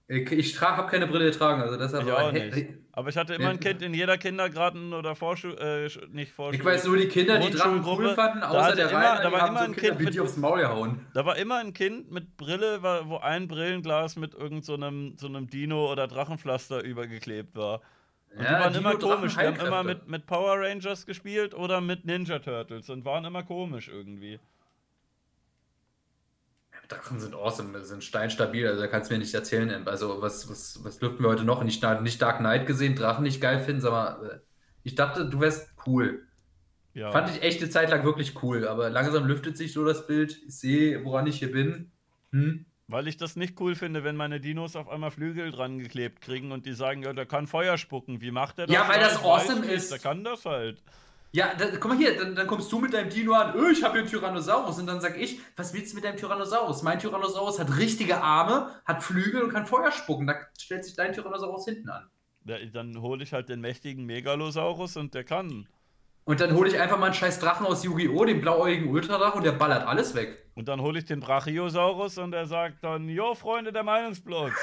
Ich, ich habe keine Brille getragen, also deshalb. Ich auch nicht. Aber ich hatte immer ein Kind in jeder Kindergarten oder Vorschul... Äh, nicht Vorschul... Ich weiß nur, die Kinder, die Drachen cool fanden, außer der Rainer, da war immer so ein Kinder Kind mit- die aufs Maul gehauen. Da war immer ein Kind mit Brille, wo ein Brillenglas mit irgend so einem, so einem Dino oder Drachenpflaster übergeklebt war. Und die waren Dino, immer komisch. Die haben immer mit, mit Power Rangers gespielt oder mit Ninja Turtles und waren immer komisch irgendwie. Drachen sind awesome, sind steinstabil, also da kannst du mir nicht erzählen. Also, was, was, was dürften wir heute noch? Nicht, nicht Dark Knight gesehen, Drachen nicht geil finden, sag mal, äh, ich dachte, du wärst cool. Ja. Fand ich echt eine Zeit lang wirklich cool, aber langsam lüftet sich so das Bild. Ich sehe, woran ich hier bin. Hm? Weil ich das nicht cool finde, wenn meine Dinos auf einmal Flügel dran geklebt kriegen und die sagen, ja, der kann Feuer spucken. Wie macht der das? Ja, weil das ich awesome ist. Der kann das halt. Ja, da, guck mal hier, dann, dann kommst du mit deinem Dino an, öh, ich habe hier einen Tyrannosaurus. Und dann sag ich, was willst du mit deinem Tyrannosaurus? Mein Tyrannosaurus hat richtige Arme, hat Flügel und kann Feuer spucken. Da stellt sich dein Tyrannosaurus hinten an. Ja, dann hole ich halt den mächtigen Megalosaurus und der kann. Und dann hole ich einfach mal einen scheiß Drachen aus Yu-Gi-Oh!, den blauäugigen Ultradrachen, und der ballert alles weg. Und dann hole ich den Brachiosaurus und der sagt dann, jo, Freunde der Meinungsblocks.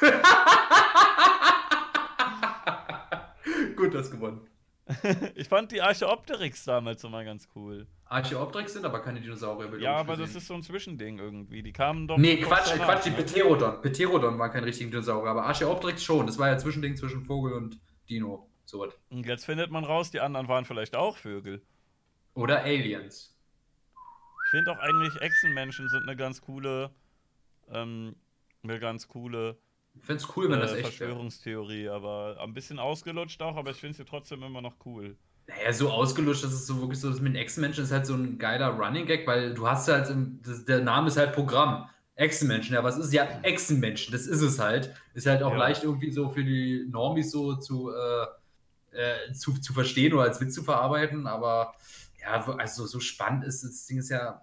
<laughs> Gut, das gewonnen. <laughs> ich fand die Archeopteryx damals immer ganz cool. Archaeopteryx sind aber keine Dinosaurier. Ja, aber gesehen. das ist so ein Zwischending irgendwie. Die kamen doch. Nee, Quatsch, Quatsch, die Pterodon. Pterodon war kein richtiger Dinosaurier, aber Archaeopteryx schon. Das war ja ein Zwischending zwischen Vogel und Dino. So was. Und jetzt findet man raus, die anderen waren vielleicht auch Vögel. Oder Aliens. Ich finde auch eigentlich Echsenmenschen sind eine ganz coole, ähm, eine ganz coole. Ich finde es cool, wenn äh, das echt Verschwörungstheorie, wäre. aber ein bisschen ausgelutscht auch, aber ich finde sie trotzdem immer noch cool. Naja, so ausgelutscht, das ist so wirklich so, das mit den Echsenmenschen ist halt so ein geiler Running Gag, weil du hast halt, im, das, der Name ist halt Programm. Echsenmenschen, ja, was ist ja Echsenmenschen? Das ist es halt. Ist halt auch ja. leicht irgendwie so für die Normis so zu, äh, äh, zu, zu verstehen oder als Witz zu verarbeiten, aber ja, also so spannend ist das Ding ist ja.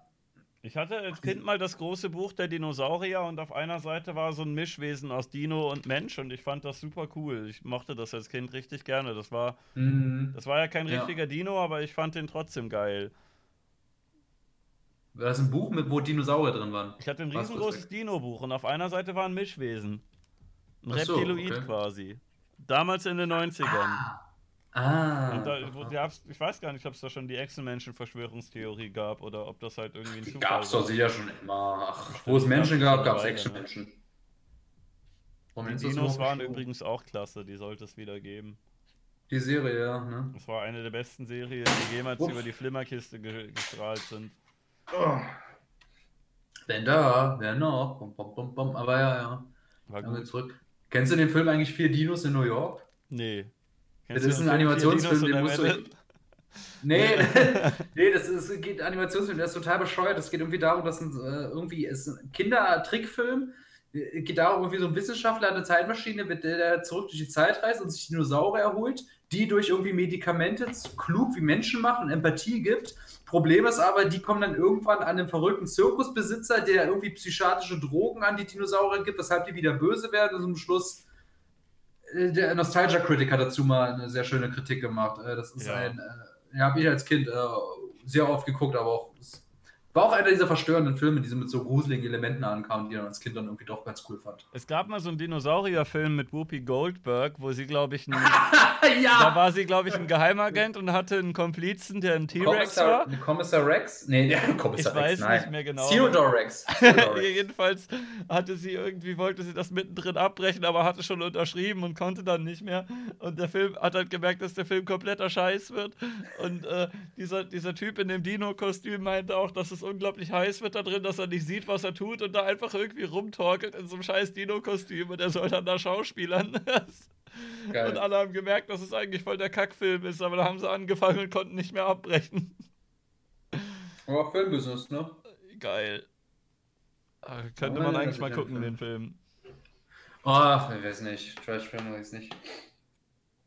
Ich hatte als Kind mal das große Buch der Dinosaurier und auf einer Seite war so ein Mischwesen aus Dino und Mensch und ich fand das super cool. Ich mochte das als Kind richtig gerne. Das war, mhm. das war ja kein richtiger ja. Dino, aber ich fand den trotzdem geil. War das ein Buch, mit, wo Dinosaurier drin waren? Ich hatte ein riesengroßes Dino-Buch und auf einer Seite war ein Mischwesen. Ein so, Reptiloid okay. quasi. Damals in den 90ern. Ah. Ah. Und da, wo, ich weiß gar nicht, ob es da schon die Echsenmenschen-Verschwörungstheorie gab oder ob das halt irgendwie ein Zufall Gab es doch sicher schon immer. Ach, wo es Menschen gab, gab es Echsenmenschen. Die Dinos waren übrigens auch klasse, die sollte es wieder geben. Die Serie, ja. Ne? Das war eine der besten Serien, die jemals Uff. über die Flimmerkiste ge gestrahlt sind. Oh. Wenn da, wer noch? Bum, bum, bum, bum. Aber ja, ja. War gut. Zurück. Kennst du den Film eigentlich Vier Dinos in New York? Nee. Das ist ein Animationsfilm, den musst du. <laughs> Nee, <laughs> nee, das ist, geht Animationsfilm, der ist total bescheuert. Es geht irgendwie darum, dass ein, äh, irgendwie ist ein Kindertrickfilm. Es geht darum, irgendwie so ein Wissenschaftler eine Zeitmaschine, der, der zurück durch die Zeit reist und sich Dinosaurier erholt, die durch irgendwie Medikamente klug wie Menschen machen, Empathie gibt. Problem ist aber, die kommen dann irgendwann an einen verrückten Zirkusbesitzer, der irgendwie psychiatrische Drogen an die Dinosaurier gibt, weshalb die wieder böse werden und zum Schluss äh, der Nostalgia Critic hat dazu mal eine sehr schöne Kritik gemacht. Äh, das ist ja. ein, äh, ja, habe ich als Kind sehr oft geguckt, aber auch war auch einer dieser verstörenden Filme, die so mit so gruseligen Elementen ankamen, die man als Kind dann irgendwie doch ganz cool fand. Es gab mal so einen Dinosaurierfilm mit Whoopi Goldberg, wo sie, glaube ich, ein, <laughs> ja. da war sie, glaube ich, ein Geheimagent und hatte einen Komplizen, der ein T-Rex war. Kommissar Rex? Nee, der <laughs> Kommissar ich Rex, Ich weiß nein. nicht mehr genau. Theodore Rex. <laughs> Theodore Rex. Jedenfalls hatte sie irgendwie, wollte sie das mittendrin abbrechen, aber hatte schon unterschrieben und konnte dann nicht mehr. Und der Film hat halt gemerkt, dass der Film kompletter Scheiß wird. Und äh, dieser, dieser Typ in dem Dino-Kostüm meinte auch, dass es unglaublich heiß wird da drin, dass er nicht sieht, was er tut und da einfach irgendwie rumtorkelt in so einem scheiß Dino-Kostüm und er soll dann da Schauspielern. <laughs> Geil. Und alle haben gemerkt, dass es eigentlich voll der Kackfilm ist, aber da haben sie angefangen und konnten nicht mehr abbrechen. Aber Filmbusiness, ne? Geil. Ah, könnte man eigentlich mal gucken, den Film. Ach, ich weiß nicht. Trash-Film weiß nicht.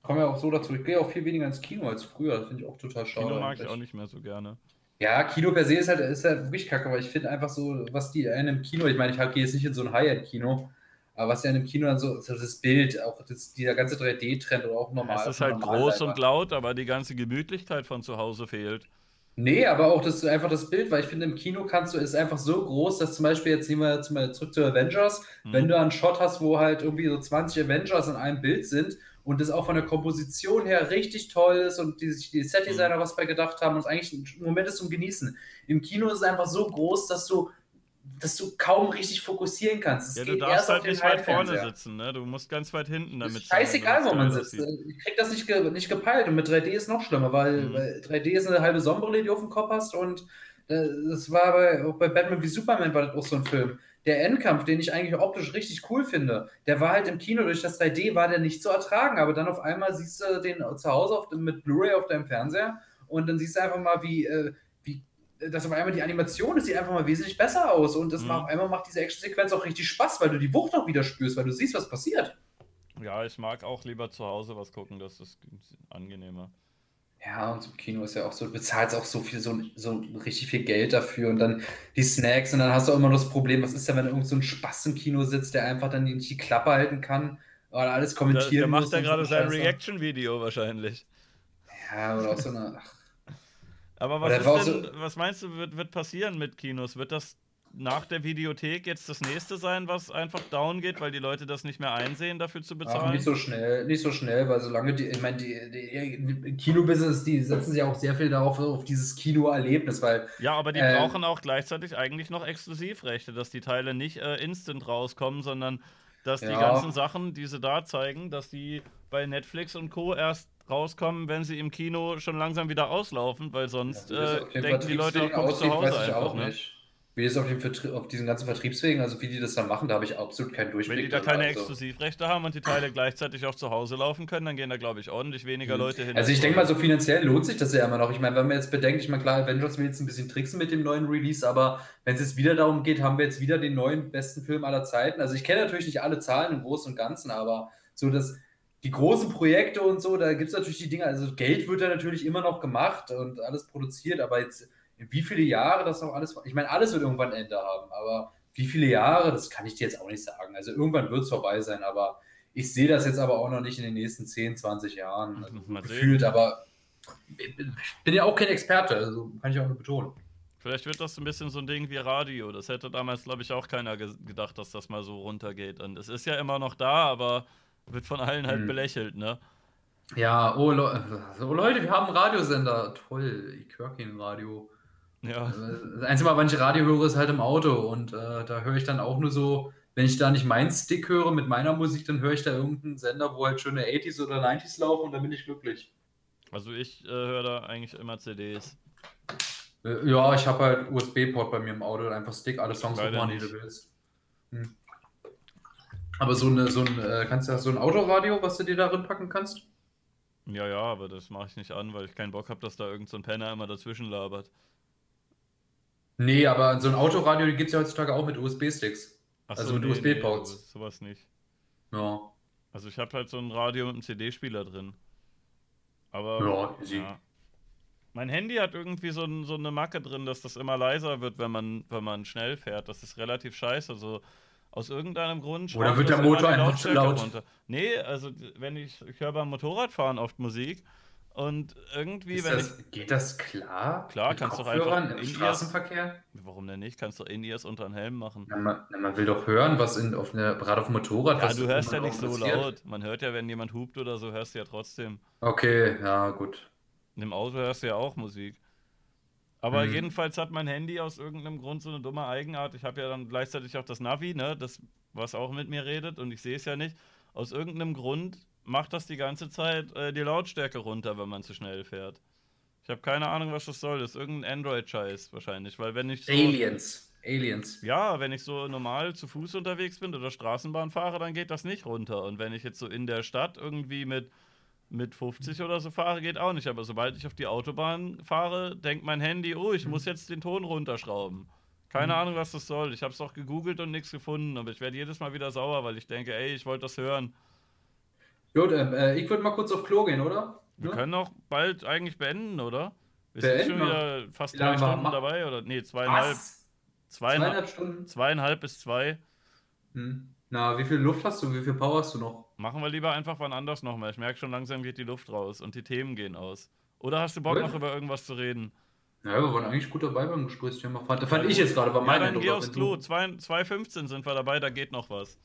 Komme ja auch so dazu. Ich gehe auch viel weniger ins Kino als früher. Das finde ich auch total schade. Kino mag ich auch nicht mehr so gerne. Ja, Kino per se ist halt, ist halt wirklich kacke, aber ich finde einfach so, was die in einem Kino, ich meine, ich gehe jetzt nicht in so ein High-End-Kino, aber was ja in einem Kino dann so, so das Bild, auch das, dieser ganze 3D-Trend oder auch normal. Es ist halt groß und laut, aber die ganze Gemütlichkeit von zu Hause fehlt. Nee, aber auch das, einfach das Bild, weil ich finde, im Kino kannst du, ist einfach so groß, dass zum Beispiel, jetzt nehmen wir zurück zu Avengers, mhm. wenn du einen Shot hast, wo halt irgendwie so 20 Avengers in einem Bild sind und das auch von der Komposition her richtig toll ist und die sich die Setdesigner mhm. was bei gedacht haben und eigentlich ein Moment ist zum Genießen. Im Kino ist es einfach so groß, dass du dass du kaum richtig fokussieren kannst. Es ja, du darfst halt nicht weit vorne sitzen, ne? Du musst ganz weit hinten damit. Ist scheißegal, wo man sitzt. Ich krieg das nicht, ge nicht gepeilt und mit 3D ist noch schlimmer, weil, mhm. weil 3D ist eine halbe Sonnenbrille, die du auf dem Kopf hast und äh, das war bei, auch bei Batman wie Superman war das auch so ein Film der Endkampf, den ich eigentlich optisch richtig cool finde, der war halt im Kino durch das 3D, war der nicht zu ertragen, aber dann auf einmal siehst du den zu Hause auf, mit Blu-ray auf deinem Fernseher und dann siehst du einfach mal, wie, äh, wie dass auf einmal die Animation, das sieht einfach mal wesentlich besser aus und das mhm. macht, auf einmal macht diese Actionsequenz auch richtig Spaß, weil du die Wucht auch wieder spürst, weil du siehst, was passiert. Ja, ich mag auch lieber zu Hause was gucken, das ist angenehmer. Ja, und zum Kino ist ja auch so, du bezahlst auch so viel, so, so richtig viel Geld dafür und dann die Snacks und dann hast du auch immer das Problem, was ist denn, wenn irgend so ein Spaß im Kino sitzt, der einfach dann nicht die Klappe halten kann oder alles kommentieren der, der macht ja gerade sein Reaction-Video wahrscheinlich. Ja, oder auch so eine. Ach. Aber was, denn, so, was meinst du, wird, wird passieren mit Kinos? Wird das nach der Videothek jetzt das nächste sein, was einfach down geht, weil die Leute das nicht mehr einsehen, dafür zu bezahlen? Ach, nicht so schnell, nicht so schnell, weil solange die, ich meine, die, die, Kinobusiness, die setzen sich auch sehr viel darauf, auf dieses Kinoerlebnis, weil. Ja, aber die äh, brauchen auch gleichzeitig eigentlich noch Exklusivrechte, dass die Teile nicht äh, instant rauskommen, sondern dass ja. die ganzen Sachen, die sie da zeigen, dass die bei Netflix und Co. erst rauskommen, wenn sie im Kino schon langsam wieder auslaufen, weil sonst ja, äh, denken die Leute auch, guck zu Hause einfach. Auch ne? nicht. Wie das auf, auf, diesen ganzen Vertriebswegen, also wie die das dann machen, da habe ich absolut keinen Durchblick. Wenn die da keine also. Exklusivrechte haben und die Teile gleichzeitig auch zu Hause laufen können, dann gehen da, glaube ich, ordentlich weniger mhm. Leute hin. Also ich denke mal, so finanziell lohnt sich das ja immer noch. Ich meine, wenn man jetzt bedenkt, ich meine, klar, Avengers will jetzt ein bisschen tricksen mit dem neuen Release, aber wenn es jetzt wieder darum geht, haben wir jetzt wieder den neuen besten Film aller Zeiten. Also ich kenne natürlich nicht alle Zahlen im Großen und Ganzen, aber so das die großen Projekte und so, da gibt es natürlich die Dinge, also Geld wird da natürlich immer noch gemacht und alles produziert, aber jetzt wie viele Jahre das auch alles, ich meine, alles wird irgendwann ein Ende haben, aber wie viele Jahre, das kann ich dir jetzt auch nicht sagen. Also irgendwann wird es vorbei sein, aber ich sehe das jetzt aber auch noch nicht in den nächsten 10, 20 Jahren also gefühlt, aber ich bin ja auch kein Experte, also kann ich auch nur betonen. Vielleicht wird das ein bisschen so ein Ding wie Radio. Das hätte damals, glaube ich, auch keiner gedacht, dass das mal so runtergeht. Und es ist ja immer noch da, aber wird von allen halt hm. belächelt, ne? Ja, oh, Le oh, Leute, wir haben einen Radiosender. Toll, ich höre kein Radio. Ja. Das Einzige Mal, wann ich Radio höre, ist halt im Auto. Und äh, da höre ich dann auch nur so, wenn ich da nicht meinen Stick höre mit meiner Musik, dann höre ich da irgendeinen Sender, wo halt schöne 80s oder 90s laufen und dann bin ich glücklich. Also ich äh, höre da eigentlich immer CDs. Äh, ja, ich habe halt USB-Port bei mir im Auto, einfach Stick, alle Songs hochmachen, die du willst. Hm. Aber so, eine, so ein, äh, kannst du so ein Autoradio, was du dir darin packen kannst? Ja, ja, aber das mache ich nicht an, weil ich keinen Bock habe, dass da irgend so ein Penner immer dazwischen labert. Nee, aber so ein Autoradio gibt es ja heutzutage auch mit USB-Sticks. Also so, mit nee, USB-Ports. Nee, sowas nicht. Ja. Also ich habe halt so ein Radio mit einem CD-Spieler drin. Aber. Ja. Ja. Mein Handy hat irgendwie so, ein, so, eine Macke drin, dass das immer leiser wird, wenn man, wenn man schnell fährt. Das ist relativ scheiße. Also aus irgendeinem Grund. Oder wird der Motor einfach zu laut? Runter. Nee, also wenn ich, ich höre beim Motorradfahren oft Musik und irgendwie, wenn das, ich, Geht das klar? Klar, Mit kannst du einfach. Im Straßenverkehr? Warum denn nicht? Kannst du In-Ears unter den Helm machen. Na, man, na, man, will doch hören, was in, auf eine, gerade auf dem Motorrad. Ja, du hörst ja nicht so laut. Man hört ja, wenn jemand hupt oder so, hörst du ja trotzdem. Okay, ja, gut. Im Auto hörst du ja auch Musik. Aber mhm. jedenfalls hat mein Handy aus irgendeinem Grund so eine dumme Eigenart. Ich habe ja dann gleichzeitig auch das Navi, ne, das, was auch mit mir redet und ich sehe es ja nicht. Aus irgendeinem Grund macht das die ganze Zeit äh, die Lautstärke runter, wenn man zu schnell fährt. Ich habe keine Ahnung, was das soll. Das ist irgendein Android-Scheiß wahrscheinlich, weil wenn ich so, Aliens. Aliens. Ja, wenn ich so normal zu Fuß unterwegs bin oder Straßenbahn fahre, dann geht das nicht runter. Und wenn ich jetzt so in der Stadt irgendwie mit, mit 50 oder so fahre, geht auch nicht. Aber sobald ich auf die Autobahn fahre, denkt mein Handy, oh, ich muss jetzt den Ton runterschrauben. Keine mhm. Ahnung, was das soll. Ich habe es auch gegoogelt und nichts gefunden. Aber ich werde jedes Mal wieder sauer, weil ich denke, ey, ich wollte das hören. Gut, äh, ich würde mal kurz auf Klo gehen, oder? Wir ja? können auch bald eigentlich beenden, oder? Wir beenden sind schon wieder fast drei Stunden wir? dabei, oder? Nee, zweieinhalb. Zweieinhalb, zweieinhalb Stunden? Zweieinhalb bis zwei. Hm. Na, wie viel Luft hast du? Wie viel Power hast du noch? Machen wir lieber einfach wann anders nochmal. Ich merke schon, langsam geht die Luft raus und die Themen gehen aus. Oder hast du Bock, ja. noch über irgendwas zu reden? Ja, wir waren eigentlich gut dabei beim Gesprächsthema. Fand, fand ich jetzt gerade, war mein ja, dann geh aufs Klo. 2.15 sind wir dabei, da geht noch was.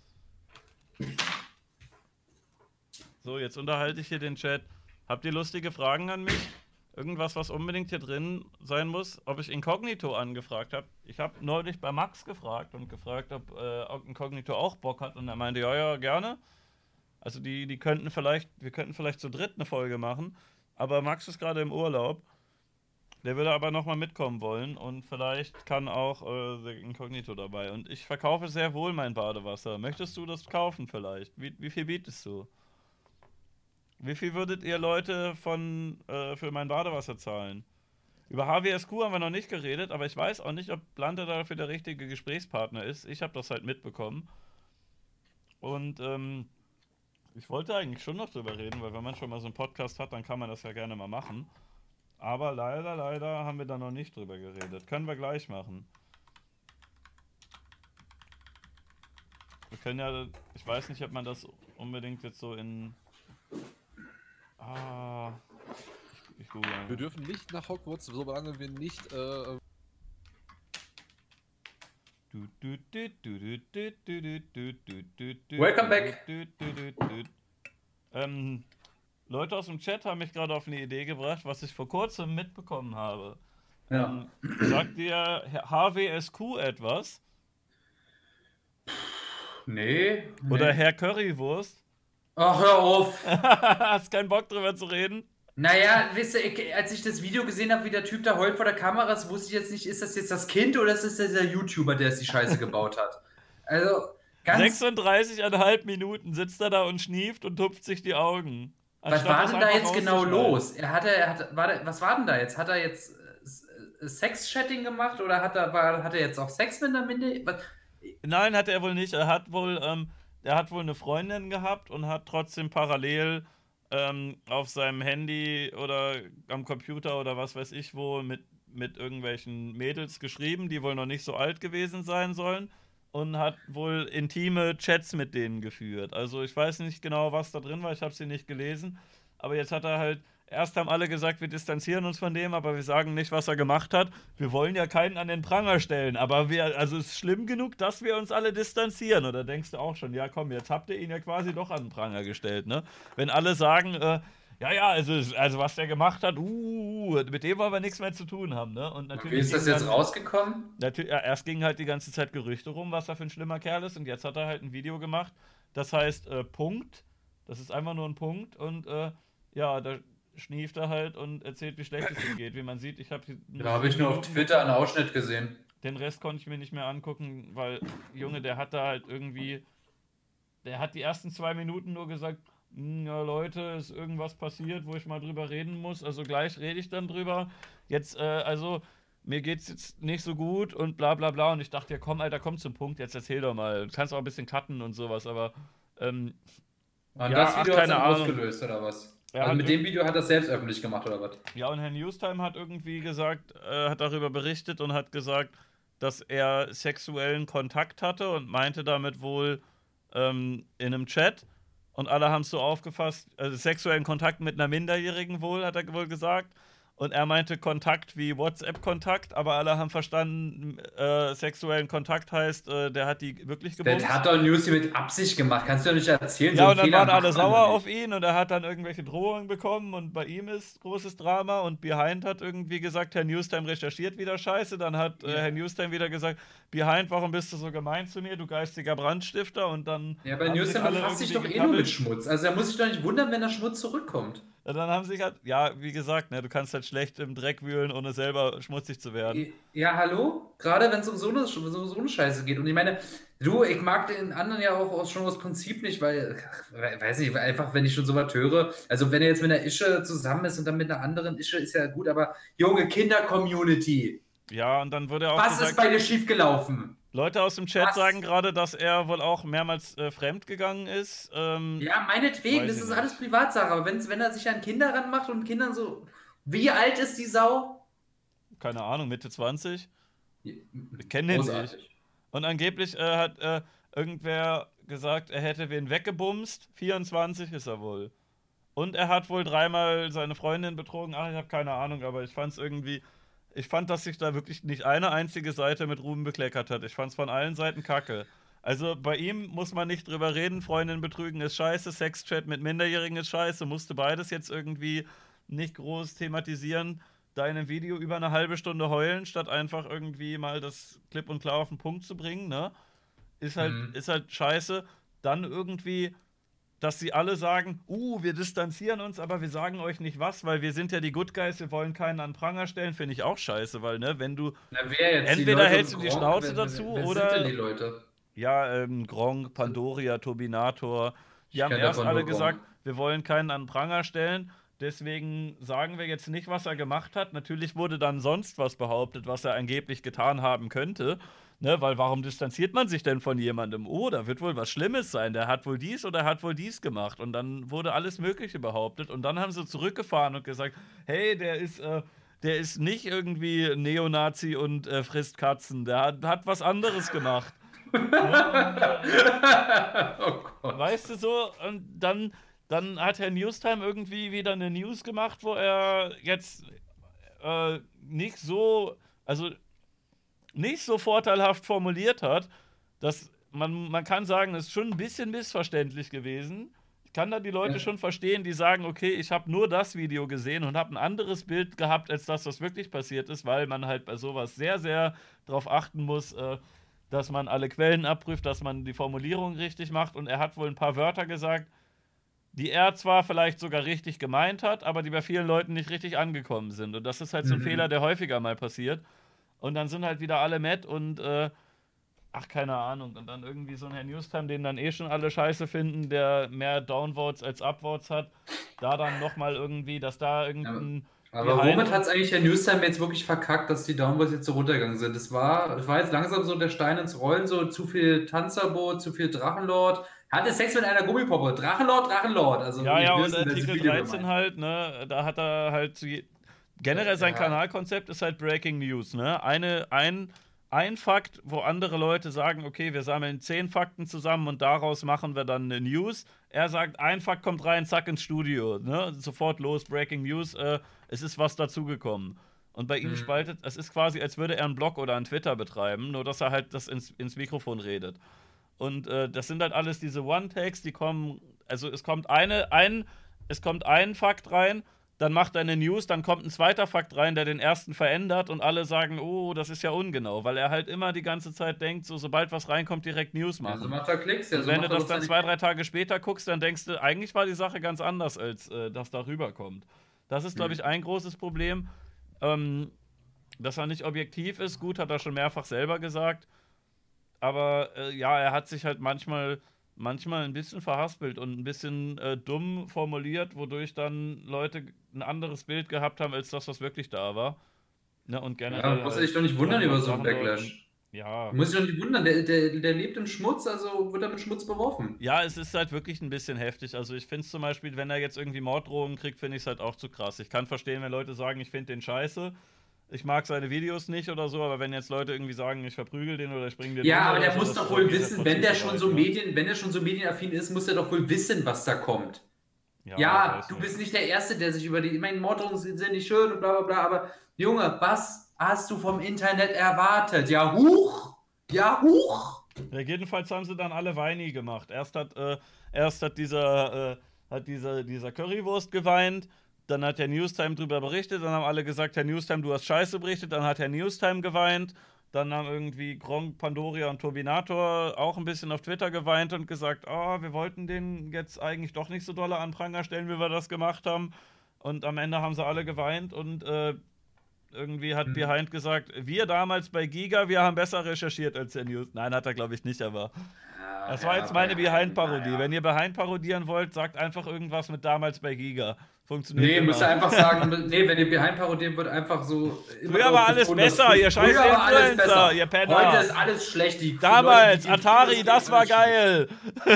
So, jetzt unterhalte ich hier den Chat. Habt ihr lustige Fragen an mich? Irgendwas, was unbedingt hier drin sein muss? Ob ich Inkognito angefragt habe? Ich habe neulich bei Max gefragt und gefragt, ob, äh, Inkognito auch Bock hat. Und er meinte, ja, ja, gerne. Also die, die könnten vielleicht, wir könnten vielleicht zu dritt eine Folge machen. Aber Max ist gerade im Urlaub. Der würde aber nochmal mitkommen wollen und vielleicht kann auch äh, Inkognito dabei. Und ich verkaufe sehr wohl mein Badewasser. Möchtest du das kaufen vielleicht? Wie, wie viel bietest du? Wie viel würdet ihr Leute von, äh, für mein Badewasser zahlen? Über HWSQ haben wir noch nicht geredet, aber ich weiß auch nicht, ob Blante dafür der richtige Gesprächspartner ist. Ich habe das halt mitbekommen. Und ähm, ich wollte eigentlich schon noch drüber reden, weil wenn man schon mal so einen Podcast hat, dann kann man das ja gerne mal machen. Aber leider, leider haben wir da noch nicht drüber geredet. Können wir gleich machen. Wir können ja, ich weiß nicht, ob man das unbedingt jetzt so in Ah. Ich, ich wir dürfen nicht nach Hogwarts, solange wir nicht. Äh, Welcome back. Ähm, Leute aus dem Chat haben mich gerade auf eine Idee gebracht, was ich vor kurzem mitbekommen habe. Ja. Ähm, sagt dir HWSQ etwas? Nee. Oder nee. Herr Currywurst? Ach, hör auf. <laughs> Hast keinen Bock drüber zu reden? Naja, wisst ihr, als ich das Video gesehen habe, wie der Typ da heult vor der Kamera ist, wusste ich jetzt nicht, ist das jetzt das Kind oder ist das dieser YouTuber, der es die Scheiße gebaut hat? Also, ganz. 36,5 Minuten sitzt er da und schnieft und tupft sich die Augen. Was war das denn da jetzt genau los? Er hatte, er hatte, war der, was war denn da jetzt? Hat er jetzt äh, Sex-Chatting gemacht oder hat er, war, hat er jetzt auch Sex mit einer Minde? Was? Nein, hat er wohl nicht. Er hat wohl, ähm, er hat wohl eine Freundin gehabt und hat trotzdem parallel ähm, auf seinem Handy oder am Computer oder was weiß ich wo mit, mit irgendwelchen Mädels geschrieben, die wohl noch nicht so alt gewesen sein sollen. Und hat wohl intime Chats mit denen geführt. Also ich weiß nicht genau, was da drin war, ich habe sie nicht gelesen. Aber jetzt hat er halt, erst haben alle gesagt, wir distanzieren uns von dem, aber wir sagen nicht, was er gemacht hat. Wir wollen ja keinen an den Pranger stellen, aber wir, also es ist schlimm genug, dass wir uns alle distanzieren. Oder denkst du auch schon, ja komm, jetzt habt ihr ihn ja quasi doch an den Pranger gestellt, ne? Wenn alle sagen, äh, ja, ja, also, also was der gemacht hat, uh, mit dem wollen wir nichts mehr zu tun haben, ne? Und natürlich Wie ist das jetzt dann- rausgekommen? Natürlich, ja, erst gingen halt die ganze Zeit Gerüchte rum, was er für ein schlimmer Kerl ist, und jetzt hat er halt ein Video gemacht, das heißt äh, Punkt. Das ist einfach nur ein Punkt und äh, ja, da schnieft er halt und erzählt, wie schlecht es ihm geht. Wie man sieht, ich habe Da habe ich nur auf Twitter einen Ausschnitt gesehen. den Rest konnte ich mir nicht mehr angucken, weil Junge, der hat da halt irgendwie, der hat die ersten zwei Minuten nur gesagt, "Hm, ja Leute, ist irgendwas passiert, wo ich mal drüber reden muss. Also gleich rede ich dann drüber. Jetzt, äh, also mir geht's jetzt nicht so gut und bla bla bla. Und ich dachte, ja komm, Alter, komm zum Punkt, jetzt erzähl doch mal. Du kannst auch ein bisschen cutten und sowas, aber ähm, Und Ja, das ach, Video hat keine Ahnung. ausgelöst, oder was? Also hat mit dem Video hat er es selbst öffentlich gemacht, oder was? Ja, und Herr Newstime hat irgendwie gesagt, äh, hat darüber berichtet und hat gesagt, dass er sexuellen Kontakt hatte und meinte damit wohl ähm, in einem Chat. Und alle haben es so aufgefasst, also sexuellen Kontakt mit einer Minderjährigen wohl, hat er wohl gesagt. Und er meinte Kontakt wie WhatsApp-Kontakt, aber alle haben verstanden, äh, sexuellen Kontakt heißt, äh, der hat die wirklich Der gebumst. hat doch Newsy mit Absicht gemacht, kannst du doch nicht erzählen. Ja, so und dann Fehler waren alle sauer auf ihn und er hat dann irgendwelche Drohungen bekommen und bei ihm ist großes Drama und Behind hat irgendwie gesagt, Herr Newstime recherchiert wieder Scheiße. Dann hat äh, Ja. Herr Newstime wieder gesagt, Behind, warum bist du so gemein zu mir, du geistiger Brandstifter und dann Ja, bei Newstime befasst sich doch eh nur mit. Schmutz. Also er muss sich doch nicht wundern, wenn der Schmutz zurückkommt. Ja, Dann haben sich halt, ja, wie gesagt, ne, du kannst halt schlecht im Dreck wühlen, ohne selber schmutzig zu werden. Ja, hallo? Gerade wenn es um so eine, so, eine Scheiße geht. Und ich meine, du, ich mag den anderen ja auch aus, schon aus Prinzip nicht, weil, weiß nicht, einfach, wenn ich schon so was höre, also wenn er jetzt mit einer Ische zusammen ist und dann mit einer anderen Ische, ist ja gut, aber junge Kinder-Community, Ja, und dann wurde auch was gesagt, ist bei dir schiefgelaufen? Leute aus dem Chat Was? sagen gerade, dass er wohl auch mehrmals äh, fremd gegangen ist. Ähm, Ja, meinetwegen, das ist nicht. alles Privatsache, aber wenn's, wenn er sich an Kinder ranmacht und Kindern so, wie alt ist die Sau? keine Ahnung, Mitte 20. Wir kennen den nicht. Und angeblich äh, hat äh, irgendwer gesagt, er hätte wen weggebumst. 24 ist er wohl. Und er hat wohl dreimal seine Freundin betrogen. Ach, ich habe keine Ahnung, aber ich fand es irgendwie. Ich fand, dass sich da wirklich nicht eine einzige Seite mit Ruhm bekleckert hat. Ich fand es von allen Seiten kacke. Also bei ihm muss man nicht drüber reden. Freundin betrügen ist scheiße. Sexchat mit Minderjährigen ist scheiße. Musste beides jetzt irgendwie nicht groß thematisieren. Da in einem Video über eine halbe Stunde heulen, statt einfach irgendwie mal das klipp und klar auf den Punkt zu bringen, ne? Ist halt, Mhm. ist halt scheiße. Dann irgendwie, dass sie alle sagen, uh, wir distanzieren uns, aber wir sagen euch nicht was, weil wir sind ja die Good Guys, wir wollen keinen an Pranger stellen, finde ich auch scheiße, weil, ne, wenn du, Na, wer Entweder hältst du die? Schnauze Wer- wer- dazu, wer oder- Sind denn die Leute? ja, ähm, Gronk, Pandoria, Turbinator, die Ich haben erst alle gesagt, Gronk. wir wollen keinen an Pranger stellen. Deswegen sagen wir jetzt nicht, was er gemacht hat. Natürlich wurde dann sonst was behauptet, was er angeblich getan haben könnte. Ne, weil warum distanziert man sich denn von jemandem? Oh, da wird wohl was Schlimmes sein. Der hat wohl dies oder hat wohl dies gemacht. Und dann wurde alles Mögliche behauptet. Und dann haben sie zurückgefahren und gesagt, hey, der ist, äh, der ist nicht irgendwie Neonazi und äh, frisst Katzen. Der hat, hat was anderes gemacht. <laughs> oh Gott. Weißt du so, und dann, dann hat Herr Newstime irgendwie wieder eine News gemacht, wo er jetzt äh, nicht so, also nicht so vorteilhaft formuliert hat, dass man, man kann sagen, es ist schon ein bisschen missverständlich gewesen. Ich kann da die Leute ja. schon verstehen, die sagen, okay, ich habe nur das Video gesehen und habe ein anderes Bild gehabt, als das, was wirklich passiert ist, weil man halt bei sowas sehr, sehr darauf achten muss, äh, dass man alle Quellen abprüft, dass man die Formulierung richtig macht. Und er hat wohl ein paar Wörter gesagt, die er zwar vielleicht sogar richtig gemeint hat, aber die bei vielen Leuten nicht richtig angekommen sind. Und das ist halt so ein mhm. Fehler, der häufiger mal passiert. Und dann sind halt wieder alle mad und äh, ach, keine Ahnung. Und dann irgendwie so ein Herr Newstime, den dann eh schon alle scheiße finden, der mehr Downvotes als Upvotes hat, da dann nochmal irgendwie, dass da irgendein. Aber womit hat es eigentlich Herr Newstime jetzt wirklich verkackt, dass die Downvotes jetzt so runtergegangen sind? Das war, das war jetzt langsam so der Stein ins Rollen, so zu viel Tanzerboot, zu viel Drachenlord. Hatte Sex mit einer Gummipoppe. Drachenlord, Drachenlord. Also, ja, ja, und Artikel 13 halt, ne, da hat er halt zu generell sein ja. Kanalkonzept ist halt Breaking News, ne? Eine, ein ein Fakt, wo andere Leute sagen, okay, wir sammeln zehn Fakten zusammen und daraus machen wir dann eine News. Er sagt, ein Fakt kommt rein, zack ins Studio, ne? sofort los, Breaking News, äh, es ist was dazugekommen. Und bei ihm mhm. spaltet, es ist quasi, als würde er einen Blog oder einen Twitter betreiben, nur dass er halt das ins, ins Mikrofon redet. Und äh, das sind halt alles diese One-Takes, die kommen, also es kommt eine, ein, es kommt ein Fakt rein dann macht er eine News, dann kommt ein zweiter Fakt rein, der den ersten verändert und alle sagen, oh, das ist ja ungenau, weil er halt immer die ganze Zeit denkt, so sobald was reinkommt, direkt News machen. Also macht er Klicks. Ja, so wenn du das dann zwei, drei Tage später guckst, dann denkst du, eigentlich war die Sache ganz anders, als äh, das da rüberkommt. Das ist, glaube mhm. ich, ein großes Problem. Ähm, dass er nicht objektiv ist, gut, hat er schon mehrfach selber gesagt. Aber äh, ja, er hat sich halt manchmal manchmal ein bisschen verhaspelt und ein bisschen äh, dumm formuliert, wodurch dann Leute ein anderes Bild gehabt haben, als das, was wirklich da war. Ne, und generell. Ja, muss dich doch nicht wundern über so einen Backlash. Ja. Muss dich doch nicht wundern, der, der, der lebt im Schmutz, also wird er mit Schmutz beworfen. Ja, es ist halt wirklich ein bisschen heftig. Also ich finde es zum Beispiel, wenn er jetzt irgendwie Morddrohungen kriegt, finde ich es halt auch zu krass. Ich kann verstehen, wenn Leute sagen, ich finde den scheiße ich mag seine Videos nicht oder so, aber wenn jetzt Leute irgendwie sagen, ich verprügel den oder ich bringe den. Ja, aber der so, muss doch wohl wissen, wenn der schon so ne? Medien, wenn er schon so medienaffin ist, muss er doch wohl wissen, was da kommt. Ja, ja du nicht. bist nicht der Erste, der sich über die. Ich meine, Morddrohungen sind nicht schön und bla bla bla, aber Junge, was hast du vom Internet erwartet? Ja, huch! Ja, huch! Ja, jedenfalls haben sie dann alle Weini gemacht. Erst hat, äh, erst hat dieser, äh, hat dieser, dieser Currywurst geweint, dann hat Herr Newstime drüber berichtet, dann haben alle gesagt, Herr Newstime, du hast Scheiße berichtet, dann hat Herr Newstime geweint, dann haben irgendwie Gronk, Pandoria und Turbinator auch ein bisschen auf Twitter geweint und gesagt, oh, wir wollten den jetzt eigentlich doch nicht so dolle an Pranger stellen, wie wir das gemacht haben. Und am Ende haben sie alle geweint und äh, irgendwie hat mhm. Behind gesagt, wir damals bei Giga, wir haben besser recherchiert als der News. Nein, hat er glaube ich nicht, aber das war jetzt meine Behind-Parodie. Wenn ihr Behind parodieren wollt, sagt einfach irgendwas mit damals bei Giga. Funktioniert Nee, müsst ihr einfach sagen, <laughs> nee, wenn ihr Behind parodieren wollt, einfach so. Früher war alles besser, ihr scheiß Influencer, ihr Penner. Heute ist alles schlecht. Die Damals, Leute, die Atari, das war geil.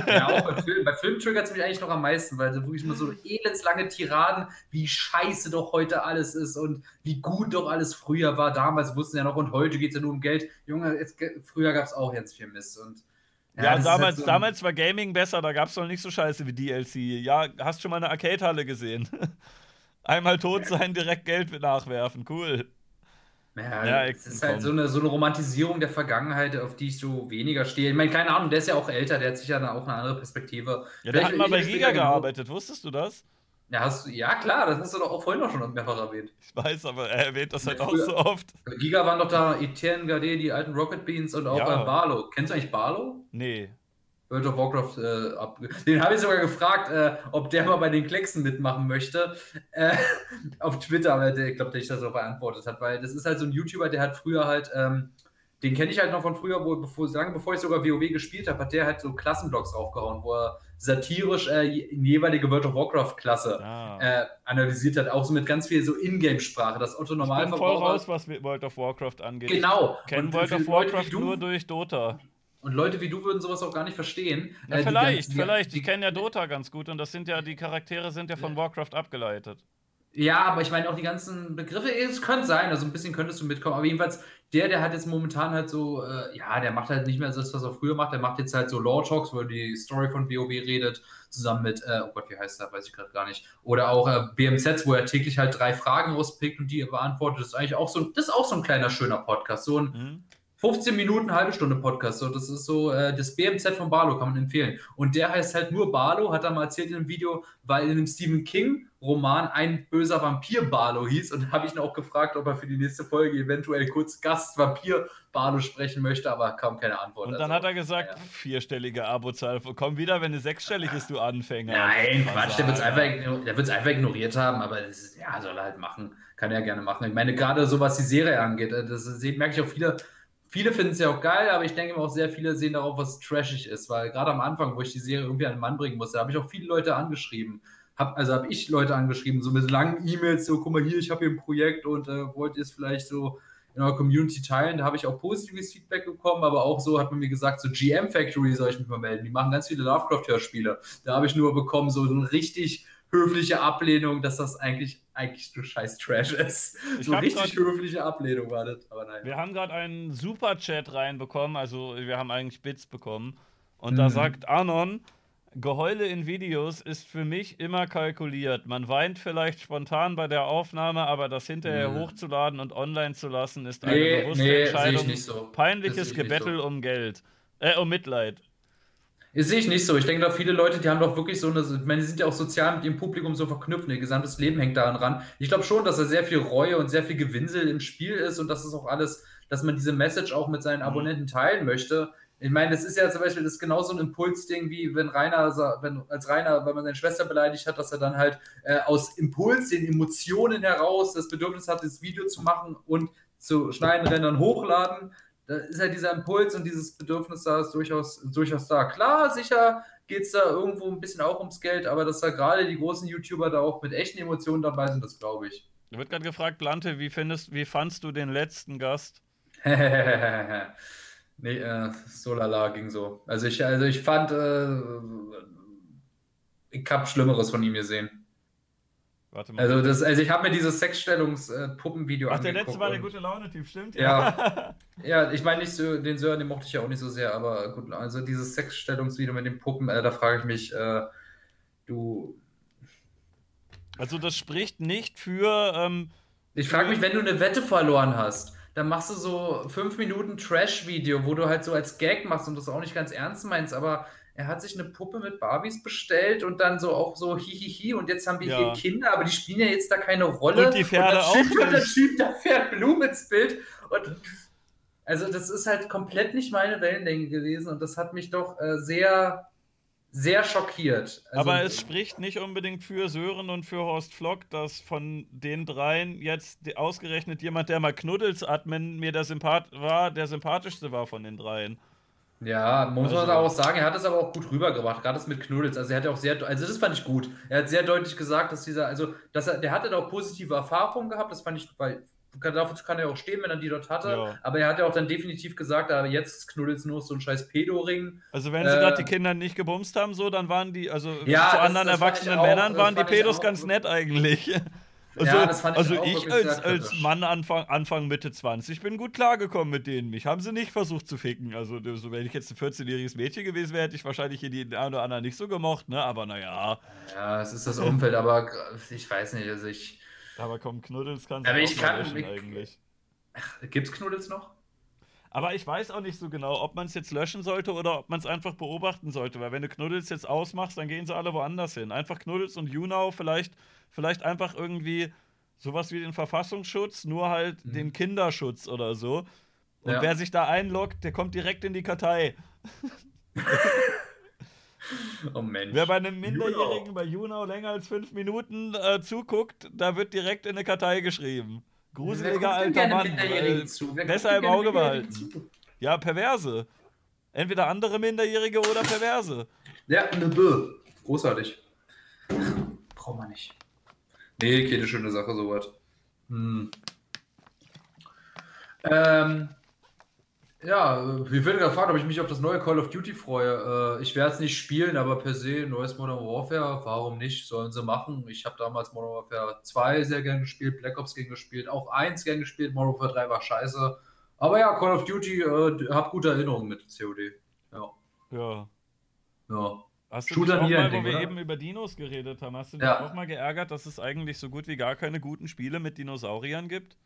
Ja, auch <laughs> bei Film. Bei Film triggert es mich eigentlich noch am meisten, weil so wirklich nur so elendslange Tiraden, wie scheiße doch heute alles ist und wie gut doch alles früher war. Damals wussten ja noch und heute geht es ja nur um Geld. Junge, jetzt, früher gab es auch ganz viel Mist und ja, ja damals, so damals war Gaming besser, da gab es noch nicht so scheiße wie DLC. Ja, hast schon mal eine Arcade-Halle gesehen? <laughs> Einmal tot sein, direkt Geld nachwerfen, cool. Ja, ja es ist halt so eine, so eine Romantisierung der Vergangenheit, auf die ich so weniger stehe. Ich meine, keine Ahnung, der ist ja auch älter, der hat sicher auch eine andere Perspektive. Ja, der hat mal bei Giga gearbeitet, wusstest du das? Ja, hast du, ja, klar, das hast du doch auch vorhin noch schon mehrfach erwähnt. Ich weiß, aber er erwähnt das halt ja, auch so oft. Giga waren doch da Etienne Gade, die alten Rocket Beans und auch ja. Barlow. Kennst du eigentlich Barlow? Nee. World of Warcraft äh, ab. Den habe ich sogar gefragt, äh, ob der mal bei den Klecksen mitmachen möchte. Äh, <laughs> auf Twitter, aber der, ich glaube, der ich das auch beantwortet hat, weil das ist halt so ein YouTuber, der hat früher halt. Ähm, den kenne ich halt noch von früher, wo, bevor, lange bevor ich sogar WoW gespielt habe, hat der halt so Klassenblogs aufgehauen, wo er satirisch äh, jeweilige World of Warcraft-Klasse ah. äh, analysiert hat, auch so mit ganz viel so Ingame-Sprache, das Otto Normalverbraucher... Ich voll raus, was World of Warcraft angeht. Genau. Ich kenne World of Warcraft du, nur durch Dota. Und Leute wie du würden sowas auch gar nicht verstehen. Na, äh, vielleicht, die, die, vielleicht. Die, ich kenne ja Dota ganz gut und das sind ja, die Charaktere sind ja von Warcraft abgeleitet. Ja, aber ich meine auch die ganzen Begriffe, es könnte sein, also ein bisschen könntest du mitkommen, aber jedenfalls der, der hat jetzt momentan halt so, äh, ja, der macht halt nicht mehr das, was er früher macht, der macht jetzt halt so Law Talks, wo er die Story von WoW redet, zusammen mit, äh, oh Gott, wie heißt der, weiß ich gerade gar nicht, oder auch äh, BMZs, wo er täglich halt drei Fragen rauspickt und die beantwortet, das ist eigentlich auch so, das ist auch so ein kleiner schöner Podcast, so ein, mhm. 15 Minuten, halbe Stunde Podcast. So, das ist so äh, das BMZ von Barlow, kann man empfehlen. Und der heißt halt nur Barlow, hat er mal erzählt in einem Video, weil in einem Stephen King-Roman ein böser Vampir Barlow hieß. Und da habe ich ihn auch gefragt, ob er für die nächste Folge eventuell kurz Gast-Vampir Barlow sprechen möchte, aber kam keine Antwort. Und dann also, hat er gesagt, ja. vierstellige Abozahl. Komm wieder, wenn es sechsstellig ist, du Anfänger. Nein, Quatsch, der wird es einfach, einfach ignoriert haben, aber das ist, ja, soll er halt machen. Kann er gerne machen. Ich meine, gerade so was die Serie angeht, äh, das merke ich auch viele viele finden es ja auch geil, aber ich denke auch sehr viele sehen darauf, was trashig ist, weil gerade am Anfang, wo ich die Serie irgendwie an den Mann bringen musste, habe ich auch viele Leute angeschrieben. Hab, also habe ich Leute angeschrieben, so mit langen E-Mails, so guck mal hier, ich habe hier ein Projekt und äh, wollt ihr es vielleicht so in eurer Community teilen. Da habe ich auch positives Feedback bekommen, aber auch so hat man mir gesagt, so GM Factory soll ich mich mal melden. Die machen ganz viele Lovecraft-Hörspiele. Da habe ich nur bekommen, so ein richtig höfliche Ablehnung, dass das eigentlich, eigentlich nur scheiß Trash ist. Ich so richtig grad, höfliche Ablehnung war das, aber nein. Wir haben gerade einen Super-Chat reinbekommen, also wir haben eigentlich Bits bekommen. Und mhm. da sagt Anon, Geheule in Videos ist für mich immer kalkuliert. Man weint vielleicht spontan bei der Aufnahme, aber das hinterher mhm. hochzuladen und online zu lassen, ist eine nee, bewusste nee, Entscheidung. So. Peinliches Gebettel so. um Geld. Äh, um Mitleid. Das sehe ich nicht so. Ich denke doch, viele Leute, die haben doch wirklich so eine, ich meine, die sind ja auch sozial mit ihrem Publikum so verknüpft, ihr gesamtes Leben hängt daran ran. Ich glaube schon, dass da sehr viel Reue und sehr viel Gewinsel im Spiel ist und dass es auch alles, dass man diese Message auch mit seinen mhm. Abonnenten teilen möchte. Ich meine, das ist ja zum Beispiel das ist genau so ein Impulsding, wie wenn Rainer, wenn, als Rainer, wenn man seine Schwester beleidigt hat, dass er dann halt äh, aus Impuls, den Emotionen heraus das Bedürfnis hat, das Video zu machen und zu schneiden, rendern, hochladen da ist halt dieser Impuls und dieses Bedürfnis da ist durchaus, durchaus da. Klar, sicher geht es da irgendwo ein bisschen auch ums Geld, aber dass da gerade die großen YouTuber da auch mit echten Emotionen dabei sind, das glaube ich. Da wird gerade gefragt, Blante, wie findest, wie fandst du den letzten Gast? <laughs> nee, äh, so lala ging so. Also ich, also ich fand, äh, ich habe Schlimmeres von ihm gesehen. Warte mal. Also, das, also ich habe mir dieses Sexstellungs-Puppenvideo äh, Ach, der letzte war der gute Laune-Typ, stimmt? Ja. <laughs> ja, ich meine nicht so, den Sören, den mochte ich ja auch nicht so sehr, aber gut, also dieses Sexstellungsvideo mit den Puppen, äh, da frage ich mich, äh, du. Also das spricht nicht für. Ähm, ich frage mich, wenn du eine Wette verloren hast, dann machst du so fünf Minuten Trash-Video, wo du halt so als Gag machst und das auch nicht ganz ernst meinst, aber er hat sich eine Puppe mit Barbies bestellt und dann so auch so hihihi und jetzt haben wir ja. hier Kinder, aber die spielen ja jetzt da keine Rolle. Und die Pferde und auch schiebt, Und dann schiebt der Pferd Blumen ins Bild und also das ist halt komplett nicht meine Wellenlänge gewesen und das hat mich doch äh, sehr sehr schockiert. Also, aber es spricht nicht unbedingt für Sören und für Horst Flock, dass von den dreien jetzt ausgerechnet jemand, der mal Knuddels Admin mir der Sympath war, der sympathischste war von den dreien. Ja, muss man also, auch sagen, er hat es aber auch gut rübergebracht, gerade das mit Knuddels. Also er hat ja auch sehr, also das fand ich gut. Er hat sehr deutlich gesagt, dass dieser, also dass er, der hatte auch positive Erfahrungen gehabt, das fand ich, weil dafür kann er auch stehen, wenn er die dort hatte. Ja. Aber er hat ja auch dann definitiv gesagt, aber jetzt ist Knuddels nur so ein scheiß Pedo-Ring. Also wenn sie äh, gerade die Kinder nicht gebumst haben, so, dann waren die, also ja, zu anderen das erwachsenen Männern waren die Pedos ganz nett eigentlich. <laughs> Also, ja, das fand ich, also ich als, als Mann Anfang, Anfang, Mitte 20 bin gut klargekommen mit denen. Mich haben sie nicht versucht zu ficken. Also, so, wenn ich jetzt ein 14-jähriges Mädchen gewesen wäre, hätte ich wahrscheinlich hier die eine oder andere nicht so gemocht, ne? Aber naja. Ja, es ist das Umfeld, aber ich weiß nicht, also ich. Aber komm, Knuddels kann aber ich kann, ich, eigentlich. Ach, gibt's Knuddels noch? Aber ich weiß auch nicht so genau, ob man es jetzt löschen sollte oder ob man es einfach beobachten sollte. Weil wenn du Knuddels jetzt ausmachst, dann gehen sie alle woanders hin. Einfach Knuddels und YouNow vielleicht, vielleicht einfach irgendwie sowas wie den Verfassungsschutz, nur halt mhm. den Kinderschutz oder so. Und ja. wer sich da einloggt, der kommt direkt in die Kartei. <laughs> oh Mensch. Wer bei einem Minderjährigen bei YouNow länger als fünf Minuten äh, zuguckt, da wird direkt in eine Kartei geschrieben. Gruseliger alter Mann. Äh, besser im Auge behalten. Ja, Perverse. Entweder andere Minderjährige oder Perverse. Ja, eine Bö. Großartig. Braucht man nicht. Nee, keine schöne Sache, sowas. Hm. Ähm, ja, wir werden gefragt, ob ich mich auf das neue Call of Duty freue. Äh, ich werde es nicht spielen, aber per se neues Modern Warfare, warum nicht? Sollen sie machen. Ich habe damals Modern Warfare 2 sehr gern gespielt, Black Ops gern gespielt, auch 1 gern gespielt, Modern Warfare 3 war scheiße. Aber ja, Call of Duty, äh, hab gute Erinnerungen mit COD. Ja. Ja. Ja. Hast du Shooter dich auch mal, wo wir oder? eben über Dinos geredet haben, hast du dich ja. auch mal geärgert, dass es eigentlich so gut wie gar keine guten Spiele mit Dinosauriern gibt?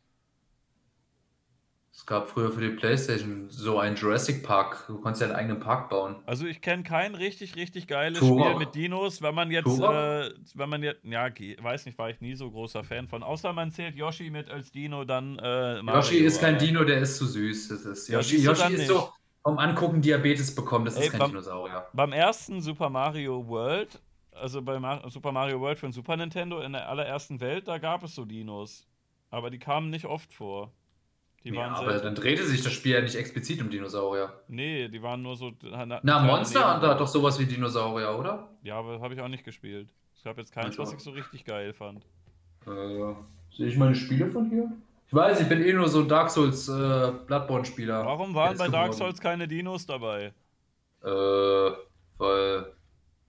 Es gab früher für die Playstation so einen Jurassic Park. Du konntest ja einen eigenen Park bauen. Also ich kenne kein richtig, richtig geiles Turok. Spiel mit Dinos, wenn man jetzt, äh, wenn man jetzt, ja, weiß nicht, war ich nie so großer Fan von. Außer man zählt Yoshi mit als Dino, dann äh, Mario. Yoshi ist kein Dino, der ist zu süß. Das ist, Ja, Yoshi du Yoshi ist nicht. so vom Angucken Diabetes bekommen. Das Ey, ist kein beim- Dinosaurier. Beim ersten Super Mario World, also bei Mar Super Mario World für den Super Nintendo in der allerersten Welt, da gab es so Dinos. Aber die kamen nicht oft vor. Die Ja, waren aber dann drehte sich das Spiel ja nicht explizit um Dinosaurier. Nee, die waren nur so. Na, Monster Hunter hat doch sowas wie Dinosaurier, oder? Ja, aber habe ich auch nicht gespielt. Es gab jetzt keins, Ich was ich so richtig geil fand. Äh, sehe ich meine Spiele von hier? Ich weiß, ich bin eh nur so ein Dark Souls äh, Bloodborne-Spieler. Warum waren bei Dark. Souls keine Dinos dabei? Äh, weil.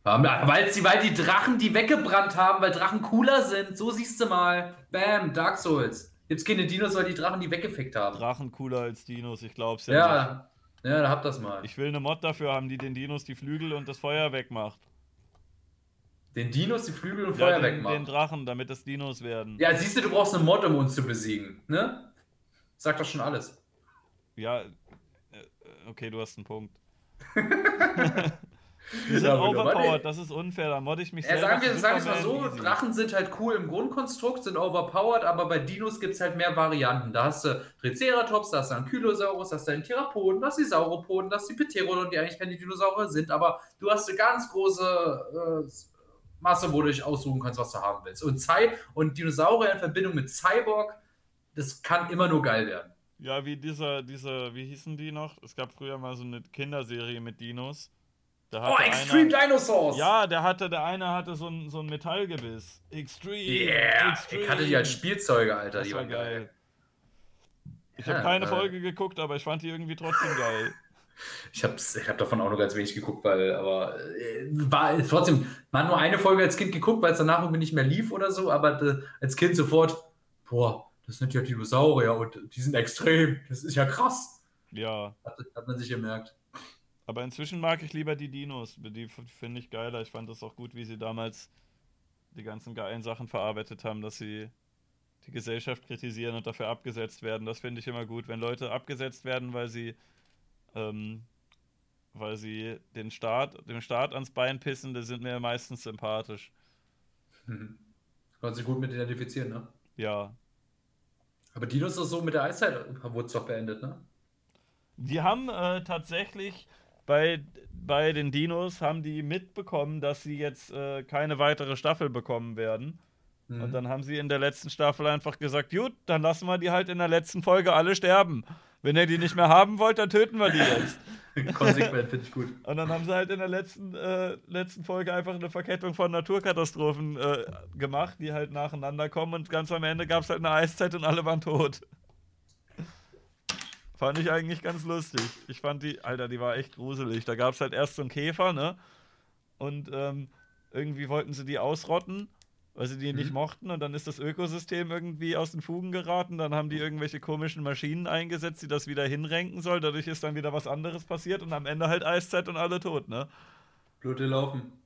Weil, sie, weil die Drachen die weggebrannt haben, weil Drachen cooler sind. So siehst du mal. Bam, Dark Souls. Gibt's keine Dinos, weil die Drachen die weggefickt haben. Drachen cooler als Dinos, ich glaub's ja, ja, ja, da habt das mal. nicht. Ich will eine Mod dafür haben, die den Dinos die Flügel und das Feuer wegmacht. Den Dinos die Flügel und Ja, Feuer den, den wegmachen. Drachen, damit das Dinos werden. Ja, siehst du, du brauchst eine Mod, um uns zu besiegen. Ne? Sagt doch schon alles. Ja, äh, äh, okay, du hast einen Punkt. <laughs> Die sind overpowered, das ist unfair, da mod ich mich Ja, selber sagen wir es mal so, easy. Drachen sind halt cool im Grundkonstrukt, sind overpowered, aber bei Dinos gibt es halt mehr Varianten. Da hast du Triceratops, da hast du einen Kylosaurus, da hast du einen Therapoden, da hast du die Sauropoden, da hast du die Pterodon, die eigentlich keine Dinosaurier sind, aber du hast eine ganz große äh, Masse, wo du dich aussuchen kannst, was du haben willst. Und Cy und Dinosaurier in Verbindung mit Cyborg, das kann immer nur geil werden. Ja, wie dieser, dieser, wie hießen die noch? Es gab früher mal so eine Kinderserie mit Dinos. Da Oh, Extreme einer, Dinosaurs! Ja, der hatte, der eine hatte so ein, so ein Metallgebiss. Extreme. Yeah! Extreme. Ich hatte die als Spielzeuge, Alter. Das die war waren geil. Ich Ja, habe keine äh, Folge geguckt, aber ich fand die irgendwie trotzdem geil. Ich habe ich hab davon auch nur ganz wenig geguckt, weil, aber äh, war trotzdem, man hat nur eine Folge als Kind geguckt, weil es danach irgendwie nicht mehr lief oder so, aber äh, als Kind sofort, boah, das sind ja Dinosaurier und die sind extrem, das ist ja krass. Ja. Hat, hat man sich gemerkt. Aber inzwischen mag ich lieber die Dinos. Die finde ich geiler. Ich fand das auch gut, wie sie damals die ganzen geilen Sachen verarbeitet haben, dass sie die Gesellschaft kritisieren und dafür abgesetzt werden. Das finde ich immer gut. Wenn Leute abgesetzt werden, weil sie, ähm, weil sie den Staat, dem Staat ans Bein pissen, die sind mir meistens sympathisch. Mhm. Kann sich gut mit identifizieren, ne? Ja. Aber Dinos ist so mit der Eiszeit wurde es doch beendet, ne? Die haben äh, tatsächlich bei, bei den Dinos haben die mitbekommen, dass sie jetzt äh, keine weitere Staffel bekommen werden. Mhm. Und dann haben sie in der letzten Staffel einfach gesagt, gut, dann lassen wir die halt in der letzten Folge alle sterben. Wenn ihr die nicht mehr haben wollt, dann töten wir die jetzt. <laughs> Konsequent, finde ich gut. Und dann haben sie halt in der letzten, äh, letzten Folge einfach eine Verkettung von Naturkatastrophen äh, gemacht, die halt nacheinander kommen und ganz am Ende gab es halt eine Eiszeit und alle waren tot. Fand ich eigentlich ganz lustig. Ich fand die, Alter, die war echt gruselig. Da gab es halt erst so einen Käfer, ne? Und ähm, irgendwie wollten sie die ausrotten, weil sie die nicht Mhm. mochten. Und dann ist das Ökosystem irgendwie aus den Fugen geraten. Dann haben die irgendwelche komischen Maschinen eingesetzt, die das wieder hinrenken soll. Dadurch ist dann wieder was anderes passiert und am Ende halt Eiszeit und alle tot, ne? Blöde laufen.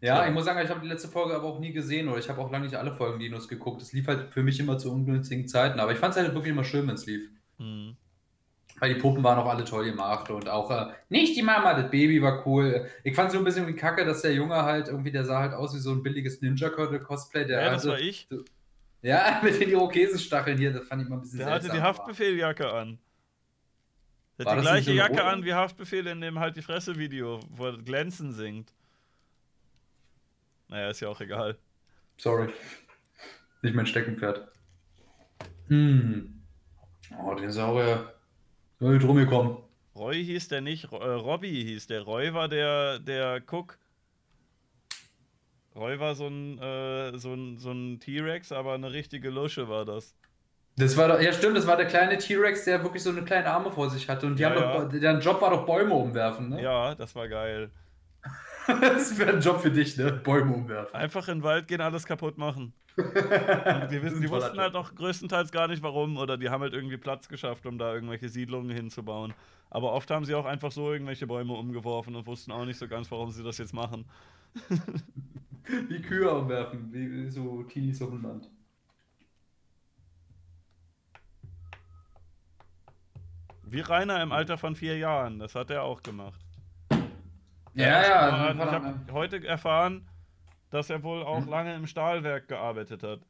Ja, Tja. ich muss sagen, ich habe die letzte Folge aber auch nie gesehen oder ich habe auch lange nicht alle Folgen Dinos geguckt. Es lief halt für mich immer zu ungünstigen Zeiten, aber ich fand es halt wirklich immer schön, wenn es lief. Hm. Weil die Puppen waren auch alle toll gemacht und auch äh, nicht die Mama, das Baby war cool. Ich fand so ein bisschen wie Kacke, dass der Junge halt irgendwie, der sah halt aus wie so ein billiges Ninja Turtle Cosplay. Der Ja, das hatte, war ich. Ja, <laughs> mit den Irokesenstacheln hier, das fand ich mal ein bisschen Der hatte die. Haftbefehljacke an. Der hat die gleiche so Jacke an wie Haftbefehl in dem halt die Fresse-Video, wo er Glänzen singt. Naja, ist ja auch egal. Sorry. Nicht mein Steckenpferd. Hm. Oh, Dinosaurier. Soll drum gekommen. Roy hieß der nicht, äh, Robbie hieß der. Roy war der, der Cook. Roy war so ein, äh, so ein, so ein T-Rex, aber eine richtige Lusche war das. Das war doch, ja stimmt, das war der kleine T-Rex, der wirklich so eine kleine Arme vor sich hatte. Und die Ja, haben ja. doch, deren Job war doch Bäume umwerfen, ne? Ja, das war geil. <laughs> das wäre ein Job für dich, ne? Bäume umwerfen. Einfach in den Wald gehen, alles kaputt machen. <laughs> Die, wissen, die wussten halt auch größtenteils gar nicht warum oder die haben halt irgendwie Platz geschafft, um da irgendwelche Siedlungen hinzubauen. Aber oft haben sie auch einfach so irgendwelche Bäume umgeworfen und wussten auch nicht so ganz, warum sie das jetzt machen. <laughs> Wie Kühe umwerfen, wie, wie so Teenies auf dem Land. Wie Rainer im Alter von vier Jahren. Das hat er auch gemacht. Ja, ja. war ich doch- habe heute erfahren, dass er wohl auch Hm. lange im Stahlwerk gearbeitet hat.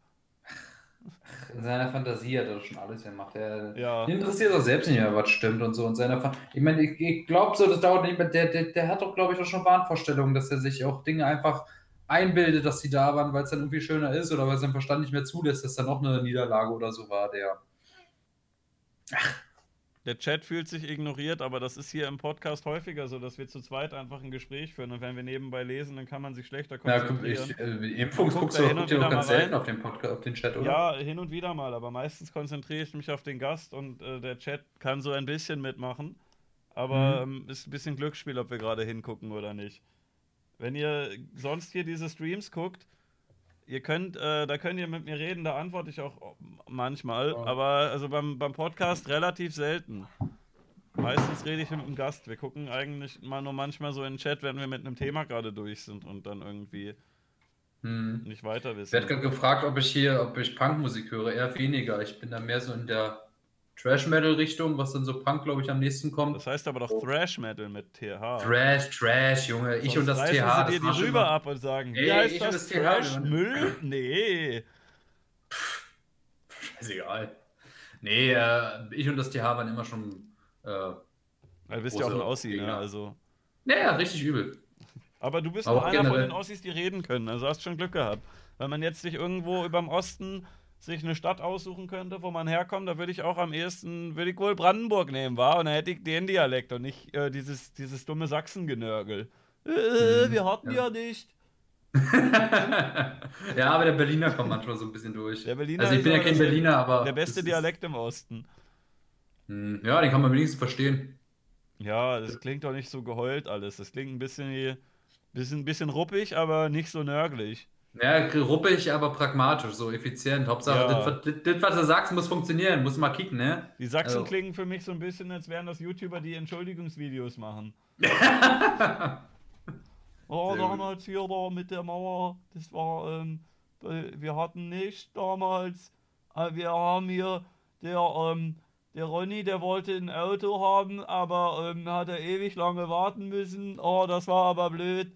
In seiner Fantasie hat er schon alles gemacht. Er Ja. interessiert auch selbst nicht mehr, was stimmt und so. Und seiner Fan ich meine, ich, ich glaube so, das dauert nicht mehr. Der, der, der hat doch, glaube ich, auch schon Wahnvorstellungen, dass er sich auch Dinge einfach einbildet, dass sie da waren, weil es dann irgendwie schöner ist oder weil sein Verstand nicht mehr zulässt, dass da noch eine Niederlage oder so war, der. Der Chat fühlt sich ignoriert, aber das ist hier im Podcast häufiger so, dass wir zu zweit einfach ein Gespräch führen und wenn wir nebenbei lesen, dann kann man sich schlechter Ja, konzentrieren. ich, äh, Impfungs Guck guckst du hin und wieder ganz selten auf den, Podcast, auf den Chat, oder? Ja, hin und wieder mal, aber meistens konzentriere ich mich auf den Gast und äh, der Chat kann so ein bisschen mitmachen. Aber Mhm. ähm, ist ein bisschen Glücksspiel, ob wir gerade hingucken oder nicht. Wenn ihr sonst hier diese Streams guckt, ihr könnt, äh, da könnt ihr mit mir reden, da antworte ich auch manchmal, Ja. aber also beim, beim Podcast relativ selten. Meistens rede ich mit dem Gast. Wir gucken eigentlich mal nur manchmal so in den Chat, wenn wir mit einem Thema gerade durch sind und dann irgendwie Hm. nicht weiter Ich wissen. werde gerade gefragt, ob ich hier, ob ich Punkmusik höre. Eher weniger. Ich bin da mehr so in der Trash-Metal-Richtung, was dann so Punk, glaube ich, am nächsten kommt. Das heißt aber doch Oh. Thrash Metal mit TH. Trash, Trash, Junge. Ich Sonst und das TH. Sie dir war die rüber ab und sagen, wie Ey, heißt ich und das? das TH, Trash Mann. Müll? <laughs> Nee. Scheißegal. Nee, äh, ich und das TH waren immer schon. Äh, Weil du bist ja auch ein Ossi, ne? Also. naja, richtig übel. Aber du bist Aber auch einer von generell- den Ossis, die reden können. Also hast schon Glück gehabt. Wenn man jetzt sich irgendwo überm Osten sich eine Stadt aussuchen könnte, wo man herkommt, da würde ich auch am ehesten, würde ich wohl Brandenburg nehmen, war? Und dann hätte ich den Dialekt und nicht äh, dieses, dieses dumme Sachsengenörgel. Äh, Mhm, wir hatten ja. ja. nicht. <laughs> ja, aber der Berliner kommt manchmal so ein bisschen durch. Der Berliner also ich ist bin ja kein Berliner, aber. Der beste Dialekt im Osten. Hm, Ja, den kann man wenigstens verstehen. Ja, das klingt doch nicht so geheult alles. Das klingt ein bisschen, bisschen, bisschen ruppig, aber nicht so nörgelig. Ja, ruppig, aber pragmatisch, so effizient. Hauptsache, Ja. das, was- du sagst, muss funktionieren. Muss mal kicken, ne? Die Sachsen Also- klingen für mich so ein bisschen, als wären das YouTuber, die Entschuldigungsvideos machen. <laughs> oh, damals hier da mit der Mauer, das war, ähm, äh, wir hatten nicht damals, äh, wir haben hier, der, ähm, der Ronny, der wollte ein Auto haben, aber ähm, hat er ewig lange warten müssen. Oh, das war aber blöd.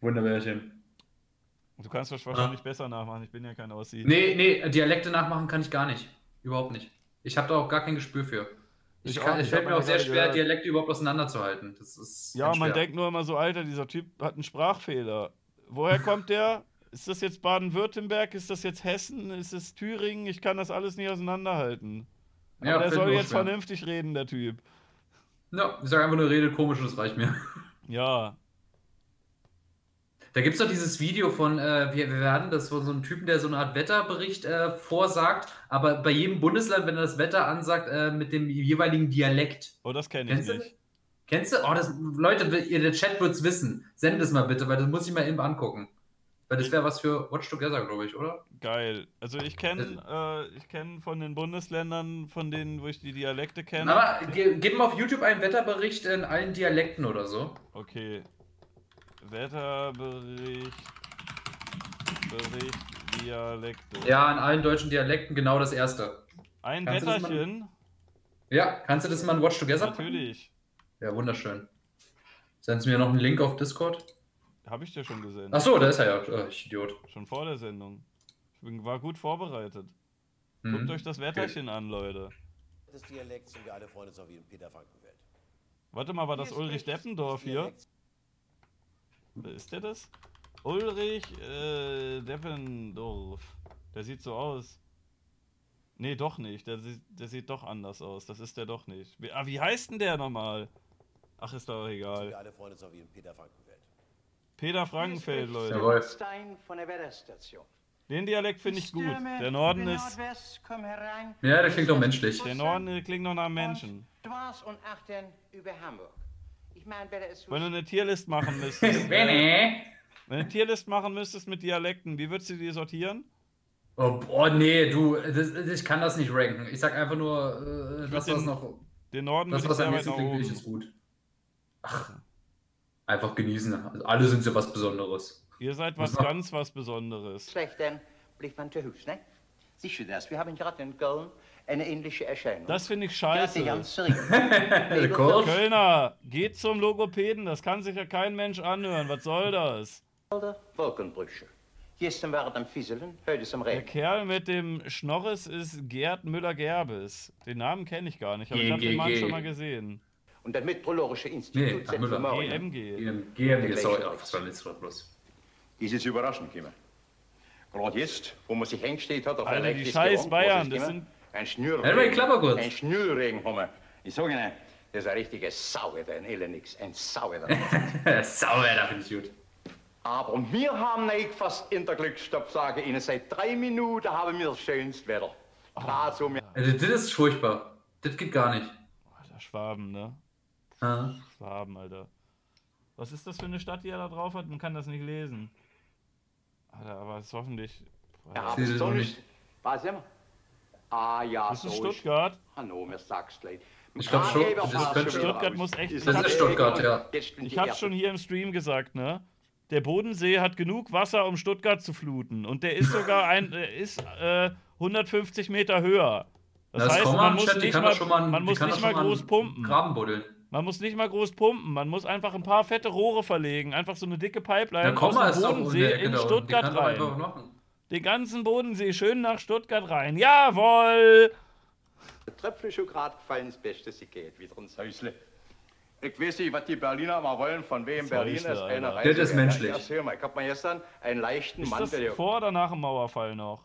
Wunderbärchen. Du kannst das wahrscheinlich besser nachmachen, ich bin ja kein Aussie. Nee, nee, Dialekte nachmachen kann ich gar nicht. Überhaupt nicht. Ich habe da auch gar kein Gespür für. Ich Ich kann, auch es fällt mir auch sehr schwer, gehört. Dialekte überhaupt auseinanderzuhalten. Das ist Ja, man schwer. denkt nur immer so, Alter, dieser Typ hat einen Sprachfehler. Woher kommt der? Ist das jetzt Baden-Württemberg? Ist das jetzt Hessen? Ist es Thüringen? Ich kann das alles nicht auseinanderhalten. Ja, Aber der soll jetzt schwer. vernünftig reden, der Typ. Ja, ich sage einfach nur, redet komisch und das reicht mir. Ja. Da gibt es doch dieses Video von, äh, wir, wir werden das von so einem Typen, der so eine Art Wetterbericht äh, vorsagt, aber bei jedem Bundesland, wenn er das Wetter ansagt, äh, mit dem jeweiligen Dialekt. Oh, das kenne ich Kennst du nicht. Kennst du? Oh, das, Leute, ihr, der Chat wird's wissen. Send es mal bitte, weil das muss ich mal eben angucken. Weil das wäre was für Watch Together, glaube ich, oder? Geil. Also ich kenne äh, ich kenn von den Bundesländern, von denen, wo ich die Dialekte kenne. Aber ge gib mal auf YouTube einen Wetterbericht in allen Dialekten oder so. Okay. Wetterbericht. Bericht Dialekte. Ja, in allen deutschen Dialekten genau das erste. Ein Kannst du das mal- Wetterchen. Ja, kannst du das mal in Watch Together packen? Natürlich. Ja, wunderschön. Sendest du mir noch einen Link auf Discord? Habe ich dir schon gesehen. Ach so, da ist er ja. Oh, ich Idiot. Schon vor der Sendung. Ich bin, war gut vorbereitet. Mhm. Guckt euch das Wetterchen an, Leute. des Dialekts und wir alle freuen uns auf ihn, Peter Frankenfeld. Warte mal, war das Ulrich Deppendorf hier? Dialekt- Ist der das? Ulrich äh, Deppendorf. Der sieht so aus. Nee, doch nicht. Der, sieht- der sieht doch anders aus. Das ist der doch nicht. Wie, ah, wie heißt denn der nochmal? Ach, ist doch Wir egal. alle freuen uns auf ihn, Peter Frankenfeld. Peter Frankenfeld, Leute. Jawohl. Stein von der Wetterstation. Den Dialekt finde ich gut. Der Norden ist. Ja, der klingt doch menschlich. Der Norden äh, klingt noch nach einem Menschen. Und über Hamburg. Ich meine, ist so Wenn du eine Tierlist machen müsstest. <laughs> äh, Benny. wenn du eine Tierlist machen müsstest mit Dialekten, wie würdest du die sortieren? Oh, boah, nee, du, das, ich kann das nicht ranken. Ich sag einfach nur, äh, das, den- was noch, Den Norden das, was am nächsten klingt, oben. finde ich, ist gut. Ach, einfach genießen. Also alle sind so was Besonderes. Ihr seid was Was ganz was Besonderes. slecht, dann blijft man te huis, ne? Sicher das, wir haben gerade in Köln eine ähnliche Erscheinung. Das finde ich scheiße. <laughs> <laughs> Kölner, geht zum Logopäden, das kann sich ja kein Mensch anhören. Was soll das? Wolkenbrüche. Gestern waren am Fieseln, heute ist am Der Regen. Kerl mit dem Schnorres ist Gerd Müller-Gerbes. Den Namen kenne ich gar nicht, aber ich habe den Mann schon mal gesehen. Und das Meteorologische Nee, Institut setzt Müller. EMG. GMG, sorry. War bloß? Ist jetzt überraschend gekommen. Gerade jetzt, wo man sich hingestellt hat auf Alter, ein die scheiß Bayern, das sind- Ein Schnürregen. Halt mal die Klappe kurz. Ein Schnürregen haben wir. Ich sage Ihnen, das ist ein richtiger Sauer, ein Elenix, ein Sauer. <laughs> Sauer, da finde ich gut. Aber wir haben nicht fast in der Glücksstopp, sage ich Ihnen, seit drei Minuten haben wir das schönste Wetter. Gerade so, wir Also, das ist furchtbar. Das geht gar nicht. Alter, Schwaben, ne? Ja. Schwaben, Alter. Was ist das für eine Stadt, die er da drauf hat? Man kann das nicht lesen. Alter, aber es ist hoffentlich. haben Sie es sind doch nicht. Was immer? Ah ja, Das ist so Stuttgart. Hannover, gleich. Ich glaub, Ah, Stutt- Eber das passt könnte- schon wieder Stuttgart raus. muss echt- Das ist der Stuttgart, ja. Ich Erde. schon hier im Stream gesagt, ne? Der Bodensee hat genug Wasser, um Stuttgart zu fluten. Und der ist sogar ein, ist äh, 150 Meter höher. Das, Das heißt, man muss Chat, nicht mal, doch schon mal, man die muss nicht mal groß pumpen. Graben buddeln. Man muss nicht mal groß pumpen. Man muss einfach ein paar fette Rohre verlegen. Einfach so eine dicke Pipeline aus dem auch in Bodensee in Stuttgart rein. Den ganzen Bodensee schön nach Stuttgart rein. Jawohl! Der Tröpfchen schon gerade gefallen, das Beste, sie geht wieder ins Häusle. Ich weiß nicht, was die Berliner mal wollen, von wem Das Berlin ist. Eine. Reise. Das ist menschlich. Hör mal, ich hab mal gestern einen leichten Ist Mann, das der vor oder nach dem Mauerfall noch?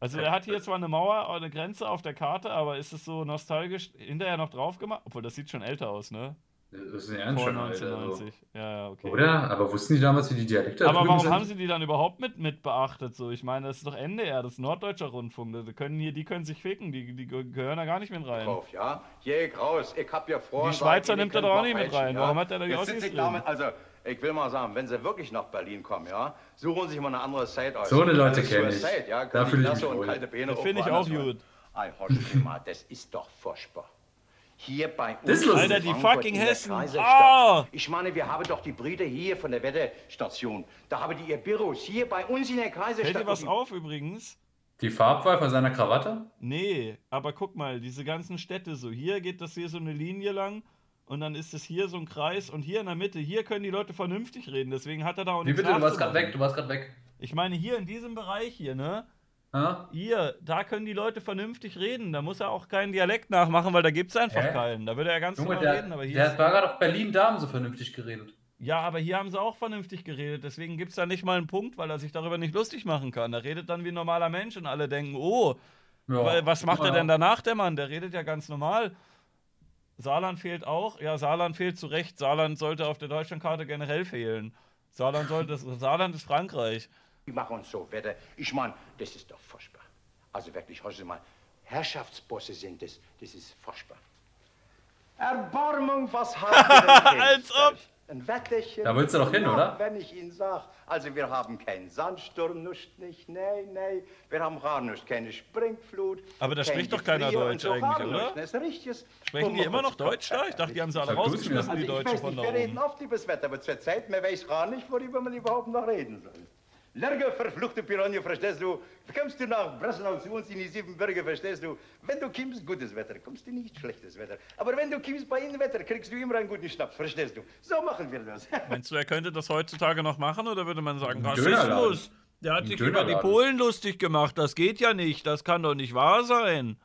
Also er hat hier zwar eine Mauer, eine Grenze auf der Karte, aber ist es so nostalgisch hinterher noch drauf gemacht? Obwohl, das sieht schon älter aus, ne? Das ist ein Ernst Vor schon, Alter. Also. 1990. Ja, ja, okay. Oder? Aber wussten die damals, wie die Dialekte da Aber warum sind? haben sie die dann überhaupt mit, mit beachtet? So, ich meine, das ist doch NDR, das ist Norddeutscher Rundfunk. Die können hier, die können sich ficken, die, die gehören da gar nicht mit rein. drauf, ja? Jeg raus, ich hab ja vor. Die Schweizer nimmt er doch auch nicht mit rein. Warum hat er da die damit, Also, ich will mal sagen, wenn sie wirklich nach Berlin kommen, ja, suchen sich mal eine andere Zeit aus. So eine Leute Das ist kenn ich. Suicide, ja, Da können fühl die ich mich und wohl. Das finde ich auch gut. Mal, das ist doch furchtbar. Hier bei uns. Das ist lustig. Alter, die fucking in der Hessen. Ah! Ich meine, wir haben doch die Brüder hier von der Wetterstation. Da haben die ihr Büros hier bei uns in der Kreisestadt. Fällt dir was auf übrigens? Die Farbwahl von seiner Krawatte? Nee, aber guck mal, diese ganzen Städte so. Hier geht das hier so eine Linie lang und dann ist es hier so ein Kreis und hier in der Mitte, hier können die Leute vernünftig reden. Deswegen hat er da auch Wie bitte? Du warst gerade weg. Du warst gerade weg. Ich meine, hier in diesem Bereich hier, ne? Ja? Hier, da können die Leute vernünftig reden. Da muss er auch keinen Dialekt nachmachen, weil da gibt es einfach Hä? keinen. Da würde er ganz Junge, normal der, reden. Aber hier der ist, war gerade auf Berlin da haben so vernünftig geredet. ja, aber hier haben sie auch vernünftig geredet. Deswegen gibt es da nicht mal einen Punkt, weil er sich darüber nicht lustig machen kann. Er redet dann wie ein normaler Mensch und alle denken, oh, Ja. Was macht er denn danach, der Mann? Der redet ja ganz normal. Saarland fehlt auch. Ja, Saarland fehlt zu Recht. Saarland sollte auf der Deutschlandkarte generell fehlen. Saarland sollte, Saarland ist Frankreich. Die machen uns so Wetter. Ich meine, das ist doch furchtbar. Also wirklich, hören Sie mal, Herrschaftsbosse sind das, das ist furchtbar. Erbarmung, was <laughs> habt ihr denn <laughs> Als ob. Ein Wetterchen. Da willst du doch hin, Ja, oder? Wenn ich Ihnen sag, also wir haben keinen Sandsturm, nicht, nicht, nee, nee. Wir haben gar nicht, keine Springflut. Aber da spricht doch keiner Gefrier und Deutsch so eigentlich, oder? nicht. Das ist richtig. Sprechen die immer noch Deutsch da? Ich dachte, die haben sie alle rausgeschmissen, Also die ich Deutschen weiß von nicht, da wir reden oben. oft über das Wetter, aber zur Zeit, man weiß gar nicht, worüber man überhaupt noch reden soll. Lerge, verfluchte Piranha, verstehst du? Kommst du nach Breslau zu uns in die Siebenbürger, verstehst du? Wenn du kommst, gutes Wetter, kommst du nicht schlechtes Wetter. Aber wenn du kommst bei ihnen Wetter, kriegst du immer einen guten Schnaps, verstehst du? So machen wir das. <laughs> Meinst du, er könnte das heutzutage noch machen oder würde man sagen. Rassismus? Der hat sich über die. Polen lustig gemacht. Das geht ja nicht. Das kann doch nicht wahr sein.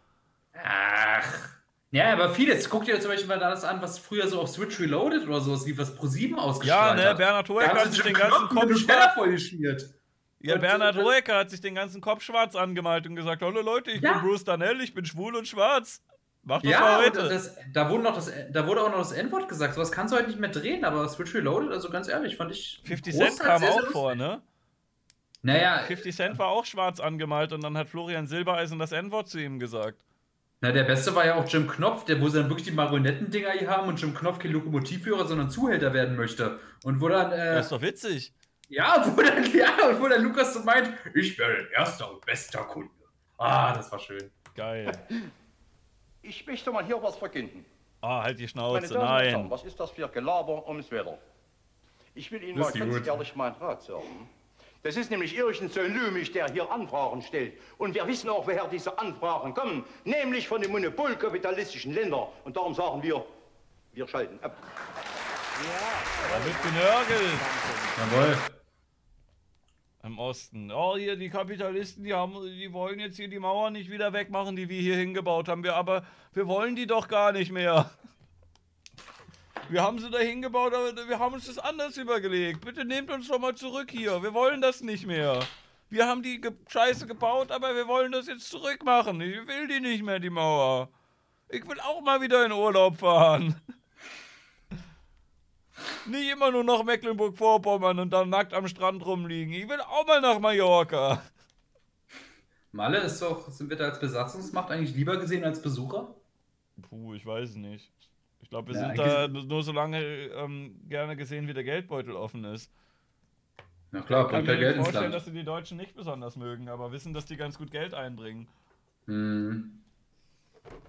Ach. Ja, aber vieles. Guck dir zum Beispiel mal das an, was früher so auf Switch Reloaded oder sowas lief, was Pro7 Ja, ausgestrahlt ne, hat. Bernhard Da Hoeker haben hat sich den ganzen Kopf vollgeschmiert. Ja, Und- Bernhard Hoeker hat sich den ganzen Kopf schwarz angemalt und gesagt, hallo Leute, ich Ja. bin Bruce Danell, ich bin schwul und schwarz. Mach das Ja, mal heute. das, da, wurde noch das, da wurde auch noch das N-Wort gesagt. Sowas kannst du heute nicht mehr drehen, aber Switch Reloaded, also ganz ehrlich, fand ich. 50 großteils Cent kam auch vor, ne? Naja, 50 Cent war auch schwarz angemalt und dann hat Florian Silbereisen das N-Wort zu ihm gesagt. na, der Beste war ja auch Jim Knopf, der, wo sie dann wirklich die Marionettendinger hier haben und Jim Knopf kein Lokomotivführer, sondern Zuhälter werden möchte. Und wo dann, äh, Das ist doch witzig. Ja, wo dann, ja, und wo dann Lukas so meint, ich werde erster und bester Kunde. Ah, das war schön. Geil. Ich möchte mal hier was verkünden. Ah, halt die Schnauze. Und Herren, Nein. was ist das für Gelaber ums Wetter? Ich will Ihnen mal ganz gut. ehrlich meinen Rat sagen. Das ist nämlich ein Lümig, der hier Anfragen stellt. Und wir wissen auch, woher diese Anfragen kommen. Nämlich von den monopolkapitalistischen Ländern. Und darum sagen wir, wir schalten ab. Da wird genörgelt Jawohl. Im Osten. Oh, hier die Kapitalisten, die haben, die wollen jetzt hier die Mauer nicht wieder wegmachen, die wir hier hingebaut haben. Wir aber, wir wollen die doch gar nicht mehr. Wir haben sie da hingebaut, aber wir haben uns das anders übergelegt. Bitte nehmt uns doch mal zurück hier. Wir wollen das nicht mehr. Wir haben die Ge Scheiße gebaut, aber wir wollen das jetzt zurückmachen. Ich will die nicht mehr, die Mauer. Ich will auch mal wieder in Urlaub fahren. Nicht immer nur nach Mecklenburg-Vorpommern und dann nackt am Strand rumliegen. Ich will auch mal nach Mallorca. Malle ist doch, sind wir da als Besatzungsmacht eigentlich lieber gesehen als Besucher? Puh, ich weiß es nicht. Ich glaube, wir Ja, sind da nur so lange ähm, gerne gesehen, wie der Geldbeutel offen ist. Na klar, Ich kann bringt mir ja Geld ins vorstellen, Land. dass sie die Deutschen nicht besonders mögen, aber wissen, dass die ganz gut Geld einbringen. Hm.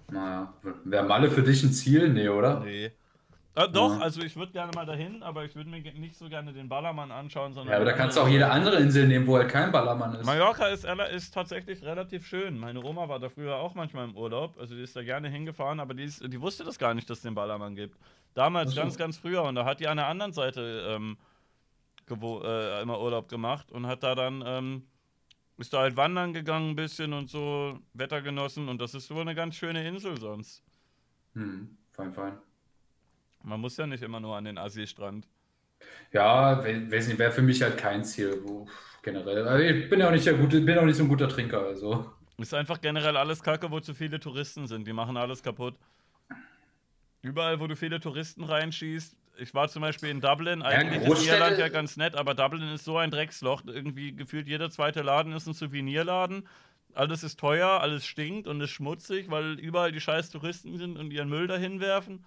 Naja, wäre Malle für dich ein Ziel? Nee, oder? Nee. Äh, doch, Ja. also ich würde gerne mal dahin, aber ich würde mir nicht so gerne den Ballermann anschauen, sondern. Ja, aber da kannst du auch jede andere Insel nehmen, wo halt kein Ballermann ist. Mallorca ist, ist tatsächlich relativ schön. Meine Oma war da früher auch manchmal im Urlaub. Also die ist da gerne hingefahren, aber die, ist, die wusste das gar nicht, dass es den Ballermann gibt. Damals, so. ganz, ganz früher. Und da hat die an der anderen Seite ähm, äh, immer Urlaub gemacht und hat da dann, ähm, ist da halt wandern gegangen ein bisschen und so, Wetter genossen. Und das ist so eine ganz schöne Insel sonst. Hm, fein, fein. Man muss ja nicht immer nur an den Assi-Strand. Ja, we- weiß nicht, wäre für mich halt kein Ziel, generell. Also ich bin ja auch nicht der gute, bin auch nicht so ein guter Trinker, also. Ist einfach generell alles kacke, wo zu viele Touristen sind. Die machen alles kaputt. Überall, wo du viele Touristen reinschießt. Ich war zum Beispiel in Dublin. Eigentlich ist Großstädte- Irland ja ganz nett, aber Dublin ist so ein Drecksloch. Irgendwie gefühlt jeder zweite Laden ist ein Souvenirladen. Alles ist teuer, alles stinkt und ist schmutzig, weil überall die scheiß Touristen sind und ihren Müll dahin werfen.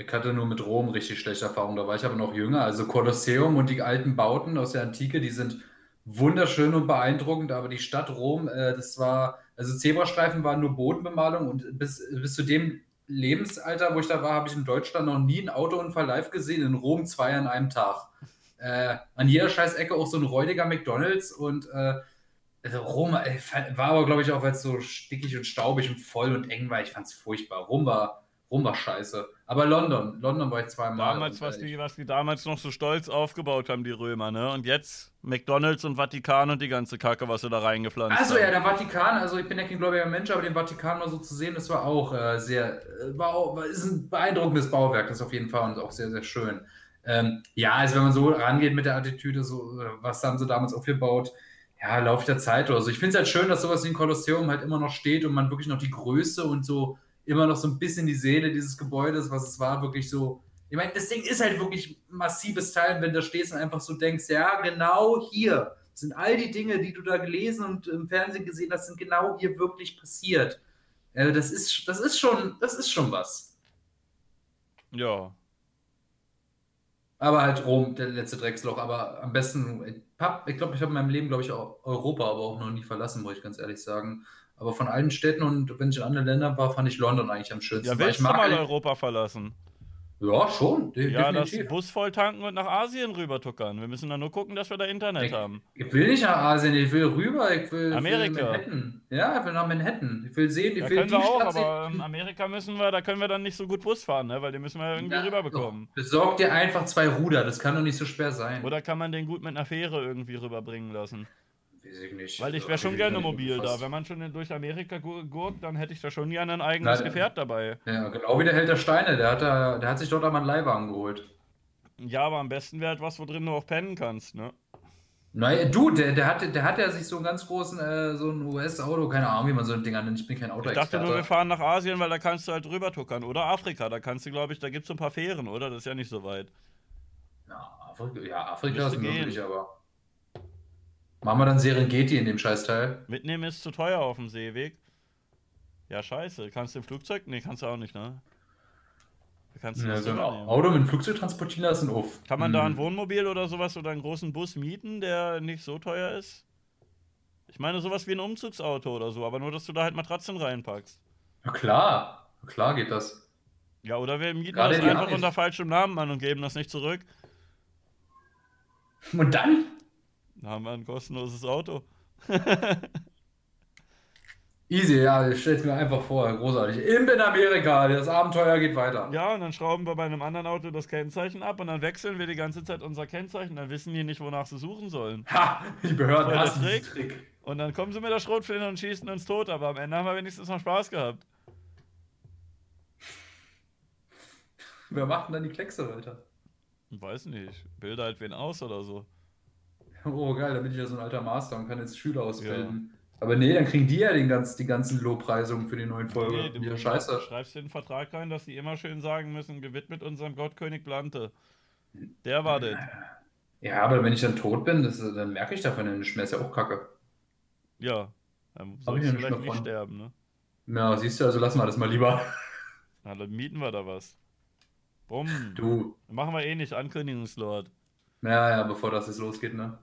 Ich hatte nur mit Rom richtig schlechte Erfahrungen, da war ich aber noch jünger. Also Kolosseum und die alten Bauten aus der Antike, die sind wunderschön und beeindruckend, aber die Stadt Rom, äh, das war, also Zebrastreifen waren nur Bodenbemalung und bis, bis zu dem Lebensalter, wo ich da war, habe ich in Deutschland noch nie einen Autounfall live gesehen, in Rom zwei an einem Tag. Äh, an jeder scheiß Ecke auch so ein räudiger McDonalds und äh, also Rom ey, fand- war aber, glaube ich, auch, weil es so stickig und staubig und voll und eng war. Ich fand es furchtbar. Rom war, Rom war scheiße. Aber London, London war ich zweimal. Damals, was die, was die damals noch so stolz aufgebaut haben, die Römer, ne? Und jetzt McDonalds und Vatikan und die ganze Kacke, was sie da reingepflanzt Also haben. ja, der Vatikan, also ich bin ja kein gläubiger Mensch, aber den Vatikan mal so zu sehen, das war auch äh, sehr, äh, war auch, ist ein beeindruckendes Bauwerk, das auf jeden Fall und auch sehr, sehr schön. Ähm, ja, also wenn man so rangeht mit der Attitüde, so, äh, was haben sie damals aufgebaut, ja, Lauf der Zeit oder so. Ich finde es halt schön, dass sowas wie ein Kolosseum halt immer noch steht und man wirklich noch die Größe und so immer noch so ein bisschen die Seele dieses Gebäudes, was es war, wirklich so. Ich meine, das Ding ist halt wirklich ein massives Teil, wenn du da stehst und einfach so denkst, ja, genau hier sind all die Dinge, die du da gelesen und im Fernsehen gesehen hast, sind genau hier wirklich passiert. Also das ist, das ist schon, das ist schon was. Ja. Aber halt Rom, der letzte Drecksloch, aber am besten, ich, glaube, ich habe in meinem Leben, glaube ich, auch Europa aber auch noch nie verlassen, muss ich ganz ehrlich sagen. Aber von allen Städten und wenn ich in anderen Ländern war, fand ich London eigentlich am schönsten. Ja, willst ich du mal Europa verlassen? Ja, schon, de Ja, das. Bus voll tanken und nach Asien rüber tuckern. Wir müssen dann nur gucken, dass wir da Internet Ich, haben. ich will nicht nach Asien, ich will rüber, ich will, Amerika. will Manhattan. Ja, ich will nach Manhattan. Ich will sehen, ich Ja, will können wir auch, Stadt aber in Amerika müssen wir, da können wir dann nicht so gut Bus fahren, ne? weil den müssen wir irgendwie Ja, rüberbekommen. doch. Besorg dir einfach zwei Ruder, das kann doch nicht so schwer sein. Oder kann man den gut mit einer Fähre irgendwie rüberbringen lassen? Weiß ich nicht. Weil ich Also, wäre schon hab gerne mobil da. Wenn man schon durch Amerika gu- gurkt, dann hätte ich da schon gerne ein eigenes Na, Gefährt dabei. Ja, genau wie der Held der Steine, der hat, da, der hat sich dort einmal einen Leihwagen geholt. Ja, aber am besten wäre halt was, wo drin du auch pennen kannst, ne? Naja, du, der, der, hat, der hat ja sich so einen ganz großen, äh, so ein US-Auto, keine Ahnung, wie man so ein Ding nennt, ich bin kein Ich Autoexperte. dachte nur, wir fahren nach Asien, weil da kannst du halt rüber tuckern. Oder Afrika, da kannst du, glaube ich, da gibt es so ein paar Fähren, oder? Das ist ja nicht so weit. ja, Afrika, ja, Afrika ist möglich, gehen. aber. Machen wir dann Serengeti in dem Scheißteil? Mitnehmen ist zu teuer auf dem Seeweg. Ja, scheiße. Kannst du im Flugzeug? Nee, kannst du auch nicht, ne? Kannst du Ja, so ein. Auto mit einem Flugzeug transportieren lassen, uff. Kann man da ein Hm. Wohnmobil oder sowas oder einen großen Bus mieten, der nicht so teuer ist? Ich meine sowas wie ein Umzugsauto oder so, aber nur, dass du da halt Matratzen reinpackst. Ja, klar, klar geht das. Ja, oder wir mieten Gerade das einfach unter falschem Namen an und geben das nicht zurück. Und dann? Dann haben wir ein kostenloses Auto. <laughs> Easy, ja, ich stell's mir einfach vor, großartig. Imp in Amerika, das Abenteuer geht weiter. Ja, und dann schrauben wir bei einem anderen Auto das Kennzeichen ab und dann wechseln wir die ganze Zeit unser Kennzeichen. Dann wissen die nicht, wonach sie suchen sollen. Ha, die Behörden hassen Trick. Trick. Und dann kommen sie mit der Schrotflinte und schießen uns tot, aber am Ende haben wir wenigstens noch Spaß gehabt. Wer macht denn dann die Kleckse weiter? Weiß nicht, bilde halt wen aus oder so. <laughs> Oh, geil, da bin ich ja so ein alter Master und kann jetzt Schüler ausbilden. Aber nee, dann kriegen die ja den ganz, die ganzen Lobpreisungen für die neuen Folgen. Nee, du ja, scheiße. schreibst dir den Vertrag rein, dass die immer schön sagen müssen, gewidmet unserem Gottkönig Blante. Der war das. Ja, aber wenn ich dann tot bin, das, dann merke ich davon ja nicht mehr. Ist ja auch kacke. Ja. Dann sollst ja du nicht vielleicht nicht sterben, ne? Ja, siehst du, also lassen wir das mal lieber. <laughs> Na, dann mieten wir da was. Bumm. Du. Machen wir eh nicht, Ankündigungslord. Ja, ja, bevor das jetzt losgeht, ne?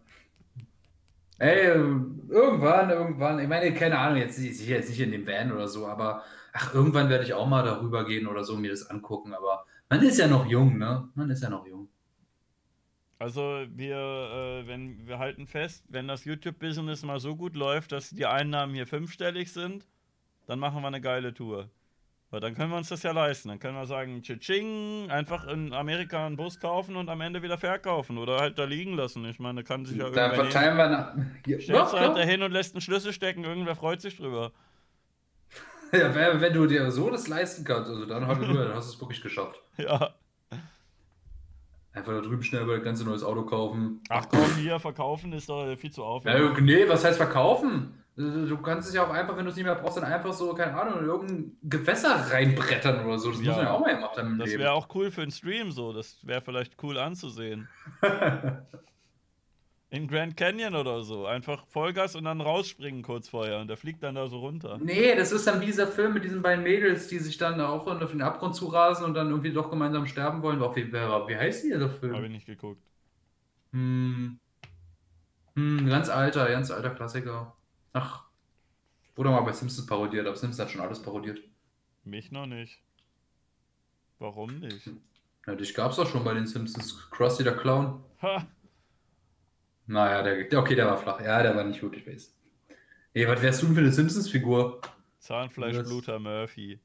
Ey, irgendwann, irgendwann, ich meine, keine Ahnung, jetzt sicher jetzt nicht in dem Van oder so, aber ach, irgendwann werde ich auch mal darüber gehen oder so, mir das angucken, aber man ist ja noch jung, ne? Man ist ja noch jung. Also wir, äh, wenn wir halten fest, wenn das YouTube-Business mal so gut läuft, dass die Einnahmen hier fünfstellig sind, dann machen wir eine geile Tour. Weil dann können wir uns das ja leisten. Dann können wir sagen, tsching, einfach in Amerika einen Bus kaufen und am Ende wieder verkaufen oder halt da liegen lassen. Ich meine, kann sich ja irgendwer nehmen. verteilen wir nach. Ja, Stellst doch, halt doch. dahin und lässt einen Schlüssel stecken, irgendwer freut sich drüber. <laughs> Ja, wenn, du dir so das leisten kannst, also dann, Halleluja, dann hast du es wirklich geschafft. <laughs> Ja. Einfach da drüben schnell ein ganz neues Auto kaufen. Ach komm, hier, verkaufen ist doch viel zu Ja, aufwendig. nee, was heißt verkaufen? Du kannst es ja auch einfach, wenn du es nicht mehr brauchst, dann einfach so, keine Ahnung, in irgendein Gewässer reinbrettern oder so. Das Ja. muss man ja auch mal gemacht haben im Das wäre auch cool für einen Stream so. Das wäre vielleicht cool anzusehen. <laughs> In Grand Canyon oder so. Einfach Vollgas und dann rausspringen kurz vorher. Und der fliegt dann da so runter. Nee, das ist dann wie dieser Film mit diesen beiden Mädels, die sich dann auch auf den Abgrund zurasen und dann irgendwie doch gemeinsam sterben wollen. Auch wie, wie heißt die, der Habe Film? ich nicht geguckt. Hm. Hm, ganz alter, ganz alter Klassiker. Ach. Wurde mal bei Simpsons parodiert, aber Simpsons hat schon alles parodiert. Mich noch nicht. Warum nicht? Ja, dich gab's doch schon bei den Simpsons. Krusty der Clown. Ha! Naja, der, okay, der war flach. Ja, der war nicht gut, ich weiß. Ey, was wärst du denn für eine Simpsons-Figur? Zahnfleischbluter Murphy.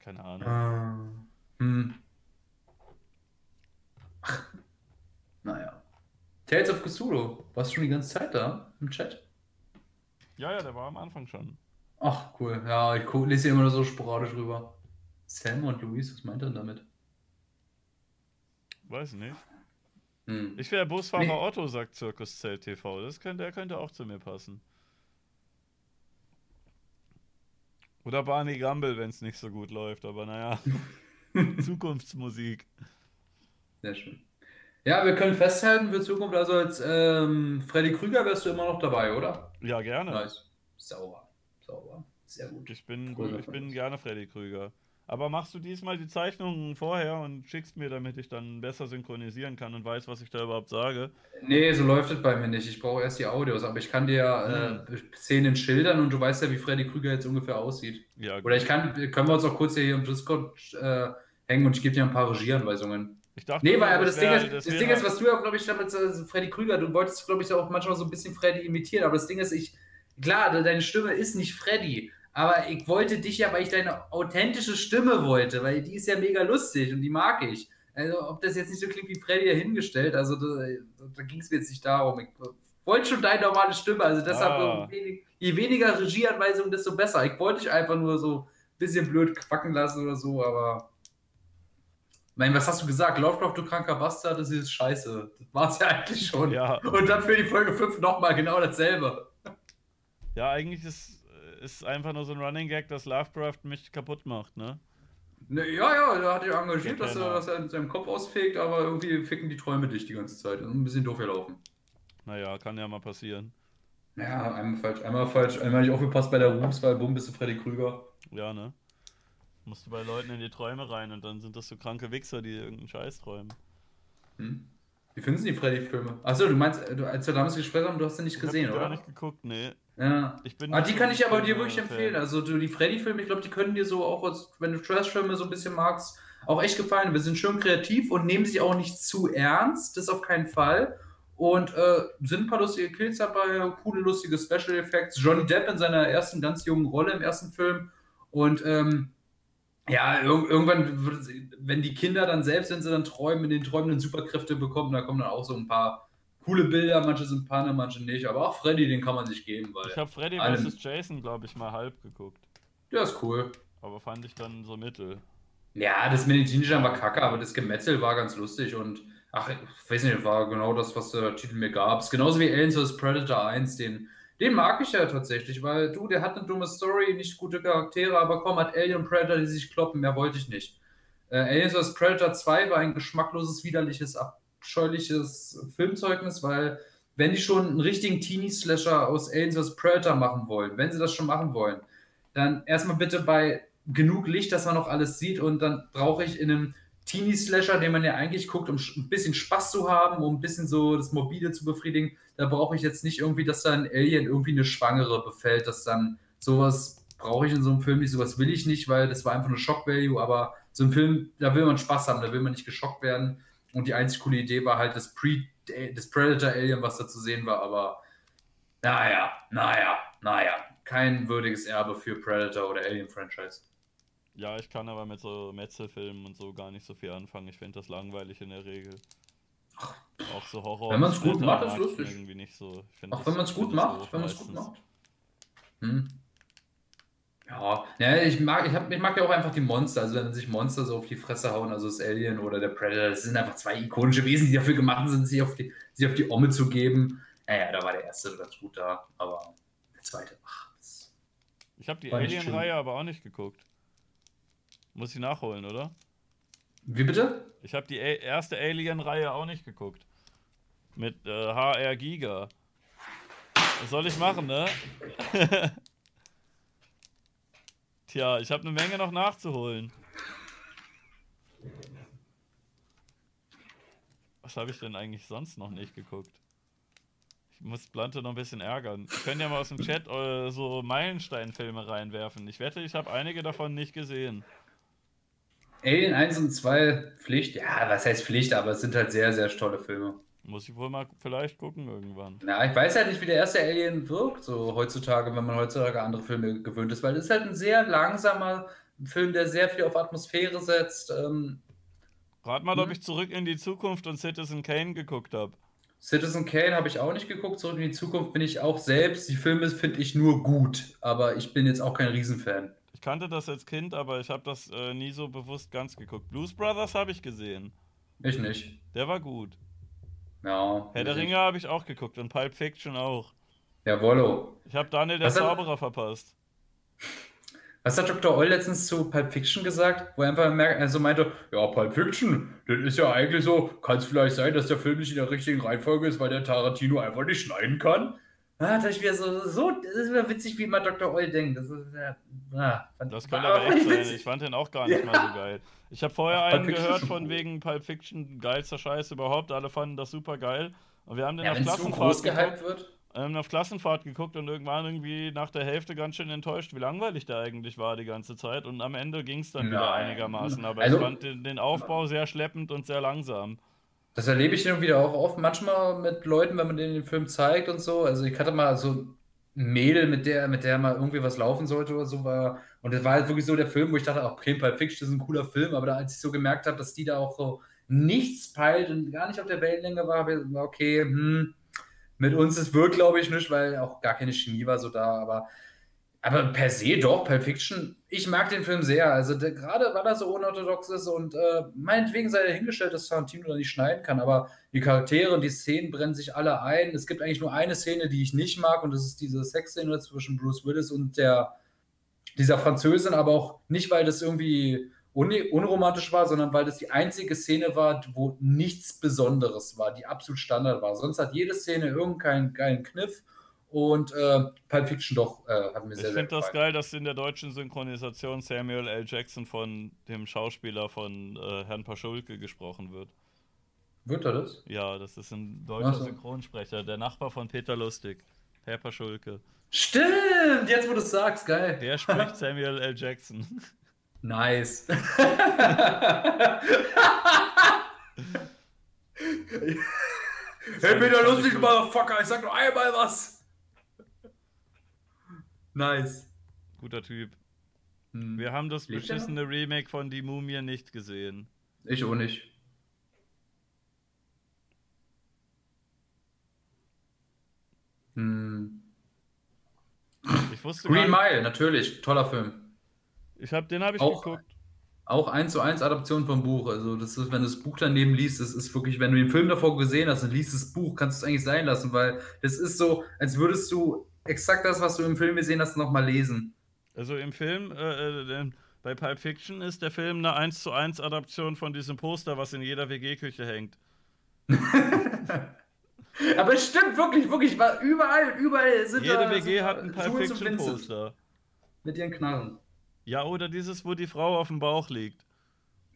Keine Ahnung. Ah. Hm. Ach. Naja. Tales of Cthulhu. Warst du schon die ganze Zeit da im Chat? Ja, ja, der war am Anfang schon. Ach, cool. Ja, ich gu- lese immer nur so sporadisch rüber. Sam und Luis, was meint er denn damit? Weiß nicht. Hm. Ich wäre Busfahrer Nee. Otto, sagt Zirkuszelt TV. Das könnte, der könnte auch zu mir passen. Oder Barney Gumble, wenn es nicht so gut läuft. Aber naja, <laughs> Zukunftsmusik. Sehr schön. Ja, wir können festhalten für Zukunft, also als ähm, Freddy Krüger wärst du immer noch dabei, oder? Ja, gerne. Nice. Sauber. Sauber. Sehr gut. Ich bin, ich bin gerne Freddy Krüger. Aber machst du diesmal die Zeichnungen vorher und schickst mir, damit ich dann besser synchronisieren kann und weiß, was ich da überhaupt sage? Nee, so läuft es bei mir nicht. Ich brauche erst die Audios, aber ich kann dir äh, Szenen schildern und du weißt ja, wie Freddy Krüger jetzt ungefähr aussieht. Ja, Oder ich kann, können wir uns auch kurz hier im Discord äh, hängen und ich gebe dir ein paar Regieanweisungen. Ich dachte, Nee, weil aber das, Ding, wär- ist, das wär Ding halt- ist, was du ja, glaube ich, damit äh, Freddy Krüger, du wolltest, glaube ich, auch manchmal so ein bisschen Freddy imitieren, aber das Ding ist, ich, klar, de- deine Stimme ist nicht Freddy, aber ich wollte dich ja, weil ich deine authentische Stimme wollte, weil die ist ja mega lustig und die mag ich. Also, ob das jetzt nicht so klingt wie Freddy dahingestellt, also da, da ging es mir jetzt nicht darum. Ich wollte schon deine normale Stimme, also deshalb, Ah. je weniger Regieanweisungen, desto besser. Ich wollte dich einfach nur so ein bisschen blöd quacken lassen oder so, aber. Meine, was hast du gesagt? Lovecraft, du kranker Bastard, das ist scheiße. Das war es ja eigentlich schon. Ja, Und dann für die Folge 5 nochmal genau dasselbe. ja, eigentlich ist ist einfach nur so ein Running Gag, dass Lovecraft mich kaputt macht, ne? Ne, ja, ja, der hat dich engagiert, dass er, dass er in seinem Kopf ausfegt, aber irgendwie ficken die Träume dich die ganze Zeit. Ein bisschen doof gelaufen. Naja, kann ja mal passieren. Ja, einmal falsch, einmal falsch, einmal nicht aufgepasst bei der Ruhmswahl, bumm, bist du Freddy Krüger. Ja, ne? Musst du bei Leuten in die Träume rein und dann sind das so kranke Wichser, die irgendeinen Scheiß träumen. Hm? Wie findest du die Freddy-Filme? Achso, du meinst, äh, du, als wir damals gesprochen haben, du hast sie nicht Ich hab gesehen, die oder? gar nicht geguckt, nee. Ja. Ich bin Ah, die kann ich aber dir wirklich Fan. empfehlen. Also du, die Freddy-Filme, ich glaube, die können dir so auch, als, wenn du Trash-Filme so ein bisschen magst, auch echt gefallen. Wir sind schön kreativ und nehmen sich auch nicht zu ernst, das auf keinen Fall. Und äh, sind ein paar lustige Kills dabei, coole, lustige Special Effects. Johnny Depp in seiner ersten ganz jungen Rolle im ersten Film. Und ähm, ja, ir irgendwann, es- wenn die Kinder dann selbst, wenn sie dann träumen, in den Träumen Superkräfte bekommen, da kommen dann auch so ein paar coole Bilder. Manche sind Panne, manche nicht. Aber auch Freddy, den kann man sich geben, weil Ich habe Freddy vs. Jason, glaube ich, mal halb geguckt. der ist cool. Aber fand ich dann so mittel. Ja, das Medizinische war kacke, aber das Gemetzel war ganz lustig und ach, ich weiß nicht, war genau das, was der Titel mir gab. Ist genauso wie Aliens vs. Predator 1, den, den mag ich ja tatsächlich, weil du, der hat eine dumme Story, nicht gute Charaktere, aber komm, hat Alien Predator, die sich kloppen, mehr wollte ich nicht. Äh, Aliens vs. Predator 2 war ein geschmackloses, widerliches, abscheuliches Filmzeugnis, weil wenn die schon einen richtigen Teenie-Slasher aus Aliens vs. Predator machen wollen, wenn sie das schon machen wollen, dann erstmal bitte bei genug Licht, dass man noch alles sieht und dann brauche ich in einem Teenie-Slasher, den man ja eigentlich guckt, um ein bisschen Spaß zu haben, um ein bisschen so das Mobile zu befriedigen, da brauche ich jetzt nicht irgendwie, dass da ein Alien irgendwie eine Schwangere befällt, dass dann sowas brauche ich in so einem Film nicht, sowas will ich nicht, weil das war einfach eine Shock-Value, aber so ein Film, da will man Spaß haben, da will man nicht geschockt werden und die einzig coole Idee war halt das, Pre das Predator-Alien, was da zu sehen war, aber naja, naja, naja, kein würdiges Erbe für Predator oder Alien-Franchise. Ja, ich kann aber mit so Metzelfilmen und so gar nicht so viel anfangen. Ich finde das langweilig in der Regel. Auch so Horror. Wenn man's gut Thriller macht, ist lustig. Irgendwie nicht so. Auch wenn man es gut macht, wenn man es gut macht. Hm. Ja, ja ich, mag, ich, hab, ich mag ja auch einfach die Monster. Also, wenn sich Monster so auf die Fresse hauen, also das Alien oder der Predator, das sind einfach zwei ikonische Wesen, die dafür gemacht sind, sich auf die, sich auf die Omme zu geben. Naja, da war der erste ganz gut da, aber der zweite, ach, Ich habe die. Alien-Reihe aber auch nicht geguckt. Muss ich nachholen, oder? Wie bitte? Ich habe die A erste Alien-Reihe auch nicht geguckt. Mit äh, HR Giga. Was soll ich machen, ne? <laughs> Tja, ich habe eine Menge noch nachzuholen. Was habe ich denn eigentlich sonst noch nicht geguckt? Ich muss Blante noch ein bisschen ärgern. Ihr könnt ja mal aus dem Chat äh, so Meilenstein-Filme reinwerfen. Ich wette, ich habe einige davon nicht gesehen. Alien 1 und 2, Pflicht. Ja, was heißt Pflicht, aber es sind halt sehr, sehr tolle Filme. Muss ich wohl mal vielleicht gucken irgendwann. Na, ich weiß halt nicht, wie der erste Alien wirkt, so heutzutage, wenn man heutzutage andere Filme gewöhnt ist, weil das ist halt ein sehr langsamer Film, der sehr viel auf Atmosphäre setzt. Ähm, Rat mal, ob Hm? ich zurück in die Zukunft und Citizen Kane geguckt habe. Citizen Kane habe ich auch nicht geguckt, zurück in die Zukunft bin ich auch selbst. Die Filme finde ich nur gut, aber ich bin jetzt auch kein Riesenfan. Ich kannte das als Kind, aber ich habe das äh, nie so bewusst ganz geguckt. Blues Brothers habe ich gesehen. Ich nicht. Der war gut. Ja. Herr der. Ringe habe ich auch geguckt und Pulp Fiction auch. Jawollo. Ich habe Daniel der Was hat- Zauberer verpasst. Was hat Dr. Oll letztens zu Pulp Fiction gesagt? Wo er einfach merkt, also meinte, ja, Pulp Fiction, das ist ja eigentlich so, kann es vielleicht sein, dass der Film nicht in der richtigen Reihenfolge ist, weil der Tarantino einfach nicht schneiden kann? Ah, da ich wieder so, so, das ist wieder witzig, wie immer Dr. Oll denkt. Das ist ja, ah, Das könnte war aber echt sein. Ich fand den auch gar nicht mal so geil. Ich habe vorher Pulp einen gehört ist von wegen Pulp Fiction, geilster Scheiß überhaupt. Alle fanden das super geil. Und wir haben den Ja, auf Klassenfahrt geguckt. wird. ähm, auf Klassenfahrt geguckt und irgendwann irgendwie nach der Hälfte ganz schön enttäuscht, wie langweilig der eigentlich war die ganze Zeit. Und am Ende ging es dann wieder Nein. einigermaßen. Aber Also- ich fand den, den Aufbau sehr schleppend und sehr langsam. Das erlebe ich und wieder auch oft, manchmal mit Leuten, wenn man denen den Film zeigt und so. Also ich hatte mal so ein Mädel, mit der, mit der mal irgendwie was laufen sollte oder so war. Und das war halt wirklich so der Film, wo ich dachte, okay, Pulp Fiction ist ein cooler Film, aber da, als ich so gemerkt habe, dass die da auch so nichts peilt und gar nicht auf der Wellenlänge war, habe ich gesagt, okay, hm, mit uns ist wird, glaube ich, nicht, weil auch gar keine Chemie war so da, aber aber per se doch, Pulp Fiction, ich mag den Film sehr. Also gerade weil er so unorthodox ist und äh, meinetwegen sei dahingestellt, dass Tarantino da nicht schneiden kann, aber die Charaktere und die Szenen brennen sich alle ein. Es gibt eigentlich nur eine Szene, die ich nicht mag und das ist diese Sexszene zwischen Bruce Willis und der, dieser Französin, aber auch nicht, weil das irgendwie un unromantisch war, sondern weil das die einzige Szene war, wo nichts Besonderes war, die absolut Standard war. Sonst hat jede Szene irgendeinen geilen Kniff und äh, Pulp Fiction doch äh, hat mir Ich sehr, sehr finde das geil, dass in der deutschen Synchronisation Samuel L. Jackson von dem Schauspieler von äh, Herrn Paschulke gesprochen wird. Wird er das? Ja, das ist ein deutscher so. Synchronsprecher, der Nachbar von Peter Lustig, Herr Paschulke. Stimmt, jetzt wo du es sagst, geil. Der spricht Samuel L. Jackson. Nice. <laughs> Hey, wieder lustig, Motherfucker, ich sag nur einmal was. Nice. Guter Typ. Hm. Wir haben das Lebt er beschissene Remake von Die Mumie nicht gesehen. Ich auch nicht. Hm. Ich wusste Green gar nicht, Mile, natürlich, toller Film. ich hab, den habe ich Auch- geguckt. Auch 1 zu 1 Adaption vom Buch. Also, das ist, wenn du das Buch daneben liest, das ist wirklich, wenn du den Film davor gesehen hast und liest das Buch, kannst du es eigentlich sein lassen, weil das ist so, als würdest du exakt das, was du im Film gesehen hast, nochmal lesen. Also im Film, äh, äh, bei Pulp Fiction ist der Film eine 1 zu 1 Adaption von diesem Poster, was in jeder WG-Küche hängt. <laughs> Aber es stimmt wirklich, wirklich, war überall, überall sind Jede da, WG hat ein Pulp Fiction Poster. Mit ihren Knarren. Ja, oder dieses, wo die Frau auf dem Bauch liegt.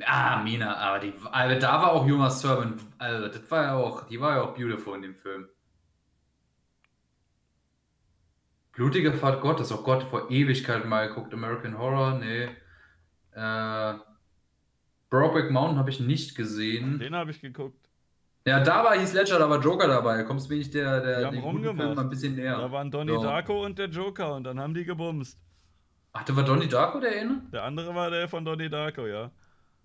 Ah, Mina, aber die, aber da war auch Juma Servant, also das war ja auch, die war ja auch beautiful in dem Film. Blutige Fahrt Gottes, oh Gott, vor Ewigkeit mal geguckt. American Horror, nee. Äh, Brokeback Mountain habe ich nicht gesehen. Den habe ich geguckt. Ja, da war Heath Ledger, da war Joker dabei. Da kommst du wenig der, der den guten. Film mal ein bisschen näher. Da waren Donnie Ja. Darko und der Joker und dann haben die gebumst. Ach, da war Donnie Darko der eine? Der andere war der von Donnie Darko, ja.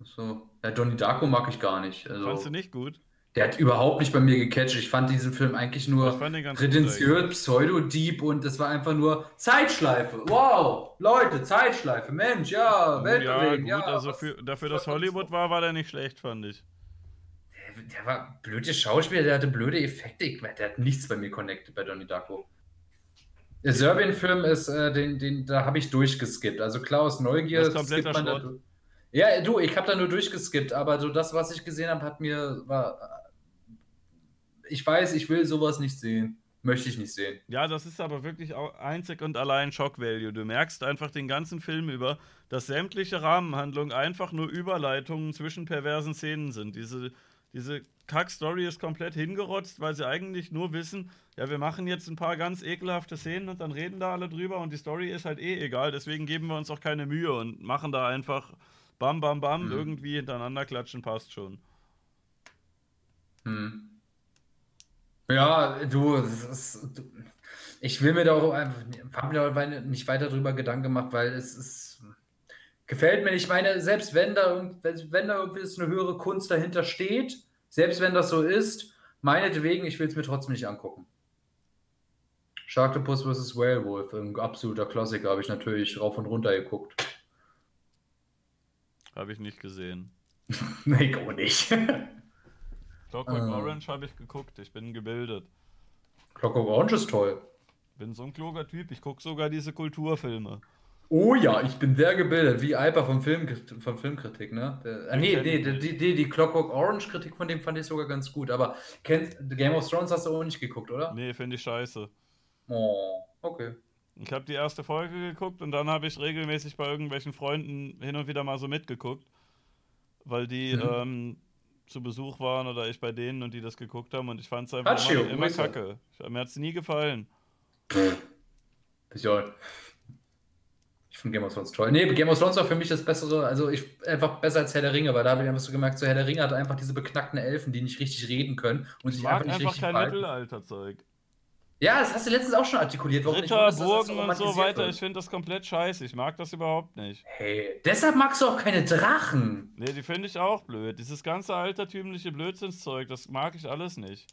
So. Ja, Donnie Darko mag ich gar nicht. Also, Fandst du nicht gut? Der hat überhaupt nicht bei mir gecatcht. Ich fand diesen Film eigentlich nur prätentiös, pseudo-deep und das war einfach nur Zeitschleife. Wow, Leute, Zeitschleife. Mensch, ja, Ja, Weltbewegen. gut, Ja, also für, dafür, dass Hollywood war, war der nicht schlecht, fand ich. Der, der war blöde Schauspieler, der hatte blöde Effekte. Ich, der hat nichts bei mir connected bei Donnie Darko. Der Serbien-Film ist, äh, den, den, da habe ich durchgeskippt. Also Klaus Neugier. Das ist kompletter skippt man da Schrott. durch. Ja, du, ich habe da nur durchgeskippt, aber so das, was ich gesehen habe, hat mir, war, ich weiß, ich will sowas nicht sehen. Möchte ich nicht sehen. Ja, das ist aber wirklich einzig und allein Shock Value. Du merkst einfach den ganzen Film über, dass sämtliche Rahmenhandlungen einfach nur Überleitungen zwischen perversen Szenen sind. Diese, diese Kack-Story ist komplett hingerotzt, weil sie eigentlich nur wissen, ja, wir machen jetzt ein paar ganz ekelhafte Szenen und dann reden da alle drüber und die Story ist halt eh egal. Deswegen geben wir uns auch keine Mühe und machen da einfach bam, bam, bam, Mhm. irgendwie hintereinander klatschen, passt schon. Hm. Ja, du, ist, du, ich will mir da auch einfach, habe mir da nicht weiter drüber Gedanken gemacht, weil es ist, gefällt mir nicht. Ich meine, selbst wenn da, wenn da irgendwie eine höhere Kunst dahinter steht, selbst wenn das so ist, meinetwegen, ich will es mir trotzdem nicht angucken. Sharktopus vs. Werewolf, ein absoluter Klassiker, habe ich natürlich rauf und runter geguckt. Habe ich nicht gesehen. <laughs> nee, auch nicht. <laughs> Clockwork Ah. Orange habe ich geguckt, ich bin gebildet. Clockwork Orange ist toll. Bin so ein kluger Typ, ich gucke sogar diese Kulturfilme. Oh ja, ich bin sehr gebildet, wie Alper vom Film, von Filmkritik, ne? Der, ah, nee, nee, die, die, die Clockwork Orange Kritik von dem fand ich sogar ganz gut. Aber kennst, Game of Thrones hast du auch nicht geguckt, oder? Nee, finde ich scheiße. Oh, okay. Ich habe die erste Folge geguckt und dann habe ich regelmäßig bei irgendwelchen Freunden hin und wieder mal so mitgeguckt, weil die Mhm. ähm, zu Besuch waren oder ich bei denen und die das geguckt haben und ich fand es einfach Hachio, immer, immer kacke. Ich, mir hat es nie gefallen. Ja. Ich finde Game of Thrones toll. Nee, Game of Thrones war für mich das bessere, also ich einfach besser als Herr der Ringe, weil da habe ich einfach so gemerkt, so Herr der Ringe hat einfach diese beknackten Elfen, die nicht richtig reden können und Ich sich mag einfach nicht einfach richtig kein. Mittelalterzeug. Ja, das hast du letztens auch schon artikuliert. warum ich Ritter, das Burgen und so weiter, wird. ich finde das komplett scheiße. Ich mag das überhaupt nicht. Hey, deshalb magst du auch keine Drachen. Nee, die finde ich auch blöd. Dieses ganze altertümliche Blödsinnszeug, das mag ich alles nicht.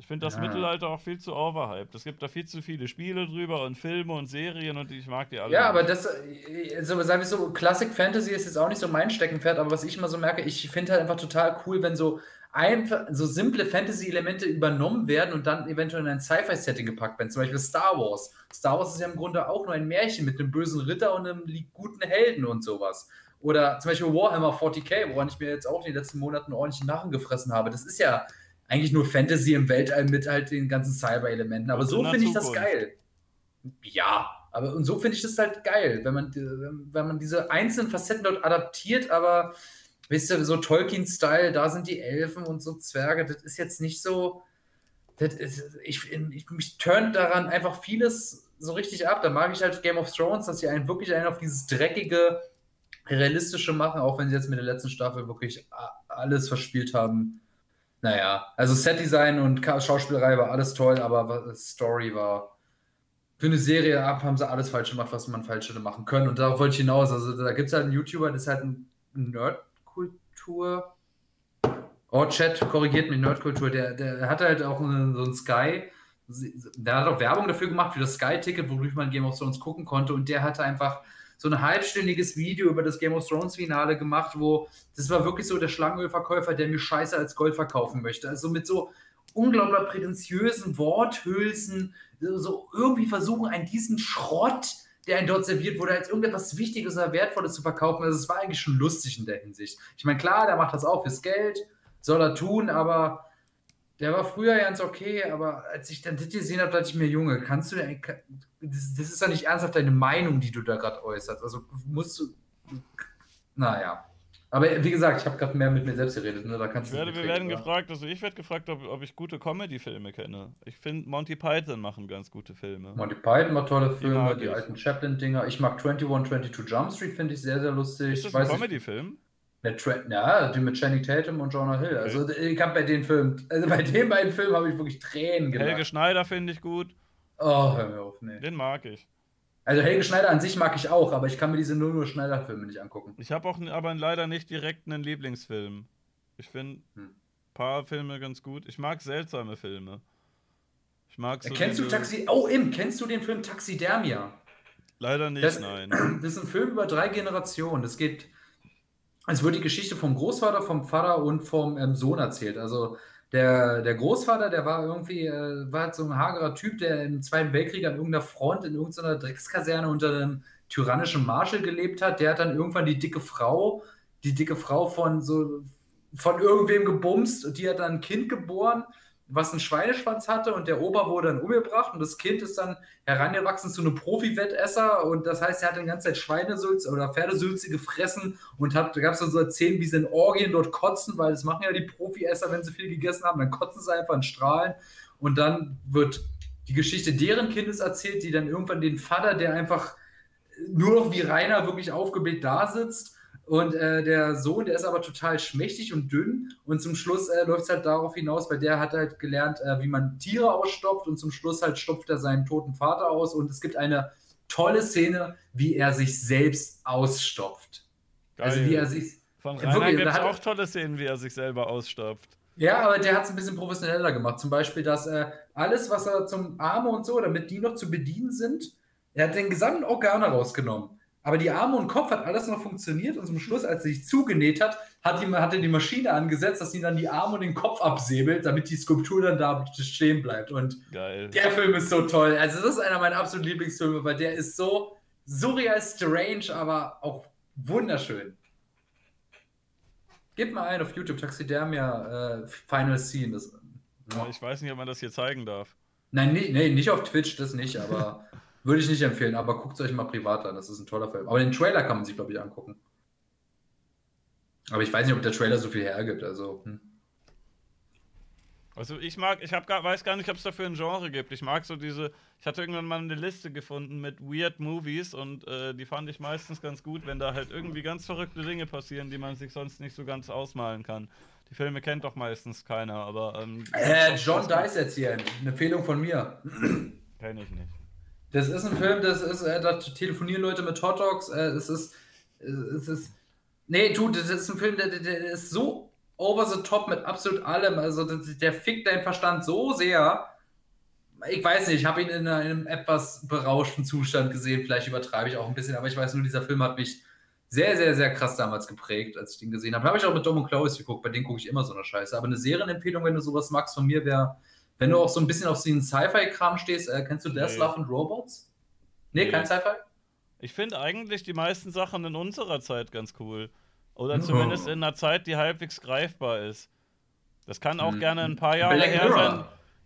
Ich finde das Ja. Mittelalter auch viel zu overhyped. Es gibt da viel zu viele Spiele drüber und Filme und Serien und ich mag die alle. Ja, aber nicht. das, äh, so, sagen wir so, Classic Fantasy ist jetzt auch nicht so mein Steckenpferd, aber was ich immer so merke, ich finde halt einfach total cool, wenn so einfach so simple Fantasy-Elemente übernommen werden und dann eventuell in ein Sci-Fi-Setting gepackt werden. Zum Beispiel Star Wars. Star Wars ist ja im Grunde auch nur ein Märchen mit einem bösen Ritter und einem guten Helden und sowas. Oder zum Beispiel Warhammer 40k, woran ich mir jetzt auch in den letzten Monaten ordentlich Narren gefressen habe. Das ist ja eigentlich nur Fantasy im Weltall mit halt den ganzen Cyber-Elementen. Aber so finde ich das geil. Ja, aber und so finde ich das halt geil, wenn man, wenn man diese einzelnen Facetten dort adaptiert, aber wisst ihr, so Tolkien-Style, da sind die Elfen und so Zwerge, das ist jetzt nicht so. Das ist, ich, ich, mich turnt daran einfach vieles so richtig ab. Da mag ich halt Game of Thrones, dass sie einen wirklich einen auf dieses dreckige, realistische machen, auch wenn sie jetzt mit der letzten Staffel wirklich alles verspielt haben. naja, also Setdesign und Schauspielerei war alles toll, aber Story war für eine Serie ab, haben sie alles falsch gemacht, was man falsch hätte machen können. Und darauf wollte ich hinaus. Also da gibt es halt einen YouTuber, das ist halt ein Nerdkultur. Oh, Chat, korrigiert mich, Nerdkultur. Der, der hat halt auch so ein Sky. Der hat auch Werbung dafür gemacht, für das Sky-Ticket, wodurch man Game of Thrones gucken konnte. Und der hatte einfach so ein halbstündiges Video über das Game of Thrones Finale gemacht, wo das war wirklich so der Schlangenölverkäufer, der mir Scheiße als Gold verkaufen möchte. Also mit so unglaublich prätentiösen Worthülsen, so irgendwie versuchen, einen diesen Schrott, der einen dort serviert wurde, als irgendetwas Wichtiges oder Wertvolles zu verkaufen. Also es war eigentlich schon lustig in der Hinsicht. Ich meine, klar, der macht das auch fürs Geld, soll er tun, aber der war früher ganz okay, aber als ich dann das gesehen habe, dachte ich mir, Junge, kannst du denn, das, das ist doch nicht ernsthaft deine Meinung, die du da gerade äußerst. Also musst du, naja. Aber wie gesagt, ich habe gerade mehr mit mir selbst geredet. Ne? Da kannst Ich du werde, wir werden oder? gefragt, also ich werde gefragt, ob, ob ich gute Comedy-Filme kenne. Ich finde, Monty Python machen ganz gute Filme. Monty Python macht tolle Filme, die, ich. alten Chaplin-Dinger. Ich mag 21, 22 Jump Street, finde ich sehr, sehr lustig. Ist das ein Comedy-Film? ja, die mit Channing Tatum und Jonah Hill. Also ich habe bei den Filmen, also bei den beiden Filmen habe ich wirklich Tränen Helge gelacht. Schneider finde ich gut. Oh, hör mir auf, nee. Den mag ich. Also Helge Schneider an sich mag ich auch, aber ich kann mir diese nur nur Schneider-Filme nicht angucken. Ich habe auch aber leider nicht direkt einen Lieblingsfilm. Ich finde ein Hm. paar Filme ganz gut. Ich mag seltsame Filme. Ich mag so kennst du Taxi? Oh, Im, kennst du den Film Taxidermia? Leider nicht, Das, nein. <clears throat> das ist ein Film über drei Generationen. Das geht. Es wird die Geschichte vom Großvater, vom Vater und vom ähm, Sohn erzählt. Also der, der Großvater, der war irgendwie, äh, war halt so ein hagerer Typ, der im Zweiten Weltkrieg an irgendeiner Front in irgendeiner Dreckskaserne unter einem tyrannischen Marschall gelebt hat. Der hat dann irgendwann die dicke Frau, die dicke Frau von so von irgendwem gebumst und die hat dann ein Kind geboren, was einen Schweineschwanz hatte und der Opa wurde dann umgebracht und das Kind ist dann herangewachsen zu einem Profi-Wettesser und das heißt, er hat die ganze Zeit Schweinesülze oder Pferdesülze gefressen und hat, da gab es dann so Szenen, wie sie in Orgien dort kotzen, weil das machen ja die Profi-Esser, wenn sie viel gegessen haben, dann kotzen sie einfach in Strahlen und dann wird die Geschichte deren Kindes erzählt, die dann irgendwann den Vater, der einfach nur noch wie Rainer wirklich aufgebläht da sitzt und äh, der Sohn, der ist aber total schmächtig und dünn. Und zum Schluss äh, läuft es halt darauf hinaus, weil der hat halt gelernt, äh, wie man Tiere ausstopft. Und zum Schluss halt stopft er seinen toten Vater aus. Und es gibt eine tolle Szene, wie er sich selbst ausstopft. Also wie er sich. Von Ja, Rainer gibt es auch tolle Szenen, wie er sich selber ausstopft. Ja, aber der hat es ein bisschen professioneller gemacht. Zum Beispiel, dass äh, alles, was er zum Arme und so, damit die noch zu bedienen sind, er hat den gesamten Organe rausgenommen. Aber die Arme und Kopf hat alles noch funktioniert und zum Schluss, als er sich zugenäht hat, hat, die, hat er die Maschine angesetzt, dass sie dann die Arme und den Kopf absäbelt, damit die Skulptur dann da stehen bleibt. Und Geil. der Film ist so toll. Also, das ist einer meiner absoluten Lieblingsfilme, weil der ist so surreal strange, aber auch wunderschön. Gib mal ein auf YouTube, Taxidermia äh, Final Scene. Das, Ich weiß nicht, ob man das hier zeigen darf. Nein, nee, nicht auf Twitch, das nicht, aber <laughs> würde ich nicht empfehlen. Aber guckt es euch mal privat an, das ist ein toller Film. Aber den Trailer kann man sich, glaube ich, angucken. Aber ich weiß nicht, ob der Trailer so viel hergibt. Also, hm. Also ich mag, ich hab gar, weiß gar nicht, ob es dafür ein Genre gibt. Ich mag so diese, ich hatte irgendwann mal eine Liste gefunden mit Weird Movies und äh, die fand ich meistens ganz gut, wenn da halt irgendwie ganz verrückte Dinge passieren, die man sich sonst nicht so ganz ausmalen kann. Die Filme kennt doch meistens keiner, aber ähm, äh, John Dice erzählen. Eine Empfehlung von mir. kenne ich nicht. Das ist ein Film, das ist, äh, da telefonieren Leute mit Hot Dogs. Äh, es ist, äh, es ist, nee, du, das ist ein Film, der, der, der ist so over the top mit absolut allem. Also der, der fickt deinen Verstand so sehr. Ich weiß nicht, ich habe ihn in einem etwas berauschten Zustand gesehen. Vielleicht übertreibe ich auch ein bisschen, aber ich weiß nur, dieser Film hat mich sehr, sehr, sehr krass damals geprägt, als ich den gesehen habe. Da habe ich auch mit Dom und Klaus geguckt, bei denen gucke ich immer so eine Scheiße. Aber eine Serienempfehlung, wenn du sowas magst von mir, wäre, wenn du auch so ein bisschen auf den Sci-Fi-Kram stehst, äh, kennst du Death, Nee. Love and Robots? Nee, Nee. kein Sci-Fi? Ich finde eigentlich die meisten Sachen in unserer Zeit ganz cool. Oder Ja. zumindest in einer Zeit, die halbwegs greifbar ist. Das kann auch Hm. gerne ein paar Jahre Black her Mirror. sein.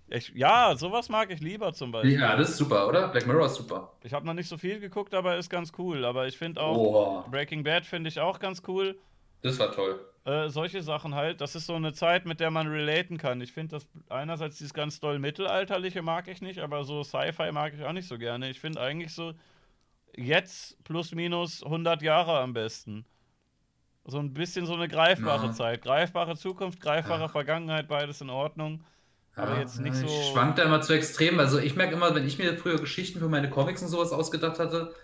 Ich, ja, sowas mag ich lieber zum Beispiel. Ja, das ist super, oder? Black Mirror ist super. Ich habe noch nicht so viel geguckt, aber ist ganz cool. Aber ich finde auch, Boah, Breaking Bad finde ich auch ganz cool. das war toll. Äh, solche Sachen halt, das ist so eine Zeit, mit der man relaten kann. Ich finde das einerseits dieses ganz doll mittelalterliche mag ich nicht, aber so Sci-Fi mag ich auch nicht so gerne. Ich finde eigentlich so jetzt plus minus 100 Jahre am besten. So ein bisschen so eine greifbare Ja. Zeit. Greifbare Zukunft, greifbare Ja. Vergangenheit, beides in Ordnung. Aber jetzt nicht so- Ich schwank da immer zu extrem. Also ich merke immer, wenn ich mir früher Geschichten für meine Comics und sowas ausgedacht hatte,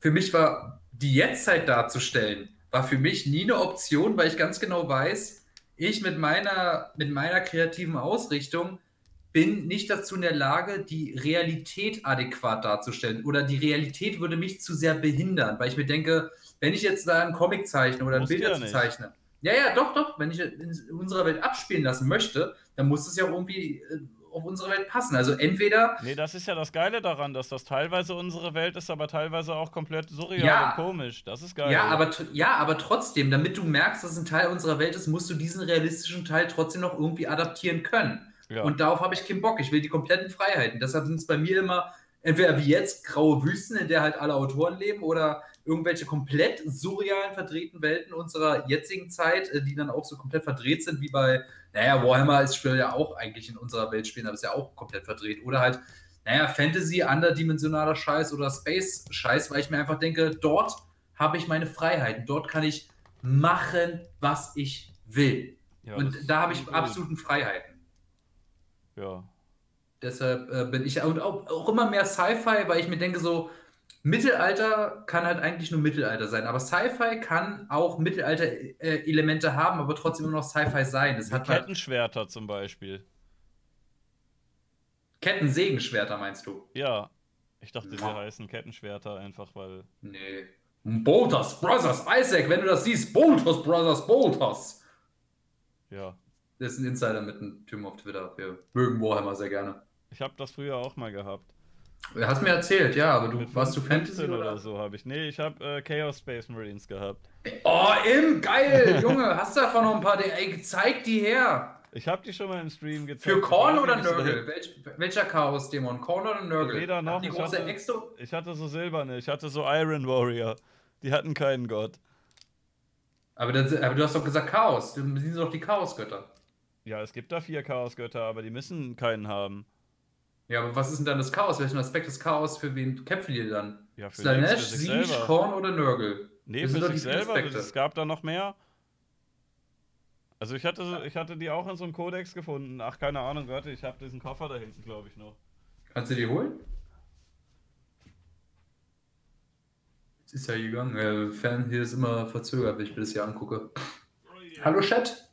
für mich war die Jetztzeit darzustellen, war für mich nie eine Option, weil ich ganz genau weiß, ich mit meiner, mit meiner kreativen Ausrichtung bin nicht dazu in der Lage, die Realität adäquat darzustellen. Oder die Realität würde mich zu sehr behindern, weil ich mir denke, wenn ich jetzt da einen Comic zeichne oder Musst Bilder ja zeichne, ja, ja, doch, doch. Wenn ich in unserer Welt abspielen lassen möchte, dann muss es ja irgendwie äh, auf unsere Welt passen. Also entweder, Nee, das ist ja das Geile daran, dass das teilweise unsere Welt ist, aber teilweise auch komplett surreal Ja. und komisch. Das ist geil. ja, aber, ja, aber trotzdem, damit du merkst, dass es ein Teil unserer Welt ist, musst du diesen realistischen Teil trotzdem noch irgendwie adaptieren können. Ja. Und darauf habe ich keinen Bock. Ich will die kompletten Freiheiten. Deshalb sind es bei mir immer entweder wie jetzt graue Wüsten, in der halt alle Autoren leben, oder irgendwelche komplett surrealen, verdrehten Welten unserer jetzigen Zeit, äh, die dann auch so komplett verdreht sind, wie bei, naja, Warhammer ist Spiel ja auch eigentlich in unserer Welt spielen, aber ist ja auch komplett verdreht. Oder halt, naja, Fantasy, underdimensionaler Scheiß oder Space-Scheiß, weil ich mir einfach denke, dort habe ich meine Freiheiten. Dort kann ich machen, was ich will. Ja, Und da habe ich absoluten Freiheiten. Ja. Deshalb äh, bin ich und auch, auch immer mehr Sci-Fi, weil ich mir denke, so Mittelalter kann halt eigentlich nur Mittelalter sein, aber Sci-Fi kann auch Mittelalter-Elemente haben, aber trotzdem immer noch Sci-Fi sein. Das hat halt Kettenschwerter zum Beispiel. Kettensägenschwerter, meinst du? Ja. Ich dachte, sie heißen Kettenschwerter einfach, weil. Nee. Bolters Brothers, Isaac, wenn du das siehst, Bolters Brothers, Bolters. Ja. Das ist ein Insider mit einem Typen auf Twitter. Wir mögen Warhammer sehr gerne. Ich habe das früher auch mal gehabt. Du hast mir erzählt, ja, aber du Mit warst du 15 Fantasy oder? oder so habe ich. Nee, ich habe äh, Chaos Space Marines gehabt. Oh, Im, geil, <laughs> Junge, hast du davon noch ein paar? Ey, zeig die her. Ich habe die schon mal im Stream gezeigt. Für Korn oder Nörgel? Welch, welcher Chaos-Dämon? Korn oder Nörgel? Weder noch, ich große hatte- Exo? Ich hatte so silberne, ich hatte so Iron Warrior. Die hatten keinen Gott. Aber, das, aber du hast doch gesagt Chaos. Die sind doch die Chaosgötter. Ja, es gibt da vier Chaosgötter, aber die müssen keinen haben. Ja, aber was ist denn dann das Chaos? Welchen Aspekt des Chaos für wen kämpfen die dann? Ja, für, Slanesh, Siege. Korn oder Nörgel? Nee, Das sind für doch sich selber. Aspekte. Es gab da noch mehr. Also ich hatte, ich hatte die auch in so einem Kodex gefunden. Ach, keine Ahnung, warte, ich habe diesen Koffer da hinten, glaube ich, noch. Kannst du die holen? Jetzt ist ja gegangen. Der Fan hier ist immer verzögert, wenn ich mir das hier angucke. Hallo Chat.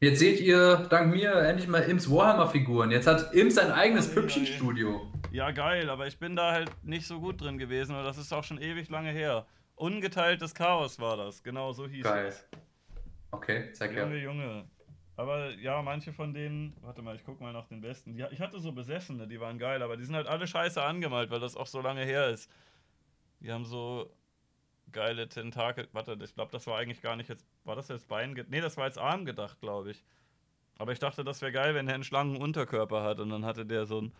Jetzt seht ihr dank mir endlich mal Ims Warhammer-Figuren. Jetzt hat Im sein eigenes Ei, ei. Püppchenstudio. Ja, geil, aber ich bin da halt nicht so gut drin gewesen und das ist auch schon ewig lange her. Ungeteiltes Chaos war das, genau so hieß Geil. es. Okay, zeig her. Junge, Junge. Aber ja, manche von denen, warte mal, ich guck mal nach den besten. Ja, ich hatte so Besessene, die waren geil, aber die sind halt alle scheiße angemalt, weil das auch so lange her ist. Die haben so geile Tentakel. Warte, ich glaube, das war eigentlich gar nicht jetzt. War das jetzt Bein? Nee, das war jetzt Arm gedacht, glaube ich. Aber ich dachte, das wäre geil, wenn der einen Schlangenunterkörper hat und dann hatte der so ein.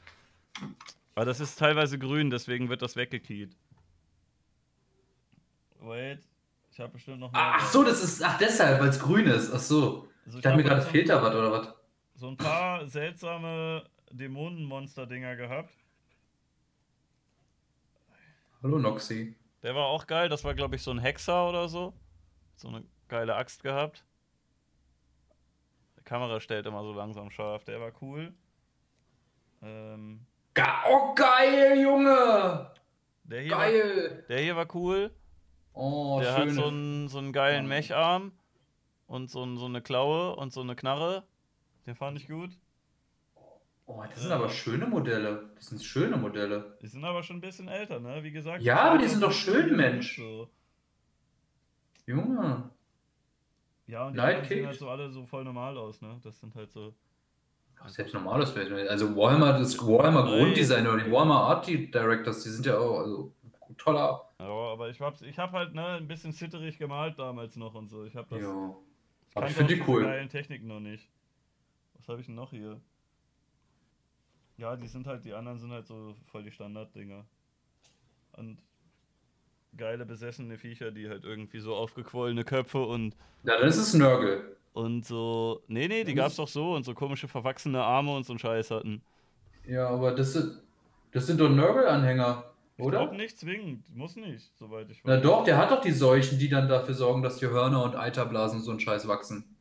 Aber das ist teilweise grün, deswegen wird das weggekiet. Wait, ich habe bestimmt noch mehr. Ach so, das ist. Ach, deshalb, weil es grün ist. Ach so. Also Ich dachte mir gerade, so- fehlt da was oder was? so ein paar seltsame Dämonenmonster-Dinger gehabt. Hallo Noxy. Der war auch geil. Das war, glaube ich, so ein Hexer oder so. So eine geile Axt gehabt. Die Kamera stellt immer so langsam scharf. Der war cool. Ähm, oh, geil, Junge! der, hier war, Geil! der hier war cool. Oh, der schön. hat so einen, so einen geilen Mecharm und so, so eine Klaue und so eine Knarre. Den fand ich gut. Oh, das sind aber schöne Modelle. Das sind schöne Modelle. Die sind aber schon ein bisschen älter, ne? Wie gesagt. Ja, aber die sind doch schön, 2004 Mensch. So. Junge. Ja, und die sehen halt so alle so voll normal aus, ne? Das sind halt so. Ach, Selbst normales Bild. Also Warhammer, das Warhammer Nein. Grunddesign oder die Warhammer Art Directors, die sind ja auch also, toller. Ja, aber ich hab's, ich hab halt ne, ein bisschen zitterig gemalt damals noch und so. Ich hab das. Ja. ich Aber ich finde die cool. Techniken noch nicht. Was habe ich denn noch hier? Ja, die sind halt, die anderen sind halt so voll die Standarddinger. Und geile besessene Viecher, die halt irgendwie so aufgequollene Köpfe und Ja, das ist Nörgel. und so. Nee, nee, die gab's doch so und so komische verwachsene Arme und so ein Scheiß hatten. Ja, aber das sind, das sind doch Nörgel-Anhänger. Ich Oder? glaube nicht zwingend. Muss nicht, soweit ich Na weiß. doch, der hat doch die Seuchen, die dann dafür sorgen, dass die Hörner und Eiterblasen und so ein Scheiß wachsen.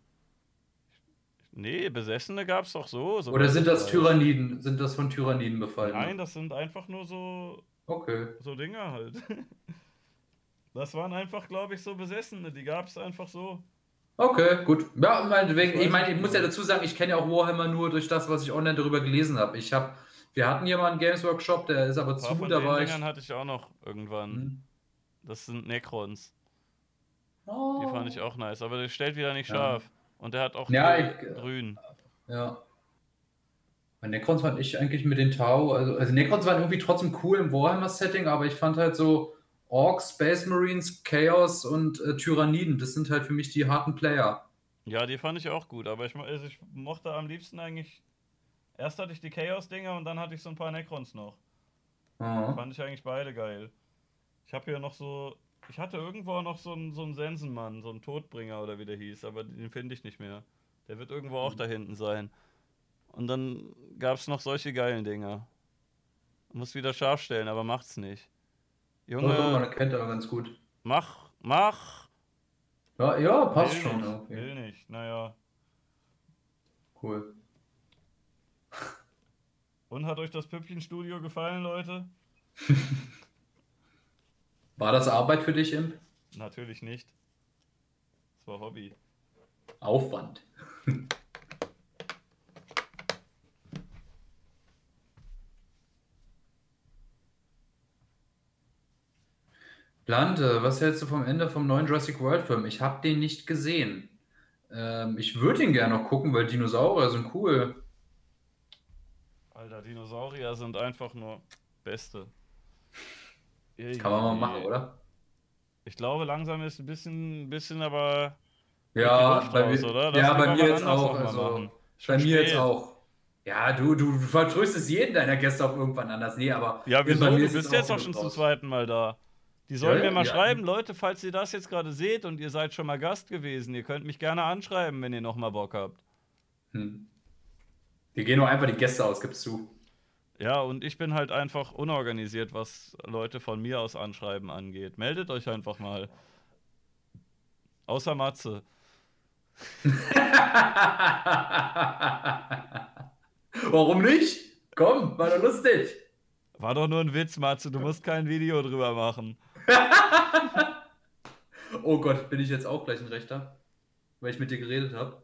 Nee, Besessene gab's doch so. soweit Oder sind das. Tyranniden? Sind das von Tyranniden befallen? Nein, das sind einfach nur so, Okay. so Dinger halt. <laughs> Das waren einfach, glaube ich, so Besessene. Die gab's einfach so. Okay, gut. Ja, meinetwegen. Ich meine, ich muss ja dazu sagen, ich kenne ja auch Warhammer nur durch das, was ich online darüber gelesen habe. Ich habe, wir hatten hier mal einen Games Workshop, der ist aber Ein paar zu, von da den war ich. Hatte ich auch noch irgendwann. Hm. Das sind Necrons. Oh. Die fand ich auch nice. Aber der stellt wieder nicht Ja. scharf. Und der hat auch Ja, grün- ich- grün. Ja. Bei Necrons fand ich eigentlich mit den Tau, also, also Necrons waren irgendwie trotzdem cool im Warhammer-Setting, aber ich fand halt so Orks, Space Marines, Chaos und äh, Tyranniden, das sind halt für mich die harten Player. Ja, die fand ich auch gut. Aber ich, also ich mochte am liebsten eigentlich. Erst hatte ich die Chaos-Dinger und dann hatte ich so ein paar Necrons noch. Ja. Fand ich eigentlich beide geil. Ich habe hier noch so. Ich hatte irgendwo noch so einen, so einen Sensenmann, so einen Todbringer oder wie der hieß, aber den finde ich nicht mehr. Der wird irgendwo auch da hinten sein. Und dann gab es noch solche geilen Dinger. Muss wieder scharf stellen, aber macht's nicht. Ja, doch, man Junge, erkennt aber ganz gut. mach, mach! Ja, ja passt will schon. Nicht, Okay. Will nicht, naja. Cool. Und hat euch das Püppchenstudio gefallen, Leute? <laughs> War das Arbeit für dich, Imp? Natürlich nicht. Das war Hobby. Aufwand. <laughs> Blante, was hältst du vom Ende vom neuen Jurassic World Film? Ich habe den nicht gesehen. Ähm, ich würde ihn gerne noch gucken, weil Dinosaurier sind cool. Alter, Dinosaurier sind einfach nur Beste. Kann man mal machen, oder? Ich glaube, langsam ist ein bisschen, bisschen aber Ja, bei raus, mir, oder? Ja, bei mir jetzt auch. mal Also, bei mir jetzt auch. Ja, du, du vertröstest jeden deiner Gäste auch irgendwann anders. Nee, aber Ja, wieso? Du ist bist jetzt auch auch schon Luft zum raus. zweiten Mal da. Die sollen Ja, mir mal ja. schreiben, Leute, falls ihr das jetzt gerade seht und ihr seid schon mal Gast gewesen, ihr könnt mich gerne anschreiben, wenn ihr noch mal Bock habt. Hm. Wir gehen nur einfach die Gäste aus, gibst du. Ja, und ich bin halt einfach unorganisiert, was Leute von mir aus anschreiben angeht. Meldet euch einfach mal. Außer Matze. <laughs> Warum nicht? Komm, war doch lustig. War doch nur ein Witz, Matze. Du musst kein Video drüber machen. <laughs> Oh Gott, bin ich jetzt auch gleich ein Rechter? Weil ich mit dir geredet habe.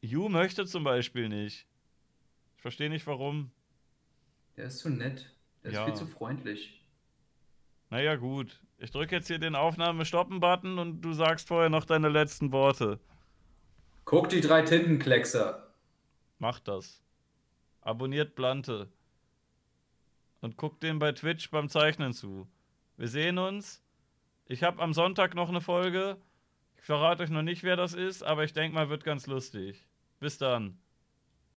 Ju möchte zum Beispiel nicht. Ich verstehe nicht warum. Der ist zu nett. Der ist Ja. viel zu freundlich. Naja, gut. Ich drücke jetzt hier den Aufnahme-Stoppen-Button und du sagst vorher noch deine letzten Worte. Guck die drei Tintenkleckser. Macht das. Abonniert Blante. Und guckt dem bei Twitch beim Zeichnen zu. Wir sehen uns. Ich habe am Sonntag noch eine Folge. Ich verrate euch noch nicht, wer das ist, aber ich denke mal, wird ganz lustig. Bis dann.